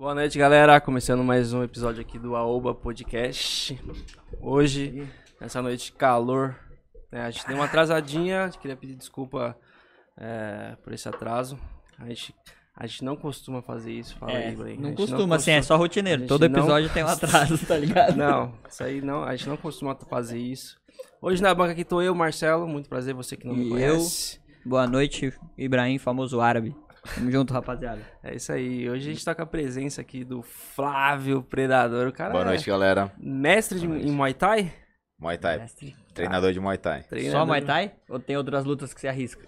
Boa noite, galera. Começando mais um episódio aqui do Aoba Podcast. Hoje, nessa noite calor, né, a gente deu uma atrasadinha. Queria pedir desculpa é, por esse atraso. A gente, a gente não costuma fazer isso. Fala É, aí, Blaine. A não gente costuma, assim, é só rotineiro. Todo não- episódio tem um atraso, tá ligado? Não, isso aí não. A gente não costuma fazer isso. Hoje na banca aqui tô eu, Marcelo. Muito prazer, você que não me E conhece. Boa noite, Ibrahim, famoso árabe. Tamo junto, rapaziada. É isso aí. Hoje a gente tá com a presença aqui do Flávio Predador. O cara Boa é noite, galera. mestre de, em Muay Thai? Muay Thai. Mestre. Treinador de Muay Thai. Só Treinador- Muay Thai? Ou tem outras lutas que você arrisca?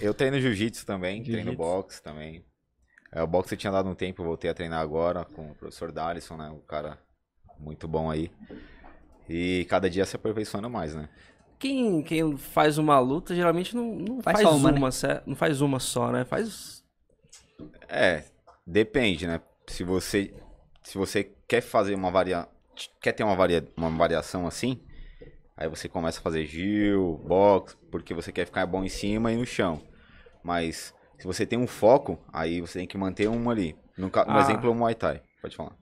Eu treino jiu-jitsu também, treino Jiu-jitsu. boxe também. É, o boxe eu tinha dado um tempo, eu voltei a treinar agora com o professor Dalisson, né? Um cara muito bom aí. E cada dia se aperfeiçoando mais, né? Quem, quem faz uma luta geralmente não, não Faz faz, só uma, uma, sé- não faz uma só, né? Faz. É, depende, né? Se você se você quer fazer uma varia quer ter uma, varia, uma variação assim, aí você começa a fazer Gil, box, porque você quer ficar bom em cima e no chão. Mas se você tem um foco, aí você tem que manter um ali. No, ca- no Ah. exemplo, o Muay Thai. Pode falar.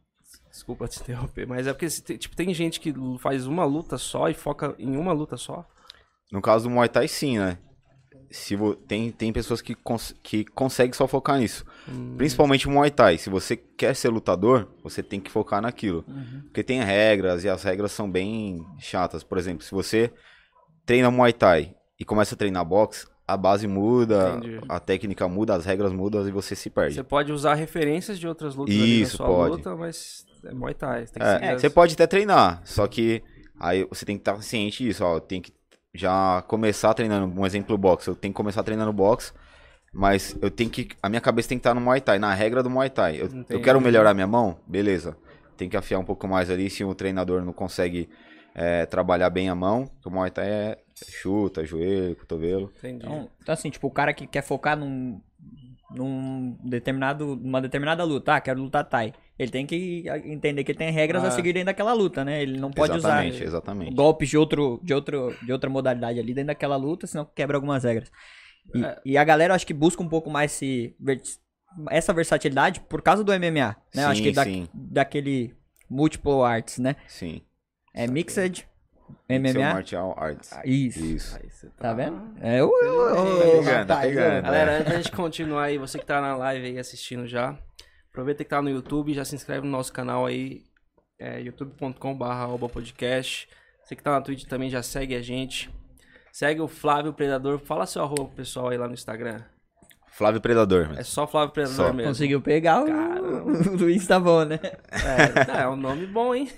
Desculpa te interromper, mas é porque tipo, tem gente que faz uma luta só e foca em uma luta só. No caso do Muay Thai, sim, né? Se tem, tem pessoas que, cons que conseguem só focar nisso. Principalmente o Muay Thai. Se você quer ser lutador, você tem que focar naquilo. Porque tem regras e as regras são bem chatas. Por exemplo, se você treina Muay Thai e começa a treinar boxe, a base muda, Entendi. a técnica muda, as regras mudam e você se perde. Você pode usar referências de outras lutas Isso, sua pode. luta, mas é Muay Thai. É, as- você pode até treinar, só que aí você tem que estar ciente disso, ó, tem que já começar treinando, um exemplo boxe, eu tenho que começar treinando boxe, mas eu tenho que, a minha cabeça tem que estar no Muay Thai, na regra do Muay Thai. Eu, eu quero melhorar minha mão, beleza. Tem que afiar um pouco mais ali, se o treinador não consegue é, trabalhar bem a mão, o Muay Thai é chuta, joelho, cotovelo. Entendi. Então, então, assim, tipo, o cara que quer focar num, num determinado, numa determinada luta, ah, quero lutar Thai. Ele tem que entender que ele tem regras Ah. a seguir dentro daquela luta, né? Ele não pode exatamente, usar exatamente. golpes de, outro, de, outro, de outra modalidade ali dentro daquela luta, senão quebra algumas regras. E, É. e a galera, eu acho que busca um pouco mais essa versatilidade por causa do MMA, né? Eu acho Sim, que da, sim. daquele multiple arts, né? Sim. É mixed o MMA. Martial Arts. Isso. Isso. Aí você Tá vendo? É, eu, eu, eu, Tá eu- pegando, tá pegando. eu- Galera, antes da gente continuar aí, você que tá na live aí assistindo já, aproveita que tá no YouTube, já se inscreve no nosso canal aí, é, youtube.com.br podcast. Você que tá na Twitch também já segue a gente. Segue o Flávio Predador. Fala seu arroba pro pessoal aí lá no Instagram. Flávio Predador. É só Flávio Predador Só. mesmo. Conseguiu pegar o, o Luiz tá bom, né? É, é um nome bom, hein?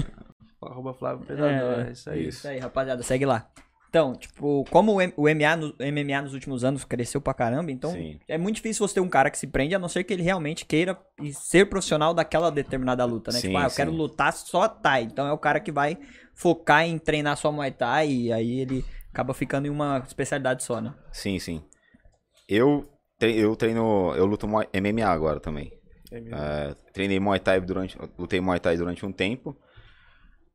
arroba Flávio Predador, é, É, isso aí. Isso aí, rapaziada, segue lá. Então, tipo, como o MMA, no- o MMA nos últimos anos cresceu pra caramba, então Sim. é muito difícil você ter um cara que se prende, a não ser que ele realmente queira e ser profissional daquela determinada luta, né? Sim, tipo, ah, eu quero sim. lutar só Thai. Então é o cara que vai focar em treinar só Muay Thai e aí ele acaba ficando em uma especialidade só, né? Sim, sim. Eu, tre- eu treino. Eu luto Muay- MMA agora também. É, treinei Muay Thai durante. Lutei Muay Thai durante um tempo.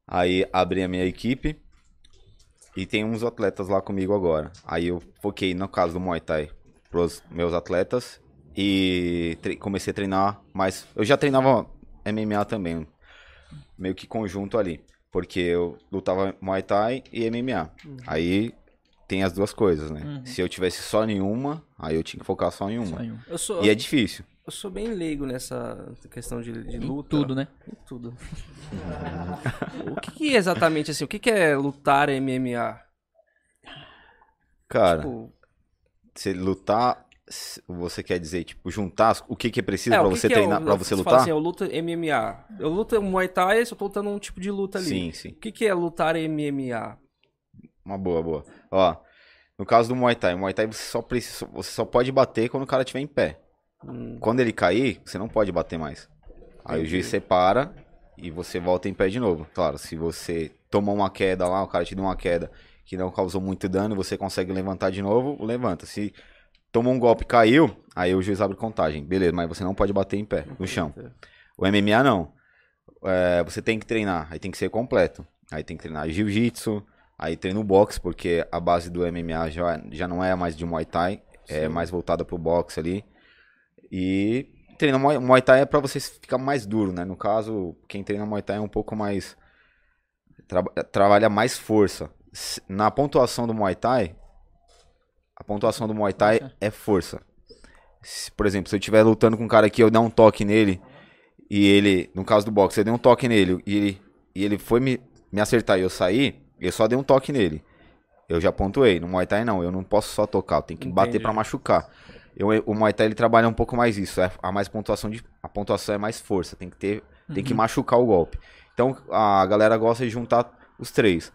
Aí abri a minha equipe. E tem uns atletas lá comigo agora. Aí eu foquei no caso do Muay Thai pros meus atletas. E comecei a treinar mais. Eu já treinava MMA também. Meio que conjunto ali. Porque eu lutava Muay Thai e MMA. Aí tem as duas coisas, né? Se eu tivesse só nenhuma, aí eu tinha que focar só em uma. Só em um. Sou, E é difícil. Eu sou bem leigo nessa questão de, de Em luta. tudo, né? Em tudo. o que, que é exatamente assim? O que, que é lutar MMA? Cara, Tipo, você lutar, se- você quer dizer, tipo, juntar o que que é preciso é, que você que é o- treinar, pra você fala lutar? Assim, eu luto MMA. Eu luto Muay Thai, só tô lutando um tipo de luta ali. Sim, sim. O que, que é lutar MMA? Uma boa, boa. Ó, no caso do Muay Thai, Muay Thai você só precisa, você só pode bater quando o cara estiver em pé. Hum, Quando ele cair, você não pode bater mais. Aí o juiz separa e você volta em pé de novo. Claro, se você tomou uma queda lá, o cara te deu uma queda que não causou muito dano, você consegue levantar de novo, levanta. Se tomou um golpe e caiu, aí o juiz abre contagem. Beleza, mas você não pode bater em pé, no chão. O MMA não. É, você tem que treinar, aí tem que ser completo. Aí tem que treinar jiu-jitsu, aí treina o boxe, porque a base do MMA já, já não é mais de Muay Thai, é mais voltada pro boxe ali. E treina Muay, Thai é pra você ficar mais duro, né? No caso, quem treina Muay Thai é um pouco mais. tra- trabalha mais força. Na pontuação do Muay Thai, a pontuação do Muay Thai é força. Se, por exemplo, se eu estiver lutando com um cara aqui, eu der um toque nele, e ele, no caso do boxe, eu dei um toque nele, e ele, e ele foi me, me acertar e eu sair, eu só dei um toque nele. Eu já pontuei. No Muay Thai não, eu não posso só tocar, eu tenho que bater Entendi. pra machucar. Eu, o Muay Thai ele trabalha um pouco mais isso, é a mais pontuação de a pontuação é mais força, tem que ter, tem que machucar o golpe. Então a galera gosta de juntar os três.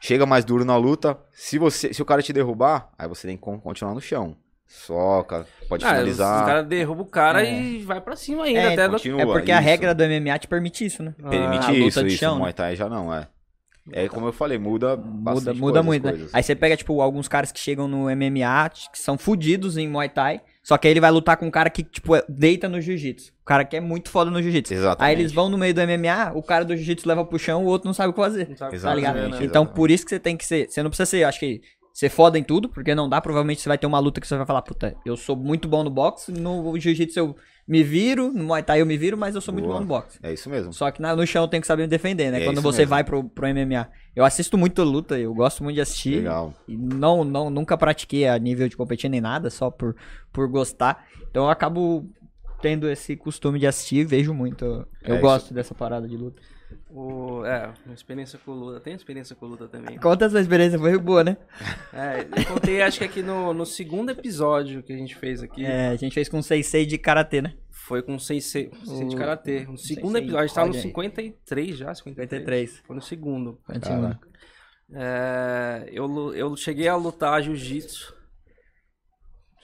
Chega mais duro na luta, se você se o cara te derrubar, aí você tem que con- continuar no chão. Soca, pode Ah, finalizar. os caras derrubam o cara É. e vai pra cima ainda. É, até no- continua. É porque a isso. regra do MMA te permite isso, né? Permite a luta isso, de isso. chão, no né? Muay Thai já não, é. É como eu falei, muda Muda, bastante muda muito, né? Aí você pega, tipo, alguns caras que chegam no MMA, que são fudidos em Muay Thai, só que aí ele vai lutar com um cara que, tipo, é- deita no jiu-jitsu. O cara que é muito foda no jiu-jitsu. Exatamente. Aí eles vão no meio do MMA, o cara do jiu-jitsu leva pro chão, o outro não sabe o que fazer. Não sabe Tá ligado? fazer, né? Exatamente, Então, exatamente. por isso que você tem que ser. Você não precisa ser, acho que, ser foda em tudo, porque não dá. Provavelmente você vai ter uma luta que você vai falar, puta, eu sou muito bom no boxe, no jiu-jitsu eu me viro, no Muay Thai eu me viro, mas eu sou muito Boa. bom no boxe. É isso mesmo. Só que na- no chão eu tenho que saber me defender, né? É Quando isso você mesmo. vai pro, pro MMA. Eu assisto muito luta, eu gosto muito de assistir. Legal. E não, não, nunca pratiquei a nível de competir nem nada, só por, por gostar. Então eu acabo tendo esse costume de assistir e vejo muito. Eu É isso. gosto dessa parada de luta. O, é, uma experiência com luta. Tem experiência com luta também. Conta essa experiência, foi boa, né? É, eu contei, acho que aqui no, no segundo episódio que a gente fez aqui. É, a gente fez com 6 de karatê, né? Foi com o Sensei, Sensei de O- Karatê. No segundo Sensei episódio, a gente tava no Roger. 53 já, 53. 53. Foi no segundo. É, eu, eu cheguei a lutar jiu-jitsu.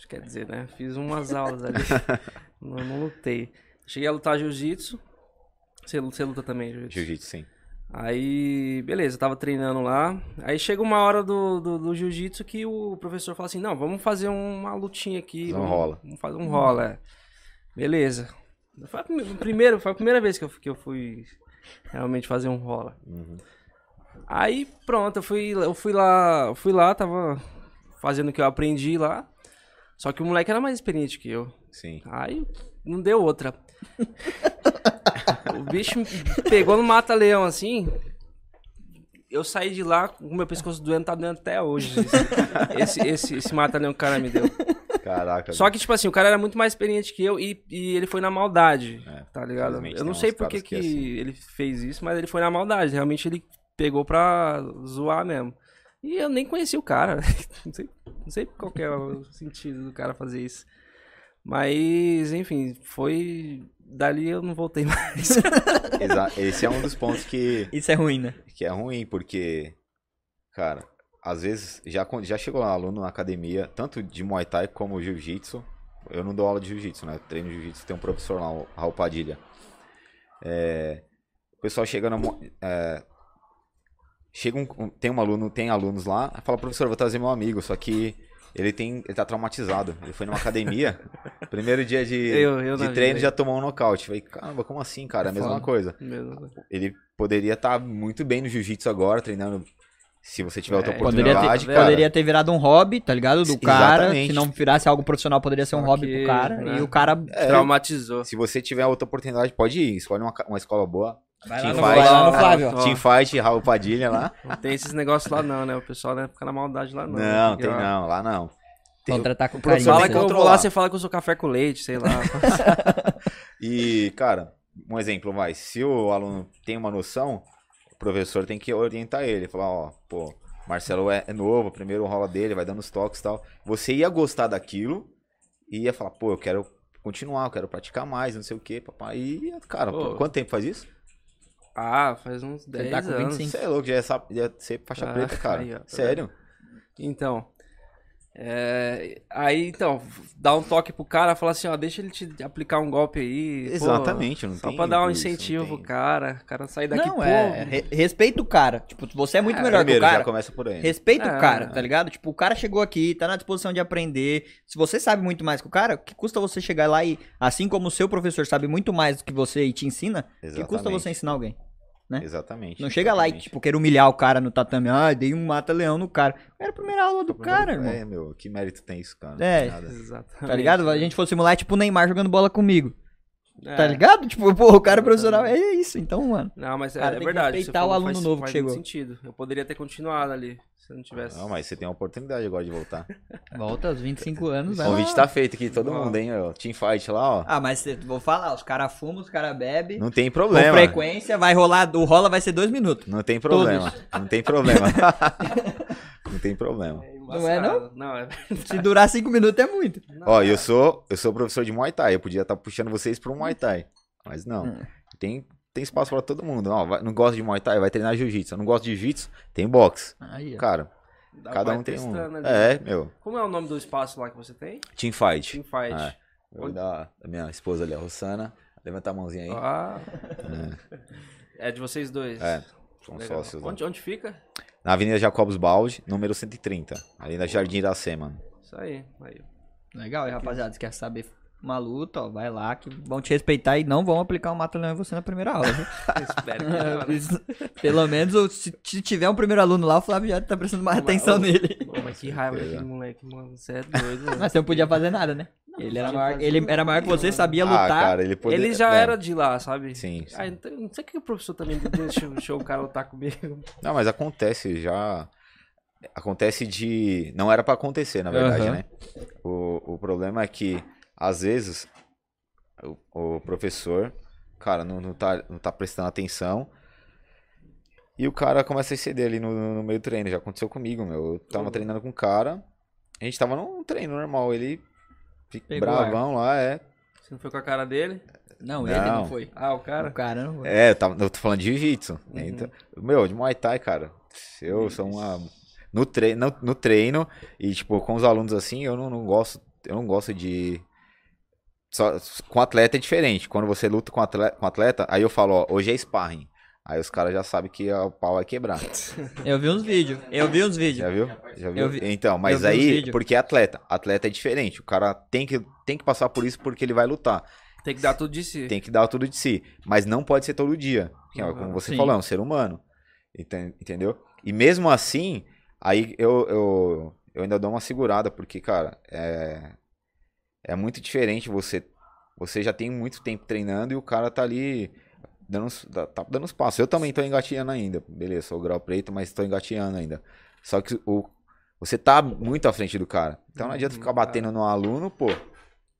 Quer dizer, né? Fiz umas aulas ali. não, não lutei. Cheguei a lutar jiu-jitsu. Você, você luta também, jiu-jitsu? Jiu-jitsu, sim. Aí, beleza, tava treinando lá. Aí chega uma hora do, do, do jiu-jitsu que o professor fala assim: Não, vamos fazer uma lutinha aqui. Fazer um vamos, rola. Vamos fazer um rola, é. Beleza. Foi a, prime- primeiro, foi a primeira vez que eu, que eu fui realmente fazer um rola. Uhum. Aí, pronto, eu fui, eu fui lá, eu fui lá, tava fazendo o que eu aprendi lá. Só que o moleque era mais experiente que eu. Sim. Aí não deu outra. o bicho me pegou no mata-leão assim. Eu saí de lá com o meu pescoço doendo, tá doendo até hoje. Esse, esse, esse, mata-leão que o cara me deu. Caraca. Só que, tipo assim, o cara era muito mais experiente que eu e, e ele foi na maldade, É, tá ligado? Eu não sei por que, que é assim. ele fez isso, mas ele foi na maldade. Realmente ele pegou pra zoar mesmo. E eu nem conheci o cara. não, sei, não sei qual que é o sentido do cara fazer isso. Mas, enfim, foi. Dali eu não voltei mais. Esse é um dos pontos que, Isso é ruim, né? que é ruim, porque, cara, às vezes já, já chegou um aluno na academia, tanto de Muay Thai como Jiu-Jitsu. Eu não dou aula de Jiu-Jitsu, né? Eu treino Jiu-Jitsu, tem um professor lá, o Raul Padilha. É, o pessoal chega na. É, chega um, tem um aluno, tem alunos lá, fala, professor, eu vou trazer meu amigo, só que ele tem. Ele tá traumatizado. Ele foi numa academia, primeiro dia de, Eu- eu de treino já tomou um nocaute. Falei, caramba, como assim, cara? É a mesma Foda. coisa Mesmo. ele poderia estar muito bem no jiu-jitsu agora, treinando. Se você tiver outra É, Poderia oportunidade, ter, cara. poderia ter virado um hobby, tá ligado? Do cara. exatamente. Se não virasse algo profissional, poderia ser um hobby pro cara. né? E o cara. É, Traumatizou. Se você tiver outra oportunidade, pode ir. Escolhe uma, uma escola boa. Vai Team lá Fight. vai lá no Flávio. ó. Team Fight, Raul Padilha lá. Não tem esses negócios lá não, né? O pessoal não fica na maldade lá não. Não, Porque, tem não. Lá não. Tem- Contratar com professor carinho. Fala que eu vou lá, você fala que eu sou café com leite, sei lá. E, cara, um exemplo, vai. Se o aluno tem uma noção, o professor tem que orientar ele. Falar, ó, pô, Marcelo é, é novo, primeiro rola dele, vai dando os toques e tal. Você ia gostar daquilo e ia falar, pô, eu quero continuar, eu quero praticar mais, não sei o que, papai. E, cara, Pô. pô, quanto tempo faz isso? Ah, faz uns 10 tá anos. 25. Você é louco, já ia, sa- ia ser faixa Ah, preta, cara. aí, ó, tá Sério. Então, é, aí então, dá um toque pro cara, fala assim, ó, deixa ele te aplicar um golpe aí. pô, Exatamente, não Só tem pra dar um isso, incentivo tem. pro cara, o cara sair daqui, Não, pô, é. re- respeita o cara. Tipo, você é muito É, melhor que o Primeiro, já cara. começa por aí. né? Respeita É. o cara, tá ligado? Tipo, o cara chegou aqui, tá na disposição de aprender. Se você sabe muito mais que o cara, o que custa você chegar lá e, assim como o seu professor sabe muito mais do que você e te ensina, o que custa Exatamente. você ensinar alguém? Né? Exatamente. Não chega lá e, exatamente. tipo, querer humilhar o cara no tatame. Ah, dei um mata-leão no cara. Era a primeira aula do cara, irmão. É, meu, que mérito tem isso, cara? É. Exatamente. Tá ligado? A gente fosse simular, tipo, o Neymar jogando bola comigo. É. Tá ligado? Tipo, pô, o cara é profissional é isso. Então, mano. Não, mas é, Cara, é verdade. respeitar o aluno faz- novo que chegou. sentido. Eu poderia ter continuado ali, se não tivesse. Não, mas você tem uma oportunidade agora de voltar. Volta aos 25 anos, O vai convite tá feito aqui, todo mundo, hein? ó. Team Fight lá, ó. Ah, mas vou falar, os caras fumam, os caras bebem. Não tem Com problema. frequência, vai rolar, o rola vai ser dois minutos. Não tem problema. Não tem problema. não tem problema. Não é, não? Não, é Se durar cinco minutos é muito. Ó, eu sou, eu sou professor de Muay Thai. Eu podia estar puxando vocês para um Muay Thai. Mas não. Hum. Tem, tem espaço para todo mundo. Ó, vai- não gosta de Muay Thai, vai treinar Jiu-Jitsu. Não gosta de Jiu-Jitsu, tem boxe. Aí, ó. Cara, Dá cada um tem um. ali. É, meu. Como é o nome do espaço lá que você tem? Team Fight. Team Fight. É. Vou dar a minha esposa ali, a Rossana. Levanta a mãozinha aí. Ah. É de vocês dois. É, são Legal. sócios. Onde, onde fica? Na Avenida Jacobs Balde, número 130. Ali na Jardim Iracema. Isso aí. aí. Legal, e rapaziada, quer saber uma luta, ó, vai lá que vão te respeitar e não vão aplicar o mata-leão em você na primeira aula. viu? Espero que não, né? Pelo menos se, se tiver um primeiro aluno lá, o Flávio já tá prestando mais atenção ô, nele. Pô, mas que raiva daquele moleque, mano. Você é doido, mano. Mas você não podia fazer nada, né? Ele era, podia maior, ele era maior que você, sabia Ah, lutar. cara, ele poderia... Ele já é. era de lá, sabe? Sim, sim. Ah, então, não sei que o professor também deixou, deixou o cara lutar comigo. Não, mas acontece já. Acontece de. Não era pra acontecer, na verdade, Aham. né? O, o problema é que, às vezes, o, o professor, cara, não, não, tá, não tá prestando atenção. E o cara começa a exceder ali no, no meio do treino. Já aconteceu comigo, meu. Eu tava Uhum. treinando com o cara. A gente tava num treino normal. Ele fica bravão lá, é. Você não foi com a cara dele? Não, ele não Não. foi. Ah, o O cara? cara não foi. É, eu, tava, eu tô falando de jiu-jitsu. né? Uhum. Então, meu, de Muay Thai, cara. Eu sou uma. No, tre no, no treino, e tipo, com os alunos assim, eu não, não gosto. Eu não gosto de. Só, com atleta é diferente. Quando você luta com atleta, com atleta, aí eu falo, ó, hoje é sparring. Aí os caras já sabem que o pau vai quebrar. Eu vi uns vídeos. Eu vi uns vídeos. Já viu? Já viu? Vi- Então, mas aí, porque é atleta. Atleta é diferente. O cara tem que, tem que passar por isso porque ele vai lutar. Tem que dar tudo de si. Tem que dar tudo de si. Mas não pode ser todo dia. É Uhum. como você Sim. falou, é um ser humano. Enten- Entendeu? E mesmo assim, aí eu, eu, eu ainda dou uma segurada, porque, cara, é, é muito diferente você. Você já tem muito tempo treinando e o cara tá ali dando, dá- tá dando os passos. Eu também tô engatinhando ainda. Beleza, sou grau preto, mas tô engatinhando ainda. Só que o, você tá muito à frente do cara. Então não adianta Uhum, ficar batendo no aluno, pô.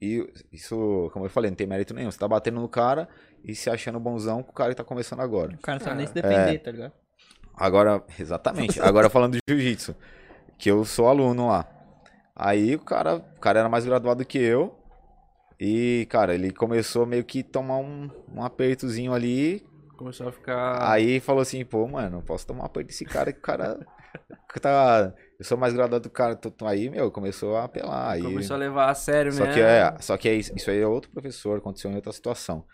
E isso, como eu falei, não tem mérito nenhum. Você tá batendo no cara e se achando bonzão com o cara que tá começando agora. O cara não sabe nem se É. defender, tá ligado? Agora, exatamente. Agora falando de jiu-jitsu, que eu sou aluno lá. Aí o cara, o cara era mais graduado que eu. E, cara, ele começou meio que tomar um, um apertozinho ali. Começou a ficar. Aí falou assim, pô, mano, não posso tomar um aperto desse cara que o cara. que tá, eu sou mais graduado do cara. tô- tô- Aí, meu, começou a apelar. Aí, Começou a levar a sério, só né? que é, só que é isso, isso aí é outro professor, aconteceu em outra situação.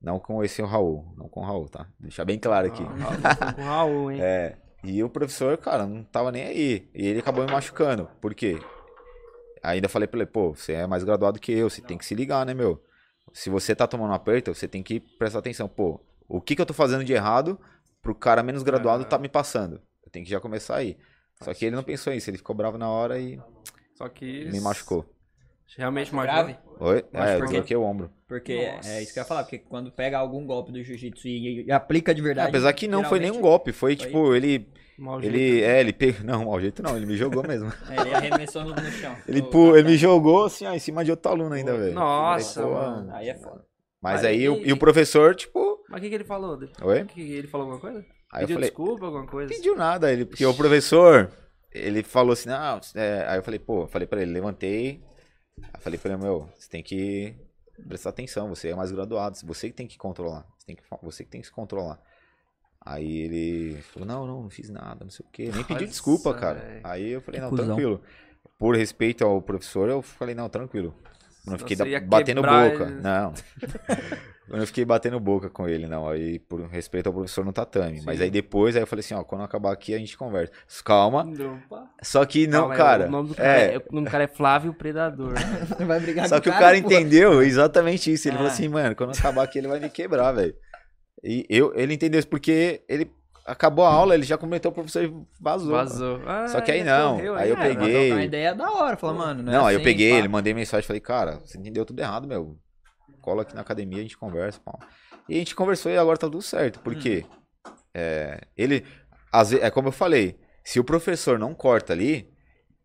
Não com esse o Raul, não com o Raul, tá? Deixar bem claro aqui. Ah, com o Raul, hein? É, e o professor, cara, não tava nem aí. E ele acabou me machucando. Por quê? Ainda falei pra ele, pô, você é mais graduado que eu, você tem que se ligar, né, meu? Se você tá tomando um aperto, você tem que prestar atenção. Pô, o que que eu tô fazendo de errado pro cara menos graduado tá me passando? Eu tenho que já começar aí. Só que ele não pensou isso, ele ficou bravo na hora e Só que. me machucou. Realmente machucou. Grave. Oi? Mas É, eu o ombro. Porque Nossa. é isso que eu ia falar, porque quando pega algum golpe do jiu-jitsu e, e aplica de verdade. Apesar que não foi nenhum golpe, foi tipo, ele. Mau Ele. jeito. É, ele pegou. Não, mau jeito não, ele me jogou mesmo. É, ele arremessou no, no chão. Ele, Ô, pu- ele me jogou assim, ó, em cima de outro aluno ainda, velho. Nossa, Falei, pô, mano. Aí é foda. Mas Aí- aí, o, e o professor, tipo. Mas o que, que ele falou? Oi? Que ele falou alguma coisa? Aí eu Pediu falei, desculpa, alguma coisa? pediu nada, ele, porque o professor, ele falou assim, não, é, aí eu falei, pô, eu falei pra ele, levantei, aí eu falei pra ele, meu, você tem que prestar atenção, você é mais graduado, você que tem que controlar, você, tem que, você que tem que se controlar. Aí ele falou, não, não, não fiz nada, não sei o quê, nem pediu Nossa, desculpa, cara. Aí eu falei, não, Cusão. tranquilo. Por respeito ao professor, eu falei, não, tranquilo. Eu Não fiquei batendo boca, ele. não. Eu não fiquei batendo boca com ele, não. Aí, por respeito ao professor no tatame. Mas Sim. aí depois, aí eu falei assim, ó, quando acabar aqui a gente conversa. Calma. Opa. Só que não, Calma aí, cara. O nome do cara é, é, o nome do cara é Flávio Predador. Vai brigar só com que o cara pô. entendeu exatamente isso. Ele falou Ah. assim, mano, quando acabar aqui ele vai me quebrar, velho. E eu, ele entendeu isso porque ele acabou a aula, ele já comentou o professor e vazou. Vazou. Ah, Só que aí não, correu aí eu É, mas peguei. trocar uma ideia da hora, falou, mano. Não, Não, é aí eu assim, peguei pá. ele, mandei mensagem, falei, cara, você entendeu tudo errado, meu. cola aqui na academia, a gente conversa, pau. E a gente conversou e agora tá tudo certo. Por quê? É, ele, às vezes, é como eu falei, se o professor não corta ali,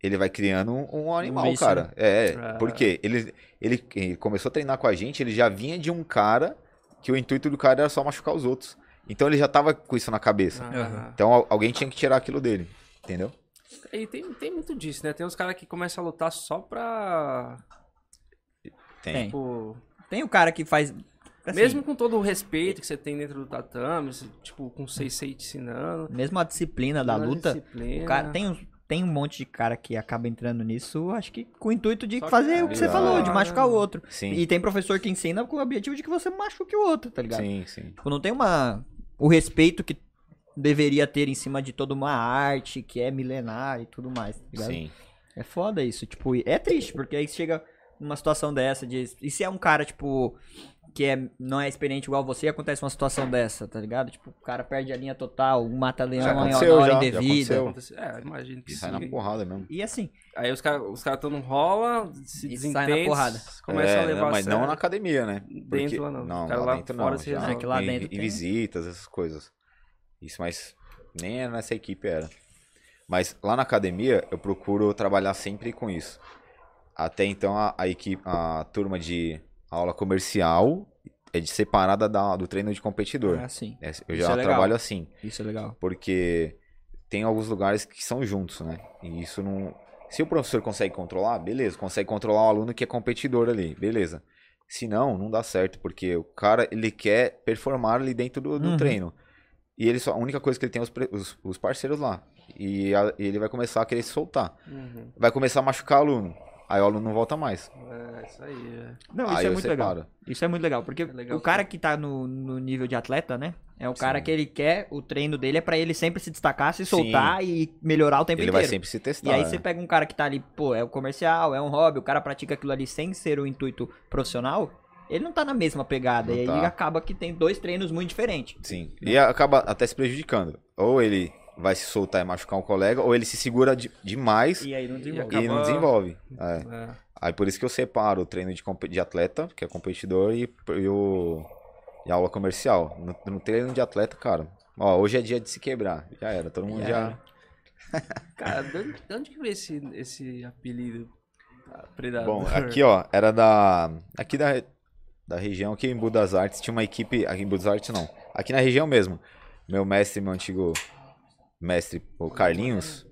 ele vai criando um, um animal, vício, cara. É, Ah. porque ele, ele, ele começou a treinar com a gente, ele já vinha de um cara que o intuito do cara era só machucar os outros. Então ele já tava com isso na cabeça. Ah, Então al- alguém tinha que tirar aquilo dele, entendeu? E tem, tem muito disso, né? Tem uns caras que começam a lutar só pra. Tem. Tipo, Tem o cara que faz. assim, mesmo com todo o respeito que você tem dentro do tatame, tipo, com o Sensei te ensinando. Mesmo a disciplina da luta. disciplina. O cara, tem, uns- tem um monte de cara que acaba entrando nisso, acho que com o intuito de Só que fazer é o que você legal, falou, de né? machucar o outro. Sim. E tem professor que ensina com o objetivo de que você machuque o outro, tá ligado? Sim, sim. Tipo, não tem uma. O respeito que deveria ter em cima de toda uma arte que é milenar e tudo mais, tá ligado? Sim. É foda isso. Tipo, e é triste, porque aí chega numa situação dessa de. E se é um cara, tipo, que é, não é experiente igual você, acontece uma situação dessa, tá ligado? Tipo, o cara perde a linha total, mata leão Já em aconteceu, hora já, já indevida. aconteceu. É, imagino que Sai na sim. porrada mesmo. E assim, Aí os caras os cara tão no rola, se E sai na desentendem, porrada. começam É, a levar não, mas não na academia, né? Dentro lá não. Não, Os caras lá lá dentro fora não. já. É que lá Em- dentro em tem- visitas, essas coisas. Isso, mas nem era nessa equipe era. Mas lá na academia eu procuro trabalhar sempre com isso. Até então a, a equipe, a turma de aula comercial é de separada da, do treino de competidor. é assim. É, eu já é trabalho assim, Isso é legal. porque tem alguns lugares que são juntos, né? E isso não. Se o professor consegue controlar, beleza, consegue controlar o aluno que é competidor ali, beleza. Se não, não dá certo, porque o cara ele quer performar ali dentro do, do Uhum. treino. E ele só, a única coisa que ele tem é os, os, os parceiros lá. E a- ele vai começar a querer se soltar. Uhum. Vai começar a machucar o aluno. Aí o aluno não volta mais. É, isso aí. É. Não, isso aí é muito legal. separo. Isso é muito legal, porque É legal o cara que tá no, no nível de atleta, né? É o cara Sim. que ele quer, o treino dele é pra ele sempre se destacar, se Sim. soltar e melhorar o tempo Ele inteiro. vai sempre se testar. E aí né? você pega um cara que tá ali, pô, é o comercial, é um hobby, o cara pratica aquilo ali sem ser o intuito profissional, ele não tá na mesma pegada. Não e aí tá. acaba que tem dois treinos muito diferentes. Sim. E acaba até se prejudicando. Ou ele vai se soltar e machucar um colega, ou ele se segura de- demais e, E aí não desenvolve. não acaba- desenvolve. É. É. Aí por isso que eu separo o treino de, de atleta, que é competidor, e, e o e a aula comercial. No, no treino de atleta, cara, ó, hoje é dia de se quebrar. Já era, todo mundo Já já. Cara, de onde, de onde que veio esse, esse apelido? ah, Predador. Bom, aqui ó, era da. Aqui da, da região, aqui em Budas Artes, tinha uma equipe. Aqui em Budas Artes não. Aqui na região mesmo. Meu mestre, meu antigo mestre, o Carlinhos,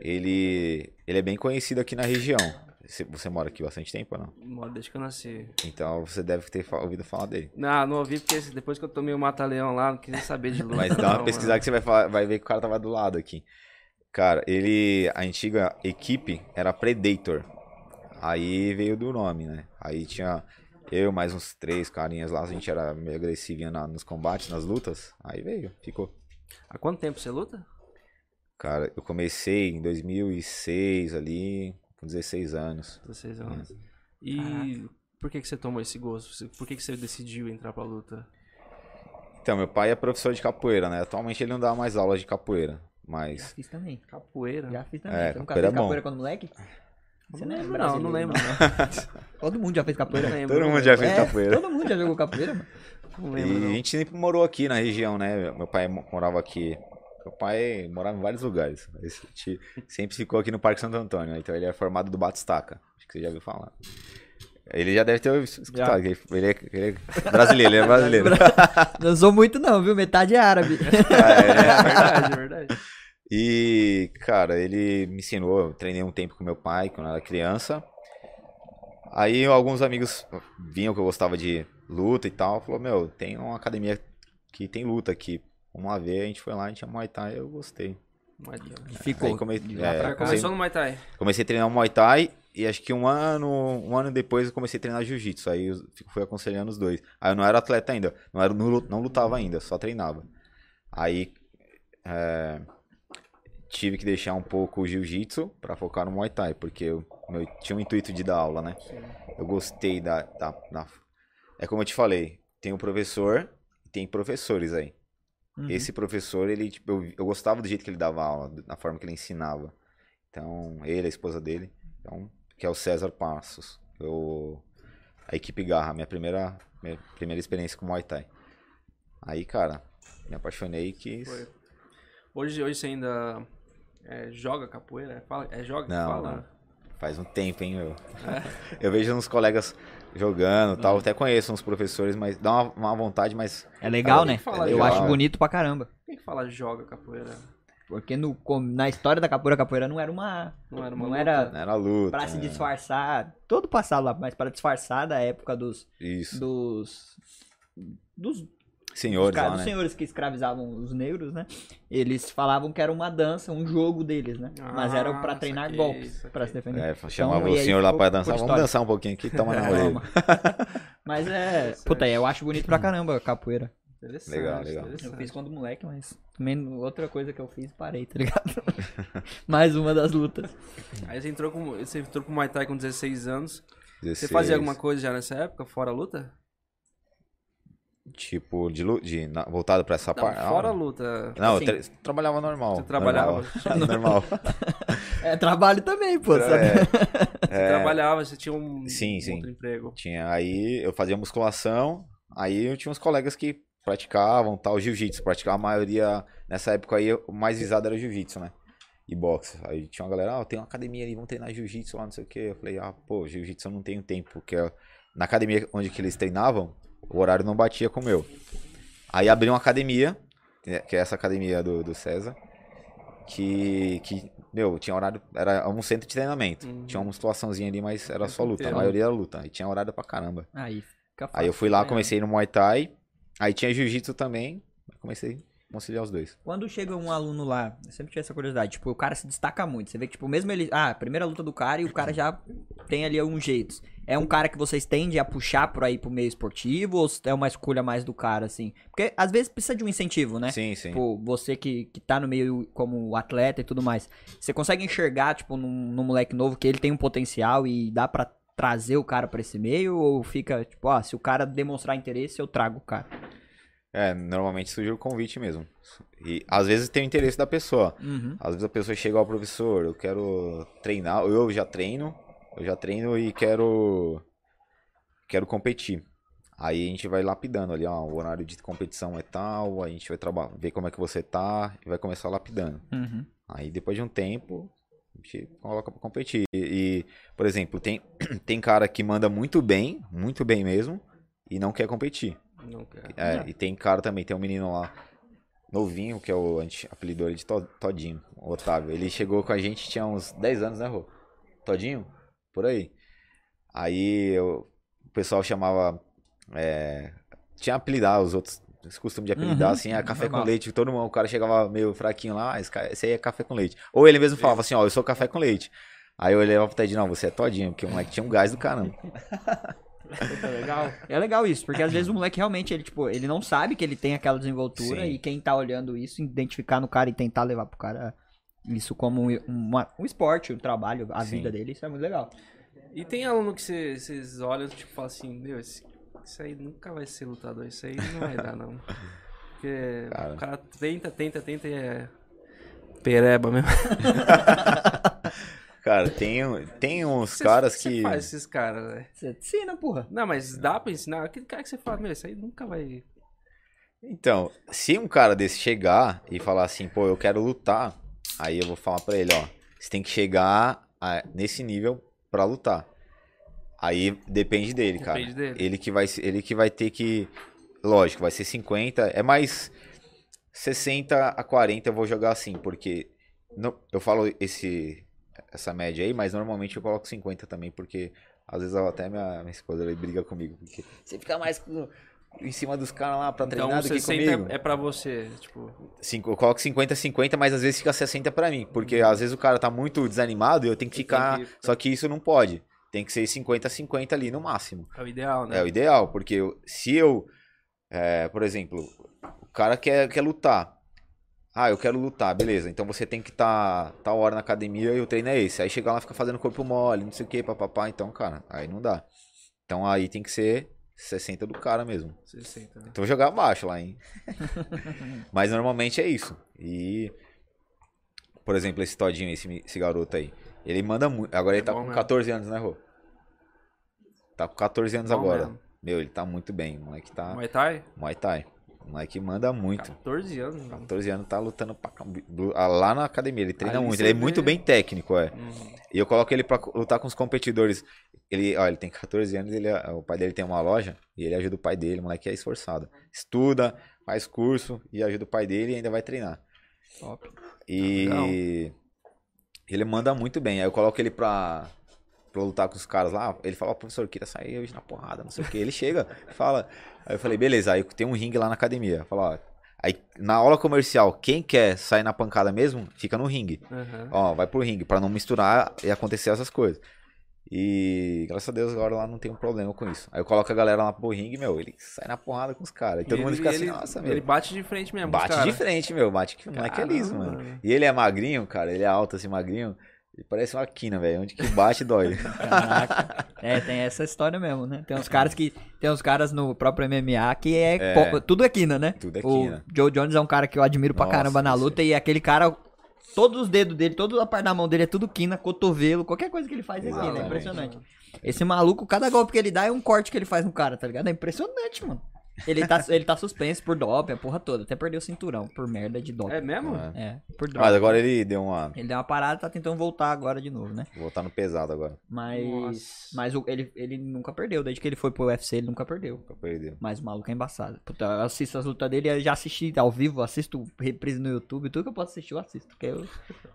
ele, ele é bem conhecido aqui na região. Você, você mora aqui bastante tempo ou não? Moro desde que eu nasci. Então você deve ter fa- ouvido falar dele. Não, não ouvi porque depois que eu tomei o Mata-Leão lá, não quis nem saber de luta. Mas dá uma não, pesquisada que você vai, falar- vai ver que o cara tava do lado aqui. Cara, ele. A antiga equipe era Predator. Aí veio do nome, né? Aí tinha eu, mais uns três carinhas lá, a gente era meio agressivinho na- nos combates, nas lutas. Aí veio, ficou. Há quanto tempo você luta? Cara, eu comecei em 2006 ali, com 16 anos. 16 anos. E por que, que você tomou esse gosto? Por que, que você decidiu entrar pra luta? Então, meu pai é professor de capoeira, né? Atualmente ele não dá mais aulas de capoeira, Já mas. fiz também. Capoeira? Já fiz também. É, Você nunca capoeira fez é bom. capoeira quando moleque? Você não é lembro, não, não brasileiro, lembro. não. Todo mundo já fez capoeira. Lembro. Todo mundo já fez É, capoeira. Todo mundo já jogou capoeira, mano. Não E lembro, a não. gente sempre morou aqui na região, né? Meu pai mo- morava aqui. Meu pai morava em vários lugares. A gente sempre ficou aqui no Parque Santo Antônio. Então ele é formado do Batistaca. Acho que você já viu falar. Ele já deve ter escutado. Ele, ele é, ele é brasileiro, ele é brasileiro. Não sou muito não, viu? Metade é árabe. É verdade, é verdade. E, cara, ele me ensinou. Eu treinei um tempo com meu pai quando eu era criança. Aí alguns amigos vinham que eu gostava de luta e tal. Falou, meu, tem uma academia que tem luta aqui. Vamos lá ver. A gente foi lá, a gente tinha Muay Thai eu gostei. Muay Thai. Ficou. Come- é, cá. Começou no Muay Thai. Comecei a treinar Muay Thai e acho que um ano, um ano depois eu comecei a treinar Jiu-Jitsu. Aí eu fui aconselhando os dois. Aí eu não era atleta ainda, não, era, não lu- não lutava ainda, só treinava. Aí é, tive que deixar um pouco o Jiu-Jitsu pra focar no Muay Thai, porque eu, eu tinha um intuito de dar aula, né? Eu gostei da, da, da- É como eu te falei, tem um professor tem professores aí. Uhum. Esse professor, ele, tipo, eu, eu gostava do jeito que ele dava aula, da forma que ele ensinava. Então, ele, a esposa dele, então, que é o César Passos. Eu, a equipe Garra, minha primeira, minha primeira experiência com Muay Thai. Aí, cara, me apaixonei e quis. Foi. Hoje, hoje você ainda é, joga capoeira? É, fala, é joga? que Não, fala? Faz um tempo, hein, meu. Eu vejo uns colegas jogando e tal. Até conheço uns professores, mas dá uma, uma vontade, mas. É legal, né? tem falar Eu acho bonito pra caramba. Quem que fala joga capoeira? Porque no, na história da capoeira, capoeira não era uma. Não era uma Não luta? era Não era luta. pra se né? disfarçar. Todo passado lá, mas para disfarçar da época dos. Isso. Dos, dos, Senhores caras- lá, dos né? senhores que escravizavam os negros, né? Eles falavam que era uma dança, um jogo deles, né? mas era pra Ah, treinar saquei, golpes, pra se defender. É, chamava e o senhor lá por dançar. Vamos dançar um pouquinho aqui, toma na orelha. Mas é. Puta, eu acho bonito pra caramba a capoeira. Interessante, Legal, legal. Eu interessante. fiz quando moleque, mas também outra coisa que eu fiz, parei, tá ligado? Mais uma das lutas. Aí você entrou com, você entrou pro Muay Thai com 16 anos. Você 16, fazia alguma coisa já nessa época, fora a luta? Tipo, de, de na- voltado pra essa parte? fora a luta. não Assim, eu tra- trabalhava normal. Você trabalhava? Normal. normal. É trabalho também, pô, sabe? É, Você trabalhava, você tinha um Sim, sim. outro emprego. tinha, aí eu fazia musculação, aí eu tinha uns colegas que praticavam tal, jiu-jitsu, praticava a maioria, nessa época aí, o mais visado era jiu-jitsu, né? E boxe. Aí tinha uma galera, ah, tem uma academia ali, vamos treinar jiu-jitsu lá, não sei o que. Eu falei, ah, pô, jiu-jitsu eu não tenho tempo, porque ó, na academia onde que eles treinavam, o horário não batia com o meu. Aí abri uma academia, que é essa academia do, do César, que, que, meu, tinha horário, era um centro de treinamento. Uhum. Tinha uma musculaçãozinha ali, mas era só luta, a maioria era luta. E tinha horário pra caramba. Aí fica fácil. Aí eu fui lá, comecei no Muay Thai, aí tinha Jiu-Jitsu também, comecei conciliar os dois. Quando chega um aluno lá, eu sempre tive essa curiosidade, tipo, o cara se destaca muito. Você vê que, tipo, mesmo ele. Ah, primeira luta do cara e o cara já tem ali alguns jeitos. É um cara que vocês tendem a puxar por aí pro meio esportivo ou é uma escolha mais do cara, assim? Porque às vezes precisa de um incentivo, né? Sim, sim. Tipo, você que, que tá no meio como atleta e tudo mais. Você consegue enxergar, tipo, num, num moleque novo que ele tem um potencial e dá pra trazer o cara pra esse meio? Ou fica, tipo, ó, se o cara demonstrar interesse, eu trago o cara? É, normalmente surge o convite mesmo. E às vezes tem o interesse da pessoa. Uhum. Às vezes a pessoa chega ao professor, eu quero treinar, eu já treino, eu já treino e quero quero competir. Aí a gente vai lapidando ali, ó, o horário de competição é tal, a gente vai trabalhar, ver como é que você tá e vai começar lapidando. Uhum. Aí depois de um tempo, a gente coloca pra competir. E, e, por exemplo, tem, tem cara que manda muito bem, muito bem mesmo, e não quer competir. Não quero. É, e tem cara também, tem um menino lá, novinho, que é o apelidou ele de To- Todinho, o Otávio. Ele chegou com a gente, tinha uns 10 anos, né, Rô? Todinho? Por aí. Aí eu- o pessoal chamava. é, tinha apelidar os outros. Esse costume de apelidar Uhum, assim, é café normal. com leite. Todo mundo, o cara chegava meio fraquinho lá, ah, esse, aí é café com leite. Ou ele mesmo falava assim, ó, eu sou café com leite. Aí eu olhava pro Tedinho, não, você é todinho, porque o moleque tinha um gás do caramba. Puta, legal. É legal isso, porque às vezes o moleque realmente, ele, tipo, ele não sabe que ele tem aquela desenvoltura Sim. e quem tá olhando isso, identificar no cara e tentar levar pro cara isso como um, uma- um esporte, um trabalho, a Sim. vida dele, isso é muito legal. E tem aluno que cê- vocês olham e tipo, falam assim, meu, esse, isso aí nunca vai ser lutador, isso aí não vai dar, não. Porque Cara. o cara tenta, tenta, tenta e é pereba mesmo. Cara, tem, tem uns Cê- caras cê que. faz esses caras, né? Você ensina, porra. Não, mas dá pra ensinar. Aquele cara que você fala, meu, isso aí nunca vai. Então, se um cara desse chegar e falar assim, pô, eu quero lutar, aí eu vou falar pra ele, ó, você tem que chegar a- nesse nível pra lutar. Aí depende dele, cara. Depende dele. Ele que vai ele que vai ter que lógico, vai ser 50, é mais 60 a 40 eu vou jogar assim, porque não, eu falo esse essa média aí, mas normalmente eu coloco 50 também, porque às vezes até minha, minha esposa ela briga comigo, porque você fica mais com- em cima dos caras lá pra treinar Então do que 60 comigo. é pra você, tipo. Cinco- eu coloco 50, 50, mas às vezes fica 60 pra mim. Porque às vezes o cara tá muito desanimado e eu tenho que ficar. que Só que isso não pode. Tem que ser 50, 50 ali no máximo. É o ideal, né? É o ideal, porque eu- se eu. é, por exemplo, o cara quer, quer lutar. Ah, eu quero lutar, beleza. Então você tem que estar tá, tal hora na academia e o treino é esse. Aí chegar lá e fica fazendo corpo mole, não sei o que, papapá. Então, cara, aí não dá. Então aí tem que ser 60 do cara mesmo. 60, né? Então vou jogar abaixo lá, hein? Mas normalmente é isso. E. Por exemplo, esse Todinho, esse, esse garoto aí. Ele manda muito. Agora ele É tá com mesmo. 14 anos, né, Rô? tá com 14 anos Bom agora. mesmo. Meu, ele tá muito bem. O moleque tá. Muay Thai? Muay Thai. O moleque manda muito. 14 anos. mano. 14 anos tá lutando pra. Ah, lá na academia. Ele treina Ali muito. Ele é vê- muito bem técnico, é. Uhum. E eu coloco ele pra lutar com os competidores. Ele, ó, ele tem 14 anos, ele, o pai dele tem uma loja e ele ajuda o pai dele, o moleque é esforçado. Estuda, faz curso e ajuda o pai dele e ainda vai treinar. Top. E ele manda muito bem. Aí eu coloco ele pra, pra lutar com os caras lá. Ele fala, ó, professor, eu queria sair hoje na porrada, não sei o que. Ele chega, fala. Aí eu falei, beleza, aí tem um ringue lá na academia. Fala, ó. Aí na aula comercial, quem quer sair na pancada mesmo, fica no ringue. Uhum. Ó, vai pro ringue, pra não misturar e acontecer essas coisas. E graças a Deus agora lá não tem um problema com isso. Aí eu coloco a galera lá pro ringue, meu, ele sai na porrada com os caras. E todo mundo fica assim, ele- nossa, meu. Ele bate de frente mesmo. Bate de frente, meu. Bate que o moleque é liso, mano. E ele é magrinho, cara. Ele é alto assim, magrinho. Ele parece uma quina, velho. Onde que bate, dói. Caraca. É, tem essa história mesmo, né? Tem uns caras que. Tem uns caras no próprio MMA que é. É. Tudo é quina, né? Tudo é o quina. Joe Jones é um cara que eu admiro pra Nossa, caramba na luta. E aquele cara. Todos os dedos dele, toda a parte da mão dele é tudo quina, cotovelo, qualquer coisa que ele faz é quina. É impressionante. Esse maluco, cada golpe que ele dá é um corte que ele faz no cara, tá ligado? É impressionante, mano. Ele tá, ele tá suspenso por doping, a porra toda. Até perdeu o cinturão por merda de doping. É mesmo? É. É, por Mas droga. agora ele deu uma. Ele deu uma parada e tá tentando voltar agora de novo, né? Vou voltar no pesado agora. Mas. Nossa. Mas o- ele, ele nunca perdeu. Desde que ele foi pro UFC, ele nunca perdeu. Nunca perdeu. Mas o maluco é embaçado. Puta, eu assisto as lutas dele, eu já assisti ao vivo, assisto reprise no YouTube, tudo que eu posso assistir eu assisto. Porque eu...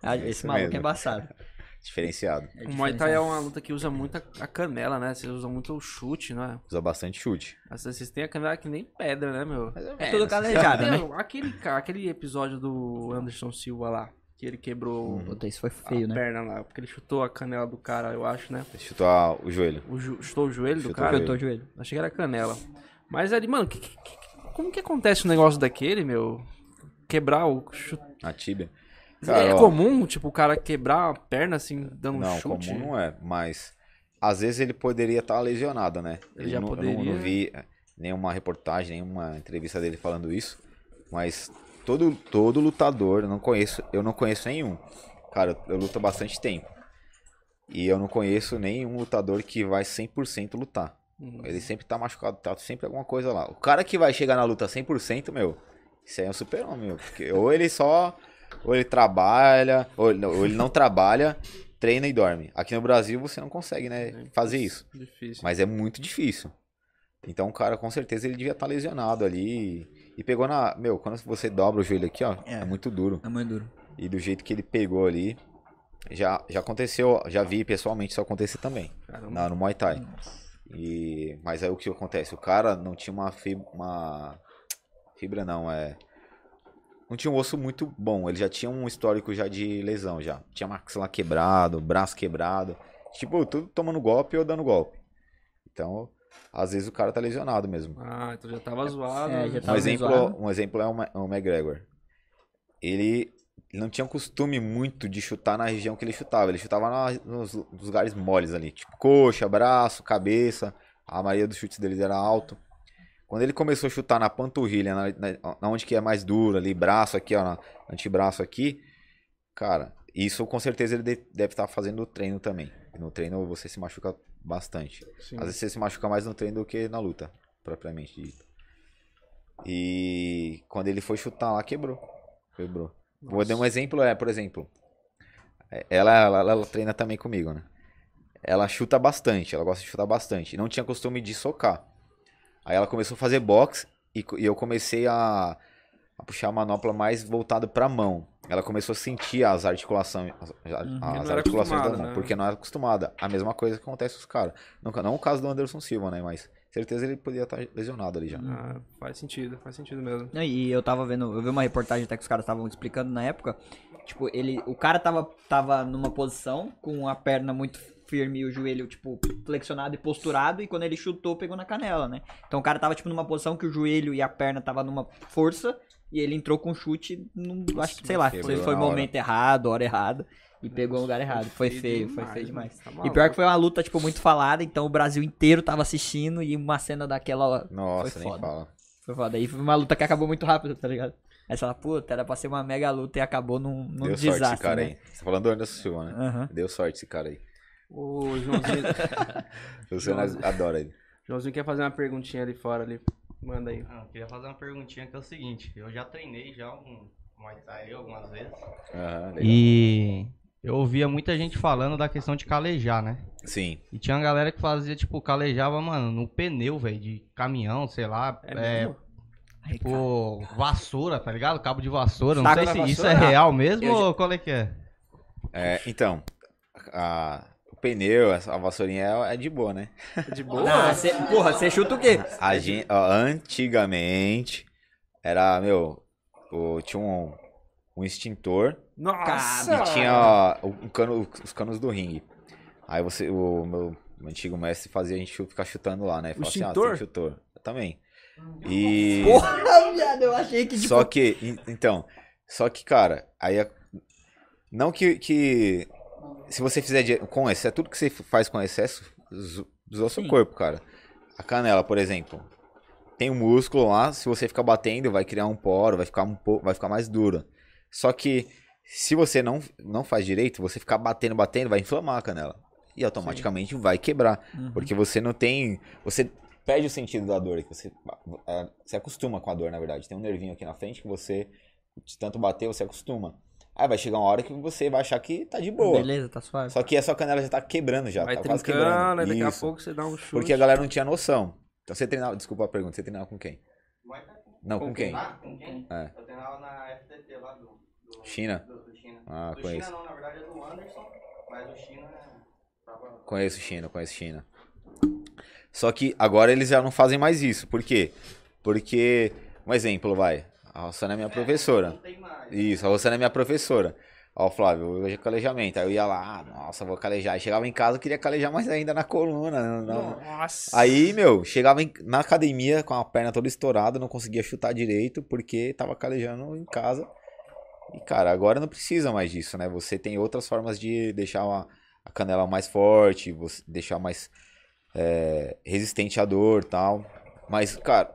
Ah, esse isso maluco mesmo. é embaçado. Diferenciado. É O Muay Thai é uma luta que usa muito a- a canela, né? Vocês usam muito o chute, né? Usa bastante chute. Mas Vocês têm a canela que nem pedra, né, meu? É tudo calejada, né? Aquele, aquele episódio do Anderson Silva lá, que ele quebrou Puta, isso foi a feio, né? perna lá, porque ele chutou a canela do cara, eu acho, né? Chutou a- o joelho. O ju- chutou o joelho do Chutou cara. o Cortou o joelho. Achei que era canela. Mas ali, mano, que- que- que- como que acontece um negócio daquele, meu? Quebrar o chute. A tíbia. É Cara, ó, comum, tipo, o cara quebrar a perna assim, dando um Não, chute? comum não é. Mas às vezes ele poderia estar lesionado, né? Ele Eu já não, eu não- poderia. não vi é, nenhuma reportagem, nenhuma entrevista dele falando isso. Mas todo, todo lutador, eu não conheço, eu não conheço nenhum. Cara, eu luto há bastante tempo. E eu não conheço nenhum lutador que vai 100% lutar. Hum. Ele sempre tá machucado, tá sempre alguma coisa lá. O cara que vai chegar na luta 100%, meu, isso aí é um super-homem, meu. Porque ou ele só, ou ele trabalha, ou ele, ou ele não trabalha, treina e dorme. Aqui no Brasil você não consegue, né, fazer isso. Difícil. Mas é muito difícil. Então o cara, com certeza, ele devia estar lesionado ali. E pegou na. Meu, quando você dobra o joelho aqui, ó, é, É. muito duro. É muito duro. E do jeito que ele pegou ali, já, já aconteceu, já vi pessoalmente isso acontecer também. Caramba. Na, no Muay Thai. E, mas aí o que acontece? O cara não tinha uma fibra. Uma... Fibra não, é. Não tinha um osso muito bom. Ele já tinha um histórico já de lesão já. Tinha maxilar quebrado, braço quebrado. Tipo, tudo tomando golpe ou dando golpe. Então, às vezes o cara tá lesionado mesmo. Ah, então já tava zoado. É, já Um tava exemplo, zoado. um exemplo é o, Ma- o McGregor. Ele, não tinha costume muito de chutar na região que ele chutava. Ele chutava na- nos, nos lugares moles ali, tipo coxa, braço, cabeça. A maioria dos chutes dele era alto. Quando ele começou a chutar na panturrilha, na, na- na onde que é mais duro ali, braço aqui, ó, na, antebraço aqui, cara, isso com certeza ele de- deve estar fazendo no treino também. No treino você se machuca bastante. Sim. Às vezes você se machuca mais no treino do que na luta, propriamente dito. E quando ele foi chutar lá, quebrou. Quebrou. Vou dar um exemplo, é, por exemplo, é, ela, ela, ela treina também comigo, né? Ela chuta bastante, ela gosta de chutar bastante. Não tinha costume de socar. Aí ela começou a fazer boxe e, e eu comecei a, a puxar a manopla mais voltado pra mão. Ela começou a sentir as articulações, as, as era articulações da mão, né? porque não era acostumada. A mesma coisa que acontece com os caras. Não, não o caso do Anderson Silva, né? Mas certeza ele podia estar lesionado ali já. Ah, faz sentido, faz sentido mesmo. E eu tava vendo, eu vi uma reportagem até que os caras estavam explicando na época. Tipo, ele. O cara tava, tava numa posição com a perna muito firme e o joelho, tipo, flexionado e posturado, e quando ele chutou, pegou na canela, né? Então o cara tava, tipo, numa posição que o joelho e a perna tava numa força, e ele entrou com chute, num, acho que, sei lá, foi hora. momento errado, hora errada, e pegou no lugar errado. Foi Feio feio, foi feio demais. Tá E pior que foi uma luta, tipo, muito falada, então o Brasil inteiro tava assistindo, e uma cena daquela Nossa, foi nem foda. fala. foi foda. E foi uma luta que acabou muito rápido, tá ligado? Aí você fala, puta, era pra ser uma mega luta e acabou num, num Deu desastre. sorte esse cara né? aí. Você tá falando do Anderson Silva, né? Aham. Deu sorte esse cara aí. O Joãozinho, O Luciano adora ele. Joãozinho quer fazer uma perguntinha ali fora ali. Manda aí. Ah, eu queria fazer uma perguntinha que é o seguinte, eu já treinei já um Muay Thai algumas vezes. Legal. E eu ouvia muita gente falando da questão de calejar, né? Sim. E tinha uma galera que fazia, tipo, calejava, mano, no pneu, velho, de caminhão, sei lá. É É, tipo, vassoura, tá ligado? Cabo de vassoura. Não sei se isso é vassoura? real mesmo Eu já- ou qual é que é? É, então, a- pneu, a vassourinha é, é de boa, né? De boa? Ah, cê- porra, você chuta o quê? A gente, ó, antigamente, era, meu, o- tinha um, um extintor Nossa! e tinha ó, um cano, os canos do ringue. Aí você, o meu antigo mestre fazia a gente ficar chutando lá, né? Falava assim, ah, extintor? tem extintor. Eu também. E... Porra, viado, eu achei que tipo. Só que, en- então, só que, cara, aí não que, que se você fizer com excesso, tudo que você faz com excesso, zo- zoa seu Sim. corpo, cara. A canela, por exemplo, tem um músculo lá, se você ficar batendo, vai criar um poro, vai ficar um pouco, vai ficar mais dura. Só que se você não não faz direito, você ficar batendo, batendo, vai inflamar a canela. E automaticamente vai quebrar, Uhum. porque você não tem, você perde o sentido da dor, que você é, se acostuma com a dor, na verdade. Tem um nervinho aqui na frente que você de tanto bater, você acostuma. Aí vai chegar uma hora que você vai achar que tá de boa. Beleza, tá suave. Só que a sua canela já tá quebrando já, Vai tá quase quebrando. aí daqui a Isso. pouco você dá um chute. Porque a galera não tinha noção. Então você treinava, desculpa a pergunta, você treinava com quem? Não, com, Com quem? Ah, com quem? É. Eu treinava na FTT lá do... do China? Do, do China. Ah, do conheço. China não, na verdade é do Anderson, mas o China tava... Conheço China, conheço China. Só que agora eles já não fazem mais isso. Por quê? Porque, um exemplo, vai. A Rossana é minha professora. Não tem mais. Isso, a Rossana é minha professora. Ó, Flávio, hoje é calejamento. Aí eu ia lá, ah, nossa, vou calejar. Aí chegava em casa, eu queria calejar mais ainda na coluna. Nossa! Aí, meu, chegava em- na academia com a perna toda estourada, não conseguia chutar direito porque tava calejando em casa. E, cara, agora não precisa mais disso, né? Você tem outras formas de deixar uma- a canela mais forte, você deixar mais é, resistente à dor tal. Mas, cara,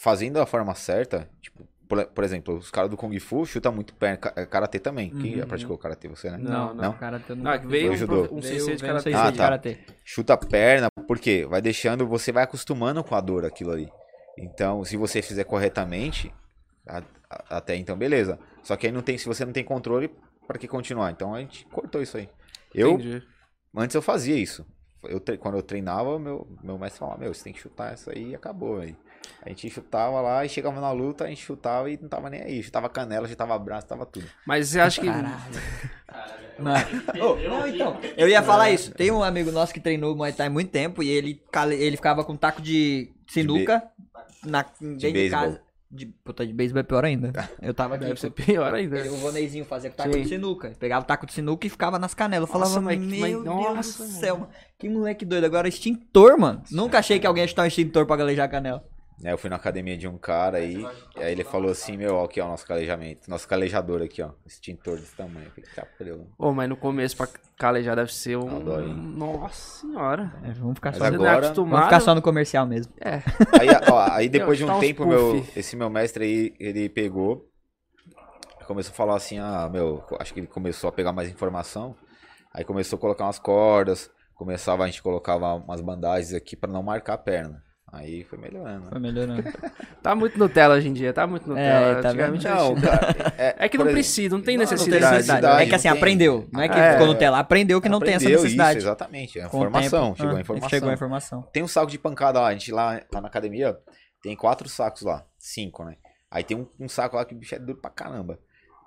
fazendo da forma certa, tipo, por, por exemplo, os caras do Kung Fu chutam muito perna, ca- Karatê também. Quem já Uhum. praticou Karatê? Você, né? Não, Não, não. cara, eu Não, é que veio um, judô. um Veio- de karatê. Ah, tá. karatê. chuta a perna, porque vai deixando, você vai acostumando com a dor aquilo ali. Então, se você fizer corretamente, a- a- até então beleza. Só que aí não tem, se você não tem controle, para que continuar? Então a gente cortou isso aí. Eu Entendi. antes eu fazia isso. Eu quando eu treinava, meu meu mestre falava: "Meu, você tem que chutar essa aí" e acabou, velho. A gente chutava lá e chegava na luta, a gente chutava e não tava nem aí. Chutava canela, chutava braço, tava tudo. Mas você acha que. Mano. Ô, não, então, eu ia falar isso. Tem um amigo nosso que treinou Muay Thai há muito tempo e ele, ele ficava com um taco de sinuca na, dentro de, beisebol. casa. De, puta, de beisebol é pior ainda. Eu tava aqui. Deve ser pior ainda. O Voneizinho fazia com taco Sim. de sinuca. Pegava o taco de sinuca e ficava nas canelas. Eu Nossa, falava, que- meu mas- Deus nossa, do céu, mano. Que moleque doido. Agora extintor, mano. Nunca achei que alguém ia chutar um extintor pra galejar a canela. Aí eu fui na academia de um cara aí, e aí ele falou assim, meu, ó, aqui ó, o nosso calejamento, nosso calejador aqui, ó, extintor desse tamanho. Falei, tá, pariu. Ô, mas no começo pra calejar deve ser um. Adoro, hein? Nossa senhora. É, vamos ficar Mas só, não é agora- vamos ficar só no comercial mesmo. É. Aí, ó, aí depois de um tá tempo, meu, esse meu mestre aí, ele pegou, começou a falar assim, ah, meu, acho que ele começou a pegar mais informação, aí começou a colocar umas cordas, começava, a gente colocava umas bandagens aqui pra não marcar a perna. Aí foi melhorando. Foi melhorando. Tá muito Nutella hoje em dia, tá muito Nutella. É, tá Antigamente Não, assim. cara, é, É que não exemplo, precisa, não tem Não, não tem necessidade. necessidade. É que assim, tem. aprendeu. Não é que É. ficou Nutella. Aprendeu que não tem essa necessidade. Isso, exatamente, é o informação, tempo, chegou ah, a informação. Chegou a informação. Tem um saco de pancada lá, a gente lá, lá na academia, tem quatro sacos lá, cinco, né? Aí tem um, um saco lá que o bicho é duro pra caramba.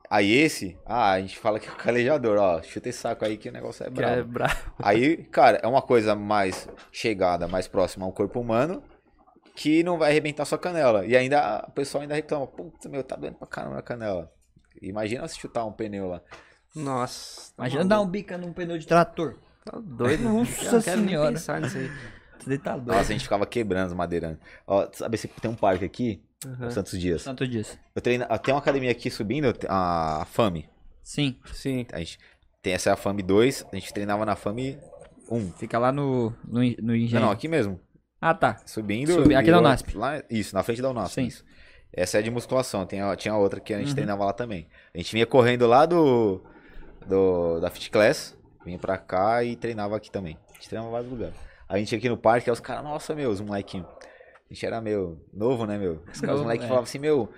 Aí esse, ah, a gente fala que é o calejador, ó, chuta esse saco aí que o negócio é é brabo. bravo. Aí, cara, é uma coisa mais chegada, mais próxima ao corpo humano, que não vai arrebentar sua canela. E ainda, o pessoal ainda reclama, putz, meu, tá doendo pra caramba a canela. Imagina se chutar um pneu lá. Nossa. tá Imagina dar um bica num pneu de trator. Tá doido. Nossa Eu não quero nem senhora. pensar nisso aí. Você tá doido. Nossa, a gente ficava quebrando os madeirando. Ó, sabe se tem um parque aqui, Uhum. Santos Dias. Tanto disso. Eu treino, tem uma academia aqui subindo, a FAME. Sim. Sim. A gente tem essa é a FAME 2, a gente treinava na FAME 1. Fica lá no, no, no Não, engenho. não, aqui mesmo. Ah, tá. Subindo. Subi- aqui na eu- Unasp. Lá, isso, na frente da Unasp. Sim. Isso. Essa é de musculação. Tem, tinha outra que a gente Uhum. treinava lá também. A gente vinha correndo lá do, do da Fit Class Vinha pra cá e treinava aqui também. A gente treinava em vários lugares. A gente aqui no parque, aí os caras, nossa, meu, os molequinhos. A gente era, meu, novo, né, meu? Os, caras, os moleques é. falavam assim, meu,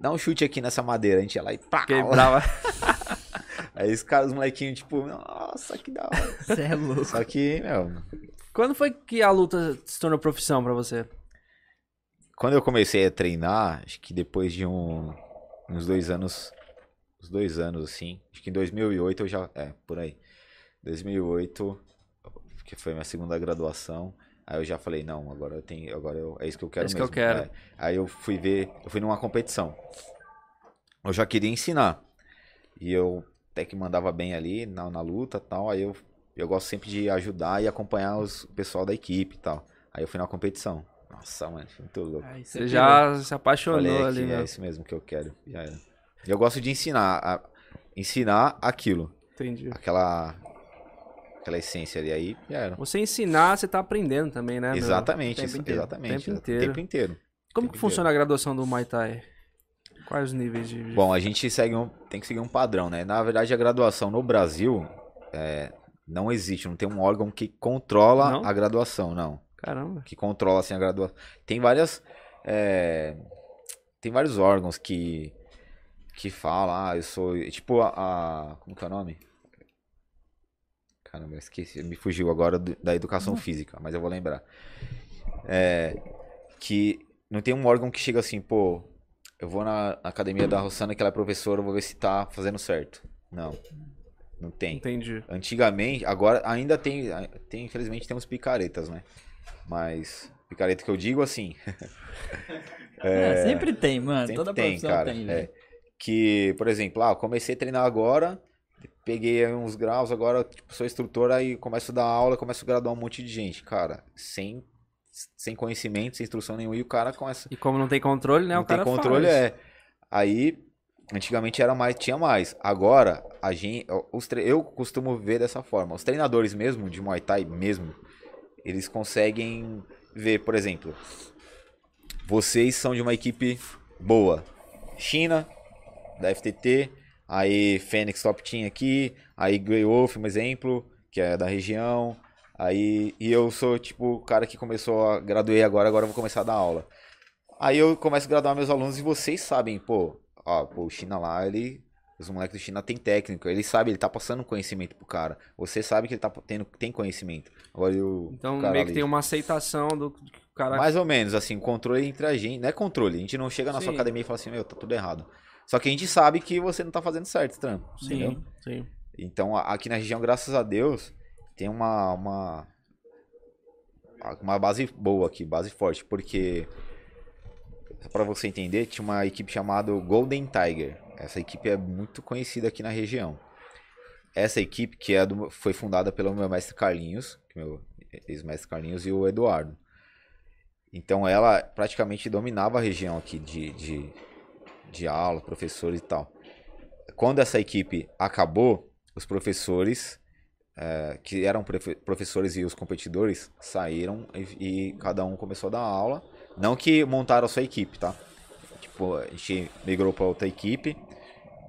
dá um chute aqui nessa madeira. A gente ia lá e pá! Quebrava. Aí os caras, os molequinhos, tipo, nossa, que da hora. Você é louco. Só que, meu, Quando foi que a luta se tornou profissão pra você? quando eu comecei a treinar, acho que depois de um, uns dois anos, uns dois anos assim, acho que em 2008 eu já, é, por aí, 2008, que foi minha segunda graduação, aí eu já falei, não, agora eu tenho, agora eu, é isso que eu quero É isso que mesmo. eu quero. É. Aí eu fui ver, eu fui numa competição, eu já queria ensinar, e eu até que mandava bem ali na, na luta e tal, aí eu, eu gosto sempre de ajudar e acompanhar os, o pessoal da equipe e tal, aí eu fui na competição. Nossa, mano, foi muito louco. Você já se apaixonou Falei ali, que né? é isso mesmo que eu quero. Já era. Eu gosto de ensinar, a- ensinar aquilo, Entendi. aquela aquela essência ali aí, já era. Você ensinar, você tá aprendendo também, né? exatamente, tempo inteiro. exatamente, Tempo inteiro. tempo inteiro. Como tempo que funciona a graduação do Muay Thai? Quais os níveis de... Bom, a gente segue um, tem que seguir um padrão, né? Na verdade, a graduação no Brasil é, não existe, não tem um órgão que controla Não? a graduação, não. Caramba. que controla assim a graduação. Tem várias é, tem vários órgãos que que falam, ah, eu sou tipo a, a- como que é o nome? Caramba, eu esqueci, me fugiu agora da educação física, mas eu vou lembrar. É, que não tem um órgão que chega assim, pô, eu vou na academia da Rossana que ela é professora, vou ver se tá fazendo certo. Não. Não tem. Entendi. Antigamente, agora ainda tem, tem, infelizmente tem uns picaretas, né? Mas picareta que eu digo assim, É, sempre tem, mano. sempre Toda tem, profissão cara. tem, é. velho. que, por exemplo, ah, comecei a treinar agora, peguei uns graus, agora tipo, sou instrutor, aí começo a dar aula, começo a graduar um monte de gente, cara, sem sem conhecimento, sem instrução nenhuma, e o cara começa E como não tem controle, né? não o cara tem controle, faz. é. Aí, antigamente era mais, tinha mais. Agora, a gente, os tre- eu costumo ver dessa forma. Os treinadores mesmo, de Muay Thai mesmo, eles conseguem ver, por exemplo, vocês são de uma equipe boa. China, da FTT, aí Fênix Top Team aqui, aí Grey Wolf, um exemplo, que é da região. Aí, e eu sou tipo o cara que começou a graduei agora, agora eu vou começar a dar aula. Aí eu começo a graduar meus alunos e vocês sabem, pô, ó, pô, o China lá, ele. Os moleques do China tem técnica, ele sabe, ele tá passando conhecimento pro cara. Você sabe que ele tá tendo, tem conhecimento. Agora eu. Então o cara meio que ali- tem uma aceitação do cara... Mais ou menos, assim, controle entre a gente. Não é controle, a gente não chega na sua Sim. academia e fala assim, meu, tá tudo errado. Só que a gente sabe que você não tá fazendo certo trampo. entendeu? Sim, sim. Então, aqui na região, graças a Deus, tem uma, uma, uma base boa aqui, base forte, porque, só pra você entender, tinha uma equipe chamada Golden Tiger. Essa equipe é muito conhecida aqui na região. Essa equipe, que é do- foi fundada pelo meu mestre Carlinhos, meu ex-mestre Carlinhos, e o Eduardo. Então, ela praticamente dominava a região aqui de, de, de aula, professores e tal. Quando essa equipe acabou, os professores, eh, que eram profe- professores e os competidores, saíram e, e cada um começou a dar aula. Não que montaram a sua equipe, tá? Tipo, a gente migrou para outra equipe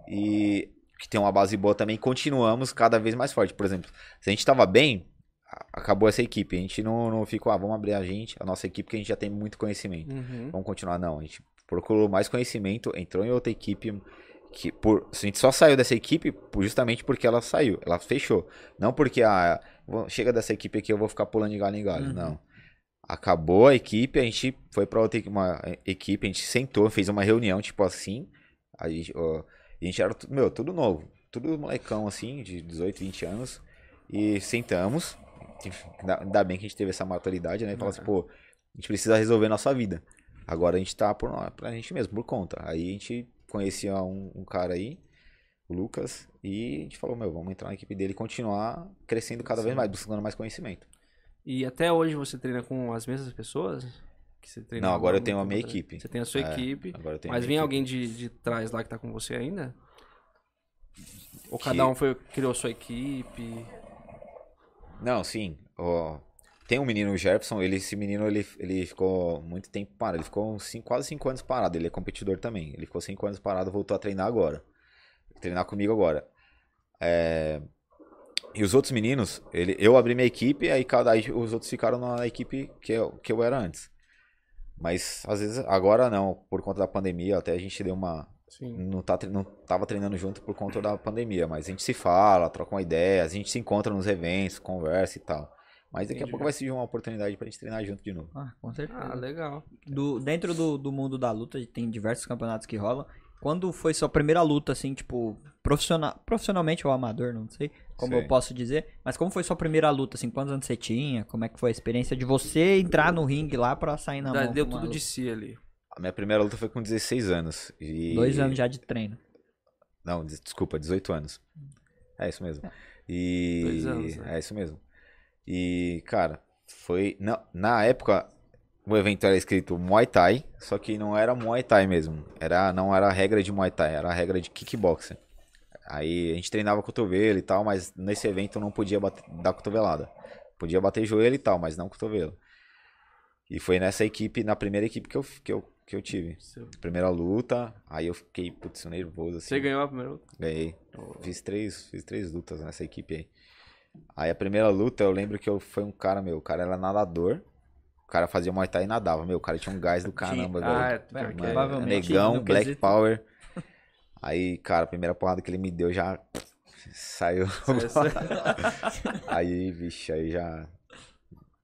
e que tem uma base boa também. Continuamos cada vez mais forte. Por exemplo, se a gente estava bem, acabou essa equipe. A gente não, não ficou, ah, vamos abrir a gente, a nossa equipe, que a gente já tem muito conhecimento. Uhum. Vamos continuar? Não, a gente procurou mais conhecimento, entrou em outra equipe que por a gente só saiu dessa equipe justamente porque ela saiu, ela fechou. Não porque ah, chega dessa equipe aqui eu vou ficar pulando de galho em galho, Uhum. não. Acabou a equipe, a gente foi pra outra uma equipe, a gente sentou, fez uma reunião tipo assim, a gente, ó, a gente era tudo, meu, tudo novo, tudo molecão assim, de 18, 20 anos, e sentamos, ainda bem que a gente teve essa maturidade, né, e falou assim, pô, a gente precisa resolver nossa vida. Agora a gente tá por pra gente mesmo, por conta. Aí a gente conhecia um, um cara aí, o Lucas, e a gente falou, meu, vamos entrar na equipe dele e continuar crescendo cada vez Sim. mais, buscando mais conhecimento. E até hoje você treina com as mesmas pessoas? Que você treina Não, agora eu tenho a minha equipe. Você tem a sua É, equipe. Agora Mas vem minha alguém de, de trás lá que tá com você ainda? Ou Que- cada um foi, criou sua equipe? equipe. Não, sim. ó, tem um menino, o Jefferson, ele, esse menino ele, ele ficou muito tempo parado. Ele ficou cinco- quase 5 anos parado. Ele é competidor também. Ele ficou 5 anos parado, voltou a treinar agora. Treinar comigo agora. É, E os outros meninos, ele, eu abri minha equipe, aí cada aí os outros ficaram na equipe que eu, que eu era antes. Mas às vezes agora não, por conta da pandemia, até a gente deu uma Sim. não, tá, não tava treinando junto por conta da pandemia, mas a gente se fala, troca uma ideia, a gente se encontra nos eventos, conversa e tal. Mas daqui a Entendi. pouco vai surgir uma oportunidade pra gente treinar junto de novo. Ah, com certeza. Ah, legal. do, dentro do, do mundo da luta, tem diversos campeonatos que rolam. Quando foi sua primeira luta, assim, tipo, profissional, profissionalmente ou amador, não sei como Sei. eu posso dizer, mas como foi sua primeira luta, assim, quantos anos você tinha? Como é que foi a experiência de você entrar no ringue lá pra sair na Da- mão? Deu tudo de luta? si ali. A minha primeira luta foi com 16 anos. E... Dois anos já de treino. Não, des- desculpa, 18 anos. É isso mesmo. E. Dois anos, né? É isso mesmo. E, cara, foi. Na, na época, o evento era escrito Muay Thai, só que não era Muay Thai mesmo. Era, não era a regra de Muay Thai, era a regra de kickboxing. Aí a gente treinava cotovelo e tal, mas nesse evento não podia bater, dar cotovelada. Podia bater joelho e tal, mas não cotovelo. E foi nessa equipe, na primeira equipe que eu, que eu, que eu tive. Seu- Primeira luta, aí eu fiquei, putz, nervoso assim. Você ganhou a primeira luta? Ganhei. Fiz três, fiz três lutas nessa equipe aí. Aí a primeira luta, eu lembro que eu, foi um cara, meu, o cara era nadador. O cara fazia Muay Thai e nadava, meu, o cara tinha um gás do caramba, Ah, velho. provavelmente negão, Black quesito- Power. Aí, cara, a primeira porrada que ele me deu já saiu. aí, vixe, aí já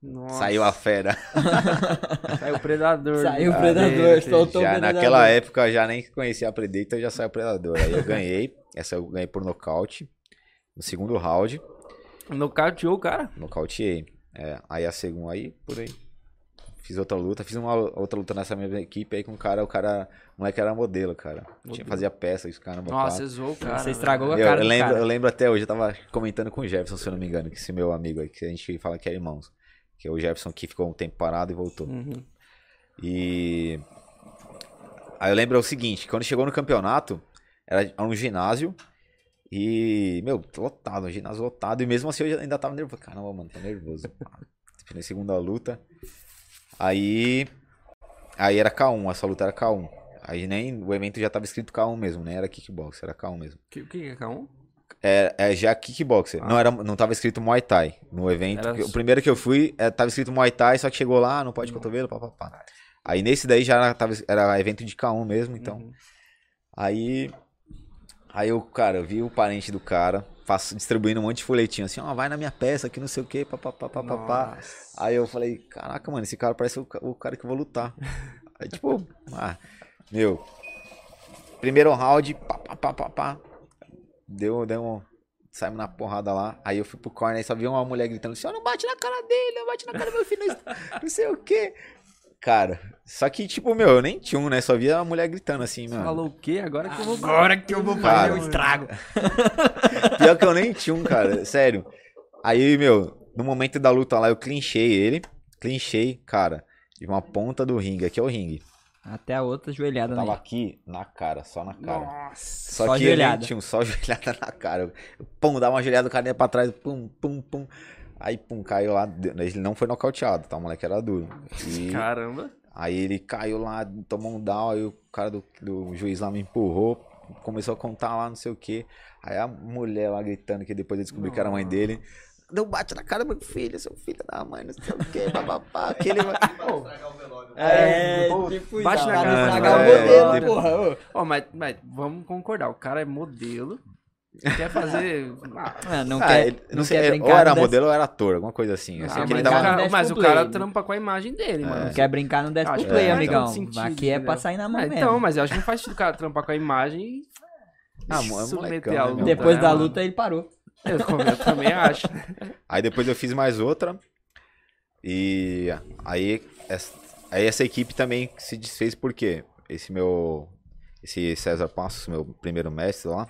Nossa. saiu a fera. Saiu o predador. Saiu o Ah, predador, o já predador. naquela época já nem conhecia a Predator, já saiu o Predador. Aí eu ganhei, essa eu ganhei por nocaute. No segundo round. Nocauteou o cara. Nocauteei. É, aí a segunda, aí por aí. Fiz outra luta, fiz uma outra luta nessa mesma equipe aí com um cara, o cara, o moleque era modelo, cara. Tinha, fazia peça, isso, caramba. Nossa, você zoou o cara. Você velho. estragou a Eu, cara eu do lembro, cara. eu lembro até hoje, eu tava comentando com o Jefferson, se eu não me engano, que esse meu amigo aí, que a gente fala que é irmãos. Que é o Jefferson que ficou um tempo parado e voltou. Uhum. E aí eu lembro o seguinte, quando chegou no campeonato, era um ginásio e, meu, lotado, ginásio lotado, e mesmo assim eu ainda tava nervoso. Caramba, mano, tô nervoso. A segunda luta. Aí aí era K1, essa luta era K1. Aí nem o evento já tava escrito K1 mesmo, nem era kickbox, era K1 mesmo. Que- O que que é K1? É, é já kickboxer. Ah. Não, era, não tava escrito Muay Thai no evento. Era O primeiro que eu fui, é, tava escrito Muay Thai, só que chegou lá, não pode cotovelo, papapá. Aí nesse daí já era, tava, era evento de K1 mesmo, então. Uhum. Aí. Aí eu, cara, eu vi o parente do cara pass- distribuindo um monte de folhetinho assim, ó, vai na minha peça que não sei o que, papapá, papapá. Aí eu falei, caraca, mano, esse cara parece o, o cara que eu vou lutar. Aí, tipo, ah, meu. Primeiro round, pá, pá, pá, pá, pá. Deu, deu um. Saímos na porrada lá. Aí eu fui pro corner e só vi uma mulher gritando assim: ó, não bate na cara dele, não bate na cara do meu filho, não sei o quê. Cara, só que, tipo, meu, eu nem tinha um, né? Só via a mulher gritando assim, mano. Falou o quê? Agora que eu vou. Agora que eu vou fazer um estrago. Pior que eu nem tinha um, cara, sério. Aí, meu, no momento da luta lá, eu clinchei ele. Clinchei, cara, de uma ponta do ringue. Aqui é o ringue. Até a outra joelhada Tava né? aqui na cara, só na cara. Nossa. Só, Só que eu nem joelhada. tinha um só joelhada na cara. Pum, dava uma joelhada, o cara ia pra trás, pum, pum, pum. Aí, pum, caiu lá. Ele não foi nocauteado, tá? O moleque era duro. E Caramba. aí ele caiu lá, tomou um down, aí o cara do, do juiz lá me empurrou, começou a contar lá, não sei o que. Aí a mulher lá gritando, que depois eu descobri que era a mãe dele. Não bate na cara do meu filho, seu filho da mãe, não sei o que, papapá. Aquele... É, pô, tipo bate na cara, estragar o é, modelo, é, porra. Ó, mas, mas vamos concordar. O cara é modelo. Quer fazer. Ah, Ah, não Ah, quer, ele- não não sei, quer é, brincar ou era modelo ou era ator, alguma coisa assim. Ah, mas, ele tava- cara, mas o cara play, né? trampa com a imagem dele, mano. Não quer brincar no Death Acho Play, faz amigão. sentido, Aqui é pra sair na mão Ah, mesmo. então, mas eu acho que não faz sentido o cara trampar com a imagem e. Ah, é submeter molecão, a né, luta? Depois né, da mano? luta ele parou. Eu, eu também acho. Aí depois eu fiz mais outra. E aí essa, aí essa equipe também se desfez porque esse meu esse César Passos, meu primeiro mestre lá,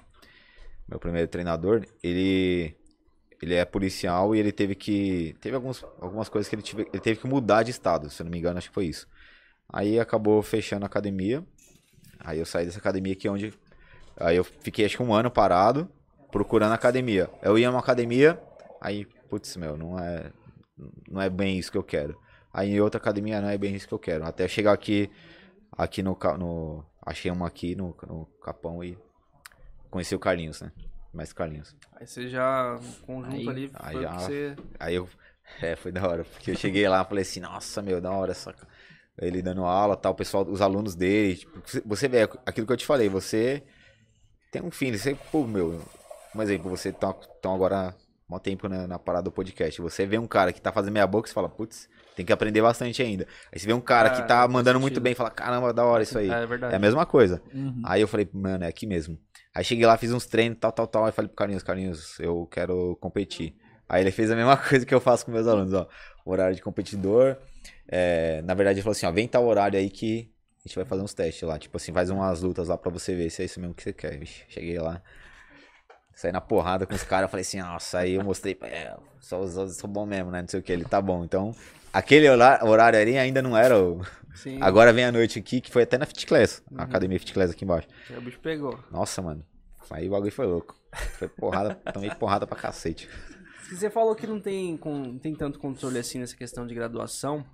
meu primeiro treinador, ele ele é policial e ele teve que teve alguns, algumas coisas que ele, tive, ele teve que mudar de estado, se eu não me engano, acho que foi isso. Aí acabou fechando a academia. Aí eu saí dessa academia que é onde aí eu fiquei acho que um ano parado procurando academia. Eu ia numa academia, aí putz, meu, não é não é bem isso que eu quero. Aí em outra academia não é bem isso que eu quero. Até chegar aqui, aqui no, no achei uma aqui no, no Capão e conheci o Carlinhos, né? Mestre Carlinhos. Aí você já, um conjunto Aí- ali, aí foi já- você... Aí eu. É, foi da hora. Porque eu cheguei lá e falei assim, nossa, meu, da hora essa. Ele dando aula, tal, o pessoal, os alunos dele. Tipo, você- vê aquilo que eu te falei, você tem um fim, você, pô, meu. Um exemplo, você tá, tá agora há um tempo na, na parada do podcast. Você vê um cara que tá fazendo meia boca e você fala, putz, tem que aprender bastante ainda. Aí você vê um cara que Ah, tá mandando muito sentido. bem e fala, caramba, da hora isso aí. É verdade. É a mesma coisa. Uhum. Aí eu falei, mano, é aqui mesmo. Aí cheguei lá, fiz uns treinos, tal, tal, tal. Aí falei pro Carlinhos, Carlinhos, eu quero competir. Aí ele fez a mesma coisa que eu faço com meus alunos, ó. Horário de competidor. É, na verdade, ele falou assim, ó, vem tal horário aí que a gente vai fazer uns testes lá. Tipo assim, faz umas lutas lá pra você ver se é isso mesmo que você quer. Vixe, cheguei lá. Saí na porrada com os caras, falei assim, nossa, aí eu mostrei, é, sou, sou, sou bom mesmo, né? Não sei o que, ele tá bom. Então, aquele horário ali ainda não era o. Sim, Agora vem a noite aqui, que foi até na Fit Class, Uhum. a academia Fit Class aqui embaixo. o bicho pegou. Nossa, mano. Aí o bagulho foi louco. Foi porrada, tomei porrada pra cacete. Você falou que não tem, com- não tem tanto controle assim nessa questão de graduação,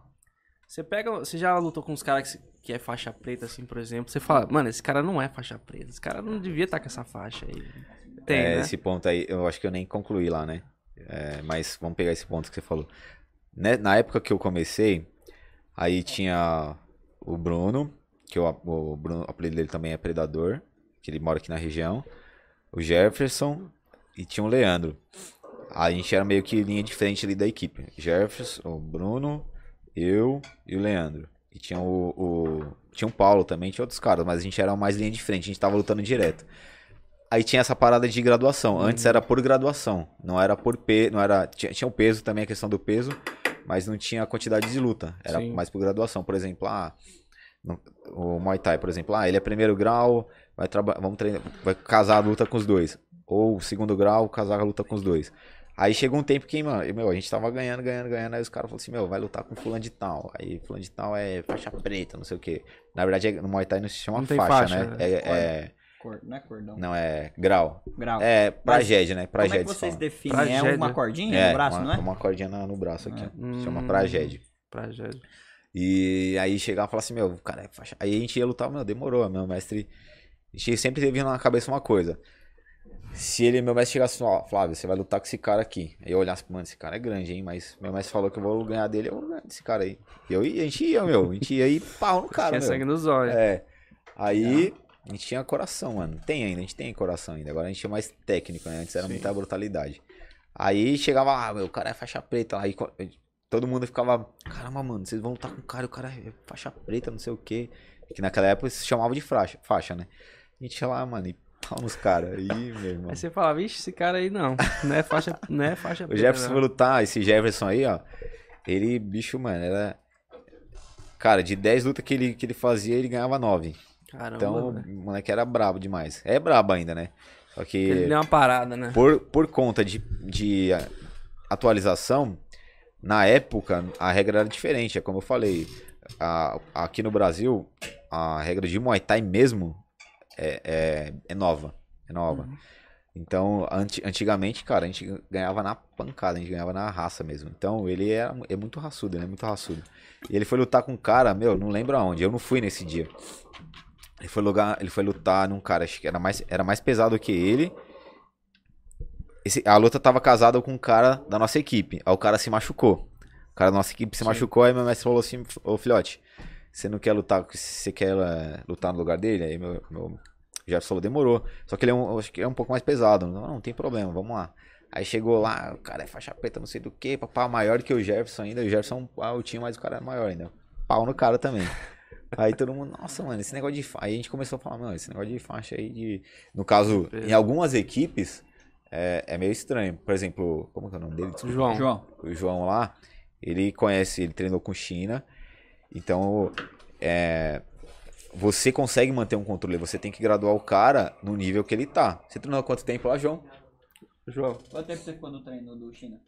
você pega. Você já lutou com uns caras que, que é faixa preta, assim, por exemplo. Você fala, mano, esse cara não é faixa preta. Esse cara não devia estar com essa faixa aí. Tem, É, né? Esse ponto aí, eu acho que eu nem concluí lá, né? É, mas vamos pegar esse ponto que você falou. Né, Na época que eu comecei, aí tinha o Bruno, que eu, o, Bruno, o apelido dele também é Predador, que ele mora aqui na região. O Jefferson e tinha o Leandro. A gente era meio que linha diferente ali da equipe. Jefferson, o Bruno, eu e o Leandro. E tinha o, o- Tinha o Paulo também, tinha outros caras, mas a gente era mais linha de frente, a gente tava lutando direto. Aí tinha essa parada de graduação. Antes era por graduação, não era por peso, não era tinha, tinha o peso também a questão do peso, mas não tinha a quantidade de luta. Era Sim. mais por graduação, por exemplo, ah, no- o Muay Thai, por exemplo, ah, ele é primeiro grau, vai vamos treinar, vai casar a luta com os dois. Ou segundo grau, casar a luta com os dois. Aí chegou um tempo que, mano, meu, a gente tava ganhando, ganhando, ganhando. Aí os caras falaram assim, meu, vai lutar com fulano de tal. Aí fulano de tal é faixa preta, não sei o quê. Na verdade, é- no Muay Thai não se chama Não faixa, faixa, né? né? É, é- Cor- não é cordão. não, é grau. Grau. É pragédia, né? Como é Pragédia. que vocês definem? Tragédia. É uma cordinha É, no braço, uma, não é? uma cordinha na- no braço aqui, ó. Hum. Chama pragédia. E aí chegava e falava assim, meu, cara, é faixa. Aí a gente ia lutar, meu, demorou, meu mestre. A gente sempre teve na cabeça uma coisa. Se ele, meu mestre chegasse assim, ó, Flávio, você vai lutar com esse cara aqui. Aí eu olhasse, mano, esse cara é grande, hein? Mas meu mestre falou que eu vou ganhar dele, eu vou ganhar desse cara aí. E eu, ia- a gente ia, meu. A gente ia e pau no cara, Tinha meu. sangue nos olhos. É. Aí a gente tinha coração, mano. Tem ainda, a gente tem coração ainda. Agora a gente é mais técnico, né? Antes era muita brutalidade. Aí chegava, ah, meu, o cara é faixa preta. Aí todo mundo ficava, caramba, mano, vocês vão lutar com o cara, o cara é faixa preta, não sei o quê. Que naquela época se chamava de faixa, faixa né? A gente ia lá, mano, e pau nos caras. Aí, meu irmão. Aí você fala, vixe, esse cara aí não. Não é faixa, não é faixa O preta, Jefferson não. foi lutar, esse Jefferson aí, ó. Ele, bicho, mano, era. Cara, de 10 lutas que ele, que ele fazia, ele ganhava 9. Caramba, Então, velho. o moleque era brabo demais. É brabo ainda, né? Só que Ele deu uma parada, né? por, por conta de, de atualização, na época a regra era diferente. É como eu falei. a- aqui no Brasil, a regra de Muay Thai mesmo é, é, é nova. É nova. Então, anti- antigamente, cara, a gente ganhava na pancada, a gente ganhava na raça mesmo. Então, ele é, é muito raçudo, ele é muito raçudo. E ele foi lutar com um cara, meu, não lembro aonde, eu não fui nesse dia. Ele foi, lugar, ele foi lutar num cara, acho que era mais, era mais pesado que ele. Esse- a luta tava casada com um cara da nossa equipe. Aí o cara se machucou. O cara da nossa equipe se machucou, aí meu mestre falou assim, ô filhote, você não quer lutar, você quer eh, lutar no lugar dele? Aí meu, meu Jefferson falou, demorou. Só que ele é um, acho que é um pouco mais pesado. Não, não tem problema, vamos lá. Aí chegou lá, o cara é faixa preta, não sei do que, papá maior que o Jefferson ainda. O Jefferson é um altinho, mas o cara é maior ainda. Pau no cara também. Aí todo mundo, nossa, mano, esse negócio de faixa. Aí a gente começou a falar, mano, esse negócio de faixa aí de. No caso, em algumas equipes, é, é meio estranho. Por exemplo, como que é o nome dele? Desculpa. João. João. O João lá, ele conhece, ele treinou com China. Então, é, você consegue manter um controle. Você tem que graduar o cara no nível que ele tá. Você treinou há quanto tempo lá, João? João. Quanto tempo você ficou no treino do China?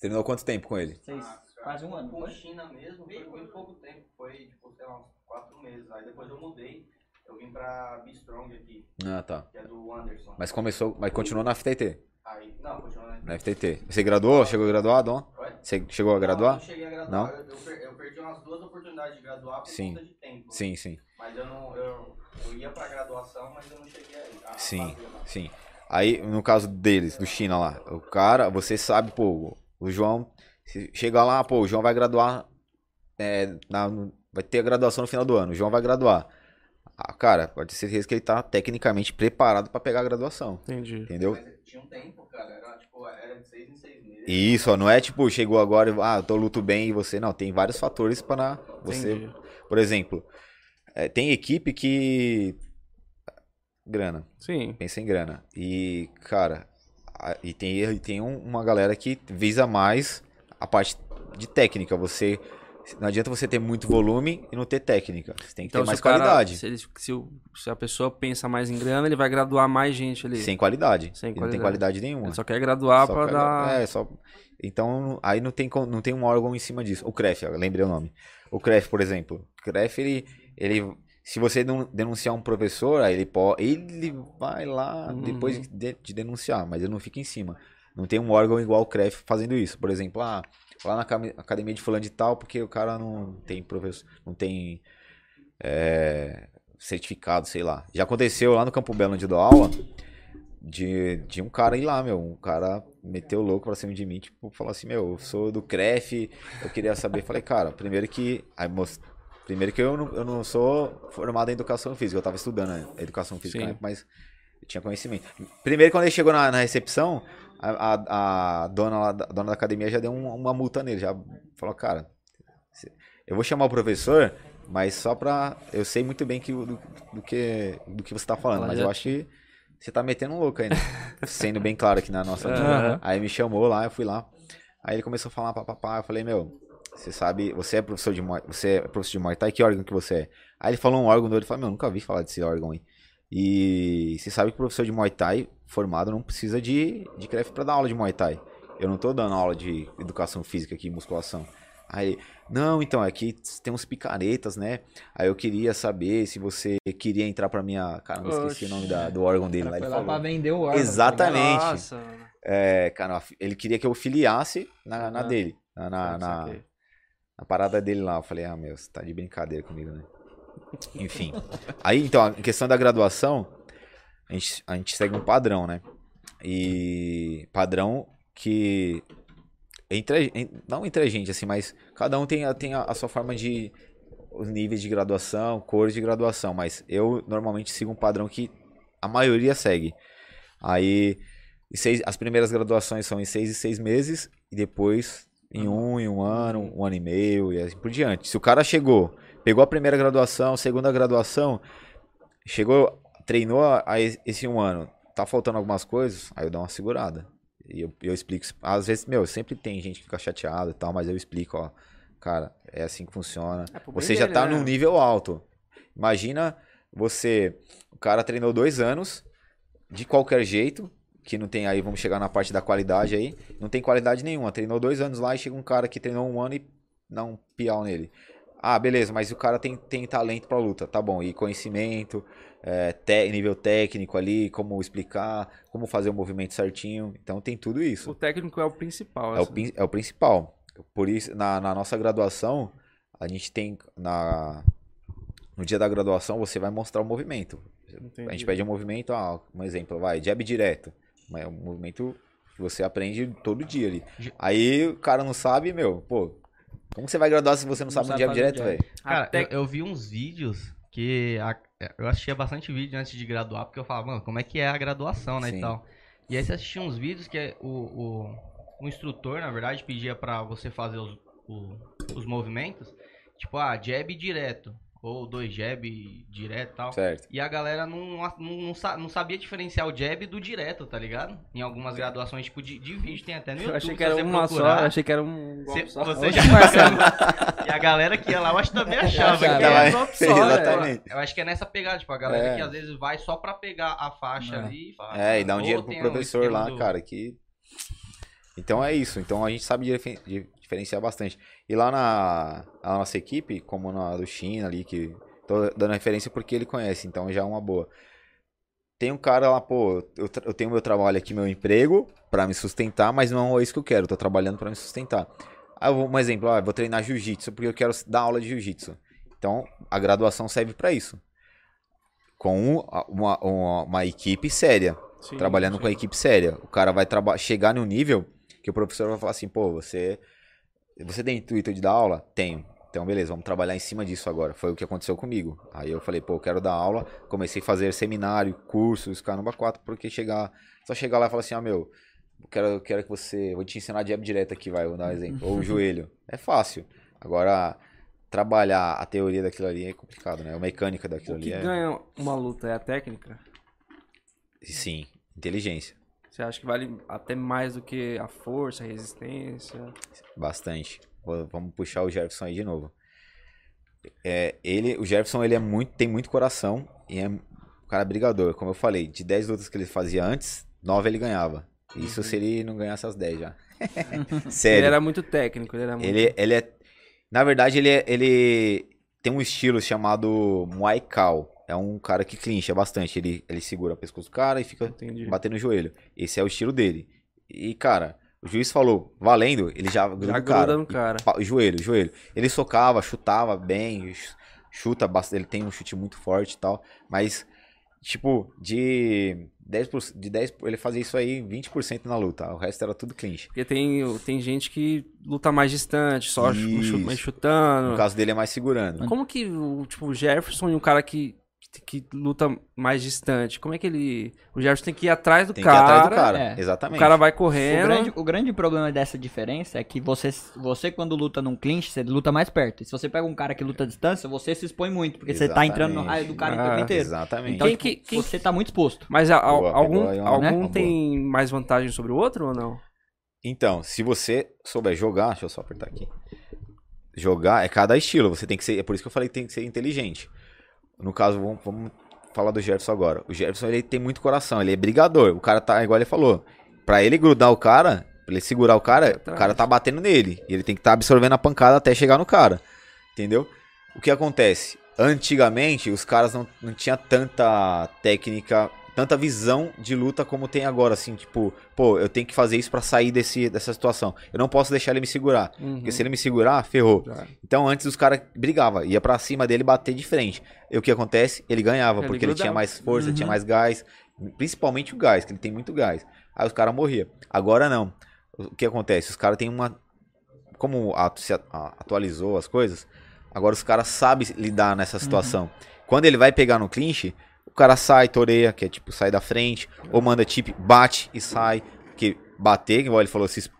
Treinou há quanto tempo com ele? Seis, quase um ano. Com foi? China mesmo, foi muito pouco tempo. Foi, tipo, sei lá, uns quatro meses. Aí depois eu mudei. Eu vim pra Bistrong aqui, Ah, tá. que é do Anderson. Mas começou, mas continuou na FTT. Aí, não, continuando aqui. Na FTT. Você graduou? Chegou graduado? ó? Oi? Você chegou a graduar? Não, eu não cheguei a graduar. Não? Eu, eu per- eu perdi umas duas oportunidades de graduar por Sim. conta de tempo. Sim, sim. Mas eu não. Eu, eu ia pra graduação, mas eu não cheguei a, a Sim, fazer, não. sim. Aí, no caso deles, do China lá, o cara, você sabe, pô, o João, se chega lá, pô, o João vai graduar, é, na, vai ter a graduação no final do ano, o João vai graduar. Ah, cara, pode ter certeza que ele tá tecnicamente preparado pra pegar a graduação, Entendi. entendeu? Mas tinha um tempo, cara. Era tipo, era de seis em seis meses. E isso, ó, não é tipo, chegou agora, e, ah, eu tô luto bem e você, não, tem vários fatores para você, Entendi. por exemplo, é, tem equipe que grana, Sim. pensa em grana. E, cara, a- e tem, e tem um- uma galera que visa mais a parte de técnica. Você. Não adianta você ter muito volume e não ter técnica. Você tem que Então, ter mais cara- qualidade. se, ele- se o- se a pessoa pensa mais em grana, ele vai graduar mais gente ali. Sem qualidade. Sem E não tem qualidade. qualidade nenhuma. Ele só quer graduar quer- dar. É, só. Então, aí não tem, não tem um órgão em cima disso. O CREF, lembrei o nome. O CREF, por exemplo. O CREF, ele. ele se você denunciar um professor, aí ele pode. Ele vai lá Uhum. depois de, de denunciar, mas ele não fica em cima. Não tem um órgão igual o CREF fazendo isso. Por exemplo, ah, lá na academia- de fulano de tal, porque o cara não tem professor. Não tem. é, certificado, sei lá. Já aconteceu lá no Campo Belo onde eu dou aula de, de um cara ir lá, meu. Um cara meteu louco pra cima de mim, tipo, falou assim, meu, eu sou do CREF, eu queria saber. Falei, cara, primeiro que. Aí, moço, primeiro que eu não, eu não sou formado em educação física, eu tava estudando né, educação física, Sim. né, mas eu tinha conhecimento. Primeiro, quando ele chegou na, na recepção, a, a, a dona, lá a dona da academia já deu um- uma multa nele, já falou, cara, eu vou chamar o professor, mas só pra. Eu sei muito bem que, do, do que, do que você tá falando, Ela mas já- eu acho que você tá metendo um louco né? Sendo bem claro aqui na nossa. Aham. Aí me chamou lá, eu fui lá. Aí ele começou a falar papapá, eu falei, meu, você sabe, você é professor de Muay, você é professor de Muay Thai, que órgão que você é? Aí ele falou um órgão dele, eu falei, meu, nunca vi falar desse órgão aí. E você sabe que o professor de Muay Thai formado não precisa de, de CREF pra dar aula de Muay Thai. Eu não tô dando aula de educação física aqui, musculação. Aí, não, então, aqui tem uns picaretas, né? Aí eu queria saber se você queria entrar pra minha. Cara, não esqueci o nome da- do órgão dele lá. Foi Ele lá pra falou. vender o órgão. tá Exatamente. Nossa. É, cara, ele queria que eu filiasse na, na dele, na, na, na, na parada dele lá. Eu falei, ah, meu, você tá de brincadeira comigo, né? Enfim. Aí, então, a questão da graduação, a gente, a gente segue um padrão, né? E padrão que. Entre, não entre a gente, assim, mas cada um tem, a- tem a, a sua forma de. Os níveis de graduação, cores de graduação, mas eu normalmente sigo um padrão que a maioria segue. Aí, seis, as primeiras graduações são em seis e seis meses, e depois em um, em um ano, um ano e meio, e assim por diante. Se o cara chegou, pegou a primeira graduação, segunda graduação, chegou, treinou a, a esse um ano, tá faltando algumas coisas, aí eu dou uma segurada. E eu, eu explico. Às vezes, meu, sempre tem gente que fica chateada e tal, mas eu explico, ó, cara, é assim que funciona. É Você já dele, tá né? num nível alto. Imagina você, o cara treinou dois anos, de qualquer jeito, que não tem aí, vamos chegar na parte da qualidade aí, não tem qualidade nenhuma. Treinou dois anos lá e chega um cara que treinou um ano e dá um piau nele. Ah, beleza, mas o cara tem, tem talento pra luta, tá bom. E conhecimento, é, té- nível técnico ali, como explicar, como fazer o movimento certinho. Então tem tudo isso. O técnico é o principal. É o, assim. prin- é o principal. Por isso, na, na nossa graduação, a gente tem. Na, no dia da graduação, você vai mostrar o movimento. A Entendi. gente pede um movimento, ah, um exemplo, vai, jab direto. É um movimento que você aprende todo dia ali. Aí o cara não sabe, meu, pô. Como você vai graduar se você não, Não sabe um sabe jab fazer direto, velho? Cara, Até- eu, eu vi uns vídeos que a- eu assistia bastante vídeo antes de graduar, porque eu falava, mano, como é que é a graduação, né, Sim. e tal. E aí você assistia uns vídeos que o, o, o instrutor, na verdade, pedia pra você fazer os, o- os movimentos, tipo, ah, jab direto, ou dois jab direto e tal. Certo. E a galera não, não, não, não sabia diferenciar o jab do direto, tá ligado? Em algumas graduações, tipo, de, de vídeo, tem até no Eu YouTube. achei que era você uma só, procurar. eu achei que era um Você, golpe só. você já E a galera que ia lá, eu acho que também achava. que era é. golpe só, Exatamente. eu acho que é nessa pegada, tipo, a galera É. que às vezes vai só pra pegar a faixa É. ali e fala. É, e dá um dinheiro pro um professor lá, do- cara, que. Então é isso. Então a gente sabe diferenciar bastante. E lá na, na nossa equipe, como na do China ali, que tô dando referência porque ele conhece, então já é uma boa. Tem um cara lá, pô, eu, eu tenho meu trabalho aqui, meu emprego, pra me sustentar, mas não é isso que eu quero, eu tô trabalhando pra me sustentar. Aí eu vou, um exemplo, eu vou treinar jiu-jitsu porque eu quero dar aula de jiu-jitsu. Então a graduação serve pra isso. Com um- uma, uma, uma equipe séria. Sim, trabalhando sim. com a equipe séria. O cara vai chegar num nível que o professor vai falar assim, pô, você, você tem intuito de dar aula? Tenho. Então, beleza, vamos trabalhar em cima disso agora. Foi o que aconteceu comigo. Aí eu falei, pô, eu quero dar aula. Comecei a fazer seminário, cursos, caramba, quatro, porque chegar, só chegar lá e falar assim, ah, meu, eu quero, eu quero que você, vou te ensinar jab direto aqui, vai, vou dar um exemplo. Ou o joelho. É fácil. Agora, trabalhar a teoria daquilo ali é complicado, né? A mecânica daquilo O que ali é... ganha uma luta é a técnica? Sim, inteligência. Você acha que vale até mais do que a força, a resistência? Bastante. Vamos puxar o Jefferson aí de novo. É, ele, o Jefferson ele é muito, tem muito coração e é um cara brigador. Como eu falei, de 10 lutas que ele fazia antes, 9 ele ganhava. Isso se ele não ganhasse as 10 já. Ele Sério. era muito técnico, ele era muito... Ele, ele é. Na verdade, ele, é- ele tem um estilo chamado Muay Khao. É um cara que clincha bastante. Ele, ele segura o pescoço do cara e fica Entendi. batendo no joelho. Esse é o estilo dele. E, cara, o juiz falou, valendo, ele já gruda Já cara. no E cara. pa- joelho, joelho. Ele socava, chutava bem, ch- chuta bastante. Ele tem um chute muito forte e tal. Mas, tipo, de 10%, de 10 ele fazia isso aí 20% na luta. O resto era tudo clinch. Porque tem, tem gente que luta mais distante, só Isso. mais chutando. No caso dele é mais segurando. Como que o, tipo, o Jefferson e um cara que, que luta mais distante, como é que ele... O Jefferson tem que ir atrás do Tem que ir cara, atrás do cara. é. Exatamente. o cara vai O correndo... grande, o grande problema dessa diferença é que você, você, quando luta num clinch, você luta mais perto. E se você pega um cara que luta à distância, você se expõe muito, porque você tá entrando no raio do cara o Ah, tempo inteiro. Exatamente. Então, Quem tipo, que- quem- você tá muito exposto. Mas a- a- Boa, algum, aí algum uma tem mais vantagem sobre o outro ou não? Então, se você souber jogar, deixa eu só apertar aqui. Jogar é cada estilo, você tem que ser, é por isso que eu falei que tem que ser inteligente. No caso, vamos, vamos falar do Jefferson agora. O Jefferson ele tem muito coração, ele é brigador. O cara tá, igual ele falou, pra ele grudar o cara, pra ele segurar o cara, o cara tá batendo nele. E ele tem que estar absorvendo a pancada até chegar no cara. Entendeu? O que acontece? Antigamente, os caras não, não tinham tanta técnica, tanta visão de luta como tem agora, assim, tipo, pô, eu tenho que fazer isso pra sair desse, dessa situação. Eu não posso deixar ele me segurar. Uhum. Porque se ele me segurar, ferrou. Então antes os caras brigavam, ia pra cima dele bater de frente. E o que acontece? Ele ganhava, Ele porque ele tinha grudava. mais força, Uhum. tinha mais gás. Principalmente o gás, que ele tem muito gás. Aí os caras morriam. Agora não. O que acontece? Os caras têm uma. Como se atualizou as coisas, agora os caras sabem lidar nessa situação. Quando ele vai pegar no clinch, o cara sai, toreia, que é tipo, sai da frente, ou manda tip, bate e sai. Porque bater, igual ele falou, se exp-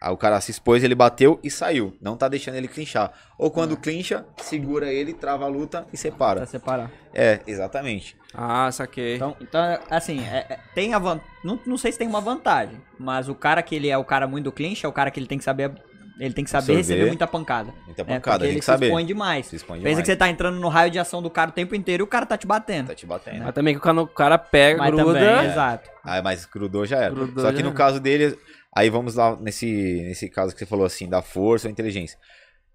Aí o cara se expôs, ele bateu e saiu. Não tá deixando ele clinchar. Ou quando clincha, segura ele, trava a luta e Pra separa. separar. É, exatamente. Ah, saquei. Então, então assim, é- é- tem a van... não, não sei se tem uma vantagem, mas o cara que ele é o cara muito do clinch é o cara que ele tem que saber. Ele tem que saber Absorver. receber muita pancada. Muita É, pancada, porque tem ele que se saber. expõe demais. Se expõe Pensa demais. que você tá entrando no raio de ação do cara o tempo inteiro e o cara tá te batendo. Tá te batendo. Mas também que o cara pega, Mas gruda... também, exato. Ah, mas grudou já era. Grudou Só que no era. caso dele, aí vamos lá nesse, nesse caso que você falou assim, da força ou inteligência.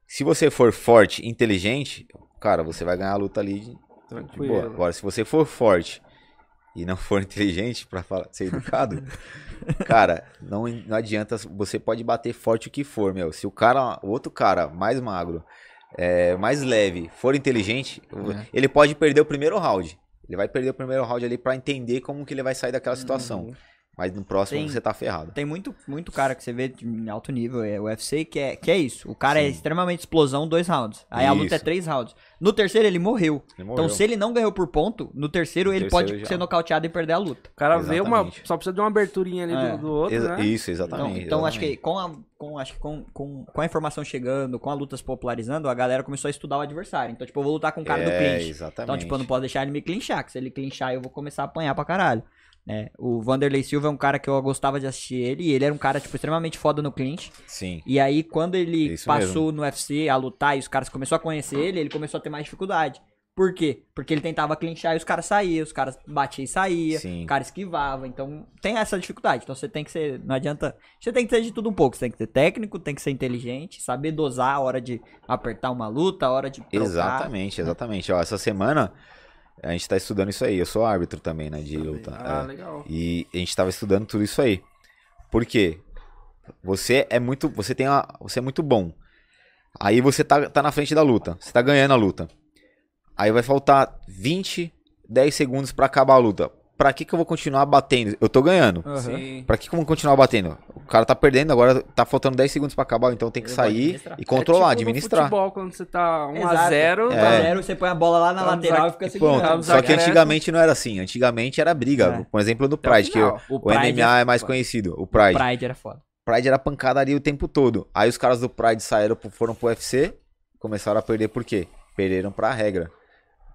Se você for forte e inteligente, cara, você vai ganhar a luta ali de, de boa. Tranquilo. Agora, se você for forte e não for inteligente pra falar, ser educado, cara, não, não adianta. Você pode bater forte o que for, meu. Se o cara, o outro cara mais magro, é, mais leve, for inteligente, É. ele pode perder o primeiro round. Ele vai perder o primeiro round ali pra entender como que ele vai sair daquela situação. Mas no próximo Tem- você tá ferrado. Tem muito, muito cara que você vê em alto nível, é o UFC, que é, que é isso. O cara é Sim. extremamente explosão, dois rounds. Aí a luta é Isso. três rounds. No terceiro ele morreu. Ele Então morreu. se ele não ganhou por ponto, no terceiro No ele terceiro pode já. ser nocauteado e perder a luta. O cara vê uma... Exatamente. Só precisa de uma aberturinha ali É. do, do outro, Exa- né? Isso, Então, exatamente. então acho que exatamente. com a, com, acho que com, com, com a informação chegando, com a luta se popularizando, a galera começou a estudar o adversário. Então, tipo, eu vou lutar com o cara do É, clinch. exatamente. Então, tipo, eu não posso deixar ele me clinchar, que se ele clinchar eu vou começar a apanhar pra caralho. Né? O Vanderlei Silva é um cara que eu gostava de assistir ele, e ele era um cara, tipo, extremamente foda no clinch. Sim. E aí, quando ele Isso passou no UFC a lutar e os caras começaram a conhecer ele, ele começou a ter mais dificuldade. Por quê? Porque ele tentava clinchar e os caras saíam, os caras batiam e saíam, Sim. o cara esquivava. Então, tem essa dificuldade. Então, você tem que ser, não adianta, você tem que ser de tudo um pouco. Você tem que ser técnico, tem que ser inteligente, saber dosar a hora de apertar uma luta, a hora de trocar. Exatamente, exatamente. Ó, essa semana a gente tá estudando isso aí. Eu sou árbitro também, né, de luta. Ah, É. legal. E a gente tava estudando tudo isso aí. Por quê? Você é muito, você tem uma, você é muito bom. Aí você tá, tá na frente da luta, você tá ganhando a luta. Aí vai faltar 20, 10 segundos pra acabar a luta. Pra que que eu vou continuar batendo? Eu tô ganhando. Sim. Pra que que eu vou continuar batendo? O cara tá perdendo, agora tá faltando 10 segundos pra acabar, então tem que Eu sair e controlar, é tipo administrar. No futebol, quando você tá 1x0, Exato. É. Zero, você põe a bola lá na no lateral e fica segurando. Só que antigamente não era assim. Antigamente era briga. É. Por exemplo, do Até o Pride, que o, O o Pride MMA é é mais foda. conhecido. O Pride. Pride era foda. Pride era pancadaria o tempo todo. Aí os caras do Pride saíram, foram pro UFC, começaram a perder por quê? Perderam pra regra.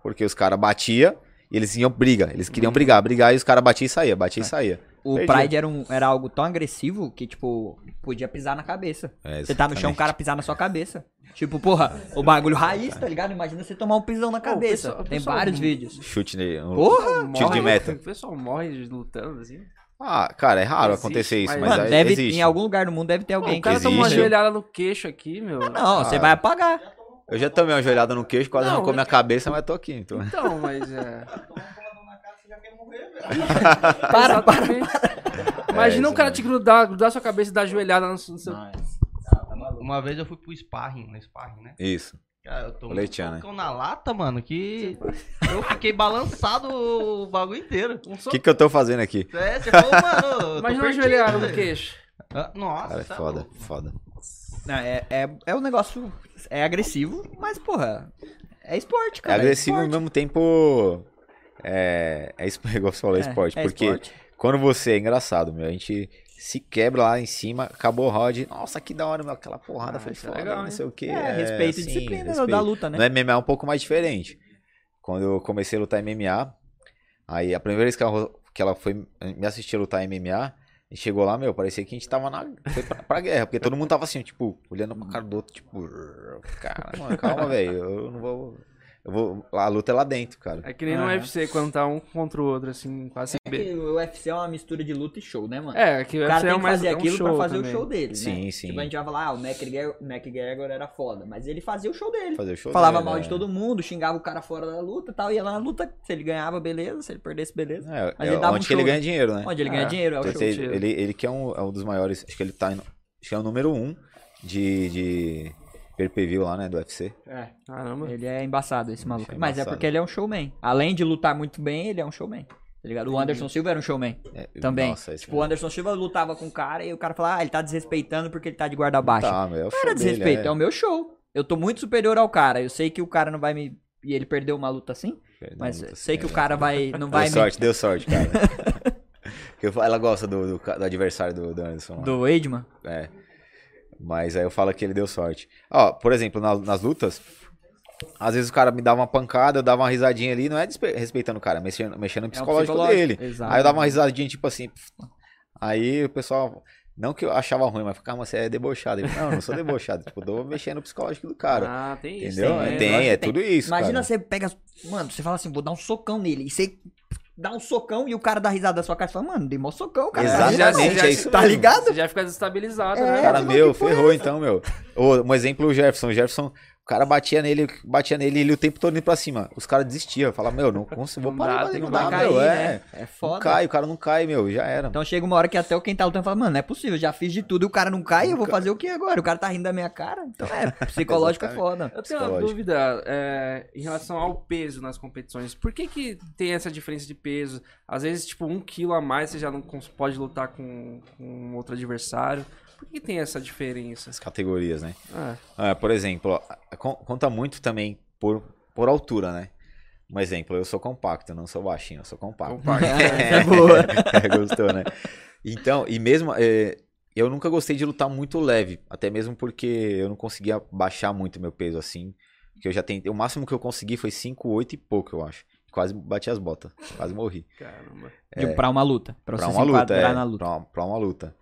Porque os caras batiam e eles iam briga. Eles queriam Uhum. brigar, brigar e os caras batiam e saía, batia É. e saía. O Perdia. Pride era, um, era algo tão agressivo que, tipo, podia pisar na cabeça. É, Você tá no chão, o cara pisar na sua cabeça. Tipo, porra, o bagulho raiz, tá ligado? Imagina você tomar um pisão na cabeça. pessoal- Tem pessoal- vários vídeos. Chute nele. um- Porra! Tiro de meta. O pessoal morre lutando assim. Ah, cara, é raro Existe, acontecer isso, mas- mas, aí deve, existe. em algum lugar do mundo deve ter Pô, alguém o cara que toma uma joelhada no queixo aqui, meu. Não, você vai apagar. Eu já tomei uma joelhada no queixo, quase Não, arrancou minha cabeça, mas tô aqui. Então. Então, mas é. Para, para. Exatamente. Imagina É, um cara te grudar, grudar sua cabeça e dar joelhada no seu. Uma vez eu fui pro sparring, no sparring, né? Isso. Cara, eu tomei Colete, um né? na lata, mano, que eu fiquei balançado o bagulho inteiro. Um O que, que eu tô fazendo aqui? É, você falou, mano, tô Imagina uma joelhada no queixo. Ah, Nossa, Cara, é tá foda, foda. Não, é, é, é um negócio. É agressivo, mas, porra. É esporte, É cara. agressivo ao esporte. mesmo tempo. É. É igual você falou, é, É, esporte. é porque esporte. quando você é engraçado, meu, a gente se quebra lá em cima, acabou o rod. Nossa, que da hora, meu, aquela porrada Ah, foi é foda, legal, não hein? sei o que. É, respeito e disciplina da luta, né? No MMA é um pouco mais diferente. Quando eu comecei a lutar MMA, aí a primeira vez que ela, que ela foi me assistir a lutar MMA, chegou lá, meu, parecia que a gente tava na, foi pra, pra guerra, porque todo mundo tava assim, tipo, olhando pra cara do outro, tipo, cara, mano, calma, velho, eu não vou, vou, a luta é lá dentro, cara. É que nem no Aham. UFC, quando tá um contra o outro, assim, quase É B. que o UFC é uma mistura de luta e show, né, mano? É, que o O cara UFC é tem que mais fazer é um aquilo pra show fazer também. o show dele, Sim, né? sim. Tipo, a gente vai falar, ah, o McGregor, McGregor era foda, mas ele fazia o show dele. Fazer o show Falava dele, mal né? de todo mundo, xingava o cara fora da luta e tal, ia lá na luta, se ele ganhava, beleza, se ele perdesse, beleza. É, Mas é ele dava um onde que ele ganha dinheiro, né? Onde ele ganha É, dinheiro, é o Ele, show. ele, ele, ele que é um, é um dos maiores, acho que ele tá, acho que é o número um de, de pay-per-view lá, né, do UFC. É, Caramba. ele é embaçado esse maluco. é Mas é embaçado. porque ele é um showman. Além de lutar muito bem, ele é um showman. Tá ligado? O Anderson Silva era um showman É, também. Nossa, esse tipo, o Anderson Silva lutava com o cara e o cara falava, ah, ele tá desrespeitando porque ele tá de guarda baixa. Tá, meu, é o show era dele, desrespeito, é. é. o meu show. Eu tô muito superior ao cara. Eu sei que o cara não vai me. E ele perdeu uma luta assim, Perdão, mas luta sei que o séria. cara vai. Não vai Deu me. sorte, deu sorte, cara. Porque eu falo- ela gosta do, do, ca- do adversário do, do Anderson. lá. Do Weidman. É. Mas aí eu falo que ele deu sorte. Ó, por exemplo, na- nas lutas, às vezes o cara me dava uma pancada, eu dava uma risadinha ali, não é respeitando o cara, mexendo, mexendo no psicológico, psicológico, dele. exato. Aí eu dava uma risadinha, tipo assim. Aí o pessoal. Não que eu achava ruim, mas calma, você é debochado. Eu, não, eu não sou debochado. tipo, eu tô mexendo no psicológico do cara. Ah, tem isso. entendeu? É, né? tem, é tem. tudo isso. Imagina cara. você pega. Mano, você fala assim, vou dar um socão nele. E você dá um socão e o cara dá risada da sua cara e fala, mano, dei mó socão, cara. Exatamente, já- é isso Tá mesmo. ligado? Você já fica desestabilizado, É, né? Cara, meu, é ferrou essa? então, meu. Um exemplo, o Jefferson. O Jefferson, o cara batia nele, batia nele ele o tempo todo indo pra cima. Os caras desistiam. Falavam, meu, não consigo, vou Não parar, não que dá, Vai meu, cair, é. né? É Não foda. cai, o cara não cai, meu, já era. Então chega uma hora que até o quem tá lutando fala, mano, não é possível, já fiz de tudo e o cara não cai, eu vou fazer o que agora? O cara tá rindo da minha cara. Então é, psicológico é foda. Eu tenho uma dúvida é, em relação ao peso nas competições. Por que, que tem essa diferença de peso? Às vezes, tipo, um quilo a mais você já não pode lutar com, com outro adversário. Por que, tem essa diferença? As categorias, né? Ah, Ah, por exemplo, ó, con- conta muito também por, por altura, né? Um exemplo, eu sou compacto, eu não sou baixinho, eu sou compacto. compacto. Essa é boa. É, gostou, né? Então, e mesmo. é, eu nunca gostei de lutar muito leve. Até mesmo porque eu não conseguia baixar muito meu peso assim. Que eu já tentei. O máximo que eu consegui foi 5, 8 e pouco, eu acho. Quase bati as botas. Quase morri. Caramba. De- Pra uma luta. Pra, Pra você uma se luta, é. na luta. Pra, uma, pra uma luta.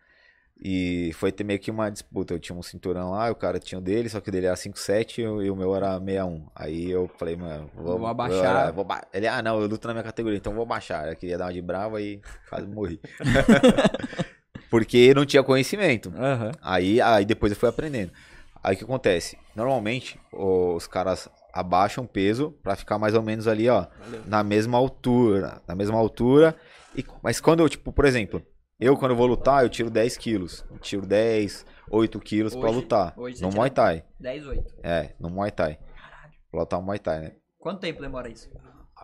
E foi ter meio que uma disputa. Eu tinha um cinturão lá, o cara tinha o dele, só que o dele era 5,7 e o- meu era 61. Aí eu falei, mano, vou, Vou abaixar. eu- vou ba- Ele, ah, não, eu luto na minha categoria, então vou baixar. Eu queria dar uma de brava e quase morri. Porque não tinha conhecimento. Aham. Aí, aí depois eu fui aprendendo. Aí o que acontece? Normalmente os caras abaixam o peso pra ficar mais ou menos ali, ó, na mesma altura, na mesma altura. E, mas quando eu, tipo, por exemplo, eu quando eu vou lutar, eu tiro 10 quilos, eu tiro 10, 8 quilos pra Hoje- lutar. hoje no Muay Thai. 10, 8. É, no Muay Thai. Pra lutar o Muay Thai, né? Quanto tempo demora isso?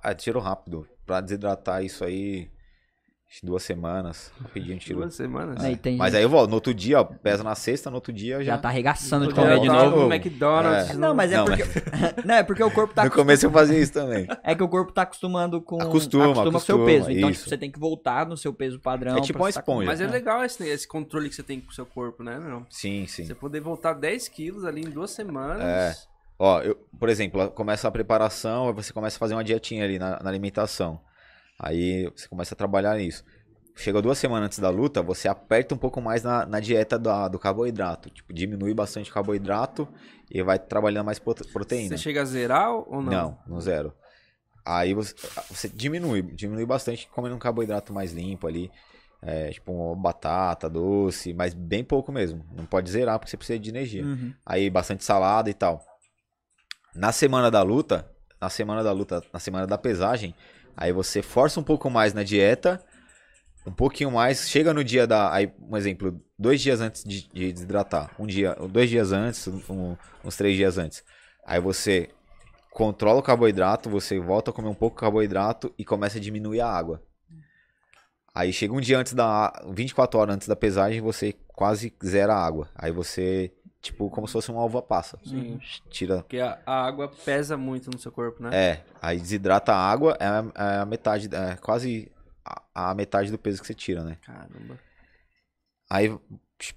Ah, tiro rápido. Pra desidratar isso aí, duas semanas. Rapidinho tirou. Duas semanas. Aí tem Mas gente aí eu volto. No outro dia, ó, pesa na sexta, no outro dia eu já já. tá arregaçando de comer de novo. no McDonald's. É. Não, mas é Não, porque. não, é porque o corpo tá No começo eu fazia isso também. É que o corpo tá acostumando com. Acostuma, com o seu acostuma, peso. Então, isso. tipo, você tem que voltar no seu peso padrão. É tipo uma tá com- esponja. Mas é legal esse, esse controle que você tem com o seu corpo, né, meu? Sim, sim. Você poder voltar 10 quilos ali em duas semanas. É. Ó, eu, por exemplo, começa a preparação, você começa a fazer uma dietinha ali na, na alimentação. Aí você começa a trabalhar nisso. Chega duas semanas antes da luta, você aperta um pouco mais na, na dieta da- do carboidrato. Tipo, diminui bastante o carboidrato e vai trabalhando mais prote- proteína. Você chega a zerar ou não? Não, no zero. Aí você, você diminui, diminui bastante comendo um carboidrato mais limpo ali. É, tipo, uma batata, doce, mas bem pouco mesmo. Não pode zerar porque você precisa de energia. Uhum. Aí bastante salada e tal. Na semana da luta, na semana da luta, na semana da pesagem, aí você força um pouco mais na dieta, um pouquinho mais, chega no dia da, aí um exemplo, dois dias antes de, de desidratar, um dia, dois dias antes, um- uns três dias antes, aí você controla o carboidrato, você volta a comer um pouco de carboidrato e começa a diminuir a água. Aí chega um dia antes da, 24 horas antes da pesagem, você quase zera a água. Aí você, tipo, como se fosse uma uva passa. Sim. Tira Porque a, a água pesa muito no seu corpo, né? é, aí desidrata a água, é a, é a metade, é quase a, a metade do peso que você tira, né? Caramba. Aí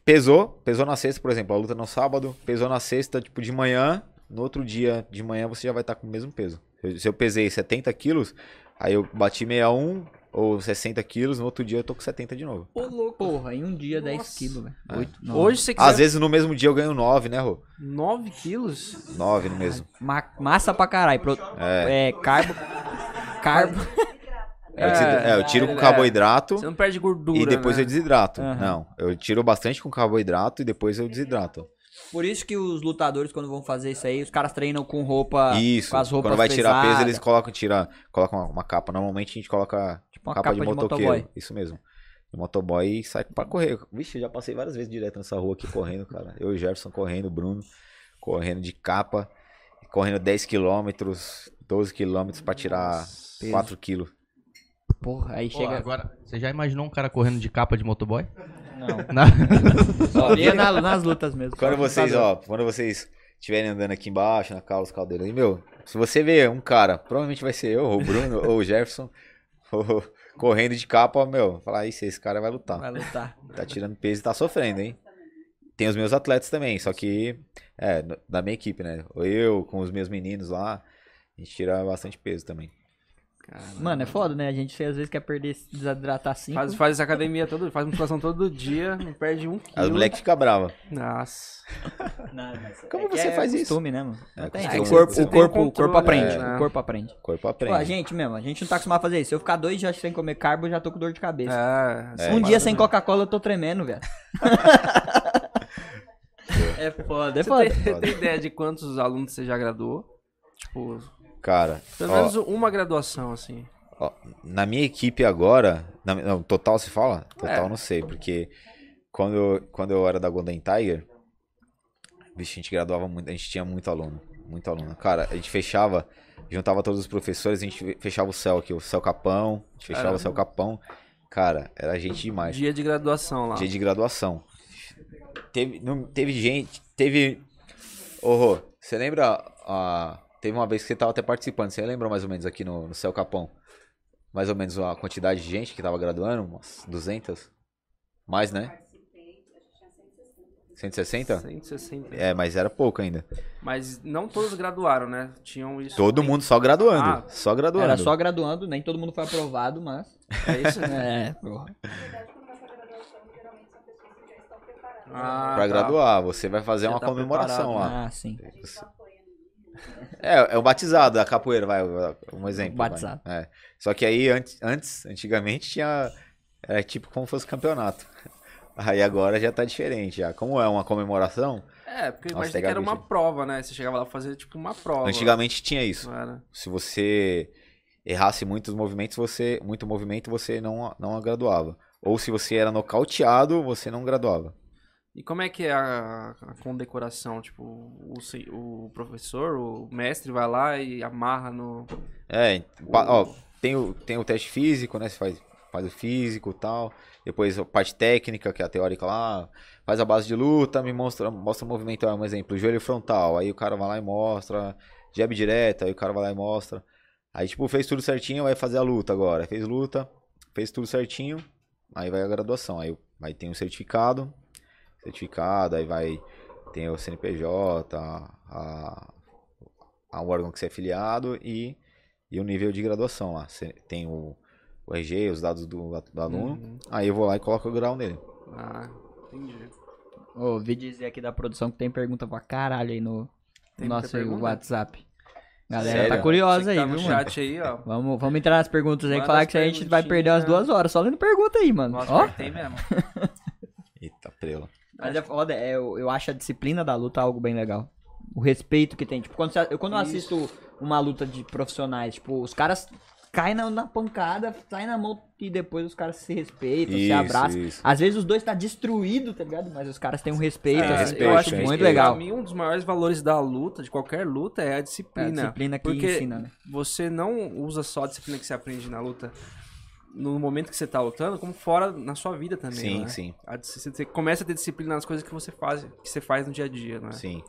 pesou, pesou na sexta, por exemplo, a luta no sábado, pesou na sexta, tipo, de manhã, no outro dia de manhã você já vai estar com o mesmo peso. Se eu pesei 70 quilos, aí eu bati 61 ou 60 quilos, no outro dia eu tô com 70 de novo. Ô, louco. Porra, em um dia 10 Nossa. quilos, velho. É. 8, Hoje você quiser Às vezes no mesmo dia eu ganho 9, né, Rô? 9 quilos? 9 no mesmo. massa pra caralho. Pro- É. é, carbo. Carbo. Eu, desid- é, eu tiro com é. carboidrato Você não perde gordura, e depois né? eu desidrato. Aham. Não, eu tiro bastante com carboidrato e depois eu desidrato. Por isso que os lutadores, quando vão fazer isso aí, os caras treinam com roupa. Isso. Com as roupas Quando vai tirar peso, pesadas. eles colocam, tira, colocam uma, uma capa. Normalmente a gente coloca Tipo uma capa, de capa de motoqueiro. motoboy. Isso mesmo. De motoboy sai pra correr. Vixe, eu já passei várias vezes direto nessa rua aqui correndo, cara. Eu e o Jefferson correndo, o Bruno correndo de capa, correndo 10 quilômetros, 12 quilômetros pra tirar Peso. 4 quilos. Porra, aí Pô, chega. agora, você já imaginou um cara correndo de capa de motoboy? Não. Na- Só via na- nas lutas mesmo. Quando vocês, ó, quando vocês estiverem andando aqui embaixo, na Carlos Caldeira, e, meu, se você ver um cara, provavelmente vai ser eu, ou o Bruno, ou o Jefferson, correndo de capa, meu, falar, isso, esse cara vai lutar. Vai lutar. Tá tirando peso e tá sofrendo, hein? Tem os meus atletas também, só que, é, da minha equipe, né? Eu, com os meus meninos lá, a gente tira bastante peso também. Mano, é foda, né? A gente às vezes quer perder, desidratar 5. Faz, faz essa academia todo, faz musculação todo dia, não perde um quilo. As moleques ficam bravas. Nossa. Como você faz isso? costume, né, mano? É costume. o corpo, Você o tem corpo, o controle, corpo aprende. né? O corpo aprende. O corpo Pô, aprende. a gente mesmo, a gente não tá acostumado a fazer isso. Se eu ficar dois dias sem comer carbo, eu já tô com dor de cabeça. É, É. um dia sem Coca-Cola, eu tô tremendo, velho. é foda, é Você foda. tem, tem ideia de quantos alunos você já graduou? Tipo, Cara, pelo ó, menos uma graduação, assim. ó, na minha equipe agora, na, não, total se fala? Total É. não sei, porque quando, eu- quando eu era da Golden Tiger, vixe, a gente graduava muito, a gente tinha muito aluno, muito aluno. Cara, a gente fechava, juntava todos os professores, a gente fechava o céu aqui, o céu capão, a gente fechava Caramba. o céu capão. Cara, era gente demais. Dia de graduação lá. Dia de graduação. Teve, não, teve gente. Teve. Ô, Rô, você lembra? a teve uma vez que você tava até participando. Você lembra mais ou menos aqui no, no Céu Capão? Mais ou menos a quantidade de gente que tava graduando? Umas 200? Mais, né? 160? 160. É, mas era pouco ainda. Mas não todos graduaram, né? Tinham isso. Todo mundo só graduando. Ah, só graduando. Era só graduando, nem todo mundo foi aprovado, mas. É isso, né? É, porra. Ah, Pra tá. graduar. Você vai fazer Já uma tá comemoração preparado, lá. Ah, sim. É, é o batizado da capoeira, vai, um exemplo. vai. Batizado. É. Só que aí, antes, antes, antigamente, tinha. Era tipo como fosse campeonato. Aí agora já tá diferente. Já. Como é uma comemoração, É, porque Nossa, imagina que era uma prova, né? Você chegava lá pra fazer tipo uma prova. antigamente tinha isso. Era? Se você errasse muitos movimentos, você. Muito movimento, você não, não graduava. Ou se você era nocauteado, você não graduava. E como é que é a, a condecoração? Tipo, o, o professor, o mestre vai lá e amarra no. É, ó, tem o, tem o teste físico, né? Você faz faz o físico e tal. Depois a parte técnica, que é a teórica lá. Faz a base de luta, me mostra, mostra o movimento, é um exemplo, joelho frontal. Aí o cara vai lá e mostra. Jab direto, aí o cara vai lá e mostra. Aí, tipo, fez tudo certinho, vai fazer a luta agora. Fez luta, fez tudo certinho, aí vai a graduação. Aí, aí tem o certificado, certificado, aí vai, tem o CNPJ, a, a um órgão que você é afiliado e, e o nível de graduação lá. Você tem o, o RG, os dados do, do aluno, Uhum. aí eu vou lá e coloco o grau nele. Ah, entendi. Ouvi dizer aqui da produção que tem pergunta pra caralho aí no, no nosso? WhatsApp. Galera Sério? tá curiosa aí, tá viu, no mano? chat aí, ó. Vamos, vamos entrar nas perguntas aí, Manda falar que a gente vai perder umas duas horas só lendo pergunta aí, mano. Nossa, Ó, tem mesmo. Eita, prela. Mas é foda, é, eu, eu acho a disciplina da luta algo bem legal. O respeito que tem. Tipo, quando, você- eu, quando eu assisto uma luta de profissionais, tipo, os caras caem na, na pancada, saem na mão e depois os caras se respeitam, se Isso, abraçam. isso. Às vezes os dois tá destruído, tá ligado? Mas os caras têm um respeito, É, assim, respeito, eu acho respeito. muito Pra legal. mim, um dos maiores valores da luta, de qualquer luta, é a É a disciplina. disciplina que Porque ensina, né? você não usa só a disciplina que você aprende na luta no momento que você tá lutando, como fora na sua vida também, Sim, né? sim, Você começa a ter disciplina nas coisas que você faz, que você faz no dia a dia, né? sim.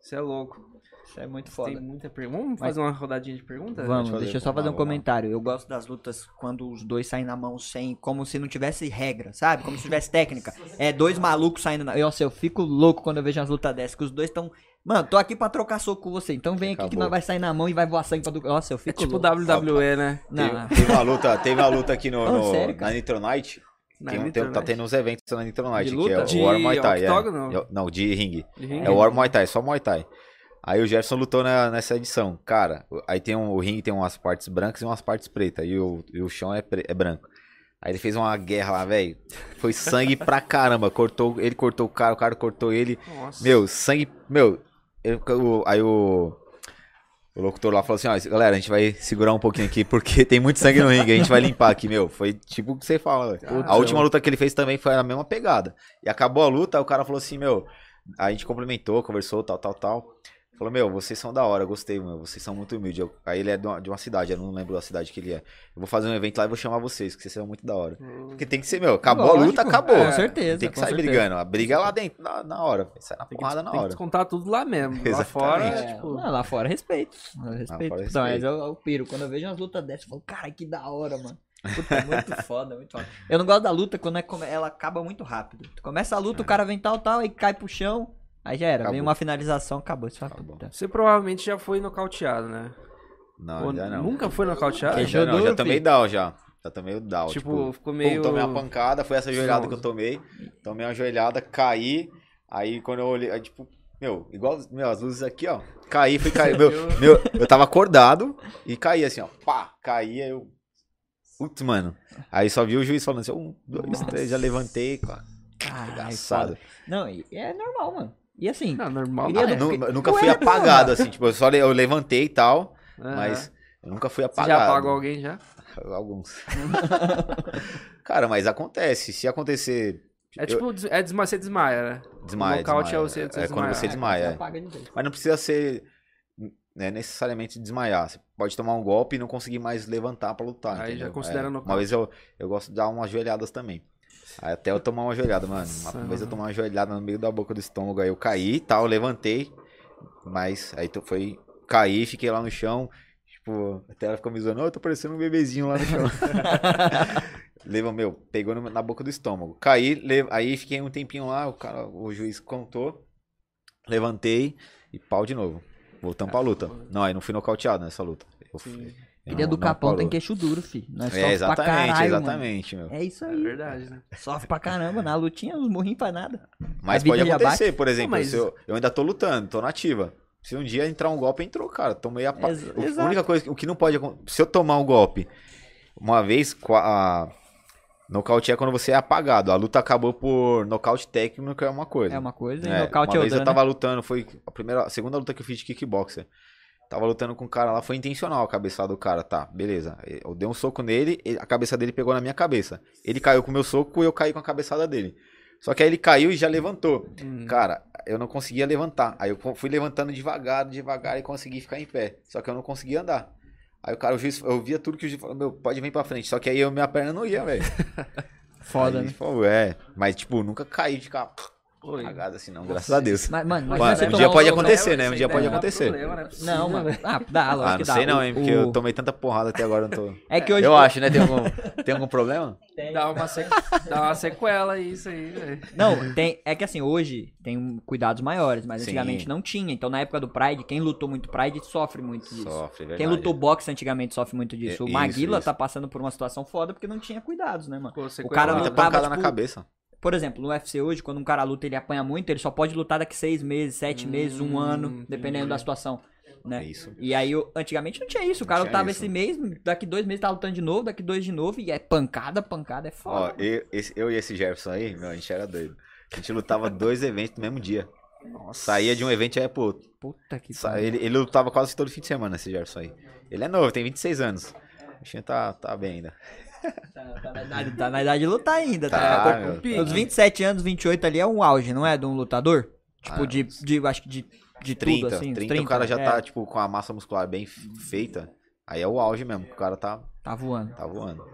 Isso é louco. Isso é muito Tem foda. muita pergunta. Vamos fazer uma rodadinha de perguntas? Vamos, fazer, deixa eu só fazer lá, um lá. comentário. Eu gosto das lutas quando os dois saem na mão sem, como se não tivesse regra, sabe? Como se tivesse técnica. É dois malucos saindo na. Nossa, eu fico louco quando eu vejo as lutas dessas, que os dois estão. Mano, tô aqui pra trocar soco com você. Então vem aqui que Acabou. nós vai sair na mão e vai voar sangue pra tu. Nossa, eu É fico tipo louco. WWE, né? Não, Teve, teve uma luta, teve uma luta aqui no, Oh, no- sério, na Nitronite. Na Tem, um- tem- tá tendo uns eventos na Nitronite, De que é luta? o War Muay Thai. De é. É o- Não, de ringue. De ringue? É o War Muay Thai, só Muay Thai. Aí o Jefferson lutou na- nessa edição. Cara, aí tem um, o ringue tem umas partes brancas e umas partes pretas. E o, e o chão é, pre- é branco. Aí ele fez uma guerra lá, velho. Foi sangue pra caramba. Cortou, ele cortou o cara, o cara cortou ele. Nossa. Meu, sangue. Meu, eu- aí o. O locutor lá falou assim, ó, galera, a gente vai segurar um pouquinho aqui porque tem muito sangue no ringue, a gente vai limpar aqui, meu. Foi tipo o que você fala. Caramba. A última luta que ele fez também foi a mesma pegada. E acabou a luta, o cara falou assim, meu, a gente complementou, conversou, tal, tal, tal. Falou, meu, vocês são da hora, gostei, meu, vocês são muito humildes. Eu- aí ele é de uma, de uma cidade, eu não lembro da cidade que ele é. Eu vou fazer um evento lá e vou chamar vocês, que vocês são muito da hora. Porque tem que ser, meu, acabou a luta, Lógico, acabou. Com certeza. Tem que sair certeza. brigando. A briga é lá dentro, na, na hora. Sai na Tem que, porrada na tem que hora. descontar tudo lá mesmo. Lá fora, É, é, tipo... não, lá fora respeito. Eu respeito. fora Então, mas respeito. eu, eu piro. Quando eu vejo umas lutas dessas, eu falo, cara, que da hora, mano. Puta, é muito foda, muito foda. Eu não gosto da luta quando é ela acaba muito rápido. Tu começa a luta, o cara vem tal, tal, aí cai pro chão. Aí já era. Acabou. uma finalização, acabou. Você fala, Acabou. puta. Você provavelmente já foi nocauteado, né? Não, Ou já não. Nunca foi nocauteado? Já não, já tomei down já. Já tomei o down. Tipo, Tipo, ficou pum, meio... tomei uma pancada, foi essa joelhada que eu tomei. Tomei uma joelhada, caí. Aí quando eu olhei, aí, tipo, meu, igual, meu, as luzes aqui, ó. Caí, fui cair. Meu, meu, eu tava acordado e caí assim, ó. Pá, caí, aí eu. Putz, mano. Aí só vi o juiz falando assim, um, dois, três, já levantei, cara. Caralho, Engraçado. foda. Não, e é normal, mano. E assim, Não, normal. Queria- Ah, É, porque- nunca fui não, apagado, assim, tipo, eu só le- eu levantei e tal, mas eu nunca fui Você apagado. já apagou alguém já? Alguns. Cara, mas acontece. Se acontecer. É eu- tipo, é desma você desmaia, né? Desmaia, nocaute desmaia. é você- você É quando você desmaiar. desmaia. você apaga de vez. Mas não precisa ser né, necessariamente desmaiar. Você pode tomar um golpe e não conseguir mais levantar pra lutar. Aí entendeu? já considera É. nocaute. Uma vez eu, eu gosto de dar umas joelhadas também. Aí até eu tomar uma joelhada, mano. Nossa, Uma vez eu tomei uma joelhada no meio da boca do estômago. Aí eu caí e tal, levantei. Mas aí tu foi. Caí, fiquei lá no chão. Tipo, até ela ficou me zoando, "Ô, eu tô parecendo um bebezinho lá no chão. Leva, meu, pegou no- na boca do estômago. Caí, le- aí fiquei um tempinho lá, o cara, o juiz contou. Levantei e pau de novo. Voltamos pra luta. Não, aí não fui nocauteado nessa luta. Eu fui. Filha não- do não Capão tem queixo duro, filho. Nós É, sofre pra exatamente, caralho, mano. exatamente, meu. É isso É aí. verdade, né? Sofre pra caramba. Na lutinha, os morrinhos faz nada. Mas pode acontecer, por exemplo, mas- se eu, eu ainda tô lutando, tô nativa. Se um dia entrar um golpe, entrou, cara. Tomei a. pa- Ex- o-. A única coisa, o que não pode acontecer. Se eu tomar um golpe, uma vez, a. Nocaute é quando você é apagado. A luta acabou por nocaute técnico, é uma coisa. É uma coisa e É, nocaute uma é vez outra, eu tava lutando, foi a primeira, a segunda luta que eu fiz de kickboxer. Tava lutando com um cara lá, foi intencional a cabeçada do cara, tá, beleza. Eu dei um soco nele, ele- a cabeça dele pegou na minha cabeça. Ele caiu com o meu soco e eu caí com a cabeçada dele. Só que aí ele caiu e já levantou. Hum. Cara, eu não conseguia levantar. Aí eu fui levantando devagar, devagar e consegui ficar em pé. Só que eu não conseguia andar. Aí o cara, o juiz, eu via tudo que o juiz falou, meu, pode vir pra frente. Só que aí eu, minha perna não ia, velho. Foda, Aí, né? Falou, é, mas tipo, nunca caí de ficar Oi. cagado assim, não, graças a Deus. Mas, mano, mas você um dia pode acontecer, né? Um dia pode acontecer. problema, né? Não, mano. Ah, dá, lógico Ah, não que dá. sei não, O- hein, porque o- eu tomei tanta porrada até agora, eu não tô... É que hoje. Eu acho, né? Tem algum, tem algum problema? Dá uma, sequ... Dá uma sequela isso aí, velho. Não, tem, é que assim, hoje tem cuidados maiores, mas Sim. antigamente não tinha. Então na época do Pride, quem lutou muito Pride sofre muito disso. Sofre, verdade. Quem lutou boxe antigamente sofre muito disso. É, o isso, Maguila isso. tá passando por uma situação foda porque não tinha cuidados, né, mano? Pô, sequela- cara Muita lutava, pancada na tipo, cabeça. Por exemplo, no UFC hoje, quando um cara luta ele apanha muito, ele só pode lutar daqui seis meses, sete Hum, meses, um ano, dependendo da situação. É Né? isso. E aí, o- antigamente não tinha isso. O cara Não lutava esse mês, daqui dois meses tá lutando de novo, daqui dois de novo, e é pancada, pancada, é Ó, foda. eu, esse- eu e esse Jefferson aí, meu, a gente era doido. A gente lutava dois eventos no mesmo dia. Saía de um evento e ia pro outro. Puta que Sa- pariu. Ele, ele lutava quase todo fim de semana, esse Jefferson aí. Ele é novo, tem 26 anos. O bichinho tá, tá bem ainda. Tá, tá na idade, tá na idade de lutar ainda, tá? Tá, Tá meu, com- tá. Os 27 anos, 28 ali é um auge, não é? De um lutador? Tipo, Ah, de, de, acho que de, de 30, tudo, assim. uns 30, o cara já é, tá, tipo, com a massa muscular bem feita. Aí é o auge mesmo, que o cara tá, Tá voando. tá voando.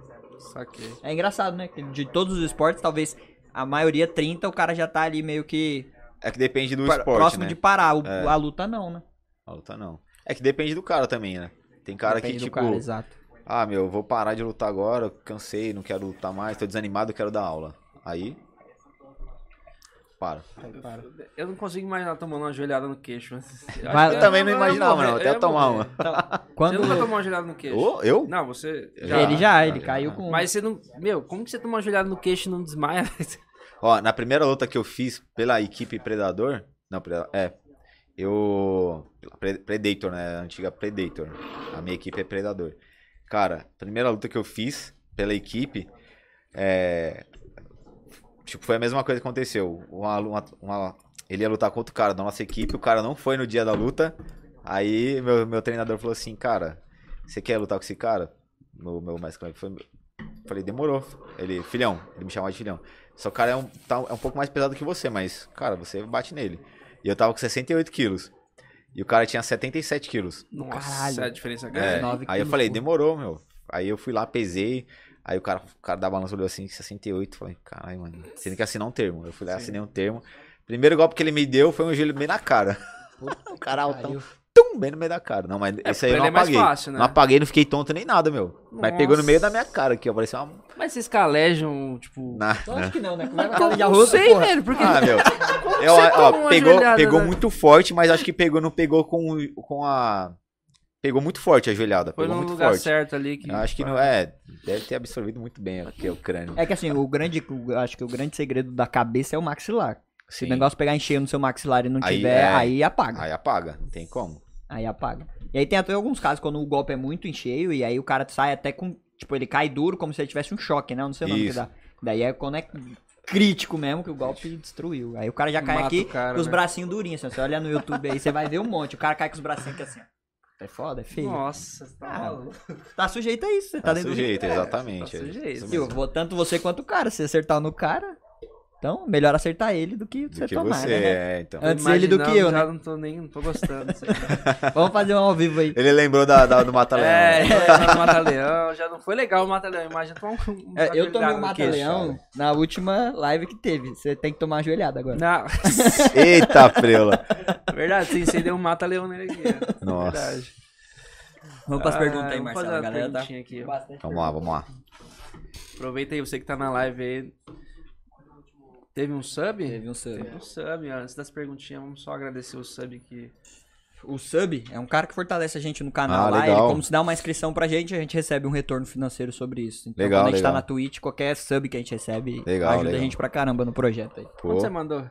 Saquei. É engraçado, né? que De todos os esportes, talvez a maioria 30, o cara já tá ali meio que É que depende do pra- esporte, próximo né? de parar. O- É. A luta não, né? A luta não. É que depende do cara também, né? Tem cara Depende que, do tipo, cara, exato. Ah, meu, vou parar de lutar agora, cansei, não quero lutar mais, tô desanimado, quero dar aula. Aí, para. Eu não consigo imaginar tomando uma joelhada no queixo. mas- Eu também não imaginava, não, até tomar uma. Quando... Você nunca tomou uma joelhada no queixo? Ô, eu? Não, você. Ele já, ele já. caiu com... Mas você não. Meu, como que você toma uma joelhada no queixo e não desmaia? Ó, na primeira luta que eu fiz pela equipe Predador, não, é, eu, Pre- Predator, né, a antiga Predator, a minha equipe é Predador. Cara, primeira luta que eu fiz pela equipe, é, tipo, foi a mesma coisa que aconteceu, uma, uma- uma- ele ia lutar contra o cara da nossa equipe, o cara não foi no dia da luta, aí meu, meu treinador falou assim, cara, você quer lutar com esse cara? Meu, meu mestre foi, falei, demorou, ele, filhão, ele me chamava de filhão. Só que o cara é um, tá- é um pouco mais pesado que você, mas, cara, você bate nele. E eu tava com 68 quilos. E o cara tinha 77 quilos. Nossa, Caralho. a diferença é É, aí eu falei, demorou, meu. Aí eu fui lá, pesei. Aí o cara, o cara da balança olhou assim, 68. Falei, caralho, mano, você tem que assinar um termo. Eu fui lá, assinei um termo. Primeiro golpe que ele me deu foi um joelho bem na cara. o cara altão, tum, bem no meio da cara. Não, mas esse aí eu não é mais apaguei. fácil, né? Não apaguei, não fiquei tonto nem nada, meu. Mas pegou no meio da Nossa. minha cara aqui, ó. Parecia uma. Mas vocês calejam, tipo. Na, Acho que não, né? Como é que não sei, porra? velho, porque. Ah, meu. Eu, ó, pegou, pegou né? muito forte, mas acho que pegou, não pegou com, com a. Pegou muito forte a joelhada. Foi Pegou no muito lugar forte. certo ali. Que... Eu acho que não é. Deve ter absorvido muito bem aqui o crânio. É que assim, o grande, acho que o grande segredo da cabeça é o maxilar. Se Sim. o negócio pegar em cheio no seu maxilar e não Aí tiver, é. aí apaga. Aí apaga, não tem como. Aí apaga. E aí tem até alguns casos quando o golpe é muito em cheio e aí o cara sai até com. Tipo, ele cai duro como se ele tivesse um choque, né? Eu não sei o nome que Isso. dá. Daí é quando é crítico mesmo que o golpe destruiu. Aí o cara já cai Mata aqui cara, com os né? bracinhos durinhos. Assim, você olha no YouTube aí, você vai ver um monte. O cara cai com os bracinhos aqui assim. ó. É foda, é feio. Nossa, tá Ah, maluco. Tá sujeito a isso, você tá, Tá dentro do sujeito, ringue. exatamente. tá é sujeito. isso E eu tanto você quanto o cara. Se acertar no cara, então melhor acertar ele do que Do você que tomar, você, né? é, então. Antes ele do que eu, né? Já não tô nem, não tô gostando. Vamos fazer um ao vivo aí. Ele lembrou da, da- do Mata-Leão. é, né? já no Mata-Leão, já não foi legal o Mata-Leão. Imagina tomar um. um É, eu tomei joelhada um mata-leão na última live que teve. Você tem que tomar uma joelhada agora. Não, Eita, preula. verdade, sim, você deu um Mata-Leão nele aqui. é Nossa. Verdade. Vamos pras Ah, perguntas aí, Marcelo. galera tá aqui, Vamos lá, vamos lá. Aproveita aí, você que tá na live aí. Teve um sub? Teve um sub. Teve um sub. Antes das perguntinhas, vamos só agradecer o sub que. O sub é um cara que fortalece a gente no canal Ah, lá. legal. Ele, como se dá uma inscrição pra gente, a gente recebe um retorno financeiro sobre isso. Então, Legal, quando a gente legal. tá na Twitch, qualquer sub que a gente recebe Legal, ajuda legal. a gente pra caramba no projeto aí. Pô, Quanto você mandou?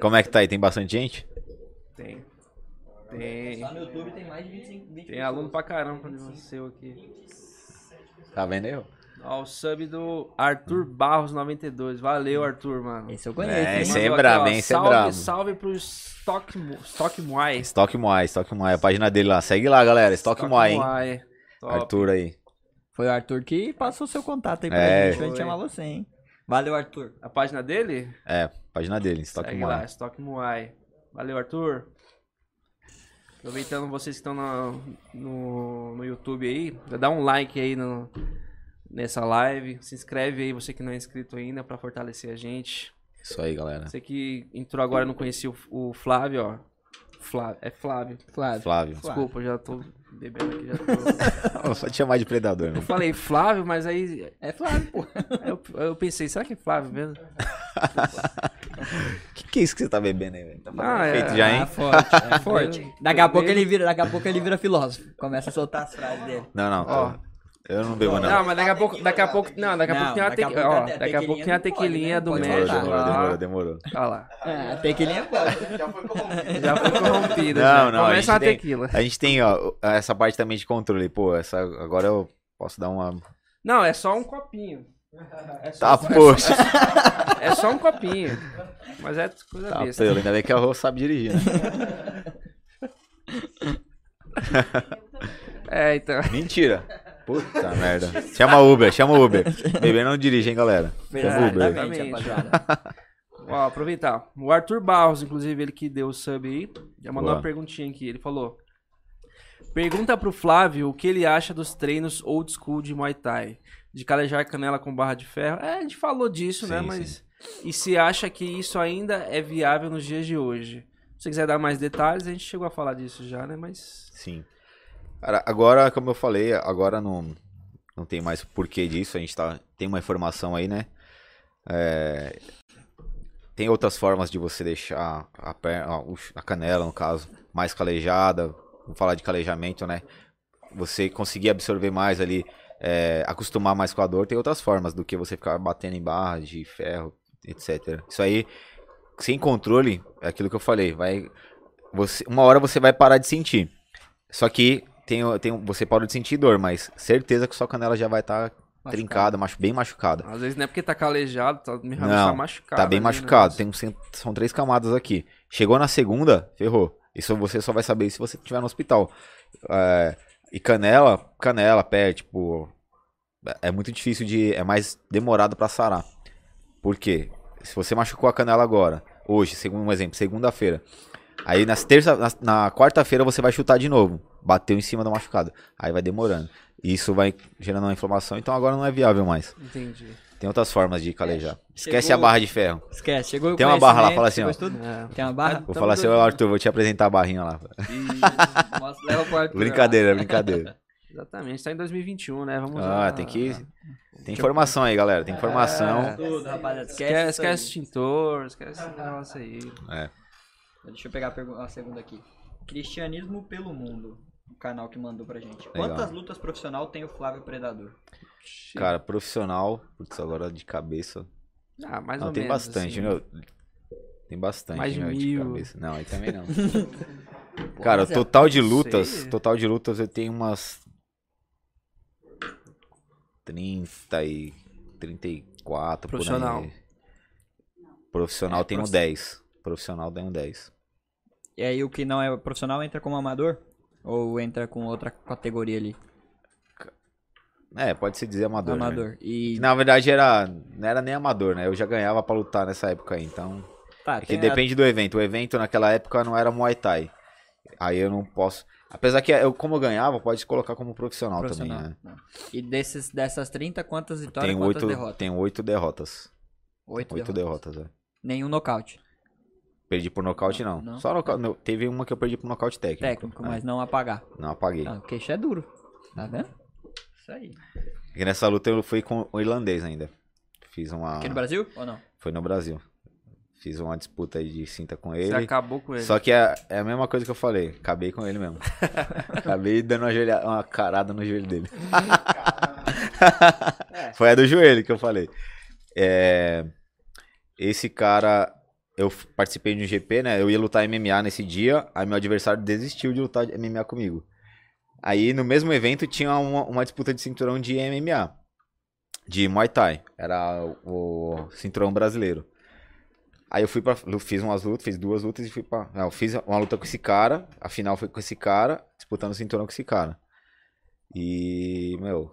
como é que tá aí? Tem bastante gente? Tem. Tem. no YouTube tem mais de 25, 20 Tem aluno pra caramba no seu aqui. Tá vendo aí? Ó? O sub do Arthur Barros 92. Valeu, Arthur, mano. Esse eu conheço. É, esse é brabo, hein? Esse é salve, brabo. Salve pro Stock, Mu- Stock Muay. Stock Muay, Stock Muay. A página dele lá. Segue lá, galera. Stock, Muay, hein? Top. Arthur aí. Foi o Arthur que passou seu contato aí pra É. gente, pra gente chamar você, hein? Valeu, Arthur. A página dele? É, página dele, Stock Segue Muay. lá, Stock Muay. Valeu, Arthur. Aproveitando vocês que estão no, no, no YouTube aí, dá um like aí no, nessa live. Se inscreve aí, você que não é inscrito ainda, pra fortalecer a gente. Isso aí, galera. Você que entrou agora e não conhecia o, o Flávio, ó. Flávio, é Flávio. Flávio. Flávio. Desculpa, eu já tô bebendo aqui. Já tô... Só te chamar de predador, Eu né? falei Flávio, mas aí É Flávio, pô. eu, eu pensei, será que é Flávio mesmo? Que que é isso que você tá bebendo aí, velho? Tá fazendo Ah, é. já, hein? É forte, é forte. Eu- Daqui a eu pouco ele vira, daqui a pouco ele vira filósofo. Começa a soltar as frases dele. Não, não. Ó. tô- Eu não bebo, Não, não. mas daqui a pouco, daqui a pouco, não, daqui a pouco tem uma a pouco ó, a daqui a pouco tem a tequilinha tequilinha né? do médico demorou, demorou, demorou. Olha lá, É, tem que linha pode. Já foi corrompido. já foi corrompida, Não, não, a Começa gente uma tem- tequila. A gente tem, ó, essa parte também de controle. Pô, essa, agora eu posso dar uma. Não, é só um copinho. É Tá, poxa. é só um copinho. Mas é coisa Tá, besta. pelo. Ainda bem que a Rô sabe dirigir, né? É, então. Mentira. Puta merda. Chama Uber, chama Uber. Bebê não dirige, hein, galera. Chama Uber. Exatamente. Exatamente, rapaziada. Ó, aproveitar. O Arthur Barros, inclusive, ele que deu o sub aí, já mandou Boa. uma perguntinha aqui. Ele falou: Pergunta pro Flávio o que ele acha dos treinos old school de Muay Thai. De calejar canela com barra de ferro. É, a gente falou disso, né? Sim, Mas. E se acha que isso ainda é viável nos dias de hoje? Se você quiser dar mais detalhes, a gente chegou a falar disso já, né? Mas. Sim. Cara, agora, como eu falei, agora não, não tem mais porquê disso. A gente tá, tem uma informação aí, né? É, tem outras formas de você deixar a, perna, a, canela, no caso, mais calejada. Vamos falar de calejamento, né? Você conseguir absorver mais ali, é, acostumar mais com a dor. Tem outras formas do que você ficar batendo em barras de ferro, etc. Isso aí, sem controle, é aquilo que eu falei. Vai, você, uma hora você vai parar de sentir. Só que tem, tem, você pode sentir dor, mas certeza que sua canela já vai estar trincada, machu, bem machucada. Às vezes não é porque tá calejado, tá, Não, tá machucado. Tá bem ali, né? machucado. Tem um, são três camadas aqui. Chegou na segunda, ferrou. Isso você só vai saber se você estiver no hospital. É, e canela, canela, pé, tipo. é- É muito difícil de. É mais demorado pra sarar. Por quê? Se você machucou a canela agora, hoje, segundo um exemplo, segunda-feira. Aí nas terça, na, na quarta-feira você vai chutar de novo. Bateu em cima do machucado. Aí vai demorando. E isso vai gerando uma inflamação, então agora não é viável mais. Entendi. Tem outras formas de calejar. Esquece Chegou- a barra de ferro. Esquece, chegou o Tem uma barra lá, fala assim, ó. É. Tem uma barra? Vou Tamo falar assim, Arthur, vou te apresentar a barrinha lá. Isso, mostra, leva pro Arthur. Brincadeira, brincadeira. Exatamente, tá em 2021, né? Vamos Ah, lá. tem que. Tem informação aí, galera. Tem informação. lá. Tudo, rapaziada. Esquece, Esquece, esquece extintor, esquece esse negócio aí. É. Deixa eu pegar a, segunda aqui. Cristianismo pelo mundo. O canal que mandou pra gente. Legal. Quantas lutas profissional tem o Flávio Predador? Cara, profissional. Putz, agora de cabeça. Ah, mais Não, ou tem menos. bastante, assim. né? Tem bastante, Mais de né, cabeça. Não, aí também não. Cara, mas é- total de lutas. sei. Total de lutas eu tenho umas. 30 e. 34 Profissional. por aí. Profissional É, tem um prof- 10. Profissional tem um 10. E aí o que não é profissional entra como amador? Ou entra com outra categoria ali? É, pode se dizer amador. né? amador. E. Na verdade era, não era nem amador, né? Eu já ganhava pra lutar nessa época aí, então. Tá, É que tem a- depende do evento. O evento naquela época não era Muay Thai. Aí eu não posso. Apesar que eu, como eu ganhava, pode colocar como profissional, profissional. também, né? Não. E desses, dessas 30, quantas vitórias Tem quantas oito, derrotas? tem oito derrotas. Oito, Oito derrotas. derrotas, é. Nenhum nocaute. Perdi por nocaute, não. Não. Só nocaute. não, Teve uma que eu perdi por nocaute técnico. Técnico, É, mas não apagar. Não apaguei. Ah, o queixo é duro. Tá vendo? Isso aí. E nessa luta eu fui com o irlandês ainda. Fiz uma. Aqui no Brasil ou não? Foi no Brasil. Fiz uma disputa aí de cinta com Você ele. acabou com ele. Só que é, é a mesma coisa que eu falei. Acabei com ele mesmo. Acabei dando uma, joelha, uma carada no joelho dele. Foi a do joelho que eu falei. É, esse cara, eu participei de um GP, né? Eu ia lutar MMA nesse dia. Aí meu adversário desistiu de lutar MMA comigo. Aí no mesmo evento tinha uma, uma disputa de cinturão de MMA. De Muay Thai. Era o, cinturão brasileiro. Aí eu fui eu Fiz umas lutas, fiz duas lutas e fui. Não, eu fiz uma luta com esse cara. A final foi com esse cara, disputando o cinturão com esse cara. E, meu.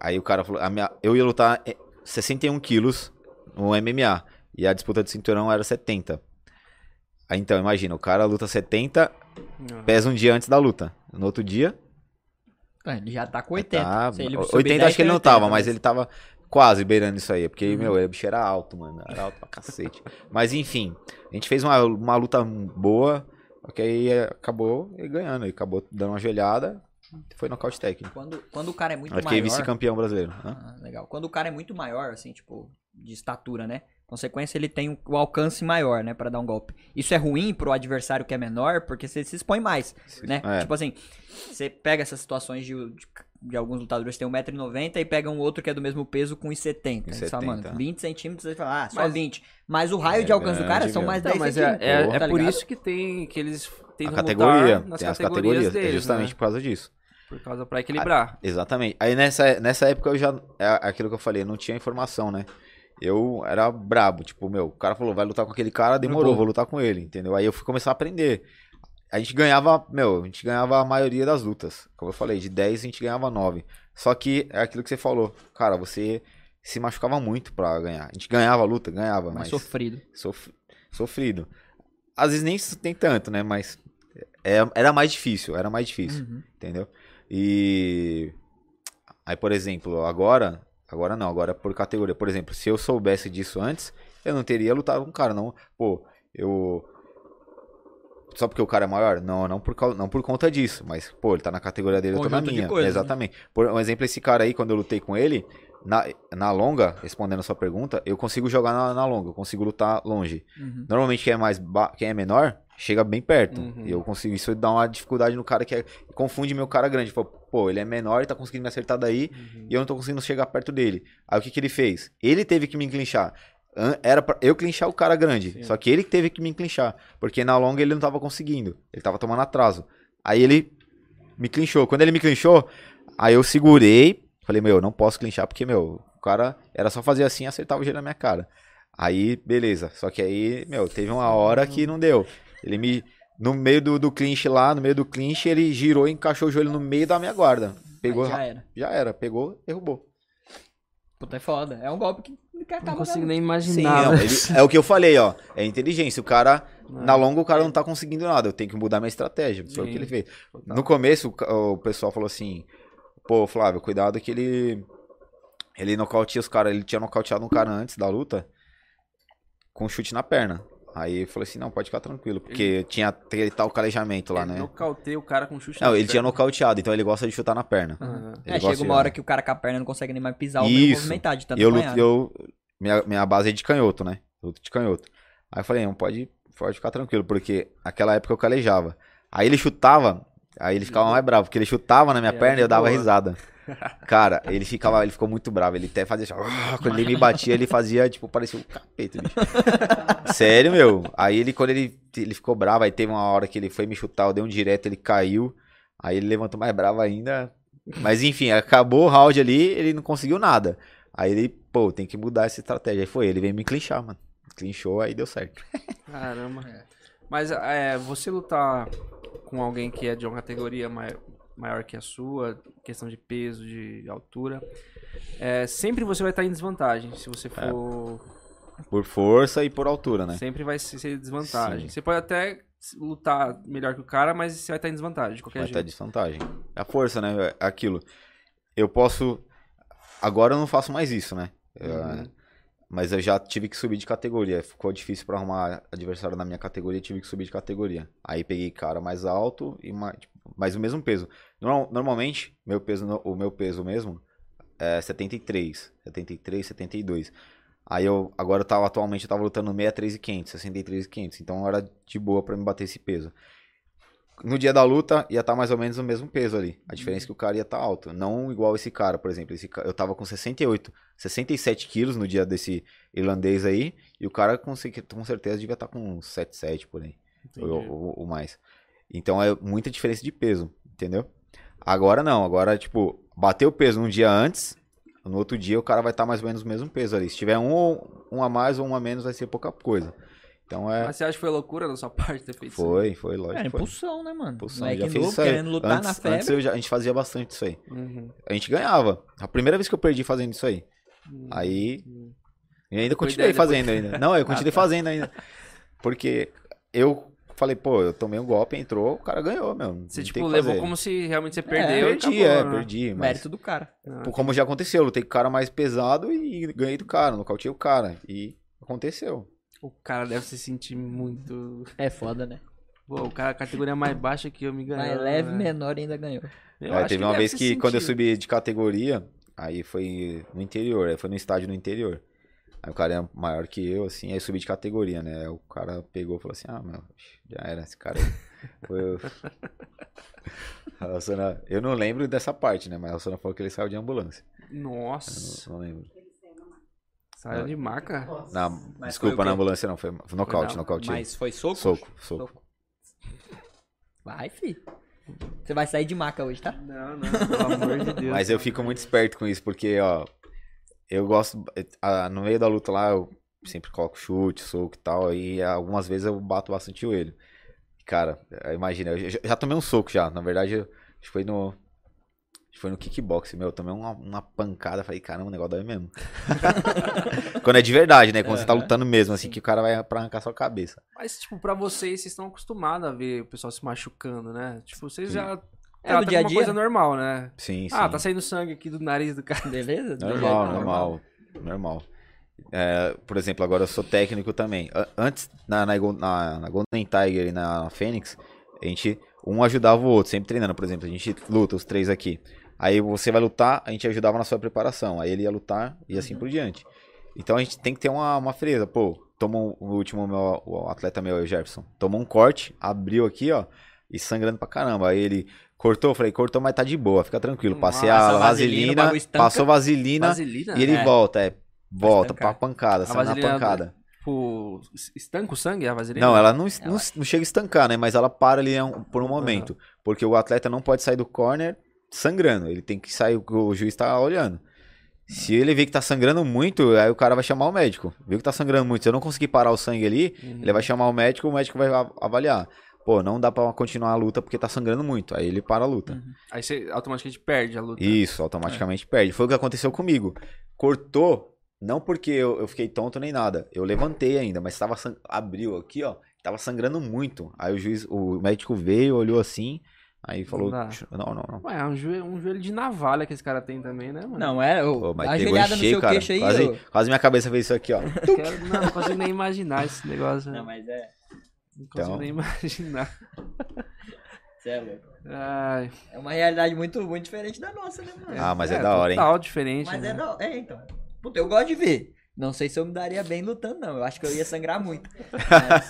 Aí o cara falou. Minha, eu ia lutar eh, 61 quilos no MMA. E a disputa de cinturão era 70. Aí então, imagina, o cara luta 70 Não. Pesa um dia antes da luta. No outro dia, Ah, Ele já tá com 80. tá, Se ele 80 subir 10, acho que ele não tem 80, tava, mas ele tava quase beirando isso aí. Porque, meu, o bicho era alto, mano. Era alto pra cacete. Mas enfim, a gente fez uma, uma luta boa. Porque aí é, acabou ele ganhando. Ele acabou dando uma joelhada. Foi nocaute técnico. Quando, quando o cara é muito Aí fiquei maior... vice-campeão brasileiro. né? Ah, legal. Quando o cara é muito maior, assim, tipo, de estatura, né? Consequência, ele tem o alcance maior, né, Pra dar um golpe. Isso é ruim pro adversário que é menor, porque você se expõe mais, né? É. Tipo assim, você pega essas situações de, de, de alguns lutadores que tem 1,90m e pega um outro que é do mesmo peso com 1,70m. Você fala, mano, 1,70. 20 centímetros, você fala, ah, só Mas- 20. Mas o raio É de alcance do cara grande são mais 10 Não, mas é, centímetros. é, Pô, é tá por ligado? isso que tem que eles A tentam categoria, lutar nas tem as categorias categorias, deles, é justamente né? por causa disso. Por causa pra equilibrar. Exatamente. Aí nessa, nessa época eu já. É aquilo que eu falei, não tinha informação, né? Eu era brabo, tipo, meu, o cara falou, vai lutar com aquele cara, demorou, vou lutar com ele, entendeu? Aí eu fui começar a aprender. A gente ganhava, meu, a gente ganhava a maioria das lutas. Como eu falei, de 10 a gente ganhava 9. Só que é aquilo que você falou, cara, você se machucava muito pra ganhar. A gente ganhava a luta, ganhava, Mais mas sofrido. sof- sofrido. Às vezes nem tem tanto, né? Mas é- era mais difícil, era mais difícil, Uhum. entendeu? E aí, por exemplo, agora, agora não, agora por categoria. Por exemplo, se eu soubesse disso antes, eu não teria lutado com o cara, não. Pô, eu só porque o cara é maior? Não, não por, cau- não por conta disso, mas, pô, ele tá na categoria dele, eu tô na minha. coisas, né? Exatamente. Por um exemplo, esse cara aí, quando eu lutei com ele, na, na longa, respondendo a sua pergunta, eu consigo jogar na, na longa, eu consigo lutar longe. Uhum. Normalmente quem é mais ba- quem é menor chega bem perto. Uhum. E eu consigo isso dá uma dificuldade no cara que é, confunde meu cara grande. Fala, pô, ele é menor e tá conseguindo me acertar daí Uhum. e eu não tô conseguindo chegar perto dele. Aí o que que ele fez? Ele teve que me enclinchar. An- Era pra eu clinchar o cara grande, Sim. só que ele que teve que me enclinchar, porque na longa ele não tava conseguindo. Ele tava tomando atraso. Aí ele me clinchou. Quando ele me clinchou, aí eu segurei, falei, meu, eu não posso clinchar porque, meu, o cara era só fazer assim e acertava o gelo na minha cara. Aí, beleza. Só que aí, meu, teve uma hora que não deu. Ele me. No meio do, do clinch lá, no meio do clinch, ele girou e encaixou o joelho no meio da minha guarda. Pegou. Aí já Já, era. era, pegou, derrubou. Puta, é foda. É um golpe que, que acaba Não consigo dando. nem Sim, imaginar. não, né? ele- é o que eu falei, ó. É inteligência. O cara, na longa, o cara não tá conseguindo nada. Eu tenho que mudar minha estratégia. Foi o Sim. que ele fez. No começo, o o pessoal falou assim: pô, Flávio, cuidado que ele. Ele nocauteia os caras. Ele tinha nocauteado um cara antes da luta com um chute na perna. Aí eu falei assim: não, pode ficar tranquilo. Porque tinha aquele tal calejamento lá, Ele né? Nocauteia o cara com chute Não, ele tinha perna. nocauteado, então ele gosta de chutar na perna. Ele É, gosta chega uma de- hora que o cara com a perna não consegue nem mais pisar ou nem Isso. movimentar de tanto eu, apanhar. luto, eu minha, minha base é de canhoto, né? Luto de canhoto. Aí eu falei, não, pode, pode ficar tranquilo, porque naquela época eu calejava. Aí ele chutava, aí ele ficava mais bravo, porque ele chutava na minha É, perna e eu dava boa. risada. Cara, ele ficava, ele ficou muito bravo, ele até fazia assim, "Ah", quando ele me batia, ele fazia, tipo, parecia um capeta, bicho. Sério, meu. Aí ele, quando ele, ele ficou bravo, aí teve uma hora que ele foi me chutar, eu dei um direto, ele caiu. Aí ele levantou mais bravo ainda. Mas enfim, acabou o round ali, ele não conseguiu nada. Aí ele, pô, tem que mudar essa estratégia. Aí foi, ele veio me clinchar, mano. Clinchou, aí deu certo. Caramba. Mas é, você lutar com alguém que é de uma categoria mai- maior que a sua, questão de peso, de altura, é, sempre você vai estar em desvantagem. Se você for. Por força e por altura, né? Sempre vai ser desvantagem. Sim. Você pode até lutar melhor que o cara, mas você vai estar em desvantagem de qualquer Vai estar jeito. desvantagem. É a força, né? É aquilo. Eu posso. Agora eu não faço mais isso, né? É, Uhum. Mas eu já tive que subir de categoria. Ficou difícil pra arrumar adversário na minha categoria, tive que subir de categoria. Aí peguei cara mais alto e mais, tipo, mais o mesmo peso. Normal- normalmente, meu peso, o meu peso mesmo é 73, 73, 72. Aí eu agora eu tava atualmente eu tava lutando no 63 e 500, 63 e 500, então era de boa pra me bater esse peso. No dia da luta ia estar mais ou menos o mesmo peso ali. A diferença é que o cara ia estar alto, não igual esse cara, por exemplo. Esse, eu tava com 68, 67 quilos no dia desse irlandês aí, e o cara com, com certeza devia estar com uns 77 por aí, ou, ou- ou mais. Então é muita diferença de peso, entendeu? Agora não, agora tipo, bateu o peso num dia antes, no outro dia o cara vai estar mais ou menos o mesmo peso ali. Se tiver um, um a mais ou um a menos, vai ser pouca coisa. Então é. Mas você acha que foi loucura da sua parte ter feito isso? Foi, foi, lógico. É, foi. impulsão, né, mano? Impulsão, Moleque já fiz isso aí. querendo lutar antes, na febre. Antes eu já- a gente fazia bastante isso aí. Uhum. A gente ganhava. A primeira vez que eu perdi fazendo isso aí. Aí. E ainda Foi continuei depois. fazendo ainda. Não, eu continuei fazendo ainda. Porque eu, falei, pô, eu tomei um golpe, entrou, o cara ganhou, meu. Você, tipo, levou fazer. como se realmente você É, perdeu. e Perdi, acabou, é, né? perdi. Mas, Mérito do cara. Ah, como já aconteceu, eu lutei com o cara mais pesado e ganhei do cara, nocauteei o cara. E aconteceu. O cara deve se sentir muito. É foda, né? Pô, o cara, a categoria mais baixa que eu me ganhei. Mais leve, menor ainda ganhou. Eu acho teve que uma vez que, quando eu sentir. subi de categoria, aí foi no interior, aí foi no estádio no interior. Aí o cara é maior que eu, assim, aí eu subi de categoria, né? Aí o cara pegou e falou assim, ah, meu, já era esse cara aí. Foi eu. A eu não lembro dessa parte, né? Mas a Rosana falou que ele saiu de ambulância. Eu Nossa, não, não lembro. Saiu de maca. Na, foi desculpa, na ambulância não, foi, foi nocaute, na- nocaute. Mas foi soco? Soco, soco. Vai, fi. Você vai sair de maca hoje, tá? Não, não, pelo amor de Deus. Mas eu fico muito esperto com isso, porque, ó, eu gosto. ah, no meio da luta lá, eu sempre coloco chute, soco e tal, e algumas vezes eu bato bastante o joelho. Cara, imagina, eu já, já tomei um soco já, na verdade, eu- acho que foi no. Foi no kickboxing, meu, eu tomei uma, uma pancada, falei, caramba, o negócio dói mesmo. Quando é de verdade, né? Quando você tá lutando mesmo, assim, que o cara vai pra arrancar sua cabeça. Mas, tipo, pra vocês, vocês estão acostumados a ver o pessoal se machucando, né? Tipo, vocês já. É do tratam dia a como dia? uma coisa normal, né? Sim, sim. Ah, tá saindo sangue aqui do nariz do cara. Beleza? Normal, normal, normal. É, por exemplo, agora eu sou técnico também. Antes, na, na, na Golden Tiger e na Fênix, a gente, um ajudava o outro, sempre treinando, por exemplo, a gente luta, os três aqui. Aí você vai lutar, a gente ajudava na sua preparação. Aí ele ia lutar e assim por diante. Então a gente tem que ter uma, uma frieza. Pô, tomou o último meu, o atleta meu, o Jefferson, tomou um corte, abriu aqui, ó, e sangrando pra caramba. Aí ele cortou, falei, cortou, mas tá de boa, fica tranquilo. Passei Passa a vaselina, vaselina, passou vaselina Vaselina? e ele É. volta, é. Volta pra pancada, A sai na pancada. Tipo, estanca o sangue a vaselina? Não, ela não, es- não, não chega a estancar, né? Mas ela para ali um- por um momento. Porque o atleta não pode sair do corner sangrando. Ele tem que sair, o juiz tá olhando. Se ele vê que tá sangrando muito, aí o cara vai chamar o médico. Viu que tá sangrando muito. Se eu não conseguir parar o sangue ali, Uhum. ele vai chamar o médico, o médico vai avaliar. Pô, não dá pra continuar a luta porque tá sangrando muito. Aí ele para a luta. Aí você automaticamente perde a luta. Isso, automaticamente perde. Foi o que aconteceu comigo. Cortou, não porque eu, eu fiquei tonto nem nada. Eu levantei ainda, mas tava sang... abriu aqui, ó. Tava sangrando muito. Aí o juiz, o médico veio, olhou assim, aí falou. Não, não, não. Ué, é um joelho, um joelho de navalha que esse cara tem também, né, mano? Não, é. Pô, Ô, mas a pegou em ajoelhada no cheio, seu cara. queixo aí. Quase, ô. quase minha cabeça fez isso aqui, ó. Quero- não, não consigo nem imaginar esse negócio. Não, Não, mas é. consigo Então- nem imaginar. Cê é louco. Ai, É uma realidade muito, muito diferente da nossa, né, mano? Ah, mas é, da hora, hein? Total diferente. Mas né? é da É, então. Puta, eu gosto de ver. Não sei se eu me daria bem lutando, não. Eu acho que eu ia sangrar muito. Mas,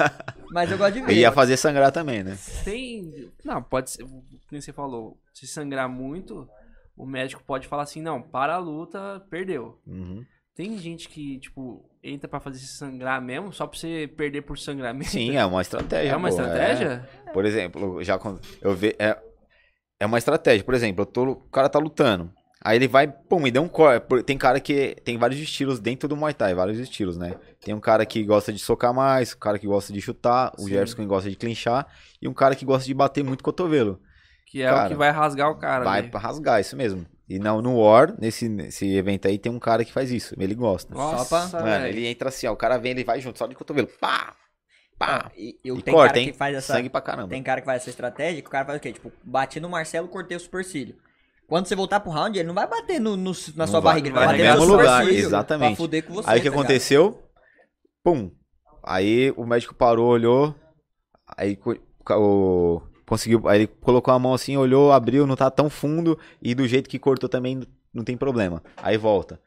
mas eu gosto de ver. E ia fazer sangrar também, né? Tem. Não, pode ser. Como você falou, se sangrar muito, o médico pode falar assim: não, para a luta, perdeu. Uhum. Tem gente que, tipo, entra pra fazer se sangrar mesmo, só pra você perder por sangramento. Sim, é uma estratégia. É uma pô, estratégia? Por exemplo, já quando eu ve é, é uma estratégia. Por exemplo, eu tô, o cara tá lutando. Aí ele vai, pum, me deu um corte. Tem cara que tem vários estilos dentro do Muay Thai, vários estilos, né? Tem um cara que gosta de socar mais, um cara que gosta de chutar, o Sim. Jefferson que gosta de clinchar e um cara que gosta de bater muito cotovelo. Que é o Cara, que vai rasgar o cara. vai né? rasgar, isso mesmo. E não, no War, nesse, nesse evento aí, tem um cara que faz isso. Ele gosta. Nossa, Só Mano, ele entra assim, ó, o cara vem, ele vai junto, só de cotovelo. Pá! Pá! E, eu, E tem corta, cara hein? que faz essa. Sangue pra caramba. Tem cara que faz essa estratégia que o cara faz o quê? Tipo, bati no Marcelo, cortei o supercílio. Quando você voltar pro round, ele não vai bater no, no- na Não sua vai- barriga, ele vai vai bater no mesmo seu lugar, exatamente. Pra fuder com você. Aí o que tá ligado? aconteceu? Pum. Aí o médico parou, olhou. Aí o, conseguiu. Aí ele colocou a mão assim, olhou, abriu, não tá tão fundo. E do jeito que cortou também não tem problema. Aí volta.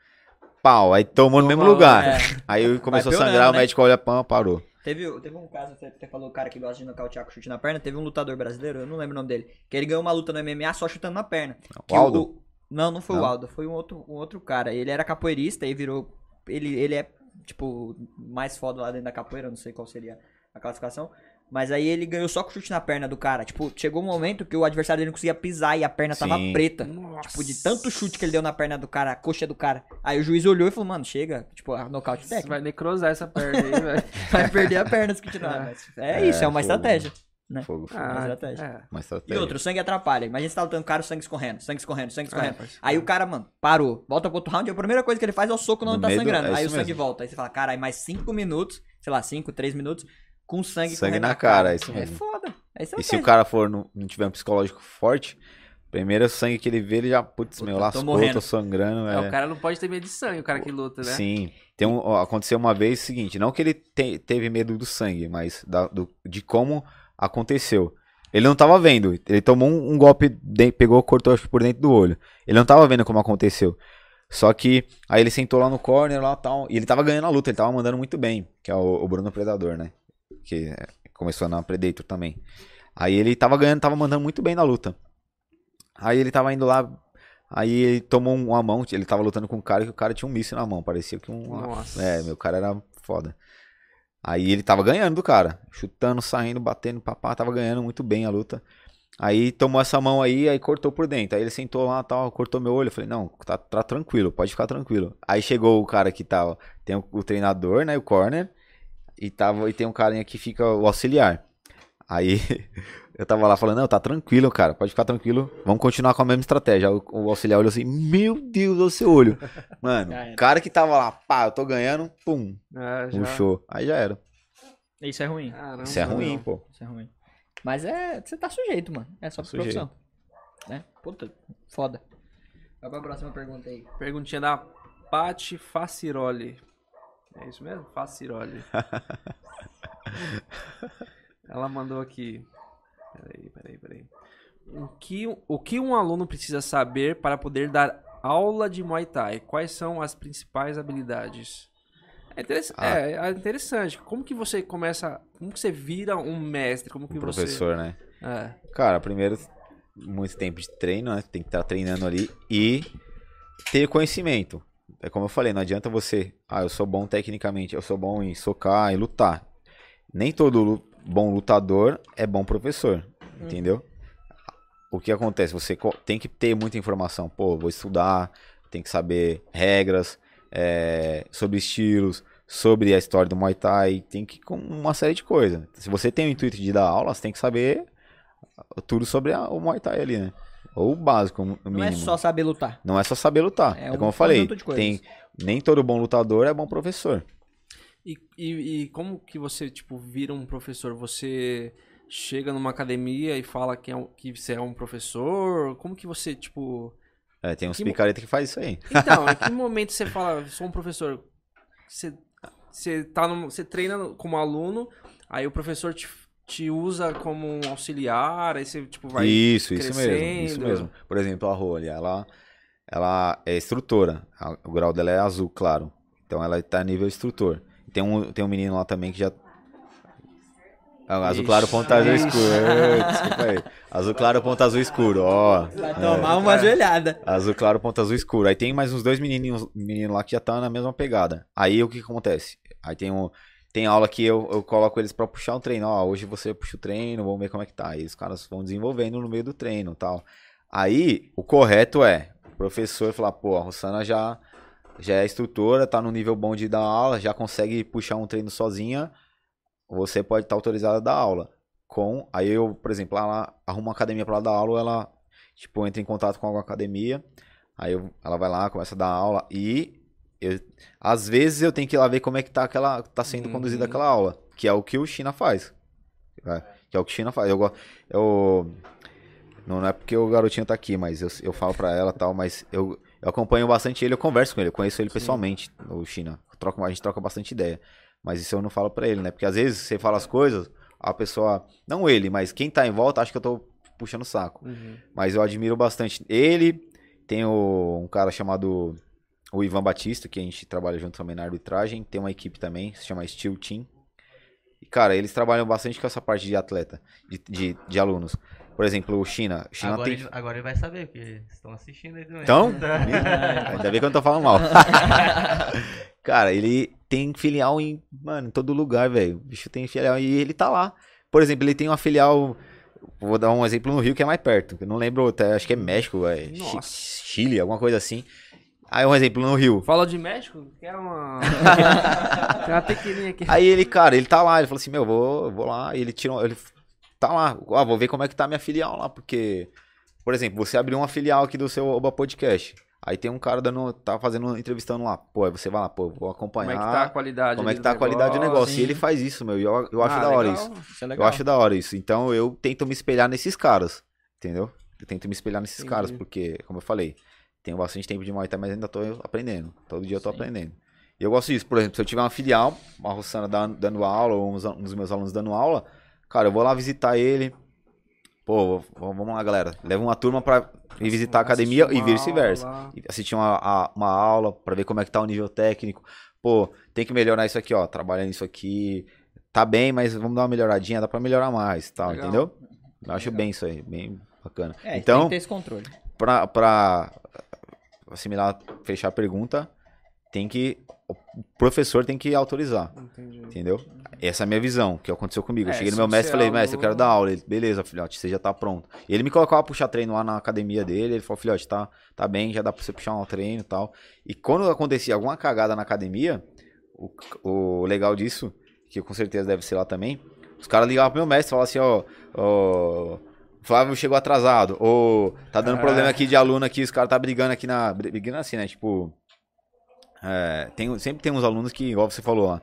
Pau, aí tomou no mesmo lugar. é. Aí começou a sangrar, né? o médico olha, pam, parou. Teve, teve um caso, você até falou o cara que gosta de nocautear com chute na perna. Teve um lutador brasileiro, eu não lembro o nome dele, que ele ganhou uma luta no MMA só chutando na perna. O Aldo? o- não, não foi o Não? Aldo, foi um outro, um outro cara. Ele era capoeirista e virou. Ele, ele é, tipo, mais foda lá dentro da capoeira, não sei qual seria a classificação. Mas aí ele ganhou só com chute na perna do cara. Tipo, chegou um momento que o adversário dele não conseguia pisar e a perna tava Sim. preta. Nossa. Tipo, de tanto chute que ele deu na perna do cara, a coxa do cara. Aí o juiz olhou e falou, mano, chega. Tipo, a nocaute Você técnico. vai necrosar essa perna aí, velho. Vai perder a perna se continuar. Mas É isso, é, uma fogo. estratégia. Né? Fogo, fogo. Ah, estratégia. é. Uma E estratégia. outro, o sangue atrapalha. Imagina você tá lutando com o cara, o sangue escorrendo, sangue escorrendo, sangue escorrendo. É, parceiro. aí o cara, mano, parou. Volta pro outro round, a primeira coisa que ele faz é o soco No onde tá do- sangrando. é aí o sangue mesmo. volta. Aí você fala, cara, aí mais 5 minutos, sei lá, 5, 3 minutos, Com sangue, Sangue na cara, é isso É mesmo. foda. É isso E se o cara for não, não tiver um psicológico forte, primeiro sangue que ele vê, ele já, putz, meu, tô lascou, morrendo. tô sangrando. É, É, o cara não pode ter medo de sangue, o cara que luta, né? Sim. Tem um, aconteceu uma vez o seguinte, não que ele te- teve medo do sangue, mas da- do- de como aconteceu. Ele não tava vendo, ele tomou um, um golpe, de- pegou, cortou por dentro do olho. Ele não tava vendo como aconteceu. Só que aí ele sentou lá no corner lá tal, e ele tava ganhando a luta, ele tava mandando muito bem, que é o, o Bruno Predador, né? Que é, começou na Predator também. Aí ele tava ganhando, tava mandando muito bem na luta. Aí ele tava indo lá, aí ele tomou um- uma mão, ele tava lutando com um cara que o cara tinha um míssil na mão, parecia que um. Nossa. É, meu cara era foda. Aí ele tava ganhando do cara, chutando, saindo, batendo, papá, tava ganhando muito bem a luta. Aí tomou essa mão aí, aí cortou por dentro. Aí ele sentou lá, tal, cortou meu olho. Eu falei, não, tá, tá tranquilo, pode ficar tranquilo. Aí chegou o cara que tava, tem o, o treinador, né, o corner, e tava e tem um carinha que fica o auxiliar. Aí eu tava lá falando, não, tá tranquilo, cara, pode ficar tranquilo. Vamos continuar com a mesma estratégia. O, o auxiliar olhou assim, meu Deus do seu olho. Mano, o cara que tava lá, pá, eu tô ganhando, pum, É, já... puxou. Aí já era. Isso é ruim. Caramba, Isso é ruim, não. pô. Isso é ruim. Mas é. Você tá sujeito, mano. É só por Sujeito. profissão. Né? Puta, foda. Vai pra próxima pergunta aí. Perguntinha da Pati Faciroli. É isso mesmo? Faciroli. Ela mandou aqui. Peraí, peraí, peraí. O que, o que um aluno precisa saber para poder dar aula de Muay Thai? Quais são as principais habilidades? É, interessa- Ah. é, é interessante. Como que você começa. Como que você vira um mestre? Como que Um você. professor, né? É. Cara, primeiro, muito tempo de treino, né? Tem que estar treinando ali e ter conhecimento. É como eu falei, não adianta você, ah, eu sou bom tecnicamente, eu sou bom em socar e lutar. Nem todo bom lutador é bom professor, entendeu? O que acontece? Você tem que ter muita informação. Pô, vou estudar, tem que saber regras, é, sobre estilos, sobre a história do Muay Thai, tem que com uma série de coisas. Se você tem o intuito de dar aula, você tem que saber tudo sobre a- o Muay Thai ali, né? Ou o básico, no Não é mínimo. só saber lutar. Não é só saber lutar. É É, um como eu falei, tem nem todo bom lutador é bom professor. E, e, e como que você, tipo, vira um professor? Você chega numa academia e fala que, é um- que você é um professor? Como que você, tipo... É, tem uns Que mo- que faz isso aí. Então, em que momento você fala, sou um professor? Você, você, tá num- você treina como aluno, aí o professor te, te usa como um auxiliar, aí você, tipo, vai... isso, isso mesmo, crescendo. isso mesmo. Por exemplo, a Rô ali, ela, ela é instrutora. O grau dela é azul, claro. Então ela tá nível instrutor. Tem um, tem um menino lá também que já. Ah, Azul Ixi. claro, ponta azul escuro. É, Desculpa aí. Azul claro, ponta azul escuro, ó. Vai tomar uma joelhada. Azul claro, ponta azul escuro. Aí tem mais uns dois menininhos meninos lá que já tá na mesma pegada. Aí o que acontece? Aí tem um. Tem aula que eu, eu coloco eles pra puxar um treino. Ó, hoje você puxa o treino, vamos ver como é que tá. Aí os caras vão desenvolvendo no meio do treino e tal. Aí, o correto é o professor falar, pô, a Rossana já, já é instrutora, tá no nível bom de dar aula, já consegue puxar um treino sozinha. Você pode estar autorizada a dar aula. Com, aí eu, por exemplo, ela arruma uma academia pra ela dar aula, ela tipo entra em contato com alguma academia, aí eu- ela vai lá, começa a dar aula e eu- às vezes eu tenho que ir lá ver como é que tá aquela tá sendo conduzida Uhum. aquela aula, que é o que o China faz. né? Que é o que o China faz. Eu, eu não é porque o garotinho tá aqui, mas eu, eu falo pra ela tal, mas eu, eu acompanho bastante ele, eu converso com ele, eu conheço ele pessoalmente, o China. Eu troco, a gente troca bastante ideia. Mas isso eu não falo pra ele, né? Porque às vezes você fala as coisas, a pessoa, não ele, mas quem tá em volta acha que eu tô puxando o saco. Uhum. Mas eu admiro bastante ele. Tem o- um cara chamado o Ivan Batista, que a gente trabalha junto também na arbitragem. Tem uma equipe também, se chama Steel Team. E, cara, eles trabalham bastante com essa parte de atleta, de, de, de alunos. Por exemplo, o China. O China Agora, tem. ele, agora ele vai saber, porque estão assistindo aí também. Então? Ainda bem que eu não tô falando mal. Cara, ele tem filial em, mano, em todo lugar, velho. O bicho tem filial e ele tá lá. Por exemplo, ele tem uma filial. Vou dar um exemplo no Rio que é mais perto. Eu não lembro, até, acho que é México, Nossa. Chile, alguma coisa assim. Aí um exemplo no Rio. Fala de México? Quer uma... Tem uma tequilinha aqui. Aí ele, cara, ele tá lá, ele falou assim, meu, vou, vou lá. E ele tirou, ele tá lá, ó, vou ver como é que tá minha filial lá, porque, por exemplo, você abriu uma filial aqui do seu Oba Podcast. Aí tem um cara dando, tá fazendo, entrevistando lá. Pô, aí você vai lá, pô, vou Como acompanhar. é que tá a qualidade como é que tá a qualidade do negócio. sim. E ele faz isso, meu. E eu, eu acho Ah, da hora legal. isso. Isso é Eu acho da hora isso. Então eu tento me espelhar nesses caras, entendeu? Eu tento me espelhar nesses Entendi. caras, porque, como eu falei, tenho bastante tempo de Muay Thai, mas ainda tô aprendendo. Todo dia eu tô Sim. aprendendo. E eu gosto disso. Por exemplo, se eu tiver uma filial, uma roçana dando, dando aula, ou uns, um dos meus alunos dando aula, cara, eu vou lá visitar ele. Pô, vamos lá, galera. Leva uma turma pra ir visitar a academia e vice-versa. assistir uma, a- uma aula pra ver como é que tá o nível técnico. Pô, tem que melhorar isso aqui, ó. Trabalhando isso aqui. Tá bem, mas vamos dar uma melhoradinha, dá pra melhorar mais, tal, Legal. entendeu? Eu acho bem isso aí, bem bacana. É, tem então, que ter esse controle. pra, pra assimilar, fechar a pergunta, tem que. O professor tem que autorizar, Entendi. entendeu? Essa é a minha visão, que aconteceu comigo. Eu É, cheguei no meu mestre e falei, mestre, eu quero dar aula. Ele, beleza, filhote, você já tá pronto. E ele me colocava puxar treino lá na academia dele. Ele falou, filhote, tá, tá bem, já dá pra você puxar um treino e tal. E quando acontecia alguma cagada na academia, o, o legal disso, que com certeza deve ser lá também, os caras ligavam pro meu mestre e falavam assim, ó, ó, Flávio chegou atrasado, ou tá dando problema aqui de aluno aqui, os caras tá brigando aqui na. Brigando assim, né? Tipo. é, tem, sempre tem uns alunos que, igual você falou lá,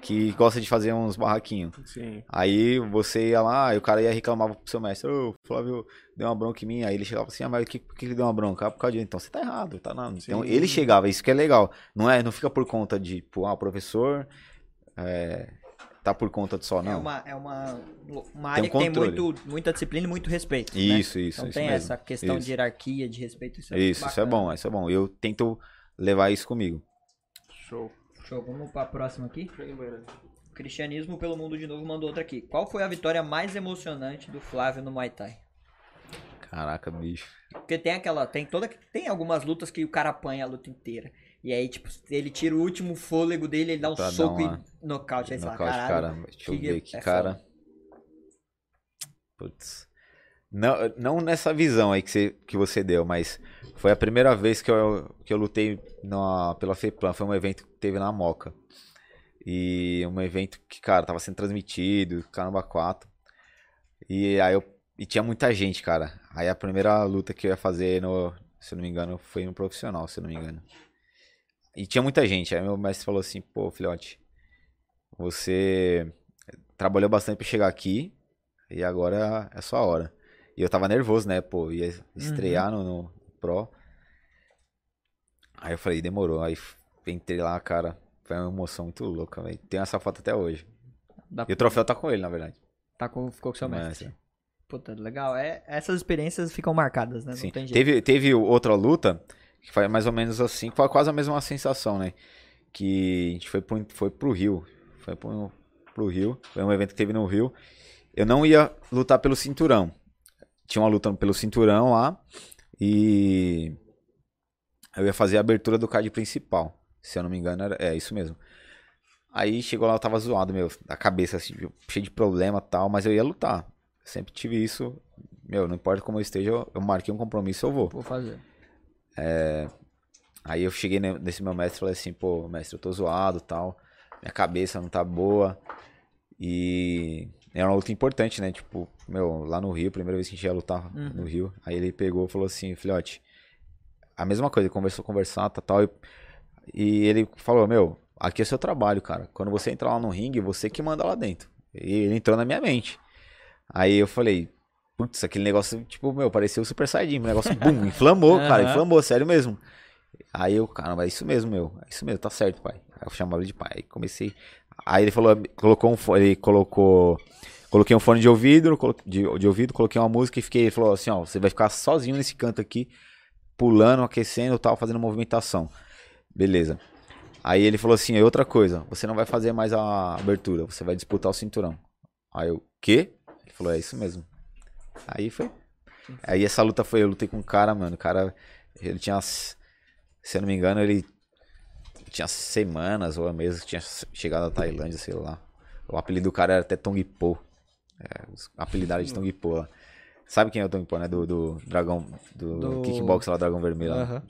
que gosta de fazer uns barraquinhos. Sim. Aí você ia lá, e o cara ia reclamava pro seu mestre, ô, Flávio deu uma bronca em mim. Aí ele chegava assim, ah, mas por que, por que ele deu uma bronca? Ah, por causa de. Então você tá errado, tá na. Então ele chegava, isso que é legal. Não é, não fica por conta de, tipo, ah, o professor é, tá por conta de só, É não. uma, é uma, uma Tem área um que tem muito, muita disciplina e muito respeito. né? Isso, isso, Não isso tem mesmo. essa questão Isso. de hierarquia, de respeito. Isso é, Isso, isso é bom, isso é bom. Eu tento levar isso comigo. Show. Show, vamos pra próxima aqui. Cristianismo pelo Mundo de Novo mandou outra aqui. Qual foi a vitória mais emocionante do Flávio no Muay Thai? Caraca, bicho. Porque tem aquela, tem toda, tem algumas lutas que o cara apanha a luta inteira. E aí, tipo, ele tira o último fôlego dele, ele dá um Pra soco uma- e nocaute. Aí você fala, Nocaute, caralho. cara. Deixa eu ver aqui, é cara. Putz. Não, não nessa visão aí que você, que você deu, mas foi a primeira vez que eu, que eu lutei na, pela FEPLAN. Foi um evento que teve na Moca. E um evento que, cara, tava sendo transmitido, caramba, 4. E aí eu. E tinha muita gente, cara. Aí a primeira luta que eu ia fazer, no, se eu não me engano, foi no profissional, se eu não me engano. E tinha muita gente. Aí meu mestre falou assim, pô, filhote, você trabalhou bastante pra chegar aqui e agora é sua hora. E eu tava nervoso, né, pô, ia estrear no, no Pro. Aí eu falei, demorou. Aí entrei lá, cara, foi uma emoção muito louca, velho. Tem essa foto até hoje. Dá- E o troféu tá com ele, na verdade. Tá com, ficou com seu mestre. Mestre. Puta, legal. É, essas experiências ficam marcadas, né? Não Sim. tem jeito. Teve, teve outra luta que foi mais ou menos assim, foi quase a mesma sensação, né? Que a gente foi pro, foi pro Rio. Foi pro, pro Rio. Foi um evento que teve no Rio. Eu não ia lutar pelo cinturão. Tinha uma luta pelo cinturão lá. E eu ia fazer a abertura do card principal. Se eu não me engano, era, é isso mesmo. Aí chegou lá, eu tava zoado, meu, da cabeça, assim, cheio de problema tal, mas eu ia lutar. Sempre tive isso. Meu, não importa como eu esteja, eu, eu marquei um compromisso, eu vou. Vou fazer. Aí eu cheguei ne- nesse meu mestre e falei assim, pô, mestre, eu tô zoado e tal. Minha cabeça não tá boa. E era uma luta importante, né? Tipo, meu, lá no Rio, primeira vez que a gente ia lutar no Rio. Aí ele pegou e falou assim, filhote, a mesma coisa, ele conversou, conversar, tal, tal. E, e ele falou, meu, aqui é seu trabalho, cara. Quando você entrar lá no ringue, você que manda lá dentro. E ele entrou na minha mente. Aí eu falei, putz, aquele negócio, tipo, meu, pareceu o Super Saiyajin. O negócio, bum, inflamou, cara, Aham. inflamou, sério mesmo. Aí eu, caramba, é isso mesmo, meu. É isso mesmo, tá certo, pai. Aí eu chamava ele de pai. Aí comecei. Aí ele falou, colocou um fone, ele colocou. Coloquei um fone de ouvido, de, de ouvido, coloquei uma música e fiquei. Ele falou assim, ó, você vai ficar sozinho nesse canto aqui, pulando, aquecendo e tal, fazendo movimentação. Beleza. Aí ele falou assim, outra coisa, você não vai fazer mais a abertura, você vai disputar o cinturão. Aí eu, quê? Ele falou, é isso mesmo. Aí foi. Aí essa luta foi, eu lutei com um cara, mano, o cara, ele tinha, se eu não me engano, ele tinha semanas ou meses que tinha chegado da Tailândia, sei lá. O apelido do cara era até Tong Po. É, os apelidaram de Tong Po lá. Sabe quem é o Tong Po, né? Do, do dragão, do, Do- kickbox lá, dragão vermelho lá. Aham.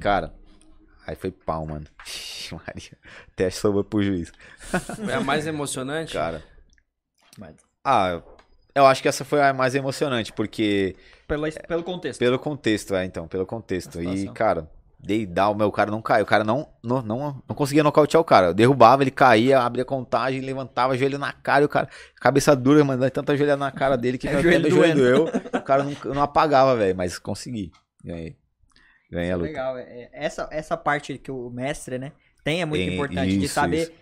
Cara, aí foi pau, mano. Ixi, Maria. Até sobrou pro juiz. É a mais emocionante? Cara. Mas- Ah, eu acho que essa foi a mais emocionante, porque Pelo, pelo contexto. pelo contexto, é, então, pelo contexto. E, cara, Dei down, meu, o cara não caiu. O cara não, não, não, não conseguia nocautear o cara. Eu derrubava, ele caía, abria contagem, levantava, joelho na cara, e o cara, cabeça dura, mano, tanta joelhada na cara dele que É, até joelho meu joelho doeu. O cara não, não apagava, velho, mas consegui. Ganhei. Ganhei a luta. Legal. é- é- Essa, essa parte que o mestre, né, tem é muito Tem- importante de isso, saber isso.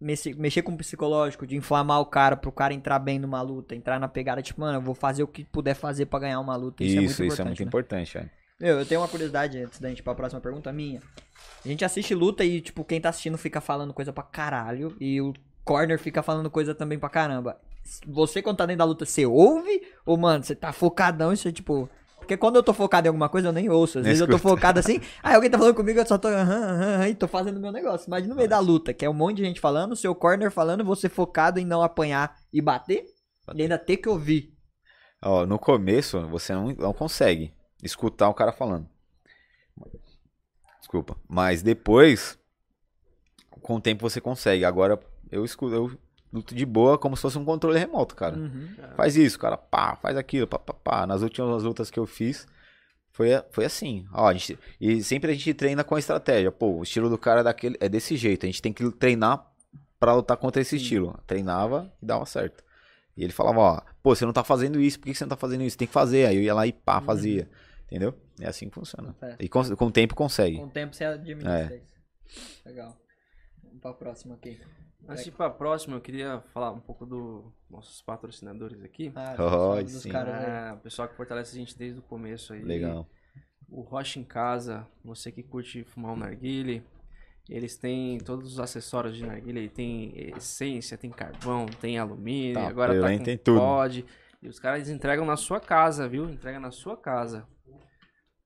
Mexer, mexer com o psicológico, de inflamar o cara pro cara entrar bem numa luta, entrar na pegada, tipo, mano, eu vou fazer o que puder fazer pra ganhar uma luta. Isso, Isso, é muito isso é importante. muito né? importante, velho. Meu, eu tenho uma curiosidade antes da gente ir pra próxima pergunta minha. A gente assiste luta e, tipo, quem tá assistindo fica falando coisa pra caralho e o corner fica falando coisa também pra caramba. Você, quando tá dentro da luta, você ouve? Ou, mano, você tá focadão e você, tipo. Porque quando eu tô focado em alguma coisa, eu nem ouço. Às Nem vezes eu tô escuta. focado assim, aí alguém tá falando comigo, eu só tô aham, aham, aham, e tô fazendo meu negócio. Mas no meio da luta, que é um monte de gente falando, seu corner falando, você focado em não apanhar e bater, e ainda ter que ouvir. Ó, no começo, você não, não consegue escutar o cara falando. Desculpa. Mas depois, com o tempo você consegue. Agora, eu escuto, eu de boa como se fosse um controle remoto, cara. Uhum. Faz isso, cara, pá, faz aquilo, pá, pá, pá. Nas últimas lutas que eu fiz, foi, foi assim. Ó, a gente, e sempre a gente treina com a estratégia. Pô, o estilo do cara é, daquele, é desse jeito. A gente tem que treinar pra lutar contra esse estilo. Treinava e dava certo. E ele falava, ó, pô, você não tá fazendo isso, por que você não tá fazendo isso? Tem que fazer. Aí eu ia lá e pá, fazia. Entendeu? É assim que funciona. É. E com, com o tempo consegue. Com o tempo você administra isso. Legal. Vamos pra próxima aqui. Antes de ir pra próxima, eu queria falar um pouco dos nossos patrocinadores aqui. Ah, Oh, dos caras. É, o pessoal que fortalece a gente desde o começo aí. Legal. O Rocha em Casa, você que curte fumar um narguile, eles têm todos os acessórios de narguile, tem essência, tem carvão, tem alumínio, Tá, agora tá tem- com tem tudo. pod. E os caras entregam na sua casa, viu? Entrega na sua casa.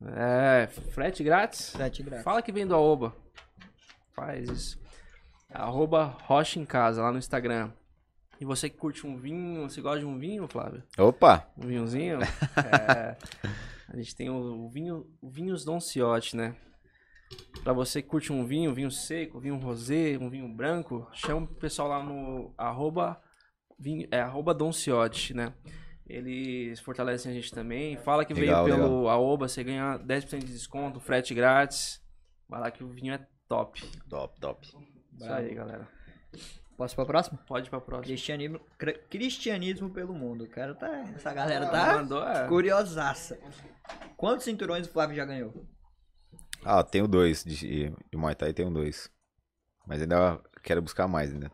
É, frete grátis. Frete grátis. Fala que vem do Aoba. Faz isso. Arroba Rocha em Casa, lá no Instagram. E você que curte um vinho, você gosta de um vinho, Flávio? Opa! Um vinhozinho? É, a gente tem o, vinho, o vinhos Don Ciotti, né? Pra você que curte um vinho, vinho seco, vinho rosé, um vinho branco, chama o pessoal lá no arroba, vinho, é, arroba Don Ciotti, né? Eles fortalecem a gente também. Fala que Legal, veio pelo Aoba, você ganha 10% de desconto, frete grátis. Vai lá que o vinho é top. Top, top. Isso aí, galera. Posso ir pra próxima? Pode ir pra próxima. Cristianismo, cr- cristianismo pelo mundo. O cara tá. Essa galera tá mandou, é. curiosaça. Quantos cinturões o Flávio já ganhou? Ah, tenho dois de, de Muay Thai, tenho dois. Mas ainda quero buscar mais ainda.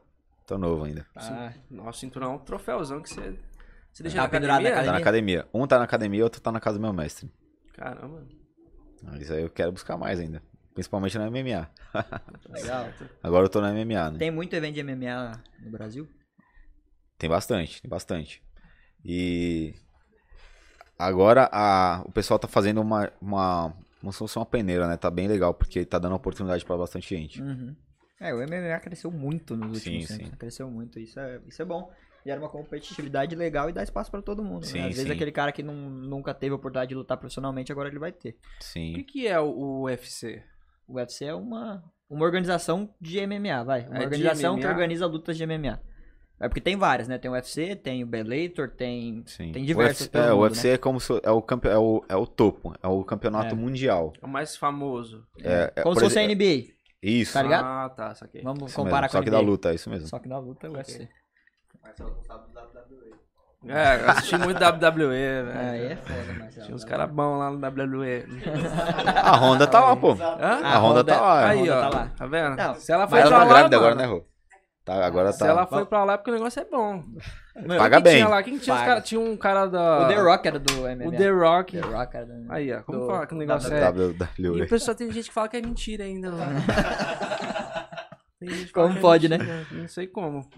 Tô novo ainda. Ah, Nosso cinturão é um troféuzão que você, você deixa Tá na pendurado na academia? Tá na academia. Um tá na academia, outro tá na casa do meu mestre. Caramba. Isso aí eu quero buscar mais ainda. Principalmente na MMA. legal. Agora eu tô na MMA, né? Tem muito evento de MMA no Brasil? Tem bastante, tem bastante. E agora a, o pessoal tá fazendo uma, uma, como se fosse uma peneira, né? Tá bem legal, porque tá dando oportunidade pra bastante gente. Uhum. É, o MMA cresceu muito nos últimos Sim, tempos. sim. Cresceu muito. Isso é, isso é bom. Gera uma competitividade legal e dá espaço pra todo mundo. né? Sim, Às vezes sim. aquele cara que não, nunca teve a oportunidade de lutar profissionalmente, agora ele vai ter. O que, Sim. que é o UFC? O UFC é uma, uma organização de MMA, vai. Uma É organização que organiza lutas de MMA. É porque tem várias, né? Tem o UFC, tem o Bellator, tem, Sim. tem o diversos. UFC, pelo é, o mundo, UFC é como se, é o, campe, é, o, é o topo, é o campeonato É. mundial. É o mais famoso. É, é, Como se fosse a NBA. Isso. Tá ligado? Ah, tá, saquei. Vamos Isso comparar mesmo, com a Só que NBA. da luta, é isso mesmo. Só que na luta é o UFC. É, eu assisti muito WWE, velho. Aí é foda, Marcelo. Tinha uns caras bons lá no WWE. A Honda tá lá, pô. Hã? A Honda tá lá. Aí, ó. tá lá. Tá vendo? Não, Se ela foi Mas ela pra tá lá, grávida agora, mano, né, Rô? Tá, agora Se tá. ela foi pra lá é porque o negócio é bom. Paga Quem bem. Tinha lá? Quem tinha os Paga. cara, Tinha um cara da... O The Rock era do MMA. O The Rock. The Rock era do Aí, ó. Como do- falar que o negócio é... E WWE. o pessoal tem gente que fala que é mentira ainda. Lá. Tem gente que Como é pode, né? mentira. Não sei como.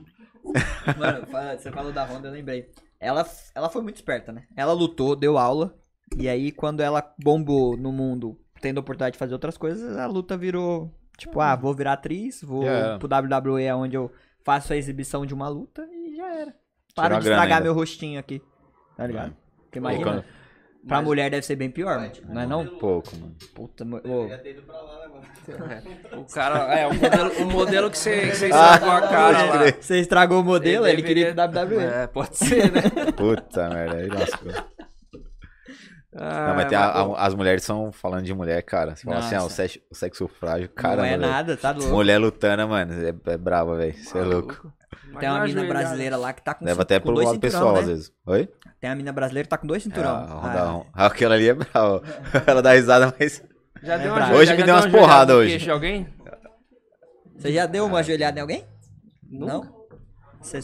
Mano, você falou da Honda, eu lembrei. Ela, ela foi muito esperta, né? Ela lutou, deu aula. E aí, quando ela bombou no mundo, tendo a oportunidade de fazer outras coisas, a luta virou. Tipo, ah, vou virar atriz, vou Yeah. pro WWE, onde eu faço a exibição de uma luta e já era. Para Tirou de estragar meu rostinho aqui. Tá ligado? Porque imagina, pra Mas- mulher deve ser bem pior, mano. Não é não? Pouco, mano. Puta, mo- O cara... É, o modelo, o modelo que você, que você estragou a cara lá. Você estragou o modelo, ele, Ele queria ir pro deveria- WWE. É, pode ser, né? Puta merda, aí lascou. Ah, não, mas tem a- mas- a- as mulheres são falando de mulher, cara. Você fala assim, ah, o Nossa. sexo, o sexo frágil, cara. não é nada, tá louco. Mulher lutando, mano, é, é brava, velho. Você é louco. Tem uma é mina brasileira lá que tá com, Leva até com pelo dois lado pessoal, né? às vezes. Oi? Tem uma mina brasileira que tá com dois É, cinturão. a Ah, aquela ali é brava. Ela dá risada, mas. Já deu É uma brabo. ajoelhada- Hoje me já deu umas uma porradas hoje. de alguém? Você já deu uma ajoelhada em alguém? Nunca. Não? Você...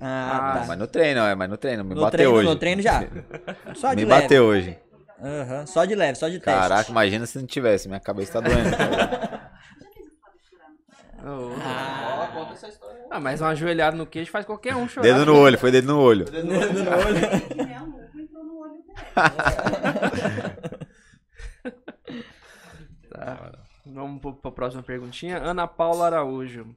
Ah, Ah, tá. Mas no treino, é, mas no treino. Me No bateu treino, hoje. no treino já. Só de Me leve. bateu hoje. Aham, Só de leve, só de teste. Caraca, imagina se não tivesse. Minha cabeça tá doendo. Oh. Ah, Ah, mas uma ajoelhada no queixo faz qualquer um chorar. dedo no olho, foi dedo no olho. Tá. Vamos pro- pra próxima perguntinha. Ana Paula Araújo.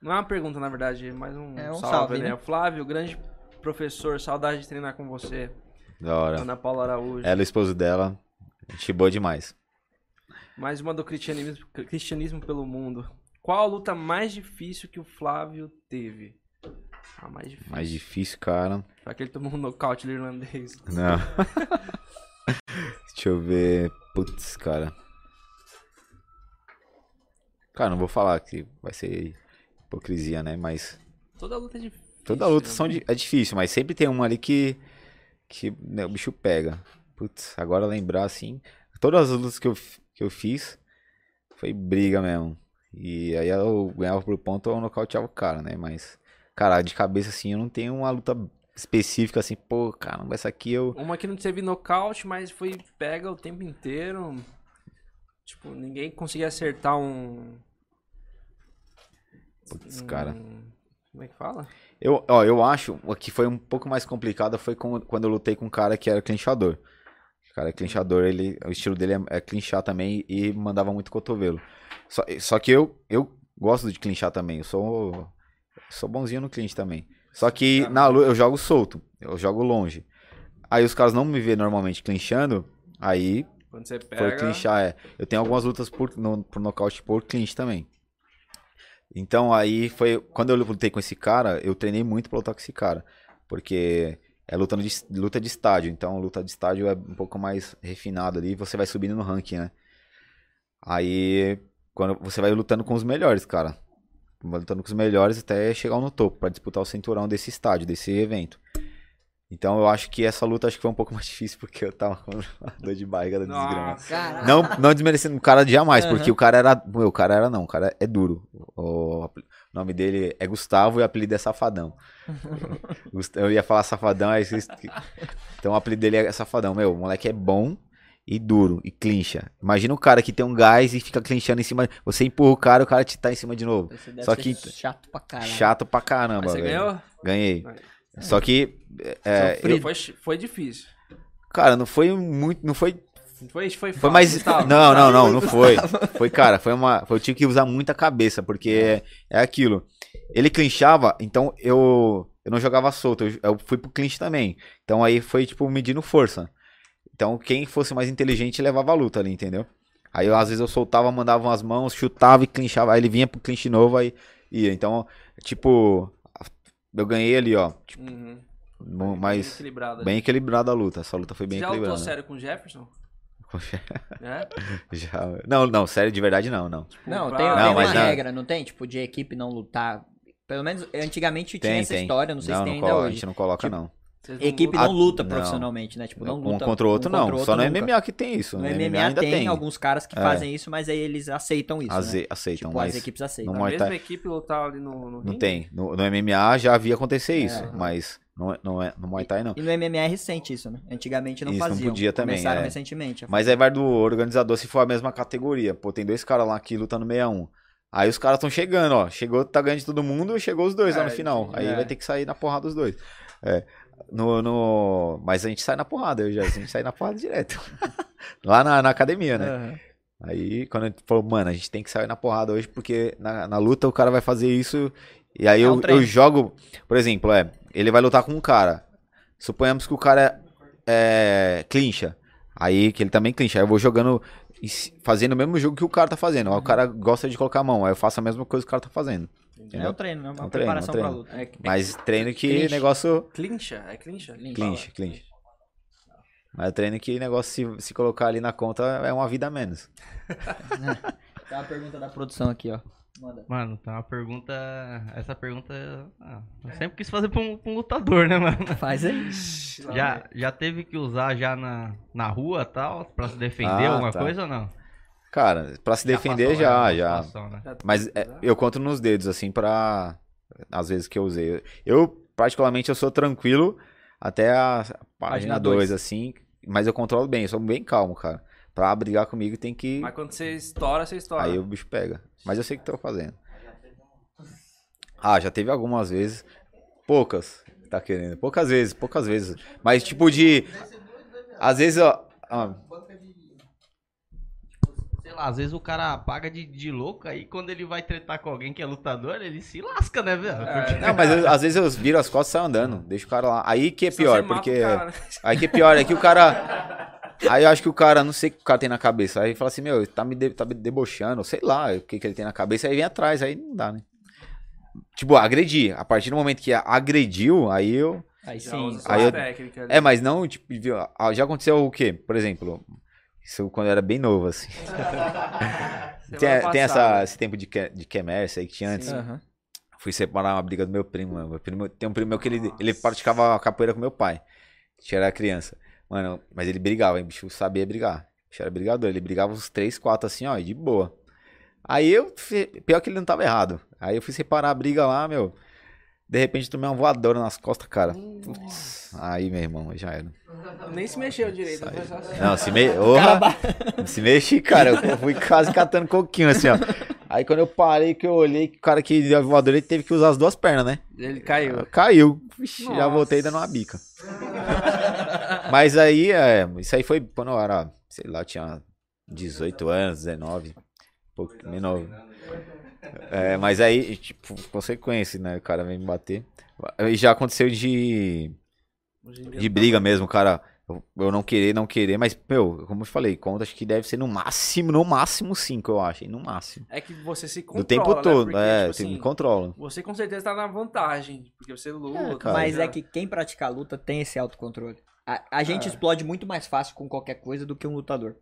Não é uma pergunta, na verdade, é mais um, É um salve, salve, né? né? Flávio, grande professor, saudade de treinar com você. Da hora. Ana Paula Araújo. Ela e o esposo dela. Gente boa demais. Mais uma do cristianismo, cristianismo pelo mundo. Qual a luta mais difícil que o Flávio teve? A mais difícil. Mais difícil, cara. Foi aquele que tomou um nocaute do irlandês. Não. Deixa eu ver. Putz, cara. Cara, não vou falar que vai ser hipocrisia, né? Mas Toda luta é difícil. toda luta né? são é difícil, mas sempre tem uma ali que, que né, o bicho pega. Putz, agora lembrar assim. Todas as lutas que eu, que eu fiz foi briga mesmo. E aí eu ganhava por ponto ou nocauteava o cara, né? Mas, cara, de cabeça assim, eu não tenho uma luta específica assim, pô, caramba, essa aqui eu. Uma que não teve nocaute, mas foi pega o tempo inteiro. Tipo, ninguém conseguia acertar um. Putz, um- cara. Como é que fala? Eu, ó, eu acho que foi um pouco mais complicado foi quando eu lutei com um cara que era clinchador. O cara é clinchador, ele, o estilo dele é, é clinchar também e mandava muito cotovelo. Só, só que eu, eu gosto de clinchar também, eu sou, sou bonzinho no clinch também. Só que na luta eu jogo solto, eu jogo longe. Aí os caras não me vê normalmente clinchando, aí Quando você por pega. clinchar, é. Eu tenho algumas lutas por, no, por nocaute por clinch também. Então aí foi. Quando eu lutei com esse cara, eu treinei muito pra lutar com esse cara. Porque é luta de, luta de estádio. Então luta de estádio é um pouco mais refinado ali. Você vai subindo no ranking, né? Aí. Quando você vai lutando com os melhores, cara. Vai lutando com os melhores até chegar no topo. pra disputar o cinturão desse estádio, desse evento. Então eu acho que essa luta acho que foi um pouco mais difícil porque eu tava com dor de barriga da desgrama. Não, não desmerecendo o cara jamais, Aham. porque o cara era. Meu, o cara era não, o cara é duro. O, o nome dele é Gustavo e o apelido é Safadão. Eu ia falar Safadão, aí vocês. Então o apelido dele é Safadão. Meu, o moleque é bom e duro e clincha. Imagina o cara que tem um gás e fica clinchando em cima. Você empurra o cara, o cara te tá em cima de novo. Só ser que- chato pra caralho. Chato pra caramba, Mas você velho. ganhou? Ganhei. Aí. Só que. é, eu- Foi, foi difícil. cara, não foi muito. Não foi Foi, foi, Foi mais. Gustavo. Não, não, não, não foi. Foi, cara, foi uma. Foi, eu tive que usar muita cabeça, porque é, é aquilo. Ele clinchava, então eu. Eu não jogava solto, eu, eu fui pro clinch também. Então aí foi, tipo, medindo força. Então quem fosse mais inteligente levava a luta ali, entendeu? Aí eu, às vezes eu soltava, mandava umas mãos, chutava e clinchava. Aí ele vinha pro clinch novo, aí ia. Então, tipo. Eu ganhei ali, ó. Tipo, Uhum. Bem mas equilibrado. bem equilibrada a luta. Essa luta foi bem Já lutou equilibrada. sério com o Jefferson? É? Já. Não, não, sério, de verdade não, não. Não, Pra- tem, Não, tem uma não. regra, não tem? Tipo, de equipe não lutar. Pelo menos antigamente tinha Tem, essa tem. história, não sei não, se tem não ainda coloca, A hoje. gente não coloca, Tipo, não. Vocês Equipe não luta não. profissionalmente, né? Tipo, não um luta contra o outro, um não. contra o Só outro no nunca. MMA que tem isso. No No MMA ainda tem, tem. alguns caras que É. fazem isso, mas aí eles aceitam isso, Aze- né? Aceitam, Tipo, mas as equipes aceitam. no A mesma equipe lutar ali no, no não tem. No, no MMA já havia acontecer isso, É. mas não é, não é, no Muay Thai não. E no MMA é recente isso, né? Antigamente não Isso, não faziam. podia também, Começaram é. recentemente. Mas aí vai do organizador se for a mesma categoria. Pô, tem dois caras lá que lutam no 61. Aí os caras estão chegando, ó. Chegou, tá ganhando de todo mundo, chegou os dois lá no É, final. entendi. Aí É. vai ter que sair na porrada os dois. É. No, no... Mas a gente sai na porrada, eu já. A gente sai na porrada direto. lá na, na academia, né? Aham. Aí quando a gente falou, mano, a gente tem que sair na porrada hoje, porque na, na luta o cara vai fazer isso. E aí É um eu, eu jogo, por exemplo, é, ele vai lutar com um cara. Suponhamos que o cara é, é clincha. Aí que ele também clincha. Aí eu vou jogando, fazendo o mesmo jogo que o cara tá fazendo. Aí o cara gosta de colocar a mão. Aí eu faço a mesma coisa que o cara tá fazendo. É Entendeu? um treino, é uma É um treino, preparação é um pra treino. luta. É, Mas treino que Clinch. negócio Clincha, é clincha? Clinch. clincha, clincha. Mas treino que negócio, se, se colocar ali na conta, é uma vida a menos. Tem uma pergunta da produção aqui, ó. Manda. Mano, tem uma pergunta. Essa pergunta. ah, eu sempre quis fazer pra um, pra um lutador, né, mano? Faz aí. Já, já teve que usar já na, na rua e tal, pra se defender Ah, alguma tá. coisa ou não? Cara, pra se defender passou, já, né, já. né? Mas é, eu conto nos dedos, assim, pra. Às vezes que eu usei. Eu, particularmente, eu sou tranquilo até a página Página 2, dois. assim. Mas eu controlo bem, eu sou bem calmo, cara. Pra brigar comigo tem que. Mas quando você estoura, você estoura. Aí o bicho pega. Mas eu sei o que tô fazendo. Ah, já teve algumas vezes. Poucas. Tá querendo. Poucas vezes, poucas vezes. Mas tipo de. Às vezes, ó. ah, lá, às vezes o cara paga de, de louco, aí quando ele vai tretar com alguém que é lutador, ele se lasca, né, velho? Porque- Não, mas eu- às vezes eu viro as costas e saio andando. Deixa o cara lá. Aí que é pior, porque. cara, né? Aí que é pior, é que o cara. Aí eu acho que o cara, não sei o que o cara tem na cabeça. Aí fala assim, meu, tá me, de- tá me debochando, sei lá o que, que ele tem na cabeça. Aí vem atrás, aí não dá, né? Tipo, agredir. A partir do momento que agrediu, aí eu. Aí sim. Aí eu- técnica. É, mas não, tipo, ah, já aconteceu o quê? Por exemplo, isso quando eu era bem novo, assim. Tem, tem essa, esse tempo de, que- de quermesse aí que tinha antes. Fui separar uma briga do meu primo, mano. Meu primo- tem um primo meu que ele, ele praticava capoeira com meu pai. Gente era criança. Mano, mas ele brigava, hein? O bicho sabia brigar. O bicho era brigador. Ele brigava uns 3, 4 assim, ó, e de boa. Aí eu. Pior que ele não tava errado. Aí eu fui separar a briga lá, meu. De repente tomei uma voadora nas costas, cara. Putz, aí, meu irmão, já era. Nem se mexeu direito. foi só assim. Não, se, me... Orra, se mexi, cara. Eu fui quase catando coquinho, assim, ó. Aí quando eu parei, que eu olhei, que o cara que deu a voadora, ele teve que usar as duas pernas, né? Ele caiu. Caiu. Vixe, já voltei dando uma bica. Mas aí, é, isso aí foi quando eu era, sei lá, eu tinha 18 anos, 19. Um pouco menos novo. É, mas aí, tipo, consequência, né? O cara vem me bater. E já aconteceu de, de briga mesmo, cara. Eu, eu não querer, não querer, mas, meu, como eu falei, conta acho que deve ser no máximo, no máximo 5, eu acho. hein, No máximo. É que você se controla, Do tempo né? todo, Porque, é, tipo eu me assim, controlo. Você com certeza tá na vantagem. Porque você luta. cara. Mas já- é que quem pratica a luta tem esse autocontrole. A, a gente explode muito mais fácil com qualquer coisa do que um lutador.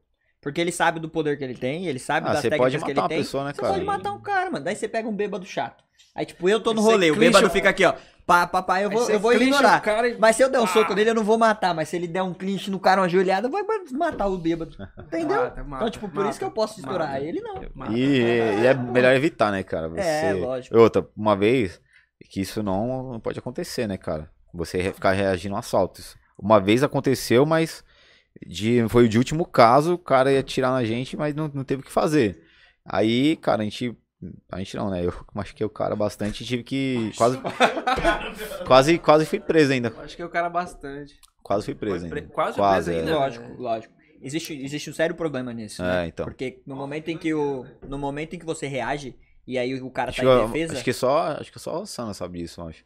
Porque ele sabe do poder que ele tem, ele sabe Ah, das você técnicas pode que matar ele uma tem. pessoa, né, você cara? pode matar um cara, mano. Daí você pega um bêbado chato. Aí, tipo, eu tô no você rolê, o bêbado o- fica aqui, ó. Pá, pá, pá, eu vou, você eu vou ignorar. e- Mas se eu der um Ah. soco nele, eu não vou matar. Mas se ele der um clinch no cara, uma joelhada, vai matar o bêbado. Entendeu? Mata, mata, então, tipo, por mata, isso que eu posso estourar. mata. Ele não. Mata. E, e é melhor evitar, né, cara? Você... É, lógico. Outra, uma vez, que isso não, pode acontecer, né, cara? Você ficar reagindo a assaltos. Uma vez aconteceu, mas de, foi de último caso, o cara ia atirar na gente, mas não, não teve o que fazer. Aí, cara, a gente. A gente não, né? Eu machuquei o cara bastante e tive que. Quase, quase, quase fui preso ainda. Acho que é o cara bastante. Quase fui preso ainda. quase Quase, preso é. ainda? Lógico, lógico. Existe, existe um sério problema nisso. né? É, então. Porque no momento em que o. No momento em que você reage e aí o cara Acho tá em eu- defesa. acho que só, acho que só o Sana sabe disso, eu acho.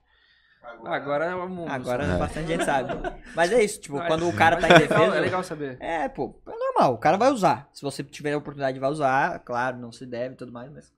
Agora é o mundo. Agora É. bastante gente sabe. Mas é isso, tipo, é- quando o cara tá mas em é legal- defesa. É legal saber. É, pô, é normal, o cara vai usar. Se você tiver a oportunidade, vai usar, claro, não se deve e tudo mais, mas.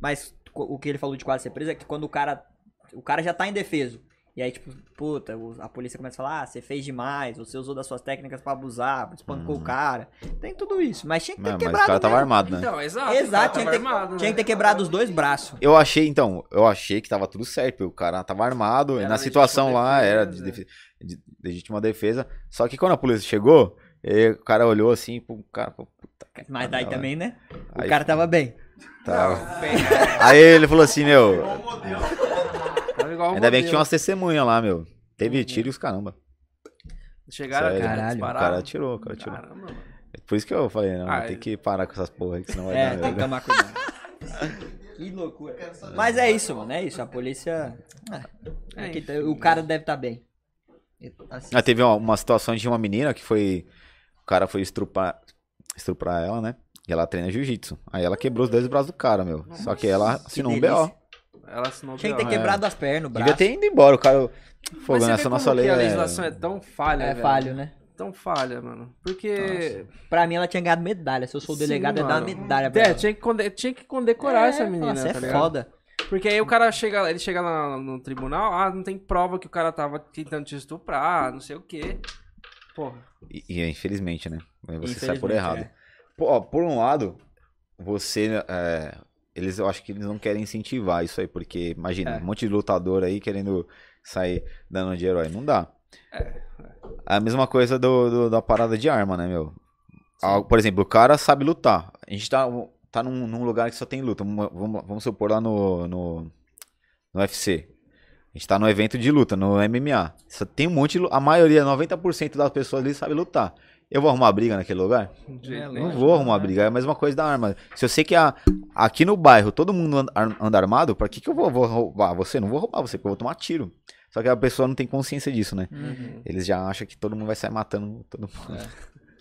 Mas o que ele falou de quase ser preso é que quando o cara. O cara já tá indefeso. E aí, tipo, puta, o- a polícia começa a falar, ah, você fez demais, você usou das suas técnicas pra abusar, espancou o cara. Tem tudo isso. Mas tinha que ter Mas, mas o quebrado. cara tava mesmo. armado, né? Então, exato. Exato, o tinha que, armado, tinha né? que ter quebrado os dois braços. Eu achei, então, eu achei que tava tudo certo. O cara tava armado, Era na situação legítima lá era de, defesa. defe- de legítima defesa. Só que quando a polícia chegou, o cara olhou assim pro cara. pô, Puta Mas daí também, né? O Aí- cara tava bem. tava. Aí ele falou assim, meu. Igual Ainda bem que tinha umas testemunhas lá, meu. Teve tiro e os caramba. Chegaram Sério. aqui, Caralho. O cara atirou, o cara atirou. Caramba, mano. Por isso que eu falei, não, Ah, tem que parar com essas porra aí, que senão vai É, dar tem que merda. tomar cuidado. que loucura. Mas é isso, mano, é isso. A polícia. ah, é que tá- o cara deve estar bem. Assim, Ah, teve uma, uma situação de uma menina que foi. O cara foi estrupar, estuprar ela, né? E ela treina jiu-jitsu. Aí ela quebrou os dois braços do cara, meu. Só que ela assinou um delícia. BO. Ela assinou Tinha que ter BO. quebrado as pernas, o braço. Devia ter ido embora. O cara. Mas Fogo como nossa que lei. a é- legislação é tão falha, É velho. falho, né? Tão falha, mano. Porque... Pra mim ela tinha ganhado medalha. Se eu sou o Sim, delegado, eu ia dar uma mano. medalha pra É, ela. tinha que, conde- tinha que condecorar essa menina, Nossa, é tá ligado? foda. Porque aí o cara chega, ele chega lá no tribunal, ah, não tem prova que o cara tava tentando te estuprar, não sei o quê. Porra. E, e, infelizmente, né? Você sai por Infelizmente, errado. é. Pô, ó, por um lado, você. é, eles, eu acho que eles não querem incentivar isso aí, porque imagina, É. um monte de lutador aí querendo sair dando dinheiro aí. Não dá. É, A mesma coisa do, do- da parada de arma, né, meu? Ah, Por exemplo, o cara sabe lutar. A gente tá, tá num, num lugar que só tem luta. Vamos, vamos, supor lá no, no, no UFC. A gente tá no evento de luta, no MMA. Só tem um monte de. A maioria, 90% das pessoas ali sabe lutar. Eu vou arrumar briga naquele lugar? É. Não vou arrumar briga. É a mesma coisa da arma. Se eu sei que a- aqui no bairro todo mundo anda, ar- anda armado, pra que, que eu vou, vou roubar você? Não vou roubar você, porque eu vou tomar tiro. Só que a pessoa não tem consciência disso, né? Uhum. Eles já acham que todo mundo vai sair matando todo mundo.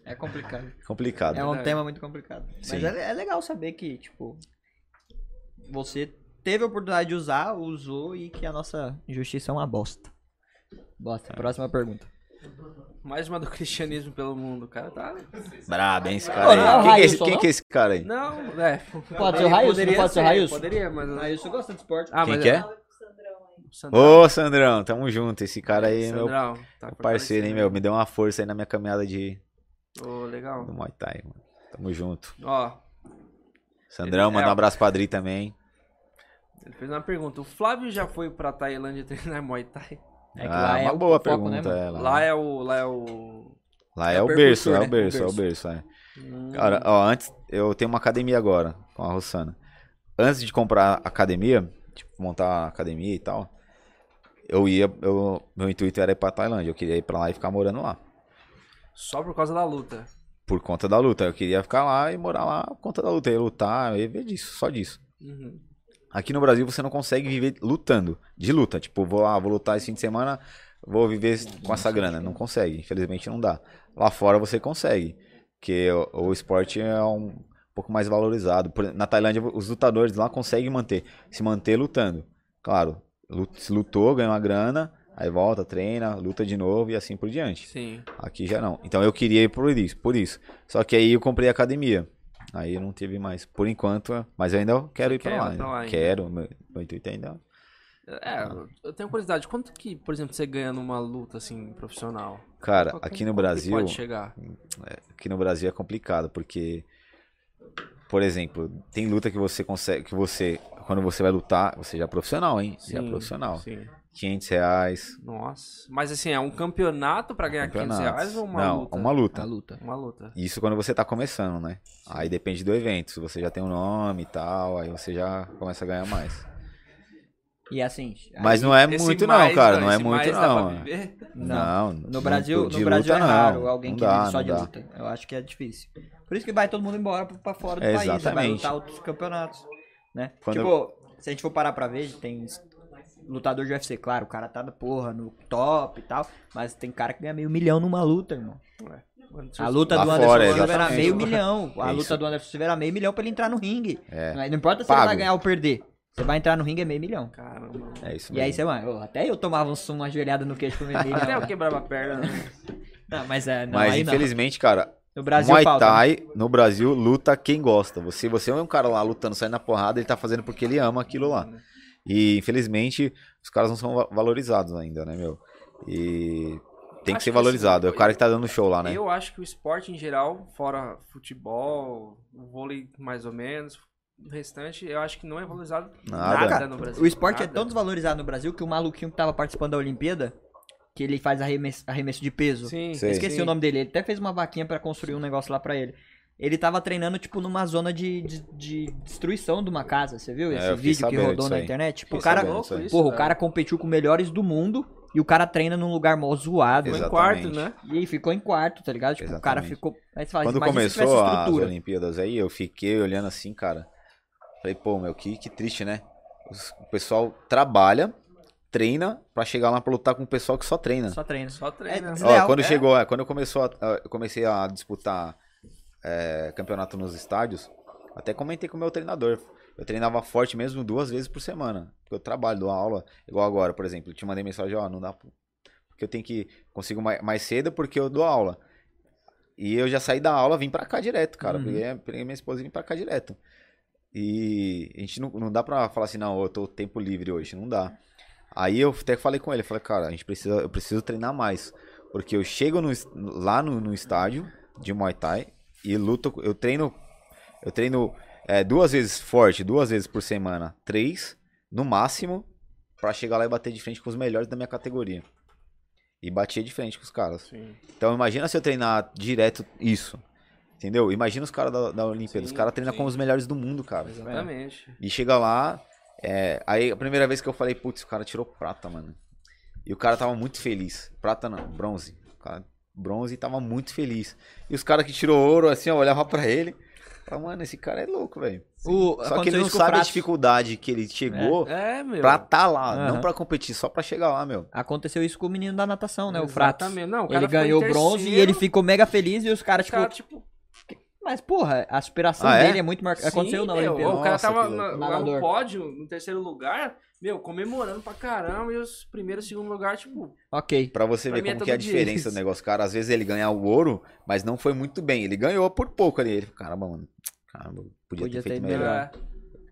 É complicado. Complicado. É um Verdade. tema muito complicado. Mas Sim. é, é legal saber que, tipo, você teve a oportunidade de usar, usou e que a nossa justiça é uma bosta. Bosta. Próxima pergunta. Mais uma do cristianismo pelo mundo, cara. Tá. Brabo, hein, esse cara não é aí. Quem, que é esse, Railson, quem não? que é esse cara aí? Não, é. Pode ser o Railson? Poderia Não pode ser o Railson? Poderia, mas. Isso gosta de esporte. Ah, Quem mas que é? Sandrão. Ô, Sandrão, tamo junto. Esse cara aí é meu Sandrão, tá parceiro, hein, meu. Me deu uma força aí na minha caminhada de, Ô, legal. do Muay Thai, mano. Tamo junto. Ó, Sandrão, Ele- manda é, um abraço pra Adri também. ele fez uma pergunta. O Flávio já foi pra Tailândia treinar Muay Thai? É que ah, lá é uma boa foco, né, pergunta, mano? é, lá. Lá é o. Lá é o. Lá é é o berço, percursor, é né? o berço, é O o berço, é. Hum, Cara, ó, antes, eu tenho uma academia agora, com a Rossana. Antes de comprar a academia, tipo, montar a academia e tal, eu ia, eu, meu intuito era ir pra Tailândia. Eu queria ir pra lá e ficar morando lá. Só por causa da luta. Por conta da luta. Eu queria ficar lá e morar lá por conta da luta. Eu ia lutar, eu ia ver disso, só disso. Uhum. Aqui no Brasil você não consegue viver lutando, de luta. Tipo, vou lá, vou lutar esse fim de semana, vou viver com essa grana. Não consegue, infelizmente não dá. Lá fora você consegue, porque o, o esporte é um pouco mais valorizado. Na Tailândia, os lutadores lá conseguem manter, se manter lutando. Claro, se lutou, ganha uma grana, aí volta, treina, luta de novo e assim por diante. Sim. Aqui já não. Então eu queria ir por isso, por isso. Só que aí eu comprei a academia. Aí eu não tive mais, por enquanto, mas eu ainda quero ir pra lá. pra lá ainda. Quero, meu, meu intuito ainda. É, eu tenho curiosidade. Quanto que, por exemplo, você ganha numa luta assim profissional? Cara, Qual- aqui no Brasil, Pode chegar. aqui no Brasil é complicado, porque por exemplo, tem luta que você consegue, que você, quando você vai lutar, você já é profissional, hein? já é Sim, profissional. Sim. 500 reais. Nossa. Mas assim, é um campeonato pra ganhar 500 campeonatos. reais ou uma não, luta? uma luta. A luta. Uma luta. Isso quando você tá começando, né? Aí depende do evento. Se você já tem um nome e tal, aí você já começa a ganhar mais. E assim. Mas aí- não é Esse muito mais, não, cara. Não é esse muito mais dá pra não. viver? Não. No Brasil, de no Brasil luta, é raro não. alguém Não que dá, vive só não de dá. luta. Eu acho que é difícil. Por isso que vai todo mundo embora pra- fora do É, país. Vai lutar outros campeonatos. Né? Quando Tipo, se a gente for parar pra ver, tem lutador de UFC, claro, o cara tá da porra no top e tal. Mas tem cara que ganha meio milhão numa luta, irmão. A luta Lá do Anderson fora, Silva era meio milhão. A Isso. luta do Anderson Silva era meio milhão pra ele entrar no ringue. É. Não importa se ele Pago. vai ganhar ou perder. Você vai entrar no ringue é meio milhão. Caramba. É isso E aí mesmo. você vai, até eu tomava um- uma joelhada no queixo meio milhão. Até eu quebrava a perna. né? Não, mas é, não, Mas aí não. infelizmente, cara, No Brasil Muay falta. né? Thai no Brasil luta quem gosta. Você, você é um cara lá lutando, saindo na porrada, ele tá fazendo porque ele ama aquilo lá. E infelizmente os caras não são va- valorizados ainda, né, meu? E tem que Acho ser que assim, valorizado. É o cara que tá dando show lá, né? Eu acho que o esporte em geral, fora futebol, vôlei mais ou menos, o restante, eu acho que não é valorizado Nada. nada, no Brasil. O esporte é Nada. tão desvalorizado no Brasil que o maluquinho que tava participando da Olimpíada, que ele faz arremesso, arremesso de peso. Sim, Sei. Esqueci sim. o nome dele. Ele até fez uma vaquinha pra construir um negócio lá pra ele. Ele tava treinando, tipo, numa zona de, de, de destruição de uma casa. Você viu É, esse fiquei vídeo que rodou na internet? Tipo, o cara. aí. isso. Porra, o velho. cara competiu com melhores do mundo e o cara treina num lugar mó zoado. Ficou em Exatamente. quarto, né? E aí ficou em quarto, tá ligado? Tipo, o cara Exatamente. ficou. Aí você fala, Quando começou as. Olimpíadas aí, eu fiquei olhando assim, cara. Falei, pô, meu, que, que triste, né? O pessoal trabalha, treina pra chegar lá pra lutar com o pessoal que só treina. Só treina. Só treina. É, Ó, quando é. chegou, é, quando eu começou a- a- eu comecei a disputar é, campeonato nos estádios, até comentei com o meu treinador. Eu treinava forte mesmo duas vezes por semana. Porque eu trabalho, dou aula, igual agora, por exemplo. Eu te mandei mensagem, ó, não dá. Porque eu tenho que. Consigo mais, mais cedo porque eu dou aula. E eu já saí da aula, vim pra cá direto, cara. Uhum. Peguei, peguei minha esposa e vim pra cá direto. E a gente não, não dá pra falar assim, não, eu tô tempo livre hoje. Não dá. Aí eu até falei com ele, falei, cara, a gente precisa, eu preciso treinar mais. Porque eu chego no lá no, no estádio de Muay Thai e luto. Eu treino. Eu treino é, duas vezes forte, duas vezes por semana. Três, no máximo, pra chegar lá e bater de frente com os melhores da minha categoria. E batia de frente com os caras. Sim. Então imagina se eu treinar direto isso. Entendeu? Imagina os caras da, da Olimpíada. Os Sim, caras treinam com os melhores do mundo, cara. Exatamente. E chega lá, é, aí a primeira vez que eu falei, putz, o cara tirou prata, mano. E o cara tava muito feliz. Prata não, bronze. O cara, bronze e tava muito feliz. E os caras que tirou ouro, assim, eu olhava pra ele. Falava, mano, esse cara é louco, velho. O, Só que ele não o sabe a dificuldade que ele chegou É, meu. pra tá lá, Aham. não pra competir, só pra chegar lá, meu. Aconteceu isso com o menino da natação, né? O Fratos. Exatamente. Não, o cara Ele ganhou bronze e ele ficou mega feliz e os caras, tipo, caras, tipo, mas porra, a aspiração Ah, é? dele é muito marcada. Aconteceu sim, na Olimpíada. O cara Nossa, tava na- lá no pódio, no terceiro lugar, meu, comemorando pra caramba, e os primeiros e segundo lugar, tipo, Ok. Pra você Pra ver é como que é a diferença isso. do negócio. Cara, às vezes ele ganha o ouro, mas não foi muito bem. Ele ganhou por pouco ali. Ele, caramba, mano. Caramba, podia, Podia ter feito melhor. é,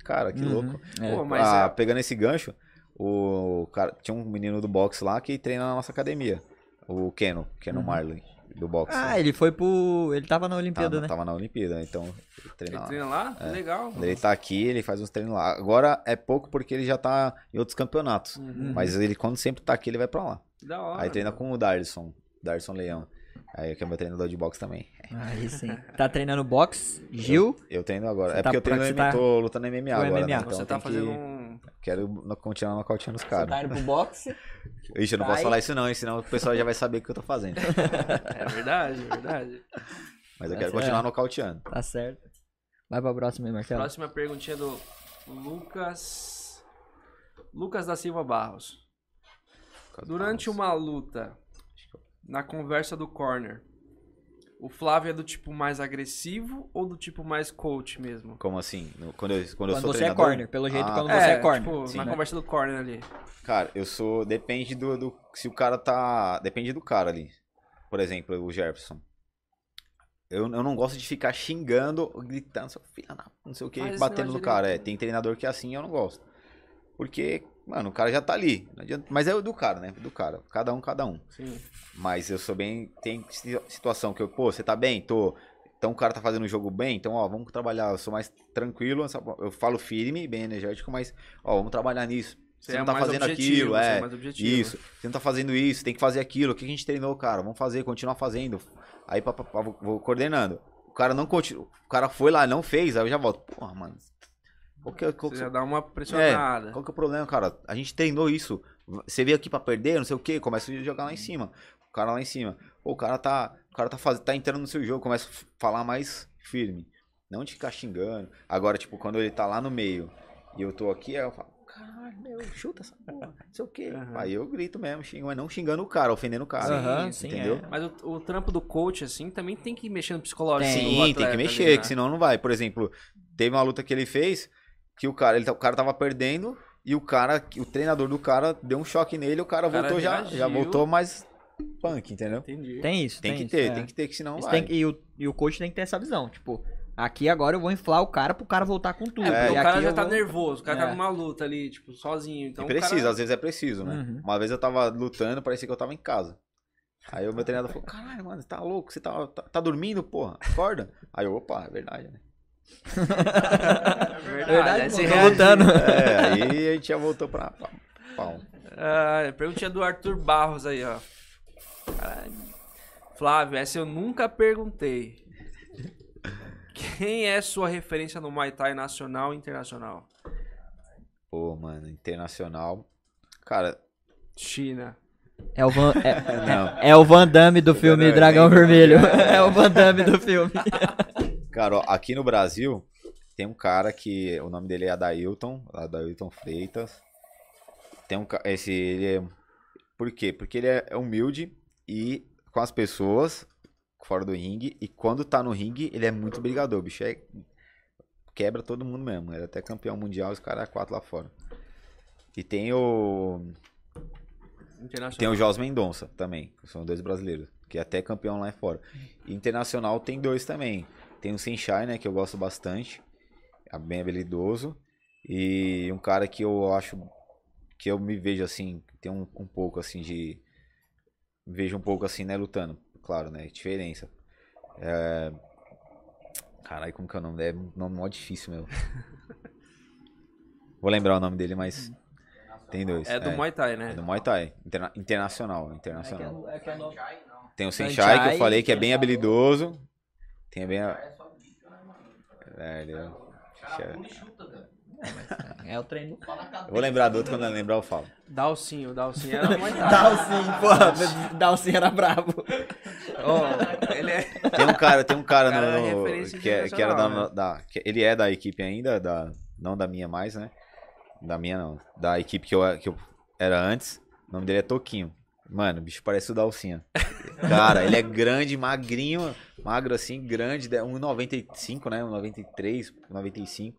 Cara, que Uhum. louco. É. Pô, mas Ah, é- Pegando esse gancho, o cara, tinha um menino do boxe lá que treina na nossa academia. O Keno, Keno Marley, do boxe. Ah, ele foi pro. Ele tava na Olimpíada, tava, né? tava na Olimpíada, então ele treina ele lá. treina lá? Que legal. Ele tá aqui, ele faz uns treinos lá. Agora é pouco porque ele já tá em outros campeonatos. Uhum. Mas ele, quando sempre tá aqui, ele vai pra lá. Da hora. Aí treina com o Darson, Darson Leão. Aí que é meu treinador de boxe também. Aí sim. Tá treinando boxe, Gil. Eu treino agora. Você é tá porque eu treino MMA, você tá- tô lutando MMA com agora, MMA. né? Então Você eu tá tenho que- fazendo um... Quero no- continuar nocauteando os caras. Tá indo pro boxe. Ixi, eu não Tá posso aí. falar isso não, hein, senão o pessoal já vai saber o que eu tô fazendo. É verdade, é verdade. Mas eu Tá quero certo. continuar nocauteando. Tá certo. Vai pra próxima aí, Marcelo. Próxima perguntinha do Lucas... Lucas da Silva Barros. Durante uma luta, na conversa do corner, o Flávio é do tipo mais agressivo ou do tipo mais coach mesmo? Como assim? No- Quando eu, quando eu Quando sou você é treinador? corner, pelo jeito, Ah, quando tá. você é corner. Tipo, Sim. na conversa do corner ali. Cara, eu sou. Depende do, do. Se o cara tá. Depende do cara ali. Por exemplo, o Jefferson. Eu, eu não gosto de ficar xingando, gritando, seu filho não sei o que, batendo no cara. É, tem treinador que é assim eu não gosto. Porque, mano, o cara já tá ali. não adianta- mas é o do cara, né? Do cara. Cada um, cada um. Sim. Mas eu sou bem. Tem si- situação que eu, pô, você tá bem? Tô. Então o cara tá fazendo o jogo bem, então, ó, vamos trabalhar. Eu sou mais tranquilo, eu falo firme, bem energético, mas, ó, vamos trabalhar nisso. Você, Você é não tá mais fazendo objetivo, aquilo, é é. mais objetivo. Isso. Você não tá fazendo isso, tem que fazer aquilo. O que a gente treinou, cara? Vamos fazer, continuar fazendo. Aí pá, pá, pá, vou, vou coordenando. O cara não continua. O cara foi lá, não fez, aí eu já volto. Porra, mano. Qual que, é- qual que- Você já dá uma pressionada. qual que é o problema, cara? A gente treinou isso. Você veio aqui pra perder, não sei o que, começa a jogar lá em cima. O cara lá em cima. Pô, o cara tá. O cara tá, faz... tá entrando no seu jogo, começa a falar mais firme. Não de ficar xingando. Agora, tipo, quando ele tá lá no meio e eu tô aqui, aí eu falo, caralho, meu, chuta essa porra, não sei o que. Aham. Aí eu grito mesmo, xingo, mas não xingando o cara, ofendendo o cara. Aham, sim, entendeu? é. Mas o, o trampo do coach, assim, também tem que mexer no psicológico. Sim, tem que mexer, ali, né? que senão não vai. Por exemplo, teve uma luta que ele fez que o cara, ele, tá- o cara tava perdendo e o cara, o treinador do cara deu um choque nele, o cara, O cara voltou já, já voltou mais punk, entendeu? Entendi. Tem isso, Tem, tem, que isso, ter, é. tem que ter, que senão Isso vai. tem que- e, o, e o coach tem que ter essa visão. Tipo, aqui agora eu vou inflar o cara pro cara voltar com tudo. É, E o cara aqui já tá vou- nervoso, o cara É. tá numa luta ali, tipo, sozinho. Então e o precisa, cara... às vezes é preciso, né? Uhum. Uma vez eu tava lutando, parecia que eu tava em casa. Aí o meu treinador falou, caralho, mano, você tá louco? Você tá, tá, tá dormindo, porra? Acorda. Aí eu, opa, é verdade, né? É verdade, Verdade, aí pô, você tô reagiu. lutando. É, aí a gente já voltou pra, pra pau. Ah, perguntinha do Arthur Barros aí, ó. Caralho. Flávio, essa eu nunca perguntei. Quem é sua referência no Muay Thai nacional e internacional? Pô, mano, internacional. Cara, China. É o Van, é, não. é o Van Damme do filme Não, Dragão Vermelho. É o Van Damme do filme. Cara, ó, aqui no Brasil tem um cara que o nome dele é Adailton, Adailton Freitas. Tem um esse ele é Por quê? Porque ele é é humilde e com as pessoas fora do ringue e quando tá no ringue, ele é muito brigador, bicho é quebra todo mundo mesmo. Ele é até campeão mundial, os caras é quatro lá fora. E tem o tem o Jos Mendonça também, são dois brasileiros, que é até campeão lá fora. E internacional tem dois também. Tem o Senshai, né, que eu gosto bastante, é bem habilidoso. E um cara que eu acho que eu me vejo assim, tem um, um pouco assim de vejo um pouco assim, né, lutando. Claro, né? Diferença. É... Caralho, como que é o nome dele? É um nome mó difícil, meu. Vou lembrar o nome dele, mas. Tem dois. É do Muay Thai, né? É do Muay Thai. Interna- internacional. Internacional. É que é no- Tem o Senchai, que eu falei que é que bem habilidoso. Tem bem. a- Velho. eu- É o treino. Eu vou lembrar do outro quando eu lembrar, eu falo. Dalcinho, o Dalcinho era Thai. Dalsin, porra. Dalsin era bravo. Ó, ele é... Tem um cara, tem um cara Cara, no, no- referência que, é- que era da, né? da- que ele é da equipe ainda, da, não da minha mais, né? Da minha não, da equipe que eu, que eu era antes. O nome dele é Toquinho. Mano, o bicho parece o Dalcinha. Cara, ele é grande, magrinho, magro assim, grande, de- 1,95, né? 1,93, 1,95.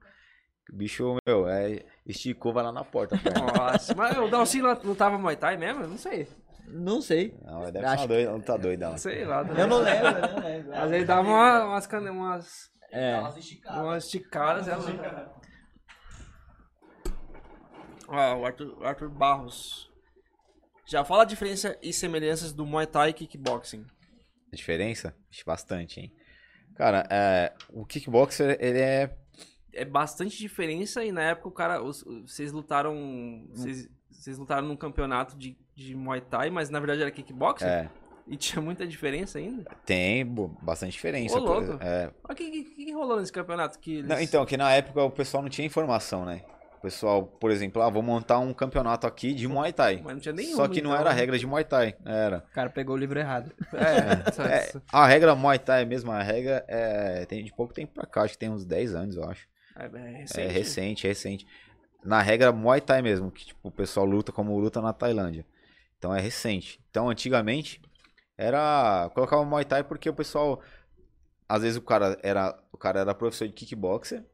O bicho, meu, é, esticou, vai lá na porta. a perna. Nossa, mas o Dalcinho não lutava Muay Thai mesmo? Não sei. Não sei. Não, deve Acho uma doida, não tá doida. ela. Sei lá. Eu não lembro, eu não lembro. Mas ele dava uma- umas, cane- umas, É. umas esticadas. Ela... Ó, o Arthur, o Arthur Barros. Já fala a diferença e semelhanças do Muay Thai e Kickboxing. A diferença? Bastante, hein? Cara, é, o kickboxer, ele é É bastante diferença e na época o cara. os- Vocês lutaram. Vocês, vocês lutaram num campeonato de, de Muay Thai, mas na verdade era kickboxing? É, E tinha muita diferença ainda? tem bastante diferença. Ô, louco. é. Mas o que, que, que rolou nesse campeonato? Que eles... Não, então, que na época o pessoal não tinha informação, né? O pessoal, por exemplo, ah, vou montar um campeonato aqui de Muay Thai. Mas não tinha nenhum. Só que não então, era né? regra de Muay Thai, era. O cara pegou o livro errado. É, só- É, só- a regra Muay Thai mesmo, a regra é tem de pouco tempo pra cá, acho que tem uns 10 anos, eu acho. é, é É recente. recente, é recente. Na regra Muay Thai mesmo, que tipo, o pessoal luta como luta na Tailândia. Então é recente. Então antigamente era colocava Muay Thai porque o pessoal às vezes o cara era o cara era professor de kickboxer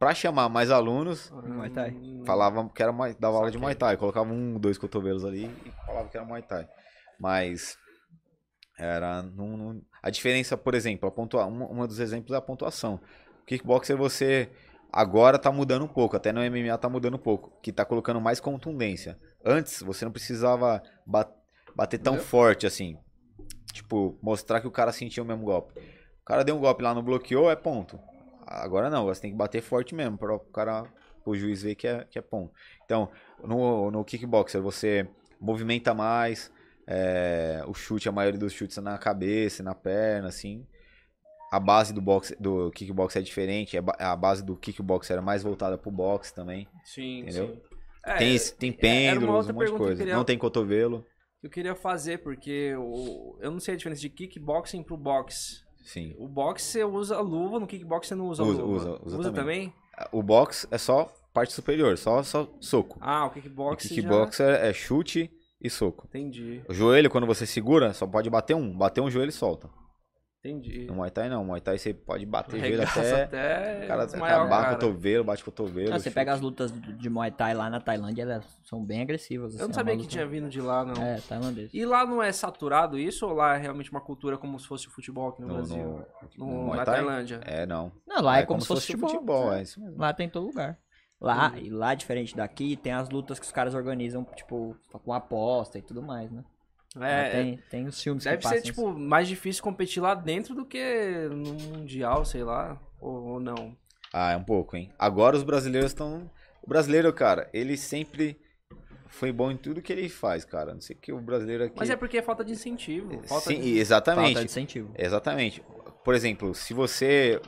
pra chamar mais alunos, Muay Thai. Hum, falava que era Muay- dava aula de. Muay Thai, colocava um, dois cotovelos ali e falava que era Muay Thai. Mas era não, não- a diferença, por exemplo, a pontua, um, dos exemplos é a pontuação. O kickboxer você agora tá mudando um pouco, até no MMA tá mudando um pouco, que tá colocando mais contundência. Antes você não precisava ba- bater tão forte assim. Tipo, mostrar que o cara sentia o mesmo golpe. O cara deu um golpe lá no bloqueou, é ponto. Agora não, você tem que bater forte mesmo para o cara, o juiz ver que é, que é ponto. Então, no, no kickboxer você movimenta mais, é, o chute, a maioria dos chutes é na cabeça, na perna, assim. A base do boxe, do kickboxer é diferente, é a base do kickboxer era mais voltada pro boxe também. Sim, Entendeu? sim. É, tem, tem uma pêndulos, um monte de eu coisa. queria- Não tem cotovelo. eu queria fazer, porque o- eu não sei a diferença de kickboxing pro boxe. Sim. O boxe você usa luva, no kickboxing você não usa, Usa, luva. usa, usa também? O boxe é só parte superior, só, só soco. Ah, o O kickboxing já... kickboxer é chute e soco. Entendi, O joelho, quando você segura, só pode bater um. Bater um joelho e solta. Entendi. No Muay Thai não. Muay Thai você pode bater joelho até... até O cara desmaiar o acabar cara. cotovelo, bate cotovelo. Ah, você chute. pega as lutas de Muay Thai lá na Tailândia, elas são bem agressivas. Eu assim, não é sabia que luta- tinha vindo de lá, não. É, tailandês. E lá não é saturado isso ou lá é realmente uma cultura como se fosse o futebol aqui no, No, Brasil? no, No- no Muay na? Tailândia. É, não. Não, lá é, como, se fosse futebol. futebol. é. É isso mesmo. Lá tem em todo lugar. Lá, e lá, diferente daqui, tem as lutas que os caras organizam, tipo, com aposta e tudo mais, né? Lá É, tem, tem os filmes deve ser, tipo, mais difícil competir lá dentro do que no Mundial, sei lá. Ou, ou não. Ah, é um pouco, hein? Agora os brasileiros estão... O brasileiro, cara, ele sempre foi bom em tudo que ele faz, cara. Não sei que o brasileiro aqui... Mas é porque é falta de incentivo. Falta Sim, de... exatamente. Falta de incentivo. Exatamente. Por exemplo, se você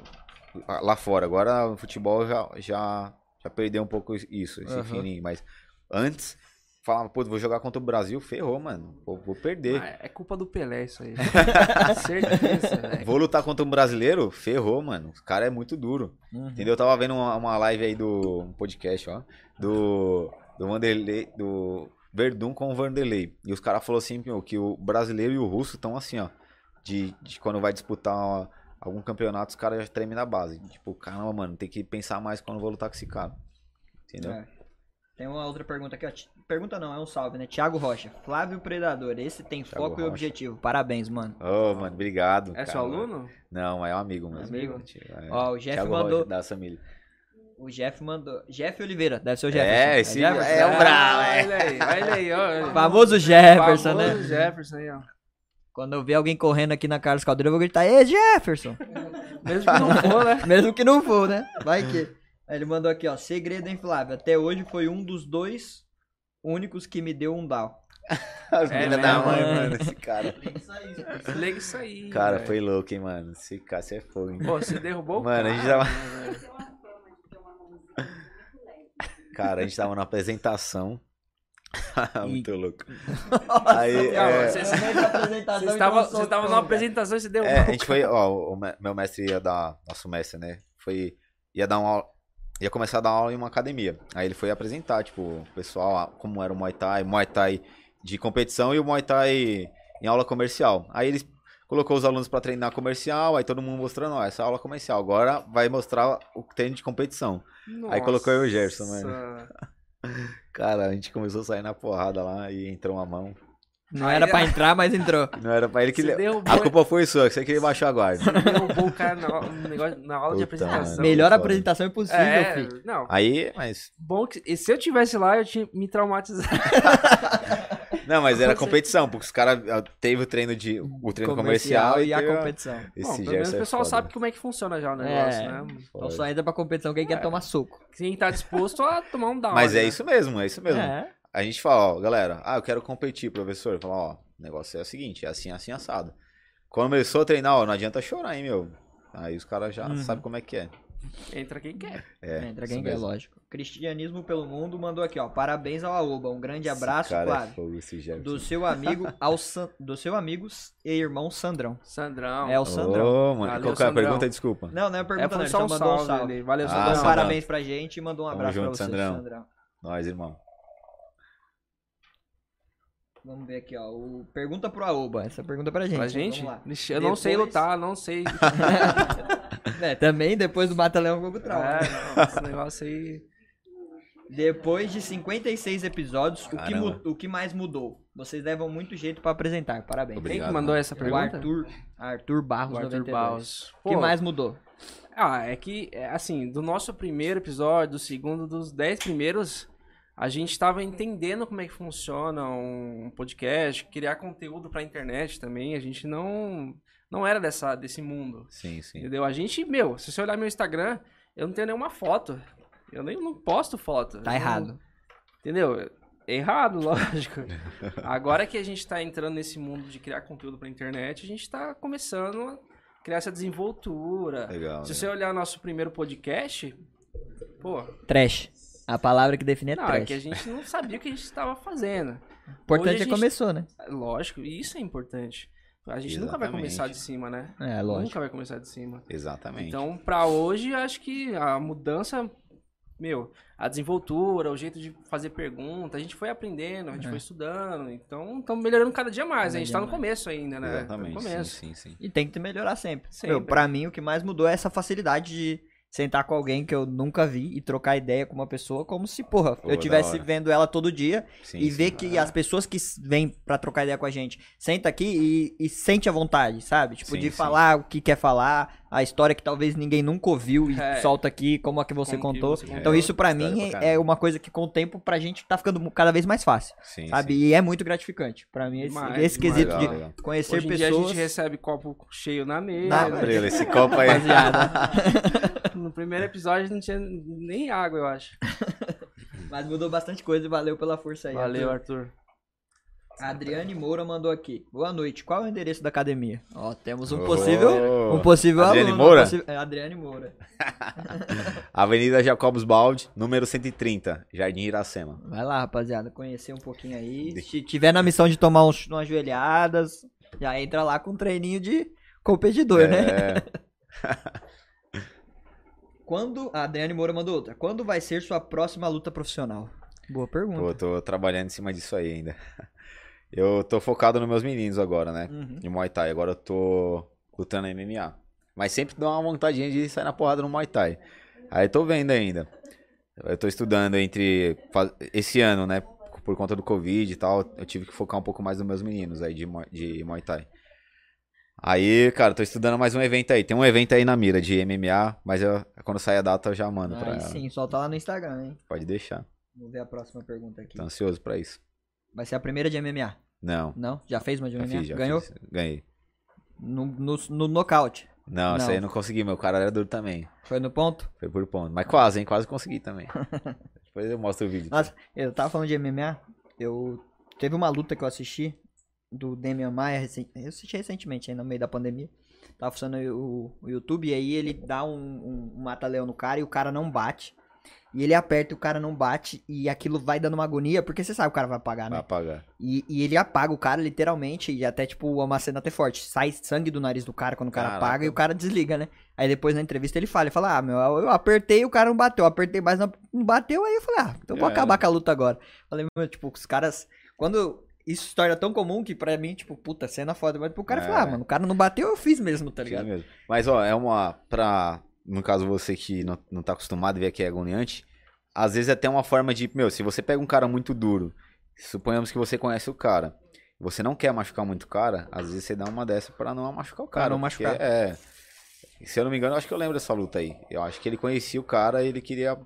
lá fora, agora o futebol já, já, já perdeu um pouco isso, esse Aham. feeling, mas antes falava, pô, vou jogar contra o Brasil, ferrou, mano. Vou, vou perder. Ah, é culpa do Pelé isso aí. Certeza, velho. Vou lutar contra um brasileiro, ferrou, mano. O cara é muito duro. Uhum. Entendeu? Eu tava vendo uma, uma live aí do um podcast, ó, do do Vanderlei, do Verdun com o Vanderlei. E os caras falaram assim, meu, que o brasileiro e o russo estão assim, ó, de, de quando vai disputar uma- algum campeonato, os caras já tremem na base. Tipo, caramba, mano, tem que pensar mais quando eu vou lutar com esse cara. Entendeu? É. Tem uma outra pergunta aqui, ó. Pergunta não, é um salve, né? Thiago Rocha. Flávio Predador, esse tem Thiago foco e Rocha. objetivo. Parabéns, mano. Ô, mano, obrigado. É cara. seu aluno? Não, é um amigo mesmo. Amigo? É, Ó, o Jeff Thiago mandou- Rocha, da família. O Jeff mandou. Jeff Oliveira, deve ser o Jefferson. É, esse Jefferson? é o bravo, é. Olha aí, olha aí, ó. Famoso Jefferson, né? Famoso Jefferson aí, ó. Quando eu ver alguém correndo aqui na Carlos Caldeira, eu vou gritar, Ê, Jefferson! Mesmo que não for, né? Mesmo que não for, né? Vai que. Aí ele mandou aqui, ó. Segredo, hein, Flávio? Até hoje foi um dos dois únicos que me deu um down. As É filhas da mesmo, mãe, é. mano, esse cara. Liga isso aí. Cara, velho. foi louco, hein, mano. Esse cara, você é fogo, hein. Pô, você derrubou o Mano, a gente cara, tava- né? Cara, a gente tava na apresentação. Muito louco. Nossa, Aí, cara, é- vocês- estavam Vocês estavam vocês estavam numa apresentação e você derrubou É, a o gente foi, ó, o me- meu mestre ia dar, nosso mestre, né? Foi, ia dar uma aula, ia começar a dar aula em uma academia. Aí ele foi apresentar, tipo, o pessoal, ah, como era o Muay Thai, Muay Thai de competição e o Muay Thai em aula comercial. Aí ele colocou os alunos pra treinar comercial, aí todo mundo mostrando, ó, essa aula comercial, agora vai mostrar o treino de competição. Aí colocou eu e o Gerson, mano. Nossa. Cara, a gente começou a sair na porrada lá e entrou uma mão. Não era pra entrar, mas entrou. Não era pra ele que... Você le- derrubou- A culpa foi sua, que você queria baixar a guarda. Derrubou o cara na, no negócio- na aula de Puta, apresentação. mano. Melhor apresentação impossível, É, filho. não. Aí, mas... Bom que e se eu tivesse lá, eu tinha me traumatizado. Não, mas era competição, porque os caras ah, teve o treino de o treino comercial, e a competição. Esse Bom, pelo menos o é pessoal foda. sabe como é que funciona já o negócio, É. né? Então só entra pra competição quem quer tomar suco. Quem tá disposto a tomar um down. Mas né? é isso mesmo, é isso mesmo. É. A gente fala, ó, galera, ah, eu quero competir, professor. Fala, ó, o negócio é o seguinte, é assim, assim, assado. Quando começou a treinar, ó, não adianta chorar, hein, meu. Aí os caras já Uhum. sabem como é que é. Entra quem quer. É, Entra isso quem quer, mesmo. lógico. Cristianismo pelo mundo mandou aqui, ó. Parabéns ao Aoba. Um grande abraço, cara é. Do seu amigo ao San... do seu amigo e irmão Sandrão. Sandrão. É o Sandrão. Ô, mano, Valeu, qual que é a Sandrão. pergunta? Desculpa. Não, não é É, pergunta, foi não. Ele só só um mandou um salve. salve. ali. Valeu, Ah, um Sandrão. Sandrão. parabéns pra gente e mandou um Tamo abraço junto, pra você, Sandrão. Sandrão. Nós, irmão. Vamos ver aqui, ó. O... Pergunta pro Aoba. Essa pergunta é pra gente. Pra gente? Vamos lá. Vixe, eu não sei Depois- lutar, não sei. É, também depois do Mata-Leão Fogo Trauma. É, não, esse negócio aí. Depois de 56 episódios, o que, mu- o que mais mudou? Vocês levam muito jeito pra apresentar. Parabéns. Obrigado, Quem que mandou mano. essa O pergunta? Arthur, Arthur Barros, O Arthur 92. Baus. O que mais mudou? Ah, é que, é, assim, do nosso primeiro episódio, do segundo, dos dez primeiros, a gente tava entendendo como é que funciona um podcast, criar conteúdo pra internet também. A gente não não era dessa, desse mundo, Sim, sim. entendeu? A gente, meu, se você olhar meu Instagram, eu não tenho nenhuma foto. Eu nem não posto foto. Tá errado. não- entendeu? Errado, lógico. Agora que a gente tá entrando nesse mundo de criar conteúdo pra internet, a gente tá começando a criar essa desenvoltura. Legal. Se né? você olhar nosso primeiro podcast, pô, Trash. A palavra que define é não, é trash. que a gente não sabia o que a gente estava fazendo. Importante hoje a é gente- começou, né? Lógico, e isso é importante. A gente nunca vai Exatamente. começar de cima, né? É, lógico. Nunca vai começar de cima. Exatamente. Então, pra hoje, acho que a mudança, meu, a desenvoltura, o jeito de fazer pergunta, a gente foi aprendendo, a gente É. foi estudando. Então, estamos melhorando cada dia mais. Cada a gente dia tá no começo ainda, né? Tá Exatamente. No Sim, começo. sim, sim. E tem que melhorar sempre. Sempre. Meu, pra mim, o que mais mudou é essa facilidade de sentar com alguém que eu nunca vi e trocar ideia com uma pessoa como se, porra, Pô, eu hora. vendo ela todo dia sim e sim. ver que as pessoas que vêm pra trocar ideia com a gente senta aqui e, e sente a vontade, sabe? Tipo, Sim, de falar o que quer falar, a história que talvez ninguém nunca ouviu e É. solta aqui, como a que você Como que contou. você Então contou. isso pra História mim é uma coisa que com o tempo pra gente tá ficando cada vez mais fácil, Sim, sabe? sim. E é muito gratificante. Pra mim esse, Demais, esse quesito Legal, de legal. conhecer Hoje em dia a pessoas... gente recebe copo cheio na mesa. Na- né? Estrela, esse copo aí. No primeiro episódio não tinha nem água, eu acho. Mas mudou bastante coisa e valeu pela força aí. Valeu, Arthur. Arthur. A Adriane Moura mandou aqui. Boa noite. Qual é o endereço da academia? Ó, temos um possível, um possível Adriane aluno. Moura? um possi- é, Adriane Moura. Avenida Jacobos Baldi, número 130, Jardim Iracema. Vai lá, rapaziada, conhecer um pouquinho aí. Se tiver na missão de tomar uns, umas joelhadas, já entra lá com um treininho de competidor, né? É, Quando. A Adriane Moura mandou outra. Quando vai ser sua próxima luta profissional? Boa pergunta. pô, tô trabalhando em cima disso aí ainda. Eu tô focado nos meus meninos agora, né? Uhum. De Muay Thai. Agora eu tô lutando em MMA. Mas sempre dá uma vontadinha de sair na porrada no Muay Thai. Aí tô vendo ainda. Eu tô estudando entre. Esse ano, né? Por conta do Covid e tal, eu tive que focar um pouco mais nos meus meninos aí de, Muay- de Muay Thai. Aí, cara, tô estudando mais um evento aí. Tem um evento aí na mira de MMA, mas eu, quando sair a data eu já mando pra Aí ela. sim, solta lá no Instagram, hein? Pode deixar. Vamos ver a próxima pergunta aqui. Tô ansioso pra isso. Vai ser a primeira de MMA. Não. Não? Já fez uma de Já MMA? fiz, já Ganhou? fiz. Ganhei. No, no, no nocaute. Não, isso aí eu não consegui, meu cara era duro também. Foi no ponto? Foi por ponto. Mas quase, hein? Quase consegui também. Depois eu mostro o vídeo. Nossa, eu tava falando de MMA. Eu. Teve uma luta que eu assisti do Demian Maia. Eu assisti recentemente, aí no meio da pandemia. Tava funcionando o, o YouTube e aí ele dá um, um, um mata-leão no cara e o cara não bate. E ele aperta e o cara não bate. E aquilo vai dando uma agonia, porque você sabe que o cara vai apagar, Vai né? apagar. E, e ele apaga o cara, literalmente, e até, tipo, uma cena até forte. Sai sangue do nariz do cara quando o cara Caraca. apaga e o cara desliga, né? Aí depois na entrevista ele fala, ele fala, ah, meu, eu apertei e o cara não bateu. Eu apertei, mas não bateu, aí eu falei, ah, então vou É. acabar com a luta agora. Falei, meu, tipo, os caras. Quando. Isso se torna tão comum que pra mim, tipo, puta, cena foda. Mas pro cara É. falar, ah, mano, o cara não bateu, eu fiz mesmo, tá ligado? mesmo. Mas, ó, é uma. Pra. No caso, você que não, não tá acostumado a ver que é agoniante, às vezes é até uma forma de. Meu, se você pega um cara muito duro, suponhamos que você conhece o cara, você não quer machucar muito o cara, às vezes você dá uma dessa pra não machucar o Pra cara. não porque machucar. É. Se eu não me engano, eu acho que eu lembro dessa luta aí. Eu acho que ele conhecia o cara e ele queria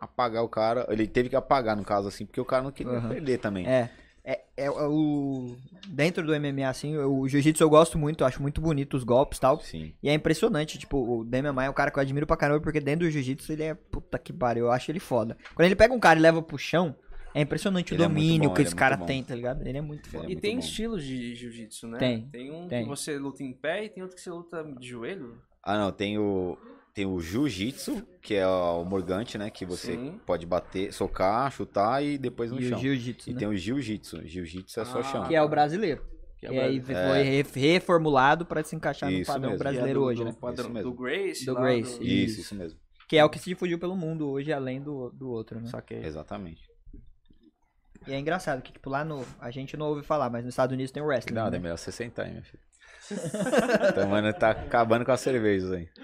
apagar o cara. Ele teve que apagar, no caso, assim, porque o cara não queria Aham. perder também. É. É, é o. Dentro do MMA, assim, o jiu-jitsu eu gosto muito, eu acho muito bonito os golpes e tal. Sim. E é impressionante, tipo, o Damian Maia é um cara que eu admiro pra caramba, porque dentro do jiu-jitsu ele é puta que pariu, eu acho ele foda. Quando ele pega um cara e leva pro chão, é impressionante Ele o é muito domínio bom, que é esse cara bom. tem, tá ligado? Ele é muito foda. É E muito tem bom. estilos de jiu-jitsu, né? Tem, Tem um tem. que você luta em pé e tem outro que você luta de joelho. Ah, não, tem o tem o jiu-jitsu, que é o morgante, né, que você Sim. pode bater, socar, chutar e depois no E o chão. jiu-jitsu, E né? tem o jiu-jitsu. Jiu-jitsu é só Ah, chão. Que é o brasileiro. Que e aí o foi re- reformulado pra se encaixar no Isso padrão mesmo. brasileiro do, hoje, do, né? padrão- do Grace. Do Grace, do- Isso, Isso. isso mesmo. Que é o que se difundiu pelo mundo hoje, além do, do outro, né? Saquei. Exatamente. E é engraçado que, tipo, lá no. A gente não ouve falar, mas nos Estados Unidos tem o wrestling. Não, né? é melhor você sentar aí, meu filho. então, mano, tá acabando com as cervejas aí.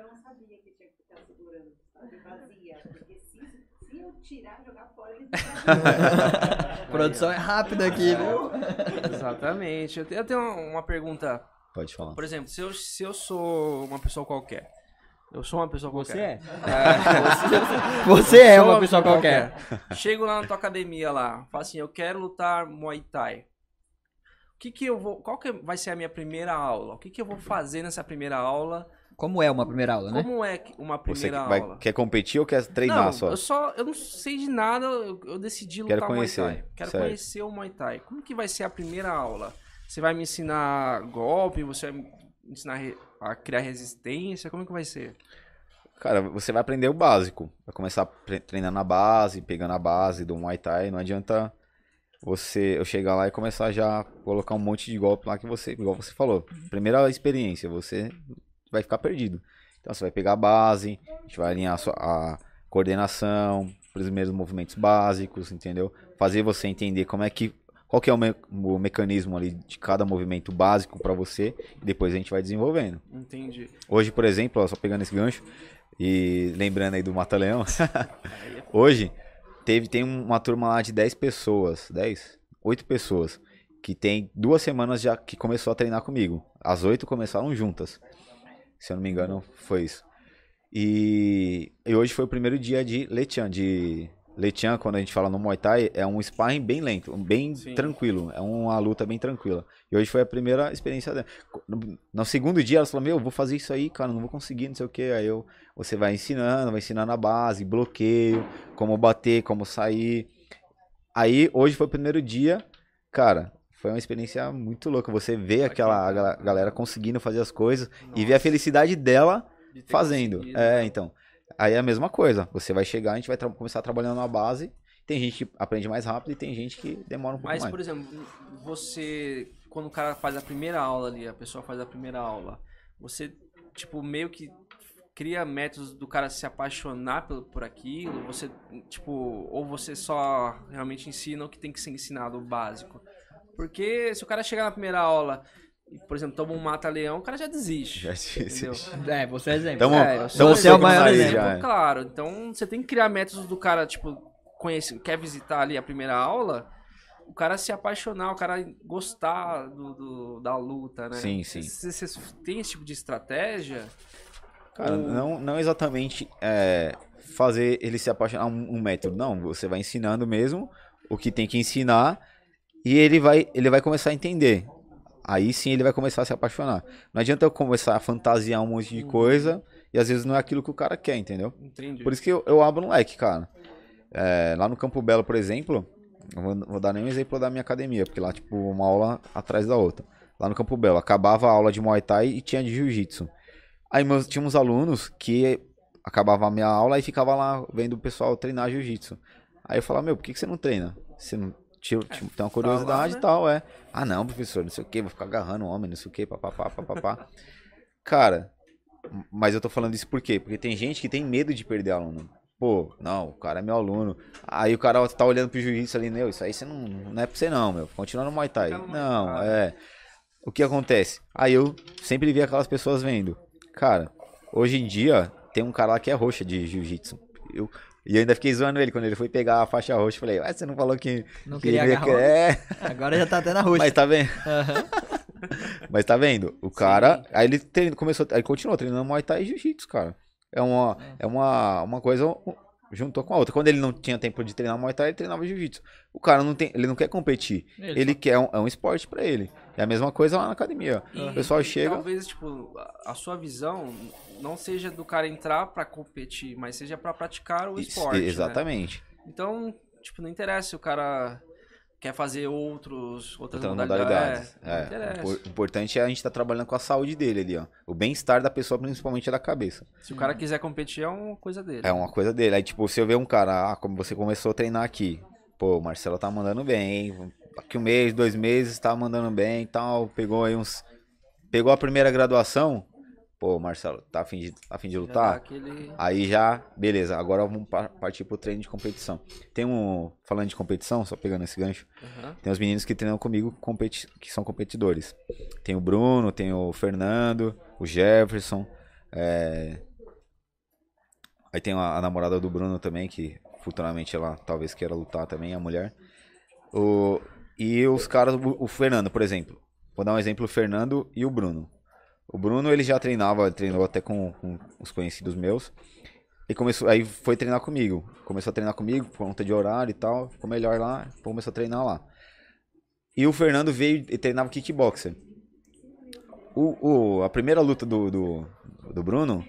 Eu não sabia que tinha que ficar segurando, sabe? Vazia. Porque se, se eu tirar, jogar fora, ele A produção é rápida aqui, viu? Exatamente. Eu tenho, uma, uma pergunta. Pode falar. Por exemplo, se eu, se eu sou uma pessoa qualquer. Eu sou uma pessoa Você qualquer. é? Você é Sou uma pessoa qualquer. Chego lá na tua academia lá, falo assim, eu quero lutar Muay Thai. O que que eu vou, qual que vai ser a minha primeira aula? O que que eu vou fazer nessa primeira aula? Como é uma primeira aula, né? Como é que- uma Você primeira vai, aula? quer competir ou quer treinar não, só? eu só, eu não sei de nada, eu, eu decidi lutar Quero conhecer, Muay Thai. Quero certo. conhecer o Muay Thai. Como que vai ser a primeira aula? Você vai me ensinar golpe, você vai me ensinar a criar resistência, como que vai ser? Cara, você vai aprender o básico. Vai começar treinando na base, pegando a base do Muay Thai. Não adianta você eu chegar lá e começar já a colocar um monte de golpe lá que você, igual você falou. Primeira experiência, você vai ficar perdido. Então você vai pegar a base, a gente vai alinhar a, sua- a coordenação, os primeiros movimentos básicos, entendeu? Fazer você entender como é que qual que é o, me- o mecanismo ali de cada movimento básico pra você e depois a gente vai desenvolvendo. Entendi. Hoje, por exemplo, ó, só pegando esse gancho e lembrando aí do Mata-Leão, hoje teve, tem uma turma lá de 10 pessoas, 10? 8 pessoas, que tem duas semanas já que começou a treinar comigo. As 8 começaram juntas. Se eu não me engano, foi isso. E, e hoje foi o primeiro dia de Letian, de Letian, quando a gente fala no Muay Thai, é um sparring bem lento, bem Sim. tranquilo, é uma luta bem tranquila. E hoje foi a primeira experiência dela. No, no segundo dia ela falou, meu, vou fazer isso aí, cara, não vou conseguir, não sei o que. Aí eu, você vai ensinando, vai ensinando a base, bloqueio, como bater, como sair. Aí hoje foi o primeiro dia, cara, foi uma experiência muito louca. Você vê aquela galera conseguindo fazer as coisas e ver a felicidade dela De fazendo. conseguido. É, então. Aí é a mesma coisa. Você vai chegar, a gente vai começar trabalhando na base. Tem gente que aprende mais rápido e tem gente que demora um pouco Mas, mais. por exemplo, você. Quando o cara faz a primeira aula ali, a pessoa faz a primeira aula, você, tipo, meio que cria métodos do cara se apaixonar por, por aquilo, você, tipo, ou você só realmente ensina o que tem que ser ensinado, o básico. Porque se o cara chegar na primeira aula e, por exemplo, toma um mata-leão, o cara já desiste. Já. Entendeu? É, você é exemplo. Tamo- É, tamo você é o maior exemplo, já, é. Claro, então você tem que criar métodos do cara, tipo, conhecer, quer visitar ali a primeira aula, o cara se apaixonar, o cara gostar do, do- da luta, né? Sim, sim. Você você tem esse tipo de estratégia? Cara, não, não exatamente é, fazer ele se apaixonar um, um método. Não, você vai ensinando mesmo o que tem que ensinar E ele vai, ele vai começar a entender. Aí sim ele vai começar a se apaixonar. Não adianta eu começar a fantasiar um monte de coisa e às vezes não é aquilo que o cara quer, entendeu? Entendi. Por isso que eu, eu abro um leque, cara. É, lá no Campo Belo, por exemplo, eu vou, vou dar nem um exemplo da minha academia, porque lá, tipo, uma aula atrás da outra. Lá no Campo Belo, acabava a aula de Muay Thai e tinha de Jiu-Jitsu. Aí meus, tinha uns alunos que acabava a minha aula e ficava lá vendo o pessoal treinar Jiu-Jitsu. Aí eu falava, meu, por que, que você não treina? Você não tinha, tinha- tem uma curiosidade né? e tal, é. Ah, não, professor, não sei o que, vou ficar agarrando o homem, não sei o que, papapá, papapá. Cara, mas eu tô falando isso por quê? Porque tem gente que tem medo de perder aluno. Pô, não, o cara é meu aluno. Aí o cara tá olhando pro juiz ali, meu, isso aí você não, não é pra você não, meu. Continua no Muay Thai. Não, Thai. é. O que acontece? Aí eu sempre vi aquelas pessoas vendo. Cara, hoje em dia tem um cara lá que é roxa de jiu-jitsu. Eu, e eu ainda fiquei zoando ele quando ele foi pegar a faixa roxa. Falei, ué, você não falou que. Não que queria ele agarrar. É, Agora já tá até na roxa. mas tá vendo? Aham. Mas tá vendo? O cara. Aí ele treina, começou. Aí continuou treinando Muay Thai e Jiu-Jitsu, cara. É uma, é uma, uma coisa juntou com a outra. Quando ele não tinha tempo de treinar Muay Thai, ele treinava Jiu-Jitsu. O cara não tem. Ele não quer competir. Ele Ele quer um, é um esporte pra ele. É a mesma coisa lá na academia. O pessoal E chega. Talvez, tipo, a- a sua visão não seja do cara entrar pra competir, mas seja pra praticar o Isso, esporte. né? Exatamente. Então, tipo, não interessa se o cara quer fazer outros, outras Outras modalidades. modalidades. É, não É, interessa. o importante é a gente estar trabalhando com a saúde dele ali, ó. O bem-estar da pessoa, principalmente da cabeça. Se o cara quiser competir, é uma coisa dele. É uma coisa dele. Aí, tipo, se eu ver um cara, ah, como você começou a treinar aqui. Pô, o Marcelo tá mandando bem. Daqui um mês, dois meses, tá mandando bem e tal. Pegou aí uns. Pegou a primeira graduação. Pô, Marcelo, tá afim de, tá afim de Já dá lutar? aquele... Aí já, beleza, agora vamos pa- partir pro treino de competição. Tem um. Falando de competição, só pegando esse gancho. Aham. Tem os meninos que treinam comigo competi que são competidores. Tem o Bruno, tem o Fernando, o Jefferson. é, Aí tem a, a namorada do Bruno também, que futuramente ela talvez queira lutar também, a mulher. O... E os caras, o Fernando, por exemplo. Vou dar um exemplo, o Fernando e o Bruno. O Bruno, ele já treinava, treinou até com, com os conhecidos meus. E começou, aí foi treinar comigo. Começou a treinar comigo, por conta de horário e tal. Ficou melhor lá, começou a treinar lá. E o Fernando veio e treinava kickboxer. O, o, a primeira luta do, do, do Bruno,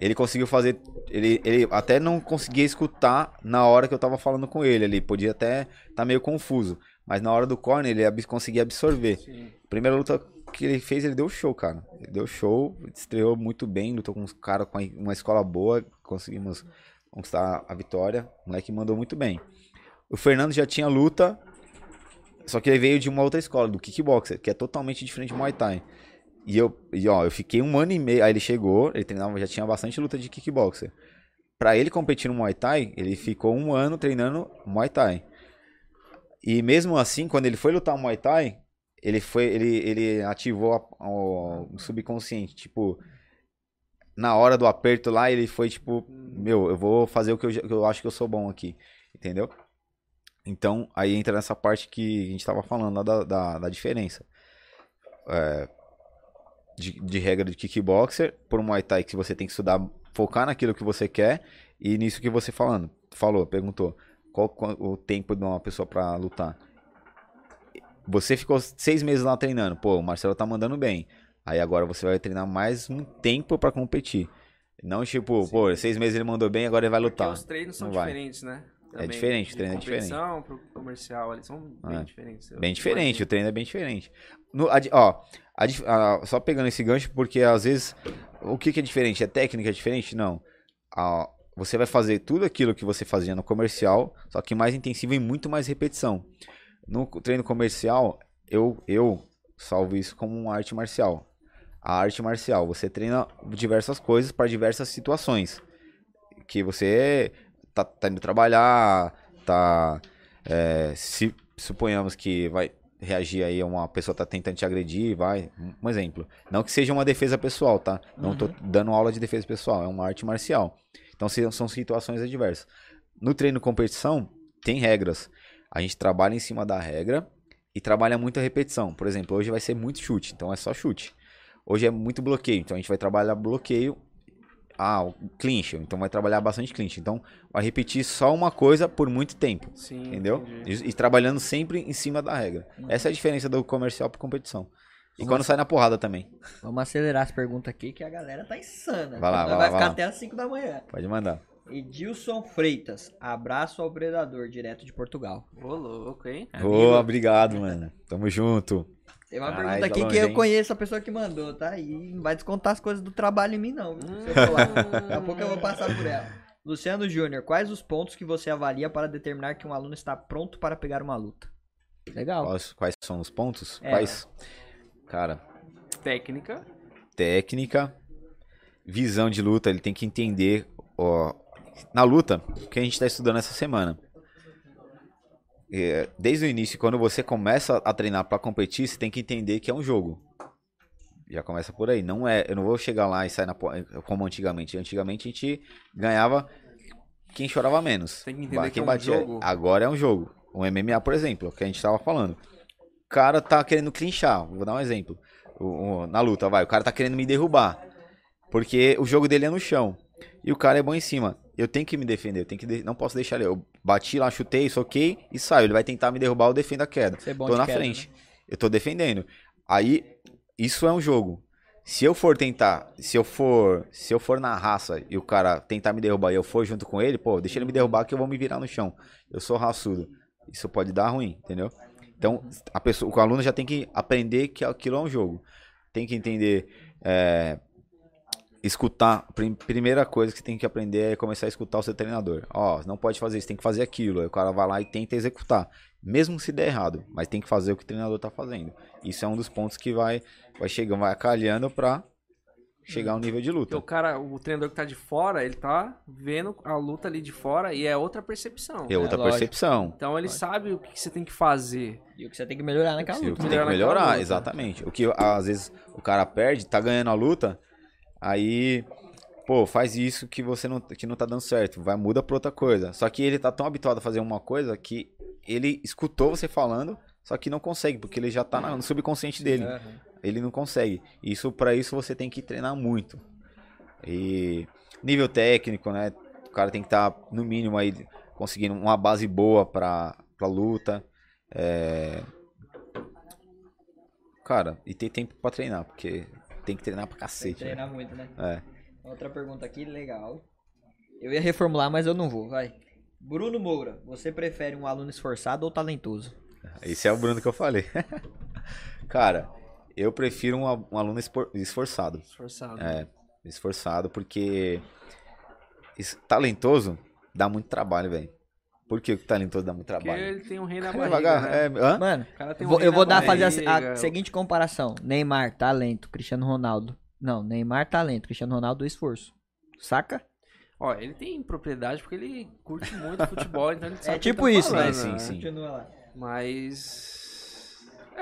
ele conseguiu fazer. Ele, ele até não conseguia escutar na hora que eu tava falando com ele. Ele podia até estar meio confuso. Mas na hora do corner ele ab- conseguia absorver. Sim. Primeira luta que ele fez, ele deu show, cara. Ele deu show, estreou muito bem, lutou com uns caras com uma escola boa, conseguimos conquistar a vitória. O moleque mandou muito bem. O Fernando já tinha luta, só que ele veio de uma outra escola, do kickboxer, que é totalmente diferente do Muay Thai. E eu, e ó, eu fiquei um ano e meio, aí ele chegou, ele treinava, já tinha bastante luta de kickboxer. Pra ele competir no Muay Thai, ele ficou um ano treinando Muay Thai. E mesmo assim, quando ele foi lutar Muay Thai, ele foi, ele, ele ativou a- o, o subconsciente, tipo, na hora do aperto lá, ele foi tipo, meu, eu vou fazer o que eu, que eu acho que eu sou bom aqui, entendeu? Então, aí entra nessa parte que a gente tava falando lá da, da, da diferença. É, de, de regra de kickboxer, por Muay Thai que você tem que estudar, focar naquilo que você quer, e nisso que você falando, falou, perguntou, qual, o tempo de uma pessoa pra lutar? Você ficou seis meses lá treinando, pô, o Marcelo tá mandando bem. Aí agora você vai treinar mais um tempo pra competir. Não tipo, pô, seis meses ele mandou bem, agora ele vai Porque lutar. os treinos são Não vai. diferentes, né? diferente, o treino é diferente. pro comercial, eles são bem É. diferentes. Bem diferente, o treino é bem diferente. No, a ó, a a- só pegando esse gancho, porque às vezes, o que, que é diferente? É técnica diferente? Não. A- você vai fazer tudo aquilo que você fazia no comercial, só que mais intensivo e muito mais repetição. No treino comercial, eu, eu salvo isso como uma arte marcial. A arte marcial, você treina diversas coisas para diversas situações. Que você tá, tá indo trabalhar, tá. é, se suponhamos que vai reagir aí uma pessoa tá tentando te agredir, vai. Um exemplo. Não que seja uma defesa pessoal, tá? Não tô dando aula de defesa pessoal, é uma arte marcial. Então são situações adversas. No treino competição, tem regras. A gente trabalha em cima da regra e trabalha muita repetição. Por exemplo, hoje vai ser muito chute, então é só chute. Hoje é muito bloqueio, então a gente vai trabalhar bloqueio ah, o clinch, então vai trabalhar bastante clinch. Então, vai repetir só uma coisa por muito tempo, Sim. entendeu? E, e trabalhando sempre em cima da regra. Essa é a diferença do comercial para competição. E quando sai na porrada também. Vamos acelerar as perguntas aqui que a galera tá insana. Vai lá, vai lá, vai vai ficar lá. até as 5 da manhã. Pode mandar. Edilson Freitas, abraço ao predador, direto de Portugal. Ô, louco, hein? Ô, obrigado, mano. Tamo junto. Tem uma Caralho, pergunta tá aqui longe, que eu hein? conheço a pessoa que mandou, tá? E não vai descontar as coisas do trabalho em mim, não. viu? Se eu for lá. Daqui a pouco eu vou passar por ela. Luciano Júnior, quais os pontos que você avalia para determinar que um aluno está pronto para pegar uma luta? Legal. Quais, quais são os pontos? É. Quais? Cara, Técnica. técnica, visão de luta, ele tem que entender ó, na luta o que a gente está estudando essa semana. É, desde o início, quando você começa a treinar para competir, você tem que entender que é um jogo. Já começa por aí. Não é, eu não vou chegar lá e sair na, como antigamente. Antigamente a gente ganhava quem chorava menos. Tem que entender Ba- que é um batia. jogo. Agora é um jogo. Um MMA, por exemplo, que a gente tava falando. O cara tá querendo clinchar. Vou dar um exemplo. O- o- na luta, vai. O cara tá querendo me derrubar. Porque o jogo dele é no chão. E o cara é bom em cima. Eu tenho que me defender. Eu tenho que de- não posso deixar ele. Eu bati lá, chutei, soquei e saio. Ele vai tentar me derrubar, eu defendo a queda. Ser bom tô na queda, frente. Eu tô defendendo. Aí, isso é um jogo. Se eu for tentar, se eu for, se eu for na raça e o cara tentar me derrubar e eu for junto com ele, pô, deixa ele me derrubar que eu vou me virar no chão. Eu sou raçudo. Isso pode dar ruim, entendeu? Então, a pessoa, o aluno já tem que aprender que aquilo é um jogo. Tem que entender, é, escutar. Prim- Primeira coisa que você tem que aprender é começar a escutar o seu treinador. Ó, não pode fazer isso, tem que fazer aquilo. Aí o cara vai lá e tenta executar. Mesmo se der errado, mas tem que fazer o que o treinador tá fazendo. Isso é um dos pontos que vai, vai chegando, vai acalhando pra chegar ao nível de Porque o luta. cara, o treinador que tá de fora, ele tá vendo a luta ali de fora e é outra percepção. É outra lógico. percepção. Então ele sabe o que você tem que fazer. E o que você tem que melhorar naquela Sim, o luta. que tem que melhorar luta. exatamente. O que às vezes o cara perde, tá ganhando a luta, aí, pô, faz isso que você não, que não tá dando certo, vai, muda pra outra coisa. Só que ele tá tão habituado a fazer uma coisa que ele escutou você falando, só que não consegue, porque ele já tá no subconsciente dele. Ele não consegue. Isso para isso você tem que treinar muito. E nível técnico, né? O cara tem que estar no mínimo aí conseguindo uma base boa pra, pra luta. É... Cara, e ter tempo pra treinar, porque tem que treinar pra Tem que cacete. né? treinar muito, né? É. Outra pergunta aqui, legal. Eu ia reformular, mas eu não vou, vai. Bruno Moura, você prefere um aluno esforçado ou talentoso? Esse é o Bruno que eu falei. Cara, eu prefiro um, um aluno espor- esforçado. Esforçado. É, esforçado, porque es- talentoso dá muito trabalho, velho. Por que o talentoso dá muito Porque trabalho? ele tem um rei na Cara, barriga, devagar, né? é, hã? Mano, O cara tem um vou- rei eu vou dar fazer a- barriga. a, seguinte comparação. Neymar, talento. Cristiano Ronaldo. Não, Neymar, talento. Cristiano Ronaldo, esforço. Saca? Ó, ele tem propriedade porque ele curte muito futebol, então ele sabe É o que tipo tá isso, falando, né? Sim, né? sim. Continua lá. Mas.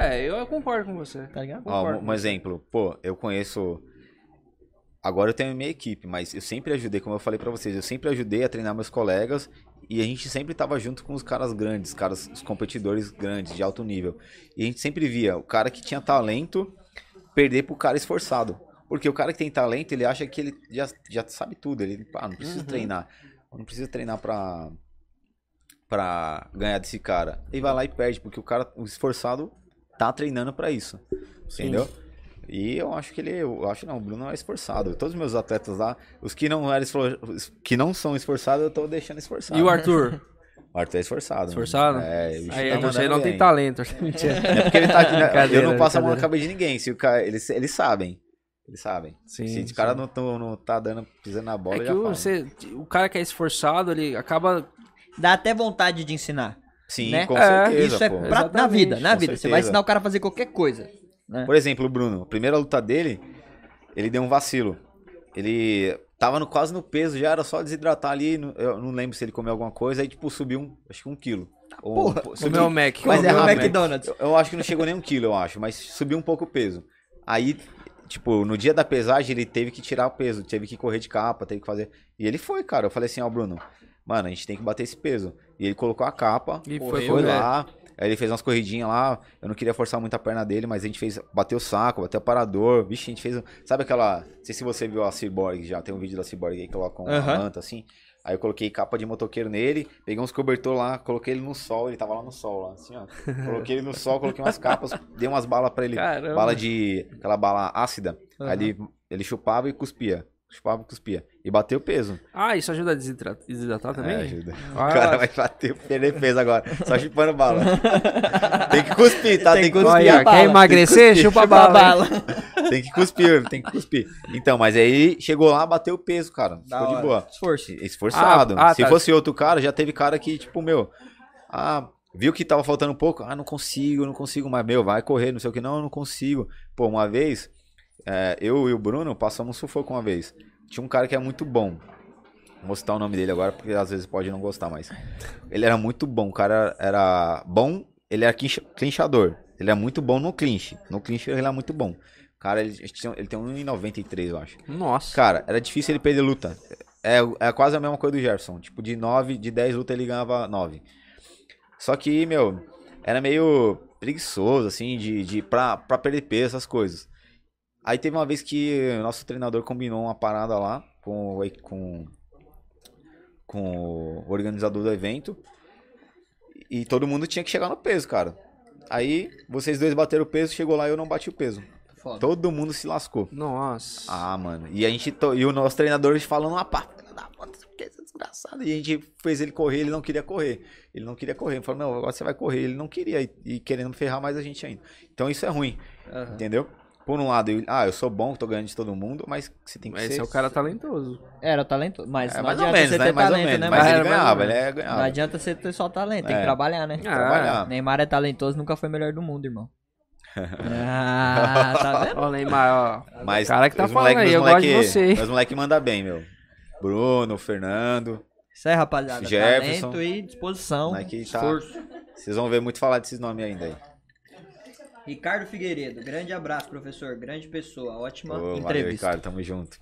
É, eu, eu concordo com você. Tá ligado? Ó, um, um exemplo, pô, eu conheço. Agora eu tenho a minha equipe, mas eu sempre ajudei, como eu falei pra vocês, eu sempre ajudei a treinar meus colegas e a gente sempre tava junto com os caras grandes, caras, os competidores grandes, de alto nível. E a gente sempre via o cara que tinha talento perder pro cara esforçado. Porque o cara que tem talento, ele acha que ele já, já sabe tudo, ele, pá, não precisa Uhum. treinar. Não precisa treinar pra, pra ganhar desse cara. E vai lá e perde, porque o cara, o esforçado, tá treinando pra isso. Entendeu? E eu acho que ele, eu acho não, o Bruno é esforçado. Todos os meus atletas lá, os que não eram que não são esforçados, eu tô deixando esforçado. E o Arthur? O Arthur é esforçado. mano. Esforçado? É, o bicho Aí tá então não tem bem. talento. Mentira. É porque ele tá aqui, né? Eu não passo a mão na cabeça de ninguém. Se o cara, eles, eles sabem. Eles sabem. Sim, Se o sim. cara não, tão- não tá dando, pisando na bola, É já o, você, o cara que é esforçado, ele acaba. Dá até vontade de ensinar. Sim, né? com É, certeza, Isso é pô. pra- na vida, na vida. Você certeza. vai ensinar o cara a fazer qualquer coisa. Né? Por exemplo, o Bruno, a primeira luta dele, ele deu um vacilo. Ele tava no, quase no peso, já era só desidratar ali. Eu não lembro se ele comeu alguma coisa, aí tipo subiu um, acho que um quilo. Ou- porra, pô, Comeu o Mac. Mas é o. McDonald's. Eu, eu acho que não chegou nem um quilo, eu acho, mas subiu um pouco o peso. Aí, tipo, no dia da pesagem ele teve que tirar o peso, teve que correr de capa, teve que fazer. E ele foi, cara. Eu falei assim, ó, Bruno, mano, a gente tem que bater esse peso. E ele colocou a capa, E foi, foi lá, Aí ele fez umas corridinhas lá, eu não queria forçar muito a perna dele, mas a gente fez, bateu o saco, bateu o parador, vixe, a gente fez, sabe aquela, não sei se você viu a Cyborg já, tem um vídeo da Cyborg aí que colocam uma Aham. manta assim, aí eu coloquei capa de motoqueiro nele, peguei uns cobertor lá, coloquei ele no sol, ele tava lá no sol, lá, assim, ó, coloquei ele no sol, coloquei umas capas, dei umas balas pra ele, Caramba. bala de, aquela bala ácida, Aham. aí ele, ele chupava e cuspia, chupava e cuspia, e bateu o peso. Ah, isso ajuda a desidra- desidratar também? É, ajuda. Ah, O cara vai bater, perder peso agora. Só chupando bala. tem que cuspir, tá? Tem Tem, que cuspir cuspir. Olha, bala. quer emagrecer? Chupa a bala. hein? Tem que cuspir, tem que cuspir. Então, mas aí chegou lá, bateu o peso, cara. Da Ficou de hora. boa. Esforço. Esforçado. Ah, ah, Se tá. fosse outro cara, já teve cara que, tipo, meu. Ah, viu que tava faltando um pouco? Ah, não consigo, não consigo mais. Meu, vai correr, não sei o que. Não, eu não consigo. Pô, uma vez, é, eu e o Bruno passamos um sufoco uma vez. Tinha um cara que é muito bom. Vou citar o nome dele agora, porque às vezes pode não gostar, mas. Ele era muito bom. O cara era bom, ele era clincha- clinchador. Ele é muito bom no clinch. No clinch ele é muito bom. O cara, ele, ele tem 1,93, eu acho. Nossa. Cara, era difícil ele perder luta. É, é quase a mesma coisa do Jefferson. Tipo, de 9, de 10 lutas ele ganhava 9. Só que, meu, era meio preguiçoso, assim, de, de pra, pra perder peso, essas coisas. Aí teve uma vez que o nosso treinador combinou uma parada lá com, o- com, com o organizador do evento. E todo mundo tinha que chegar no peso, cara. Aí, vocês dois bateram o peso, chegou lá e eu não bati o peso. Foda. Todo mundo se lascou. Nossa. Ah, mano. E a gente to- e o nosso treinador falando uma da puta, que é desgraçado. E a gente fez ele correr, ele não queria correr. Ele não queria correr. Falou, não, agora você vai correr. Ele não queria e, e querendo ferrar mais a gente ainda. Então isso é ruim, Aham. entendeu? Por um lado, eu, ah, eu sou bom, tô ganhando de todo mundo, mas você tem que Mas ser. esse é o cara talentoso. Era talento, mas É, não mais ou adianta menos, você né? ter Mais ou talento, menos. né? Mas? Era ele ganhava, ele é, Não ganhava. adianta você ter só talento, tem que É. trabalhar, né? Ah, Trabalhar. Neymar é talentoso, nunca foi melhor do mundo, irmão. ah, tá vendo? Ó, Neymar, ó. Mas cara que tá os falando moleque- aí, eu gosto de moleque- você. Meus moleque manda bem, meu. Bruno, Fernando. Isso aí, rapaziada. Jefferson. Talento e disposição. moleque tá. Esforço. Vocês vão ver muito falar desses nomes ainda aí. Ricardo Figueiredo, grande abraço, professor. Grande pessoa, ótima Ô, valeu, entrevista. Ricardo, tamo junto.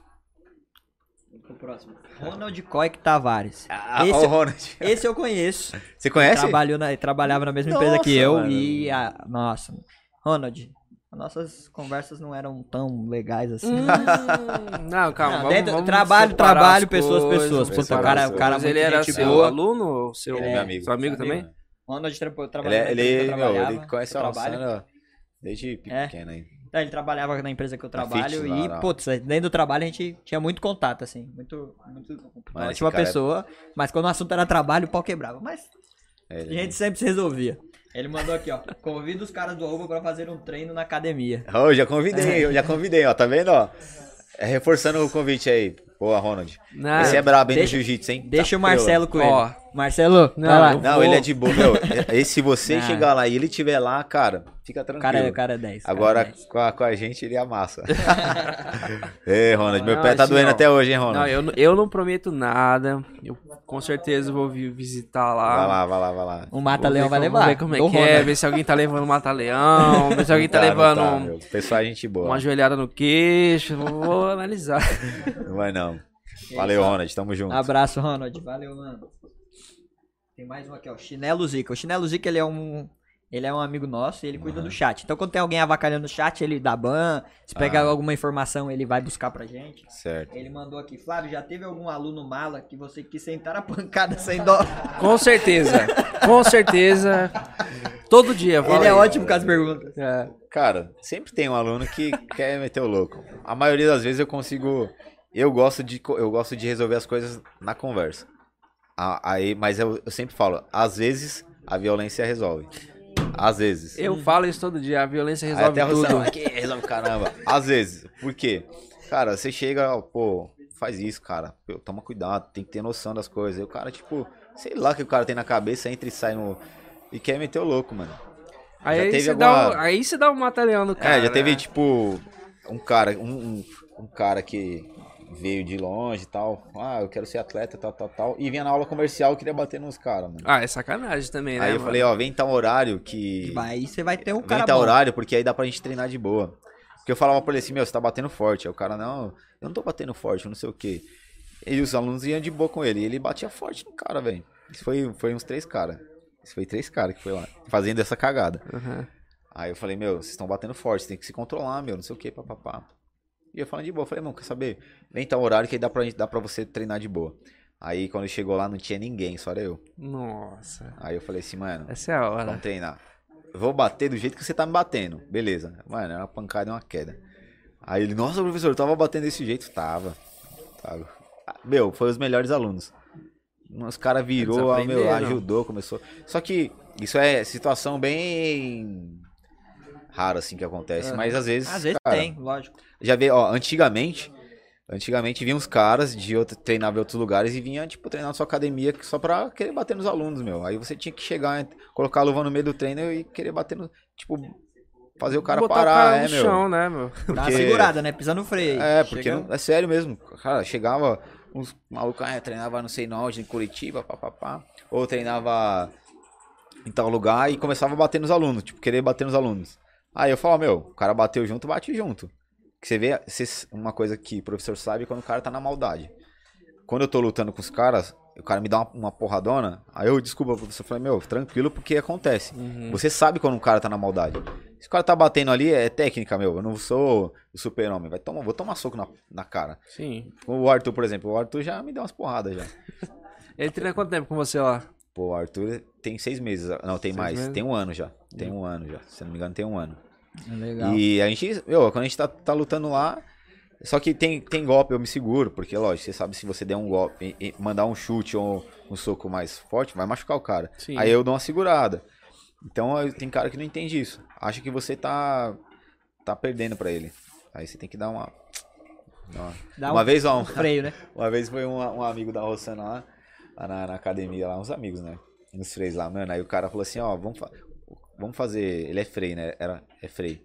Vamos pro próximo. Ronald Coic Tavares. Ah, esse, ó, o Ronald. esse eu conheço. Você conhece? Trabalhou na, trabalhava na mesma empresa que Nossa, eu mano. e a. Nossa. Ronald, nossas conversas não eram tão legais assim. Hum, não, calma. Não, vamos, dentro- vamos trabalho, trabalho, as pessoas, coisas, pessoas. Puta, o cara, o cara Mas muito ele era gente seu boa. aluno ou seu, Ele é meu amigo. seu amigo Amigo. também? Ronald tra Ele, trabalhava é- ele, trabalhava. ele conhece a trabalho. Desde É. pequeno aí. Então, ele trabalhava na empresa que eu trabalho Fitch e, lá. putz, dentro do trabalho a gente tinha muito contato, assim. Muito, muito ótima cara é- pessoa. Mas quando o assunto era trabalho, o pau quebrava. Mas É, a ele- gente sempre se resolvia. Ele mandou aqui, ó. Convida os caras do Arroba pra fazer um treino na academia. Ô, já convidei, eu já convidei, ó, tá vendo, ó? É reforçando o convite aí. Boa, Ronald. Não, Esse é brabo, hein, deixa- no jiu-jitsu, hein? Deixa Tá o Marcelo com ele. Ó. Marcelo, Não, vai lá. eu Não, vou- ele é de boa, meu. E se você Não. chegar lá e ele estiver lá, cara, fica O tranquilo. cara, é- o cara é 10. cara Agora é 10. com a, com a gente ele amassa. Ei, Ronald, meu Não, pé tá assim, doendo até hoje, hein, Ronald? eu, não- eu não prometo nada. Eu com certeza vou vi- visitar lá. Vai lá, vai lá, vai lá. O Mata-Leão vai levar. Vou ver como é Do que é, Ronald. ver se alguém tá levando mata-leão, ver se alguém tá, Não levando não um- meu. Pessoal, é gente boa. uma joelhada no queixo. Vou analisar. Não vai não. Valeu, Ronald, tamo junto. Abraço, Ronald. Valeu, mano. Tem mais um aqui, ó. Chinelo Zica. O Chinelo Zica, ele é um. Ele é um amigo nosso e ele cuida do chat. Então, quando tem alguém avacalhando no chat, ele dá ban. Se pegar Ah. alguma informação, ele vai buscar pra gente. Certo. Ele mandou aqui, Flávio, já teve algum aluno mala que você quis sentar a pancada sem dó? Com certeza. Com certeza. Todo dia. Ele é aí. ótimo com as perguntas. É. Cara, sempre tem um aluno que quer meter o louco. A maioria das vezes eu consigo. Eu gosto de, eu gosto de resolver as coisas na conversa. Aí, mas eu, eu sempre falo, às vezes a violência resolve. Às vezes. Eu falo isso todo dia. A violência resolve até a tudo. aqui resolve caramba. Às vezes. Por quê? Cara, você chega, pô, faz isso, cara. Pô, toma cuidado, tem que ter noção das coisas. Aí o cara, tipo, sei lá o que o cara tem na cabeça, entra e sai no. E quer meter o louco, mano. Aí, você dá alguma- um, aí você dá um mata-leão no cara. é, já teve, né? tipo, um cara, um, um, um cara que veio de longe e tal. Ah, eu quero ser atleta, tal, tal, tal. E vinha na aula comercial e queria bater nos caras, mano. Ah, é sacanagem também, né? Aí eu mano? falei, ó, vem tal horário que. Aí você vai ter um Vem cara tal bom. horário, porque aí dá pra gente treinar de boa. Porque eu falava pra ele assim, meu, você tá batendo forte. Aí o cara, não, eu não tô batendo forte, eu não sei o quê. E os alunos iam de boa com ele. E ele batia forte no cara, velho. Isso foi, foi uns três caras. Esse foi três caras que foi lá, fazendo essa cagada. Aham. Aí eu falei, meu, vocês estão batendo forte, você tem que se controlar, meu, não sei o que, papapá. E eu falando de boa, eu falei, mano, quer saber? Vem tal horário que aí dá pra, dá pra você treinar de boa. Aí quando chegou lá não tinha ninguém, só era eu. Nossa. Aí eu falei assim, mano, Essa é a hora. vamos treinar. Vou bater do jeito que você tá me batendo. Beleza. Mano, é uma pancada e uma queda. Aí ele, nossa, professor, eu tava batendo desse jeito. Tava. Tava. Meu, foi os melhores alunos. Os caras virou, meu, ajudou, começou. Só que isso é situação bem rara assim que acontece, mas às vezes, Às vezes cara, tem, lógico. já vê, ó, antigamente, antigamente vinha uns caras de outro, treinava em outros lugares e vinha, tipo, treinar na sua academia só pra querer bater nos alunos, meu. Aí você tinha que chegar, colocar a luva no meio do treino e querer bater no, tipo, fazer o cara Botar parar, o cara é, no meu. chão, né, meu? Dá uma Porque- segurada, né? Pisando no freio. É, porque Chega- não- é sério mesmo. Cara, chegava uns malucos, ah, treinava não sei onde, em Curitiba, papapá. Ou treinava em tal lugar e começava a bater nos alunos, tipo, querer bater nos alunos. Aí eu falava, meu, o cara bateu junto, bate junto. Que você vê, uma coisa que o professor sabe é quando o cara tá na maldade. Quando eu tô lutando com os caras, o cara me dá uma, uma porradona, aí eu, desculpa, professor, eu falei, meu, tranquilo, porque acontece. Você sabe quando um cara tá na maldade. Se o cara tá batendo ali, é técnica, meu. Eu não sou o super-homem. Vai tomar, vou tomar soco na, na cara. Sim. O Arthur, por exemplo, o Arthur já me deu umas porradas já. Ele treina quanto tempo com você lá? Pô, o Arthur tem seis meses. Não, tem Seis mais. meses? Tem um ano já. Tem um ano já. Se não me engano, tem um ano. Legal. E a gente, meu, quando a gente tá, tá lutando lá. Só que tem, tem golpe, eu me seguro, porque, lógico, você sabe se você der um golpe, mandar um chute ou um soco mais forte, vai machucar o cara. Sim. Aí eu dou uma segurada. Então tem cara que não entende isso. Acha que você tá, tá perdendo pra ele. Aí você tem que dar uma. uma- Dá uma um vez, ó, um- freio, né? uma vez foi um, um amigo da Rossana lá, lá na, na academia, lá, uns amigos, né? Uns três lá, mano. Aí o cara falou assim, ó, vamos, vamos fazer. Ele é frei, né? Era, é frei.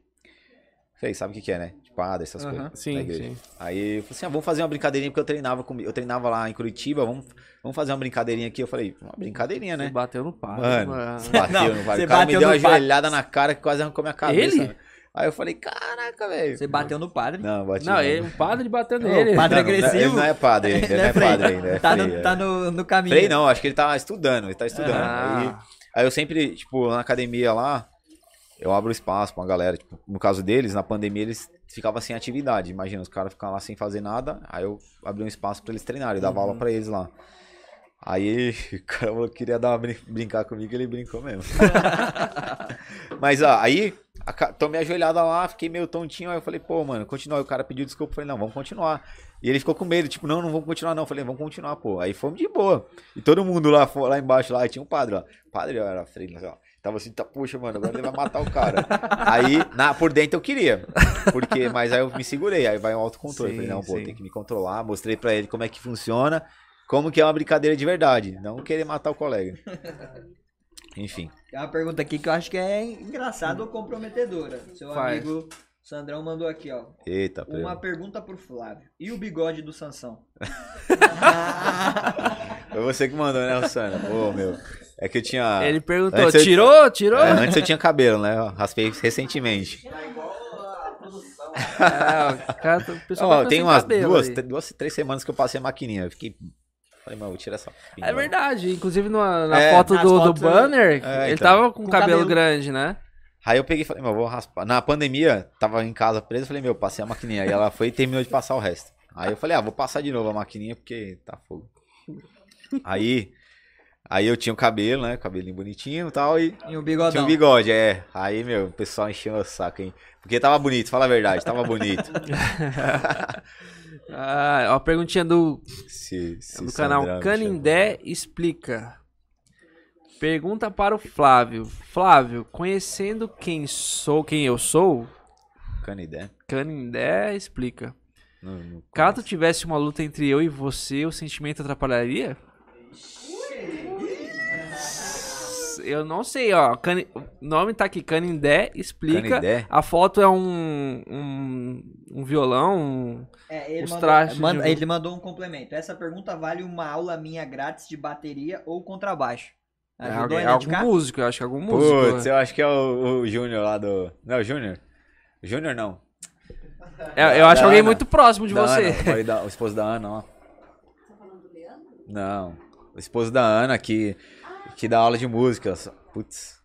Frei, sabe o que, que é, né? De padre, essas Aham. coisas. Sim, sim. Aí eu falei assim, ah, vamos fazer uma brincadeirinha, porque eu treinava comigo. Eu treinava lá em Curitiba, vamos, vamos fazer uma brincadeirinha aqui. Eu falei, uma brincadeirinha, Você né? bateu no padre. Mano, mano. bateu Não, no padre. você O cara me bateu deu uma joelhada na cara que quase arrancou minha cabeça. Ele? né? Aí eu falei, caraca, velho. Você bateu no padre. Não, bati Não, ele, o padre bateu nele. o padre Não, agressivo. Ele não é padre ainda, ele não é padre ainda. É tá, no, é. tá no, no caminho. Frei não, acho que ele tá estudando, ele tá estudando. Ah. Aí, aí eu sempre, tipo, na academia lá, eu abro espaço pra uma galera. Tipo, no caso deles, na pandemia, eles ficavam sem atividade. Imagina, os caras ficavam lá sem fazer nada, aí eu abri um espaço pra eles treinarem, dava Uhum. aula pra eles lá. Aí o cara falou que queria dar uma brin- brincar comigo, ele brincou mesmo. Mas ó, aí a tomei a joelhada lá, fiquei meio tontinho, aí eu falei, pô, mano, continua. Aí o cara pediu desculpa, eu falei, não, vamos continuar. E ele ficou com medo, tipo, não, não vamos continuar, não. Eu falei, vamos continuar, pô. Aí fomos de boa. E todo mundo lá, lá embaixo, lá, tinha um padre, ó. Padre ó, era frente, assim, ó. Tava assim, tá, puxa, mano, agora ele vai matar o cara. aí, na, por dentro eu queria. Porque, mas aí eu me segurei, aí vai o autocontrole. Sim, falei, não, pô, tem que me controlar. Mostrei pra ele como é que funciona, como que é uma brincadeira de verdade. Não querer matar o colega. Enfim. Tem uma pergunta aqui que eu acho que é engraçada ou comprometedora. Seu Faz. amigo Sandrão mandou aqui, ó. Eita, pô. Uma pergunta pro Flávio. E o bigode do Sansão? Foi você que mandou, né, Rosana? Pô, meu. É que eu tinha. Ele perguntou, Antes eu- tirou? Tirou? É, antes eu tinha cabelo, né? Eu raspei recentemente. É, o cara, o pessoal Ó, vai tem umas cabelo duas, aí. duas, três semanas que eu passei a maquininha. Eu fiquei. Falei, mano, vou tirar essa. pinga, É verdade, inclusive na, na É, foto do, do fotos, banner, é, ele então. tava com, Com cabelo, cabelo. grande, né? Aí eu peguei e falei, meu, vou raspar. Na pandemia, tava em casa preso, falei, meu, passei a maquininha. Aí ela foi e terminou de passar o resto. Aí eu falei, ah, vou passar de novo a maquininha porque tá fogo. Aí, aí eu tinha o cabelo, né? Cabelinho bonitinho e tal, e E o bigodão? tinha um bigode, é. Aí, meu, o pessoal encheu o saco, hein? Porque tava bonito, fala a verdade, tava bonito. Ah, uma perguntinha do, Se, se do canal Canindé Explica. Pergunta para o Flávio. Flávio, conhecendo quem sou, quem eu sou. Canidé. Canindé Explica. Não, não Caso tivesse uma luta entre eu e você, o sentimento atrapalharia? Eu não sei, ó. Cani- O nome tá aqui, Canindé explica. Canindé? A foto é um, um, um violão. um- É, ele, Os mandou, manda- de- ele mandou um complemento. Essa pergunta vale uma aula minha grátis de bateria ou contrabaixo. É, Ajudou a é algum músico, eu acho que é algum músico. Putz, eu acho que é o, o Júnior lá do. Não, o Júnior? Júnior não. É, eu acho Da alguém Ana. muito próximo de Da você. Ana, da- o esposo da Ana, ó. Não. O esposo da Ana que, que dá aula de música. Putz.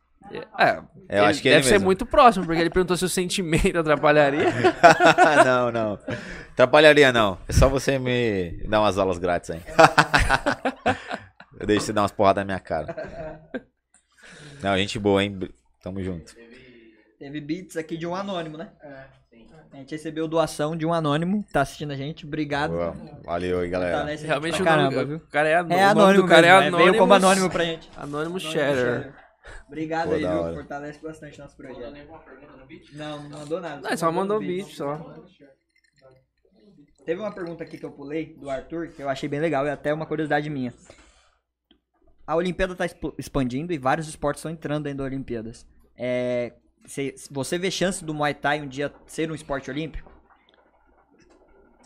É, É, eu acho que ele deve ser mesmo. muito próximo, porque ele perguntou se o sentimento atrapalharia. não, não. Atrapalharia não. É só você me dar umas aulas grátis aí. Eu deixo você dar umas porradas na minha cara. Não, gente boa, hein? Tamo junto. Teve beats aqui de um anônimo, né? A gente recebeu doação de um anônimo, tá assistindo a gente. Obrigado. Boa. Valeu aí, galera. Fortalece Realmente pra o caramba, nome, viu? o cara é anônimo. É o anônimo do cara mesmo, é é, anônimo. veio como anônimo pra gente. Anônimo Sharer. Sharer. Obrigado Pô, aí, viu? hora. Fortalece bastante nosso projeto. Não, não mandou nada. Não, só mandou um beat, só. Teve uma pergunta aqui que eu pulei, do Arthur, que eu achei bem legal e até uma curiosidade minha. A Olimpíada tá expo- expandindo e vários esportes estão entrando dentro da Olimpíadas. É, cê- você vê chance do Muay Thai um dia ser um esporte olímpico?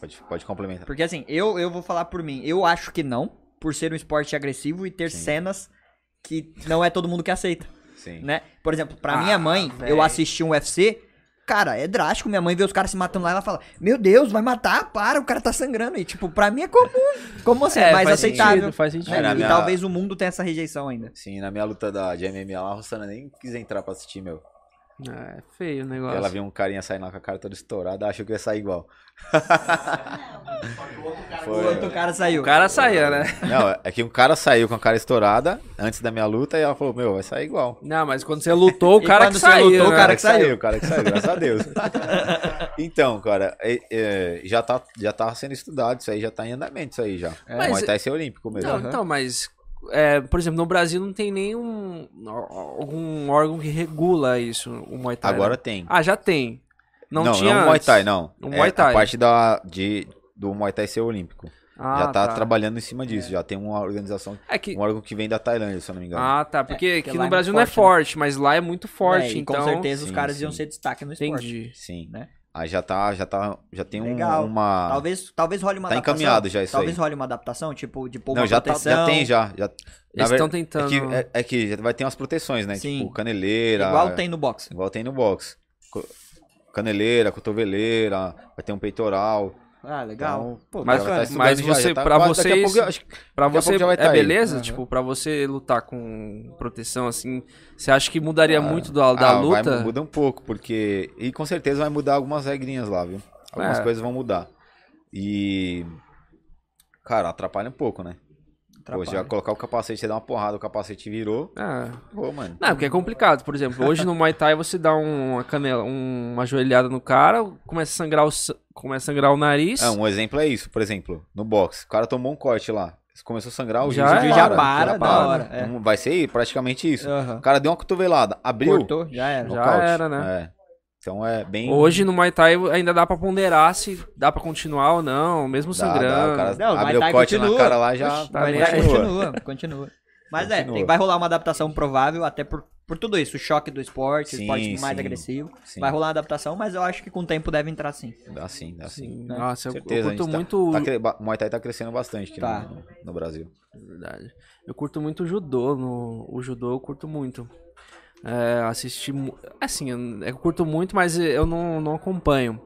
Pode, pode complementar. Porque assim, eu, eu vou falar por mim. Eu acho que não, por ser um esporte agressivo e ter Sim. cenas que não é todo mundo que aceita, Sim. né? Por exemplo, pra Ah, minha mãe, véi. eu assisti um UFC, cara, é drástico. Minha mãe vê os caras se matando lá, ela fala: Meu Deus, vai matar, para, o cara tá sangrando. E tipo, pra mim é comum. Como assim? É, mais faz aceitável. sentido, faz sentido. É, e minha- talvez o mundo tenha essa rejeição ainda. Sim, na minha luta da, de MMA lá, a Rossana nem quis entrar pra assistir, meu. É, é feio o negócio. Ela viu um carinha saindo lá com a cara toda estourada, achou que ia sair igual. O outro cara saiu. O cara saía, né? Não, é que um cara saiu com a cara estourada antes da minha luta e ela falou, meu, vai sair igual. Não, mas quando você lutou, o E cara quando que você saiu, lutou, o né? cara que saiu. O cara que saiu, graças a Deus. então, cara, é- é, já, tá, já tá sendo estudado, isso aí já tá em andamento, isso aí já. É. Mas Mas- Muay Thai ser olímpico mesmo. Não, então, mas... é, por exemplo, no Brasil não tem nenhum... Algum órgão que regula isso, o Muay Thai. Agora né? tem. Ah, já tem. Não, não, tinha não o Muay. Thai, não. O É Muay Thai. A parte da, de, do Muay Thai ser olímpico. Ah, já tá, trabalhando em cima disso. Já tem uma organização, É que... um órgão que vem da Tailândia, se eu não me engano. Ah, tá. Porque É, aqui no é Brasil muito não é forte, forte, mas lá é muito forte, É, e então... com certeza os Sim, caras sim. iam ser destaque no esporte. Entendi. Sim. né? Aí já tá, já tá, já tem um, uma... Talvez, talvez role uma Tá adaptação. encaminhado já isso Talvez aí. role uma adaptação, tipo, de pôr Não, já, tá, proteção. já tem, já. já Eles ver- estão tentando... É que, é, é que vai ter umas proteções, né? Sim. Tipo, caneleira. Igual tem no boxe. Igual tem no box. Co- Caneleira, cotoveleira, vai ter um peitoral. Ah, legal. Então, Pô, Mas- já vai tá mas já, você- já tá pra quase- daqui a vocês- pouco, acho Pra você já vai é tá beleza? Aham. Tipo, pra você lutar com proteção assim, você acha que mudaria muito da, da ah, vai- luta? muda um pouco, porque. E com certeza vai mudar algumas regrinhas lá, viu? Algumas É. coisas vão mudar. E. Cara, atrapalha um pouco, né? Pô, já colocar o capacete, você dá uma porrada, o capacete virou. Ah, Pô, mano. não, porque é complicado. Por exemplo, hoje no Muay Thai você dá um- uma canela, um- uma joelhada no cara, começa a sangrar o, começa a sangrar o nariz. É, um exemplo é isso, por exemplo, no boxe. O cara tomou um corte lá. Começou a sangrar, o Já juiz era, Já para, da para. hora. É. Vai ser praticamente isso. Aham. O cara deu uma cotovelada, abriu. Cortou, já era. Já era, né? É. Então é bem. Hoje no Muay Thai ainda dá pra ponderar se dá pra continuar ou não, mesmo Dá, dá, sangrando. o cara Não, Muay o Thai corte na continua. cara lá já. Oxi, tá continua. continua, continua. Mas é, Continua. tem- vai rolar uma adaptação provável, até por, por tudo isso. O choque do esporte, o Sim, esporte mais sim. agressivo. Sim. Vai rolar uma adaptação, mas eu acho que com o tempo deve entrar sim. Dá sim, dá sim. Sim, né? Nossa, eu, eu Certeza, a curto tá- muito. Tá, ba- o Muay Thai tá crescendo bastante aqui Tá. no, no Brasil. Verdade. Eu curto muito o judô. No, o judô eu curto muito. É, assisti. Assim, eu, eu curto muito, mas eu não, não acompanho.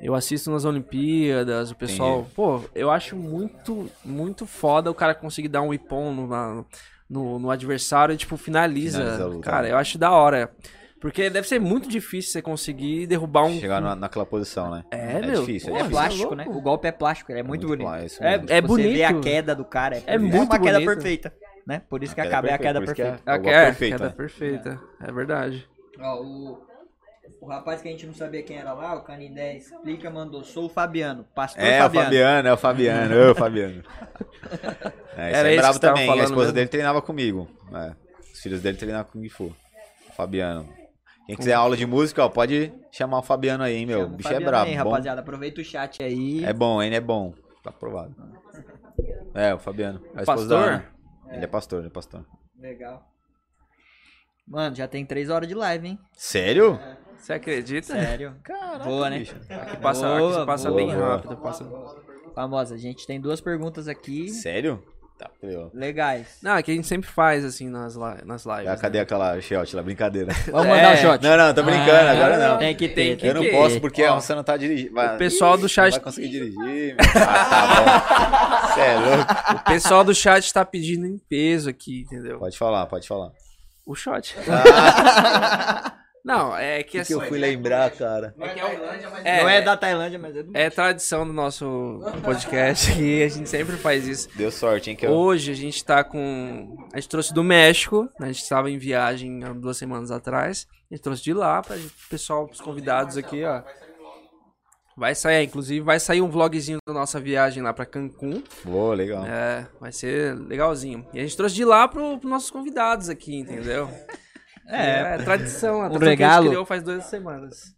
Eu assisto nas Olimpíadas, o pessoal. Pô, eu acho muito, muito foda o cara conseguir dar um ipom no, no, no adversário e, tipo, finaliza. Finaliza cara, né? eu acho da hora. Porque deve ser muito difícil você conseguir derrubar um. Chegar na, naquela posição, né? É, meu, difícil, pô, é É plástico, é né? O golpe é plástico, ele é muito, Muito bonito. É, mesmo. é Você bonito. vê a queda do cara. É, É muito uma queda bonito. perfeita, né? Por isso que A a queda acaba é a perfeita, queda que é- perfeita. A É o golpe é, perfeito, queda né? perfeita. É verdade. Ó, o, o rapaz que a gente não sabia quem era lá, o Canindé explica, mandou, sou o Fabiano, pastor É, o Fabiano. Fabiano, é o Fabiano, ô Fabiano. É, esse Era é esse que bravo também. A esposa mesmo? dele treinava comigo. É, os filhos dele treinavam com o Fu. O Fabiano. Quem quiser aula de música, ó, pode chamar o Fabiano aí, hein, meu. Chama O o bicho Fabiano é brabo. aí, bom. rapaziada, aproveita o chat aí. É bom, hein? É bom. Tá aprovado. É, o Fabiano. A esposa Pastor? Ele é pastor, ele é pastor. Legal. Mano, já tem três horas de live, hein? Sério? Você acredita? Sério. Caraca, Boa, né? bicho. Aqui passa, Boa, aqui passa boa, bem boa. rápido. Passa... Famosa, a gente tem duas perguntas aqui. Sério? Tá, prela. legais. Não, é que a gente sempre faz, assim, nas, li- nas lives. Ah, cadê né? aquela shot lá? Brincadeira. Vamos É. mandar o shot. Não, não, tô brincando, agora não. Tem que ter, que Eu não ter. posso porque Ó, você não tá dirigindo. O pessoal do Não chat, vai conseguir dirigir. meu. Ah, tá bom. Você é louco. o pessoal do chat tá pedindo em peso aqui, entendeu? Pode falar, pode falar. O shot. Não, é que assim, lembrar, cara? é, Não é da Tailândia, mas é do... é tradição do nosso podcast e a gente sempre faz isso. Deu sorte, hein? Que eu... Hoje a gente tá com. A gente trouxe do México, né? a gente estava em viagem há duas semanas atrás. A gente trouxe de lá para o pessoal, os convidados aqui, ó. Vai sair, inclusive, vai sair um vlogzinho da nossa viagem lá para Cancún. Boa, legal. É, vai ser legalzinho. E a gente trouxe de lá pro, pros nossos convidados aqui, entendeu? É, É, tradição, a Um tradição que a regalo. gente criou faz duas semanas.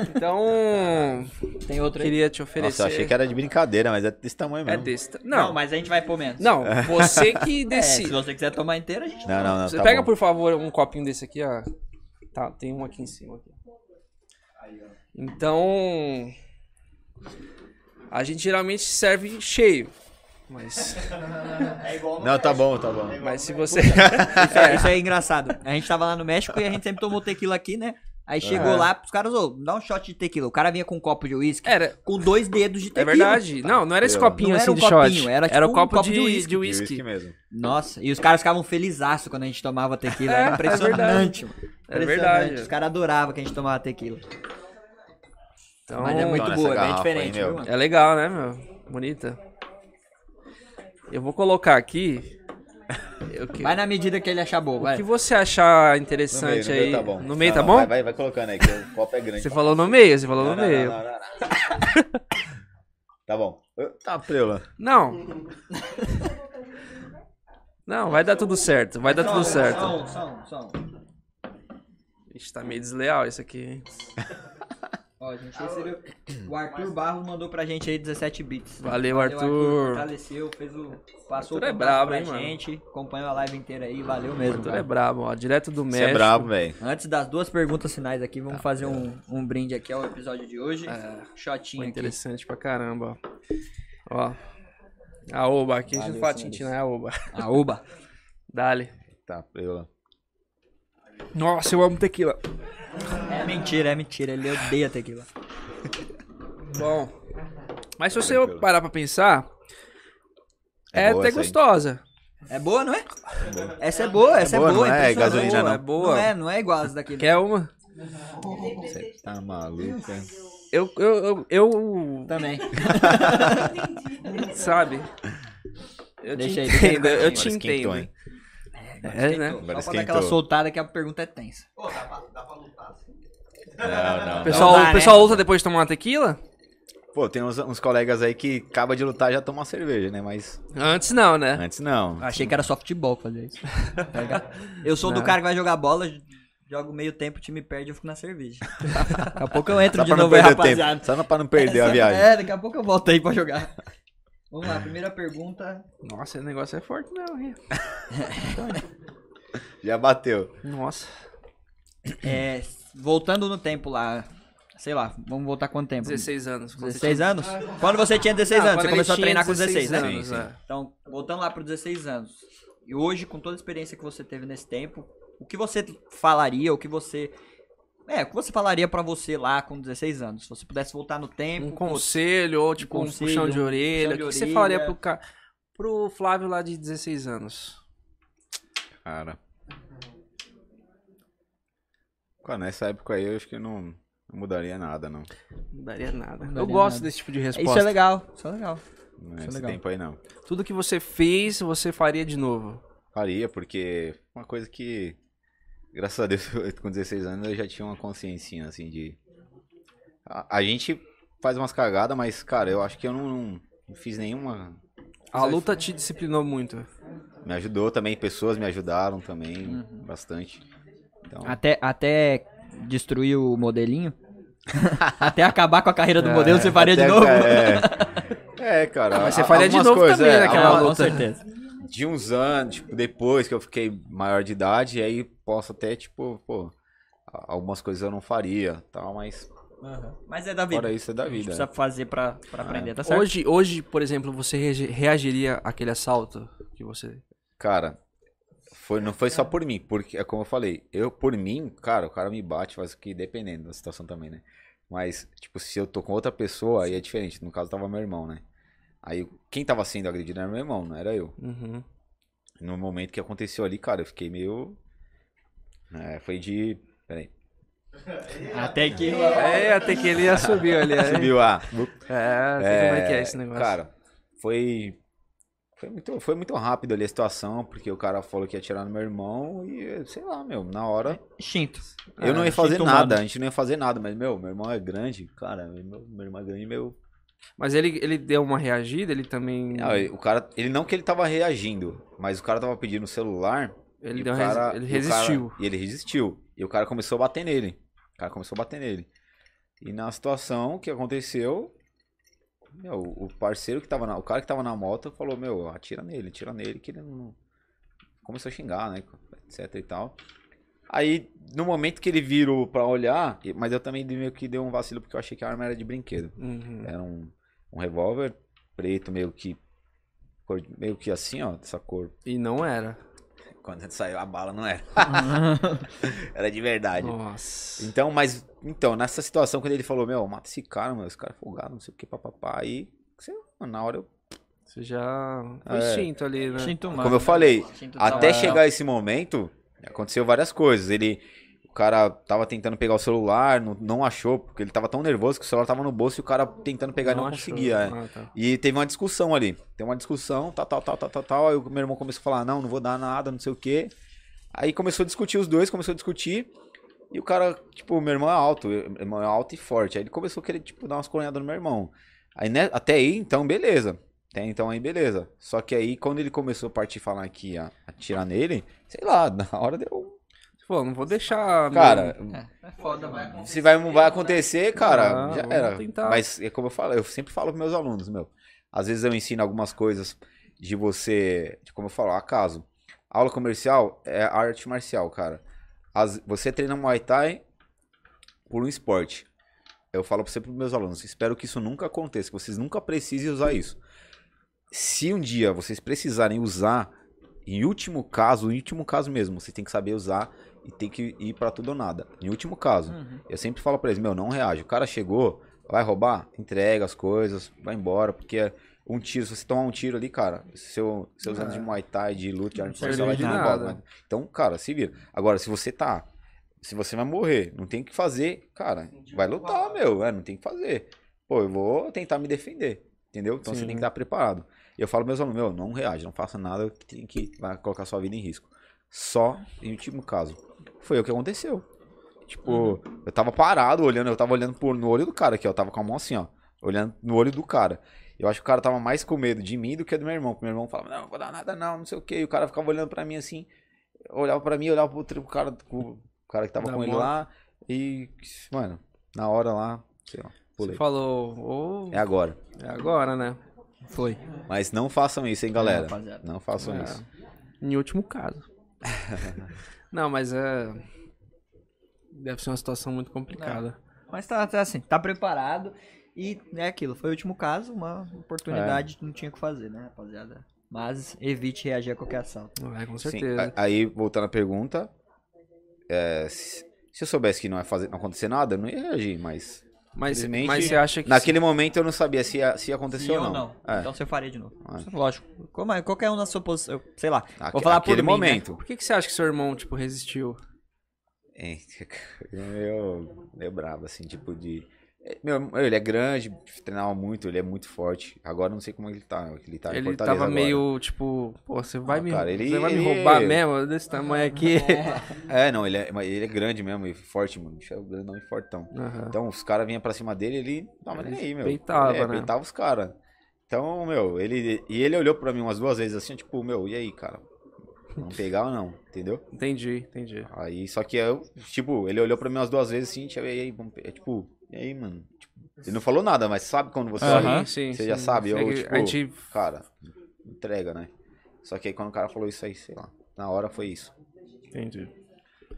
Então, tem outro aí. queria te oferecer. Nossa, eu achei que era de brincadeira, mas é desse tamanho É mesmo. desse. ta- Não, Não, mas a gente vai pôr menos. não, você que É, se decide. você quiser tomar inteira, a gente Não, não, não. Você tá pega, bom. por favor, um copinho desse aqui, ó. Tá, tem um aqui em cima. aqui. Então. A gente geralmente serve cheio. Mas, Não, tá bom, tá bom. mas se você. Isso é, isso é engraçado. A gente tava lá no México e a gente sempre tomou tequila aqui, né? Aí chegou É. lá, os caras, ô, dá um shot de tequila. O cara vinha com um copo de uísque, Era, com dois dedos de é tequila. verdade. Não, não era esse copinho Não era assim um de copinho, shot. era tipo o um copo, copo de de, uísque. de E whisky whisky. mesmo. Nossa, e os caras ficavam felizaço quando a gente tomava tequila. É, Era é impressionante, mano. É Impressionante. verdade. Os caras adoravam que a gente tomava tequila. Então, Mas é muito boa, é bem aí, diferente, meu. viu, mano? É legal, né, meu? Bonita. Eu vou colocar aqui. Eu que- Vai na medida que ele achar boa, O vai. que você achar No meio, interessante no aí. meio tá bom. No meio Não, tá não, bom? Vai, vai, vai colocando aí, que o copo é grande. Você falou no meio, você falou Não, no não, meio. não, não, não. Tá bom. Tá, preula. Não. Não, vai dar tudo certo. Vai dar tudo certo. Som, som, som. Ixi, tá meio desleal isso aqui, hein? Ó, a gente recebeu. O Arthur Barros mandou pra gente aí 17 bits. Valeu, Arthur. Fortaleceu, fez o. Passou Arthur é o contato brabo, pra hein, mano? gente. Acompanhou a live inteira aí, valeu mesmo. Arthur cara. é brabo, ó. Direto do Você México. é brabo, velho. Antes das duas perguntas finais aqui, vamos fazer um, um brinde aqui ao episódio de hoje. É, Shotinho Foi aqui. interessante pra caramba, ó. Ó. A Oba, aqui a gente Valeu, não fala. Tintina, é a Oba. A Uba. Dale. Tá, preula. Nossa, eu amo tequila. É mentira, é mentira. Ele odeia tequila. Bom. Mas se você Tranquilo. parar pra pensar, É é, até essa aí. gostosa. É boa, não é? Essa é boa, essa é boa, boa. não é gasolina, não. É boa. Não é, não é igual as daqui. Quer uma? Você tá maluco, é? Eu, eu, eu, eu Também. sabe? Eu Deixa te aí, deixa aí, entendo, eu Agora esquentou? É, né? Agora Só pra dar aquela soltada que a pergunta é tensa. Não, não. O pessoal, Não dá, o pessoal né? luta depois de tomar uma tequila? Pô, tem uns, uns colegas aí que acaba de lutar e já toma uma cerveja, né? Mas Antes não, né? antes não. Achei que era só futebol fazia isso. Eu sou do cara que vai jogar bola, jogo meio tempo, o time perde, eu fico na cerveja. Daqui a pouco eu entro Só de pra não novo aí, rapaziada. tempo. Só não- pra não perder a É, viagem. É, daqui a pouco eu volto aí pra jogar. Vamos lá, primeira pergunta. Nossa, esse negócio é forte não, hein? Já bateu. Nossa. É, voltando no tempo lá, sei lá, vamos voltar quanto tempo? 16 anos. Quando você 16 anos? Quando você tinha 16 Ah, anos, você começou a treinar com 16, né? anos, Sim, sim. é. Então, voltando lá para 16 anos. E hoje, com toda a experiência que você teve nesse tempo, o que você falaria, o que você. É, o que você falaria pra você lá com 16 anos? Se você pudesse voltar no tempo. Um conselho ou tipo um, conselho, puxão de um orelha. puxão de o que você falaria pro, ca... pro Flávio lá de 16 anos? Cara. Cara, nessa época aí eu acho que não, não mudaria nada, não. Não daria nada. Não Eu gosto nada. desse tipo de Isso resposta. é legal, isso é legal. Nesse legal. tempo aí não. Tudo que você fez, você faria de novo. Faria, porque uma coisa que, graças a Deus, eu, com 16 anos eu já tinha uma consciência, assim, de... A, a gente faz umas cagadas, mas, cara, eu acho que eu não, não- fiz nenhuma... A luta te disciplinou muito. Me ajudou também, pessoas me ajudaram também, Uhum. bastante. Então, Até, até destruir o modelinho. até acabar com a carreira do É, modelo, você faria de novo? É, é cara. Mas você faria de novo coisas, também é, naquela alguma- com luta. certeza. de uns anos, tipo, depois que eu fiquei maior de idade, aí posso até, tipo, pô, algumas coisas eu não faria, tal, mas Mas é da vida. Fora isso é da A gente vida. precisa fazer pra, pra aprender, tá certo? Hoje, hoje, por exemplo, você reagi- reagiria àquele assalto que você. Cara, foi, não foi só por mim, porque é como eu falei, eu por mim, cara, o cara me bate, faz o que dependendo da situação também, né? Mas, tipo, se eu tô com outra pessoa, aí é diferente. No caso, tava meu irmão, né? Aí, quem tava sendo agredido era meu irmão, não era eu. Uhum. No momento que aconteceu ali, cara, eu fiquei meio. É, foi de. Peraí. Até que. É, até que ele já subiu ali. aí. Subiu a. É, sei como é que é esse negócio. Cara, foi. Foi muito, foi muito rápido ali a situação, porque o cara falou que ia atirar no meu irmão e, sei lá, meu, na hora. Instinto. Eu não É, ia fazer nada, humano. a gente não ia fazer nada, mas, meu, meu irmão é grande, cara, meu, meu irmão é grande, meu. Mas ele, ele deu uma reagida, ele também. Ah, ele- o cara, ele não que ele tava reagindo, mas o cara tava pedindo o celular. Ele deu cara- ele o cara- resistiu. e ele resistiu. E o cara começou a bater nele. O cara começou a bater nele. E na situação que aconteceu, meu, o parceiro que tava na, o cara que tava na moto falou, meu, atira nele, atira nele, que ele não. Começou a xingar, né? Etc e tal. Aí, no momento que ele virou pra olhar, mas eu também meio que dei um vacilo porque eu achei que a arma era de brinquedo. Uhum. Era um, um revólver preto, meio que. meio que assim, ó, dessa cor. E não era. Quando saiu a bala, não era. era de verdade. Nossa. Então, mas. Então, nessa situação, quando ele falou, meu, mata esse cara, meu, esse cara é folgado, não sei o que, papapá. Aí, sei lá, na hora eu. Você já. Foi É. instinto ali, né? Instinto humano. Como eu falei, Instinto até chegar esse momento, aconteceu várias coisas. Ele. O cara tava tentando pegar o celular, não, não achou, porque ele tava tão nervoso que o celular tava no bolso e o cara tentando pegar e não, achou. conseguia. é. Ah, tá. E teve uma discussão ali. Tem uma discussão, tal, tal, tal, tal, tal, tal. Aí o meu irmão começou a falar, não, não vou dar nada, não sei o quê. Aí começou a discutir os dois, começou a discutir. E o cara, tipo, o meu irmão é alto, meu irmão é alto e forte. Aí ele começou a querer, tipo, dar umas coronhadas no meu irmão. Aí, né, até aí, então, beleza. Até então aí, beleza. Só que aí, quando ele começou a partir falar que ia atirar nele, sei lá, na hora deu. Pô, não vou deixar. Cara, É foda, mano. se vai, vai acontecer, cara, Ah, já era. tentar. Mas é como eu falo, eu sempre falo pros meus alunos, meu. Às vezes eu ensino algumas coisas de você, de como eu falo, acaso. Aula comercial é arte marcial, cara. As- você treina Muay Thai por um esporte. Eu falo sempre pros meus alunos, espero que isso nunca aconteça, que vocês nunca precisem usar isso. Se um dia vocês precisarem usar, em último caso, em último caso mesmo, você tem que saber usar e tem que ir pra tudo ou nada. Em último caso, eu sempre falo pra eles, meu, não reage. O cara chegou, vai roubar, entrega as coisas, vai embora, porque um tiro, se você tomar um tiro ali, cara, seu, seus anos de Muay Thai, de luta, de arte marcial, vai de tudo nada. embora, né? Então, cara, se vira. Agora, se você tá, se você vai morrer, não tem o que fazer, cara, vai lutar, meu, é, não tem o que fazer. Pô, eu vou tentar me defender, entendeu? Então você Sim. tem que estar preparado. E eu falo pros meus alunos, meu, não reage, não faça nada que tem que vai colocar sua vida em risco. Só em último caso. Foi o que aconteceu. Tipo, eu tava parado olhando, eu tava olhando por, no olho do cara aqui, ó. Eu tava com a mão assim, ó. Olhando no olho do cara. Eu acho que o cara tava mais com medo de mim do que do meu irmão. Porque meu irmão falava, não, não vou dar nada não, não sei o quê. E o cara ficava olhando pra mim assim. Olhava pra mim, olhava pro outro cara, o cara que tava Da com ele moto. lá. E, mano, na hora lá, sei lá, Você pulei. falou. ô, É agora. é agora, né? Foi. Mas não façam isso, hein, galera. rapaziada. Não façam É. isso. Em último caso. não, mas é. Deve ser uma situação muito complicada. Mas tá, tá assim, tá preparado. E é aquilo, foi o último caso, uma oportunidade, não tinha o que fazer, né, rapaziada? Mas evite reagir a qualquer assalto. É, com Sim, certeza. a- Aí, voltando à pergunta, é, se, se eu soubesse que não ia fazer, não acontecer nada, eu não ia reagir, mas Mas, mas você acha que. naquele momento eu não sabia se ia, se ia acontecer Sim ou não. É, Então você faria de novo. É. Lógico. Como é, qualquer um na sua posição, eu- sei lá. aque- vou falar por aquele mim, né? momento. Por que, que você acha que seu irmão, tipo, resistiu? É, meio, meio bravo, assim, tipo de. É, Meu, ele é grande, treinava muito, ele é muito forte. Agora eu não sei como ele tá. Ele tá ele tava agora. meio, tipo, pô, você vai, Ah, me, cara, ele- você vai me ele- roubar mesmo desse tamanho aqui? É, não, ele é, ele é grande mesmo e forte, mano. Bicho é grandão e fortão. Aham. Então os caras vinham pra cima dele ele não tava nem aí, meu. Peitava, é, né? peitava os caras. Então, meu, ele. E ele olhou pra mim umas duas vezes assim, tipo, meu, e aí, cara? Vamos pegar ou não? Entendeu? Entendi, entendi. Aí, só que eu, tipo, ele olhou pra mim umas duas vezes assim, tipo, e aí, vamos é, tipo, e aí, mano? Tipo, ele não falou nada, mas sabe quando você olha, Sim, você sim, já sim. sabe, eu, É tipo, A gente cara, entrega, né? Só que aí quando o cara falou isso aí, sei lá, na hora foi isso. Entendi.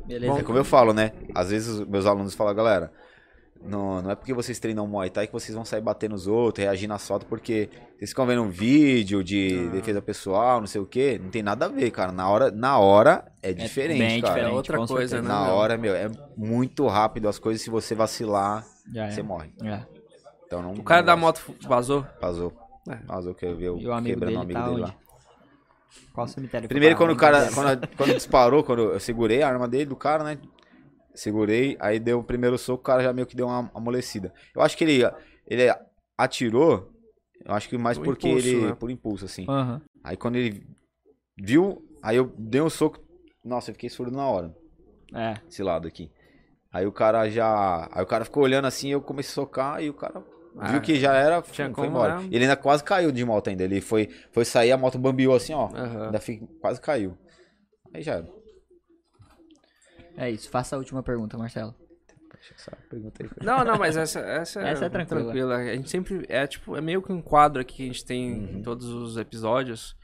Beleza. É como eu falo, né? Às vezes os meus alunos falam, galera, Não, não é porque vocês treinam Muay Thai que vocês vão sair batendo nos outros, reagindo às faltas, porque vocês ficam vendo um vídeo de Ah. defesa pessoal, não sei o quê. Não tem nada a ver, cara. Na hora, na hora é diferente, bem cara. diferente, É outra coisa, né? Na hora, meu, é muito rápido as coisas. Se você vacilar, Já é. você morre. É. Então não. O cara não da moto vazou. Vazou. É. Vazou que eu vi o, o amigo quebrando dele o amigo tá dele onde? lá. Qual cemitério? que Primeiro, foi quando o cara. Quando, quando disparou, quando eu segurei a arma dele, do cara, né? Segurei, aí deu o primeiro soco, o cara já meio que deu uma amolecida. Eu acho que ele, ele atirou, eu acho que mais Por porque impulso, ele. né? Por impulso, assim. Aham. Aí quando ele viu, aí eu dei um soco. Nossa, eu fiquei surdo na hora. É. Esse lado aqui. Aí o cara já. Aí o cara ficou olhando assim, eu comecei a socar e o cara Ah, viu que já era. tinha foi como, embora. né? Ele ainda quase caiu de moto ainda. Ele foi, foi sair, a moto bambiou assim, ó. Aham. Ainda fi- quase caiu. Aí já era. É isso. Faça a última pergunta, Marcelo. Essa pergunta aí foi- Não, não, mas essa, essa, Essa é tranquila. A gente sempre. É tipo, é meio que um quadro aqui que a gente tem Uhum. em todos os episódios,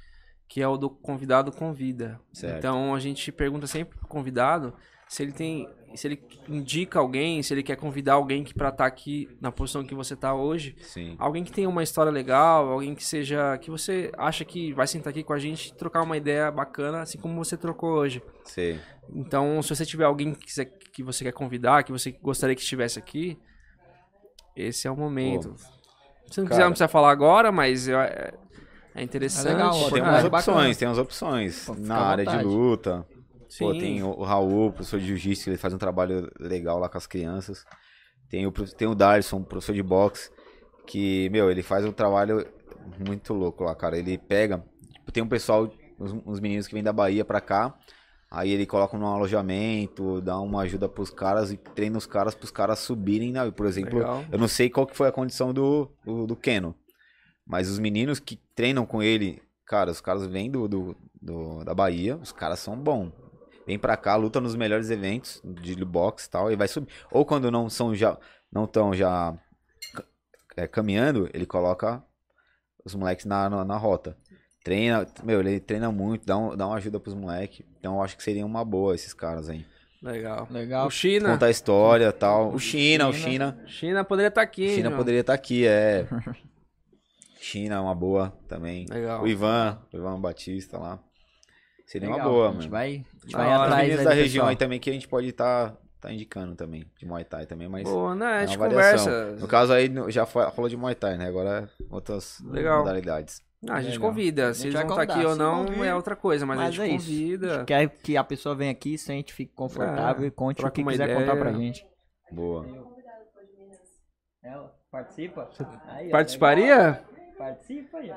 que é o do convidado convida. Certo. Então a gente pergunta sempre pro convidado se ele tem. Se ele indica alguém, se ele quer convidar alguém que pra estar aqui na posição que você tá hoje. Sim. Alguém que tenha uma história legal, alguém que seja. que você acha que vai sentar aqui com a gente e trocar uma ideia bacana, assim como você trocou hoje. Sei. Então, se você tiver alguém que, quiser, que você quer convidar, que você gostaria que estivesse aqui, esse é o momento. Se não quiser, cara. não precisa falar agora, mas eu- é, é interessante. É legal, Pô, Pô, tem é, umas opções, tem umas opções. Pô, na área de vontade. Pô, tem o, Raul, professor de jiu-jitsu, que ele faz um trabalho legal lá com as crianças. Tem o, tem o Darson, professor de boxe, que, meu, ele faz um trabalho muito louco lá, cara. Ele pega, tipo, tem um pessoal, uns, uns meninos que vêm da Bahia pra cá, aí ele coloca num alojamento, dá uma ajuda pros caras e treina os caras pros caras subirem, né? Por exemplo, Legal. eu não sei qual que foi a condição do, do, do Keno, mas os meninos que treinam com ele, cara, os caras vêm do, do, do- da Bahia, os caras são bons. Vem pra cá, luta nos melhores eventos de boxe e tal, e vai subir. Ou quando não são já, não estão já é, caminhando, ele coloca os moleques na, na, na rota. Treina, meu, ele treina muito, dá, um, dá uma ajuda pros moleques. Então eu acho que seria uma boa esses caras aí. Legal. Legal. O China. Contar a história e tal. O China, o China. China poderia estar aqui. China João. poderia estar aqui, é. China é uma boa também. Legal. O Ivan, o Ivan Batista lá. Seria Legal, uma boa, a gente mano. vai, a gente vai atrás da região pessoal. aí também que a gente pode estar tá, indicando também, de Muay Thai também, mas Boa, né? A é gente uma variação. conversa. No caso aí já falou de Muay Thai, né? Agora é outras Legal. modalidades. Ah, a gente Legal. convida. Se gente eles vão estar aqui convidar. ou não vir, é outra coisa, mas, a mas gente é isso. convida. Quer que a pessoa venha aqui, sente, fique confortável É, e conte o que quiser ideia. contar pra gente. Boa. Ela participa? Aí, Participaria? legal. Participa aí, ó.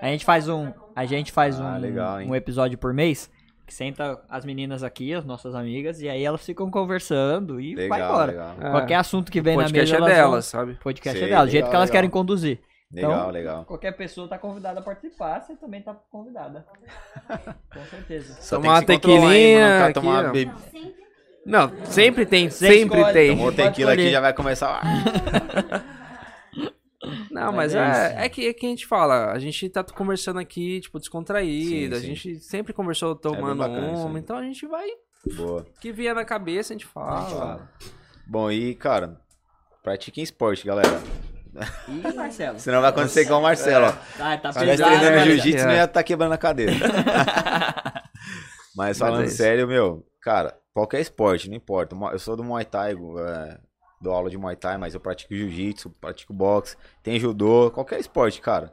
A gente faz um, a gente faz Ah, um, legal, um episódio por mês que senta as meninas aqui, as nossas amigas, e aí elas ficam conversando e vai Legal, embora. legal. É. Qualquer assunto que vem na podcast mesa, é elas vão- delas, sabe? podcast Sei, é dela, do jeito legal, que elas legal. querem conduzir. Legal, Então, legal. Qualquer pessoa tá convidada a participar, você também tá convidada. Com certeza. Só Tomar hein, tequilinha pra não aqui, tomar ó. be- Não, sempre tem, sempre escolhe, tem. Tomou Pode tequila aqui já vai começar. Não, Mas mas, é é, é, que, é que a gente fala, a gente tá conversando aqui, tipo, descontraído, Sim, a sim. gente sempre conversou tomando bacana isso uma, então a gente vai, Boa. o que vier na cabeça a gente fala. Bom, e, cara, pratiquem esporte, galera. E Marcelo? Senão vai acontecer igual o Marcelo, ó. Ah, tá Se nós pesado, treinando jiu-jitsu, É. não ia estar quebrando a cadeira. Mas falando é isso. sério, meu, cara, qualquer esporte, não importa. Eu sou do Muay Thai, é, dou aula de Muay Thai, mas eu pratico jiu-jitsu, pratico boxe, tem judô, qualquer esporte, cara.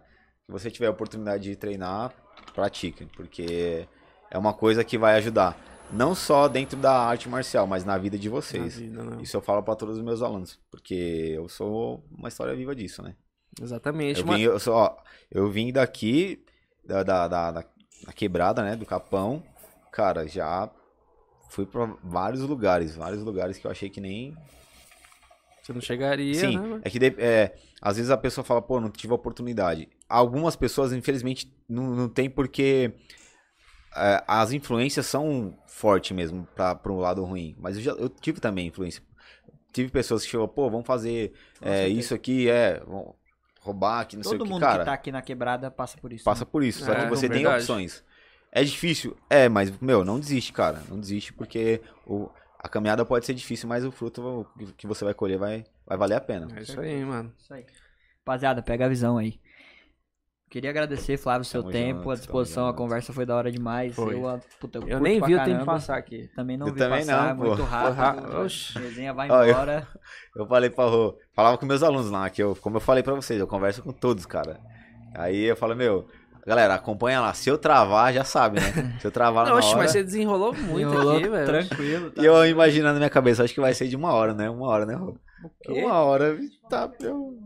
Se você tiver a oportunidade de treinar, pratique, porque é uma coisa que vai ajudar. Não só dentro da arte marcial, mas na vida de vocês. vida, né? Isso eu falo pra todos os meus alunos, porque eu sou uma história viva disso, né? Exatamente. Eu vim, eu, só, eu vim daqui, da, da, da, da- da quebrada, né? Do Capão. Cara, já fui pra vários lugares. Vários lugares que eu achei que nem. Você não chegaria, Sim, né? é que de- é, às vezes a pessoa fala, pô, não tive a oportunidade. Algumas pessoas, infelizmente, não, não tem porque. é, as influências são fortes mesmo pra, pra um lado ruim. Mas eu, já, eu tive também influência. Tive pessoas que falaram, pô, vamos fazer é, isso aqui, é. vamos roubar aqui, não sei Todo o que, mundo cara. que tá aqui na quebrada passa por isso. Passa né? por isso, só É, que você tem verdade. opções. É difícil? É, mas, meu, não desiste, cara. Não desiste porque o, a caminhada pode ser difícil, mas o fruto que você vai colher vai, vai valer a pena. É isso aí, mano. Isso aí. Rapaziada, pega a visão aí. Queria agradecer, Flávio, o seu Tamo tempo, junto, a disposição, a conversa foi da hora demais. Foi. Eu, ah, puta, Eu curto nem vi o tempo passar aqui. Também não Eu vi também passar, não, pô. muito rápido. Oxi. A resenha vai Ó, eu- embora. Eu falei pra Rô, falava com meus alunos lá, que eu, como eu falei pra vocês, eu converso com todos, cara. Aí eu falo, meu, galera, acompanha lá. Se eu travar, já sabe, né? Se eu travar Não, na oxe, hora... mas você desenrolou muito Enrolou aqui, velho. tranquilo. tá? E eu imaginando na minha cabeça, acho que vai ser de uma hora, né? Uma hora, né, Rô? Uma hora, tá, eu...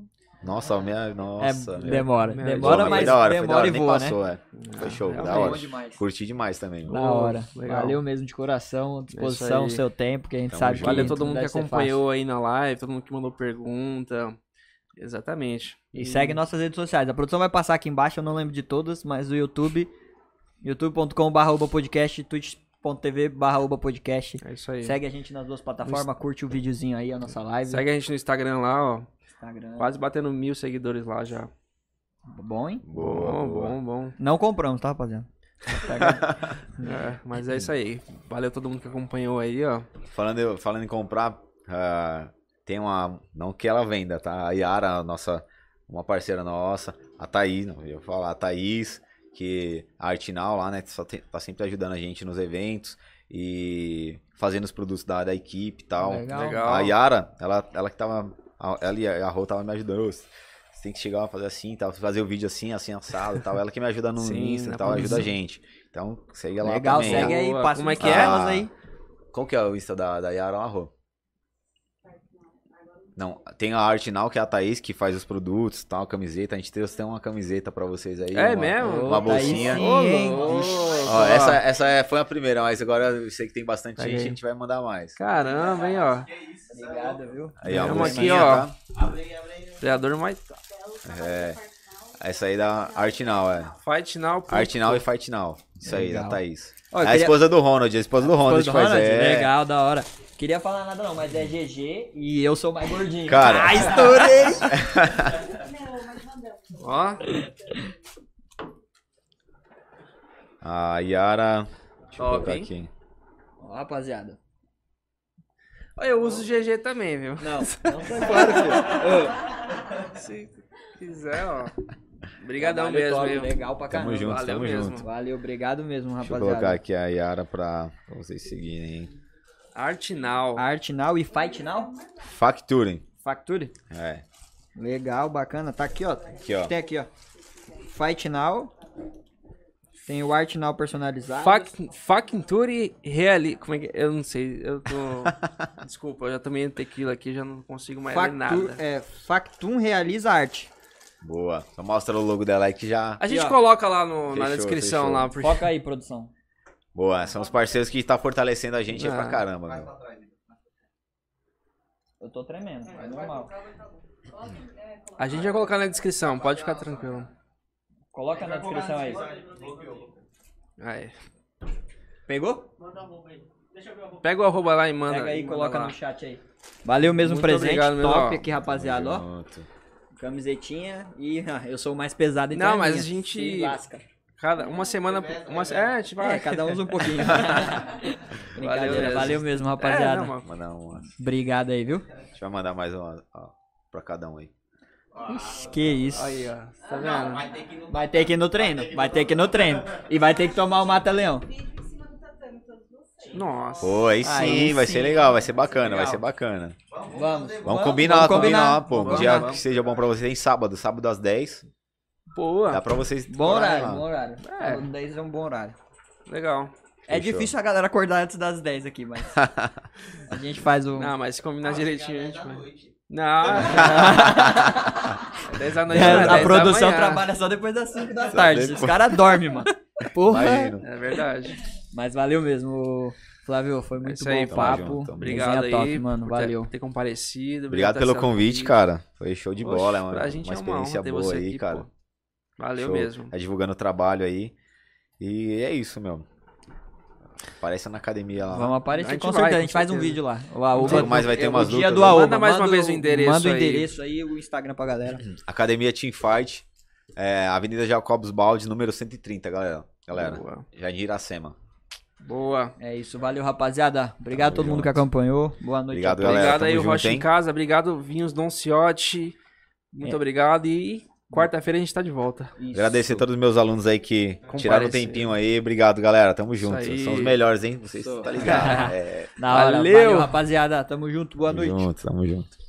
Nossa, minha, nossa, É, meu. demora. Meu, Demora, Pô, mas foi da hora, foi da demora hora, e nem voa, né? passou, é. Foi show, realmente. da hora. Demais. Curti demais também. Da hora. legal. Valeu mesmo de coração, Isso disposição, seu tempo, que a gente Tamo sabe junto. que Valeu todo mundo que acompanhou aí na live, todo mundo que mandou pergunta. Exatamente. E segue nossas redes sociais. A produção vai passar aqui embaixo, eu não lembro de todas, mas o YouTube, youtube.com.br podcast, twitch.tv podcast. É isso aí. Segue a gente nas duas plataformas, curte o videozinho aí, a nossa live. Segue a gente no Instagram lá, ó. Instagram. Quase batendo mil seguidores lá já. Bom, hein? Bom, bom, bom. Não compramos, tá, rapaziada? É, mas é isso aí. Valeu todo mundo que acompanhou aí, ó. Falando, falando em comprar, ah, tem uma. Não que ela venda, tá? A Yara, a nossa, uma parceira nossa, a Thaís, não, eu ia falar, a Thaís, que a Artinal lá, né? Só tem- tá sempre ajudando a gente nos eventos e fazendo os produtos da, da equipe e tal. Legal. Legal. A Yara, ela, ela que tava. a- Ela e a Rô tava me ajudando. "Ô, Você tem que chegar lá fazer assim, tal, fazer o vídeo assim, assim, assado e tal. Ela que me ajuda no Sim, Insta e tal, ajuda a gente. Então, segue lá Legal, também. segue aí, passa Como é que é? aí. Qual que é o Insta da, da Yara lá, Rô? Não, tem a Artinal, que é a Thaís, que faz os produtos, tal, camiseta. A gente trouxe até uma camiseta pra vocês aí. É uma, mesmo? Uma bolsinha. Ixi. Ó, essa, essa é- foi a primeira, mas agora eu sei que tem bastante Pega gente, aí. a gente vai mandar mais. Caramba, hein, ó. Obrigado, viu? Aí, ó, a Temos aqui, ó. tá? Criador mais. É, essa aí da Artinal, é. Fight Now. Artinal e Fight Now. Isso aí, Legal. da Thaís. Eu é a queria- esposa do Ronald, a esposa do Ronald Esposa que do faz. Ronald? É. Legal, da hora. Queria falar nada não, mas é GG e eu sou mais gordinho. Cara. Ah, estourei! Ó. A Yara. Deixa eu Top, colocar hein? aqui. Ó, rapaziada. Ó, Eu uso GG também, viu? Não, não foi claro, filho. Se quiser, ó. Obrigadão Trabalho mesmo, top, viu? Legal pra Tamo caramba. junto, valeu tamo mesmo. junto. Valeu, obrigado mesmo, Deixa eu rapaziada. colocar aqui a Yara pra, pra vocês seguirem, hein? Artinal. Art Now e Fight Now? Facturing. Factory? É. Legal, bacana. Tá aqui, ó. Aqui, ó. Tem aqui, ó. Fight Now. Tem o Art Now personalizado. Fac- Factory Reali... Como é que... Eu não sei, eu tô... Desculpa, eu já tomei tequila aqui, já não consigo mais ler Factu- nada. é, Factum realiza arte. Boa. Só mostra o logo dela aí que já. A gente ó. coloca lá no, na Fechou, descrição fechou. lá. Porque... Foca aí, produção. Boa. São os parceiros que tá fortalecendo a gente aí pra caramba, meu. Eu tô tremendo, é normal. A gente vai colocar na descrição, pode ficar tranquilo. Coloca na descrição aí. Aí. Pegou? Pega o arroba lá e manda. Pega aí e coloca lá. no chat aí. Valeu mesmo Muito presente, obrigado top ó. aqui, rapaziada, ó. Camisetinha e ah, eu sou o mais pesado então Não, é mas a gente- Se lasca. Cada, uma semana. Uma, é, a gente vai. É, cada um usa um pouquinho. Brincadeira, mesmo. valeu mesmo, É, rapaziada. não, mano. Mandar uma. Obrigado aí, viu? A gente vai mandar mais uma ó, pra cada um aí. Ixi, que isso. Aí, ó. Tá vendo? Vai ter que ir no treino, vai ter que ir no treino. E vai ter que tomar o mata-leão. Em. Nossa. Pô, aí sim, Aí vai sim. ser legal, vai ser bacana, vai Legal. ser bacana. Vamos. Vamos, combinar, combinar, pô. Um Vamos, dia vamos. que seja bom pra vocês, tem sábado, sábado às 10. Boa. Dá pra vocês. Bom horário, bom horário. É. É. 10 é um bom horário. Legal. É Fechou. difícil a galera acordar antes das 10 aqui, mas a gente faz o... Não, mas se combinar direitinho, a gente vai. Não. 10 da noite. É, a 10 da produção manhã. trabalha só depois das 5 da tarde. Os depois. caras dormem, mano. Porra. Imagino. É verdade. Mas valeu mesmo, Flávio. Foi muito isso bom aí, o tamo papo. junto, Obrigado aí. top, mano. por ter- Valeu. ter comparecido. Obrigado por pelo convite, aceito. cara. Foi show de Oxe, bola, é uma, pra gente uma é uma experiência honra ter boa você aí, aqui, cara. pô. Valeu Show. mesmo. Tá divulgando o trabalho aí. E é isso, meu. Aparece na academia lá. Vamos aparecer, A gente com vai, certeza. com a gente faz um vídeo lá. O Aoba, Logo mais vai ter é, umas o dia lutas do. Aoba. Manda mais uma vez o endereço Manda o aí. endereço aí o Instagram pra galera. Academia Team Fight. É, Avenida Jacobs Balde, número 130, galera. Galera, Boa. já em Iracema. Boa. É isso, valeu rapaziada. Obrigado a Tamo todo mundo junto. que acompanhou. Boa noite. Obrigado, a todos. galera. Obrigado tamo aí, o Rocha em casa. Obrigado, Vinhos Don Ciotti. Muito É. obrigado. E quarta-feira a gente tá de volta. Isso. Agradecer a todos os meus alunos aí que tiraram um tempinho aí. Obrigado, galera. Tamo junto. São os melhores, hein? Vocês Sou. tá ligado? É. Valeu. Valeu, rapaziada. Tamo junto. Boa tamo noite. junto, tamo junto.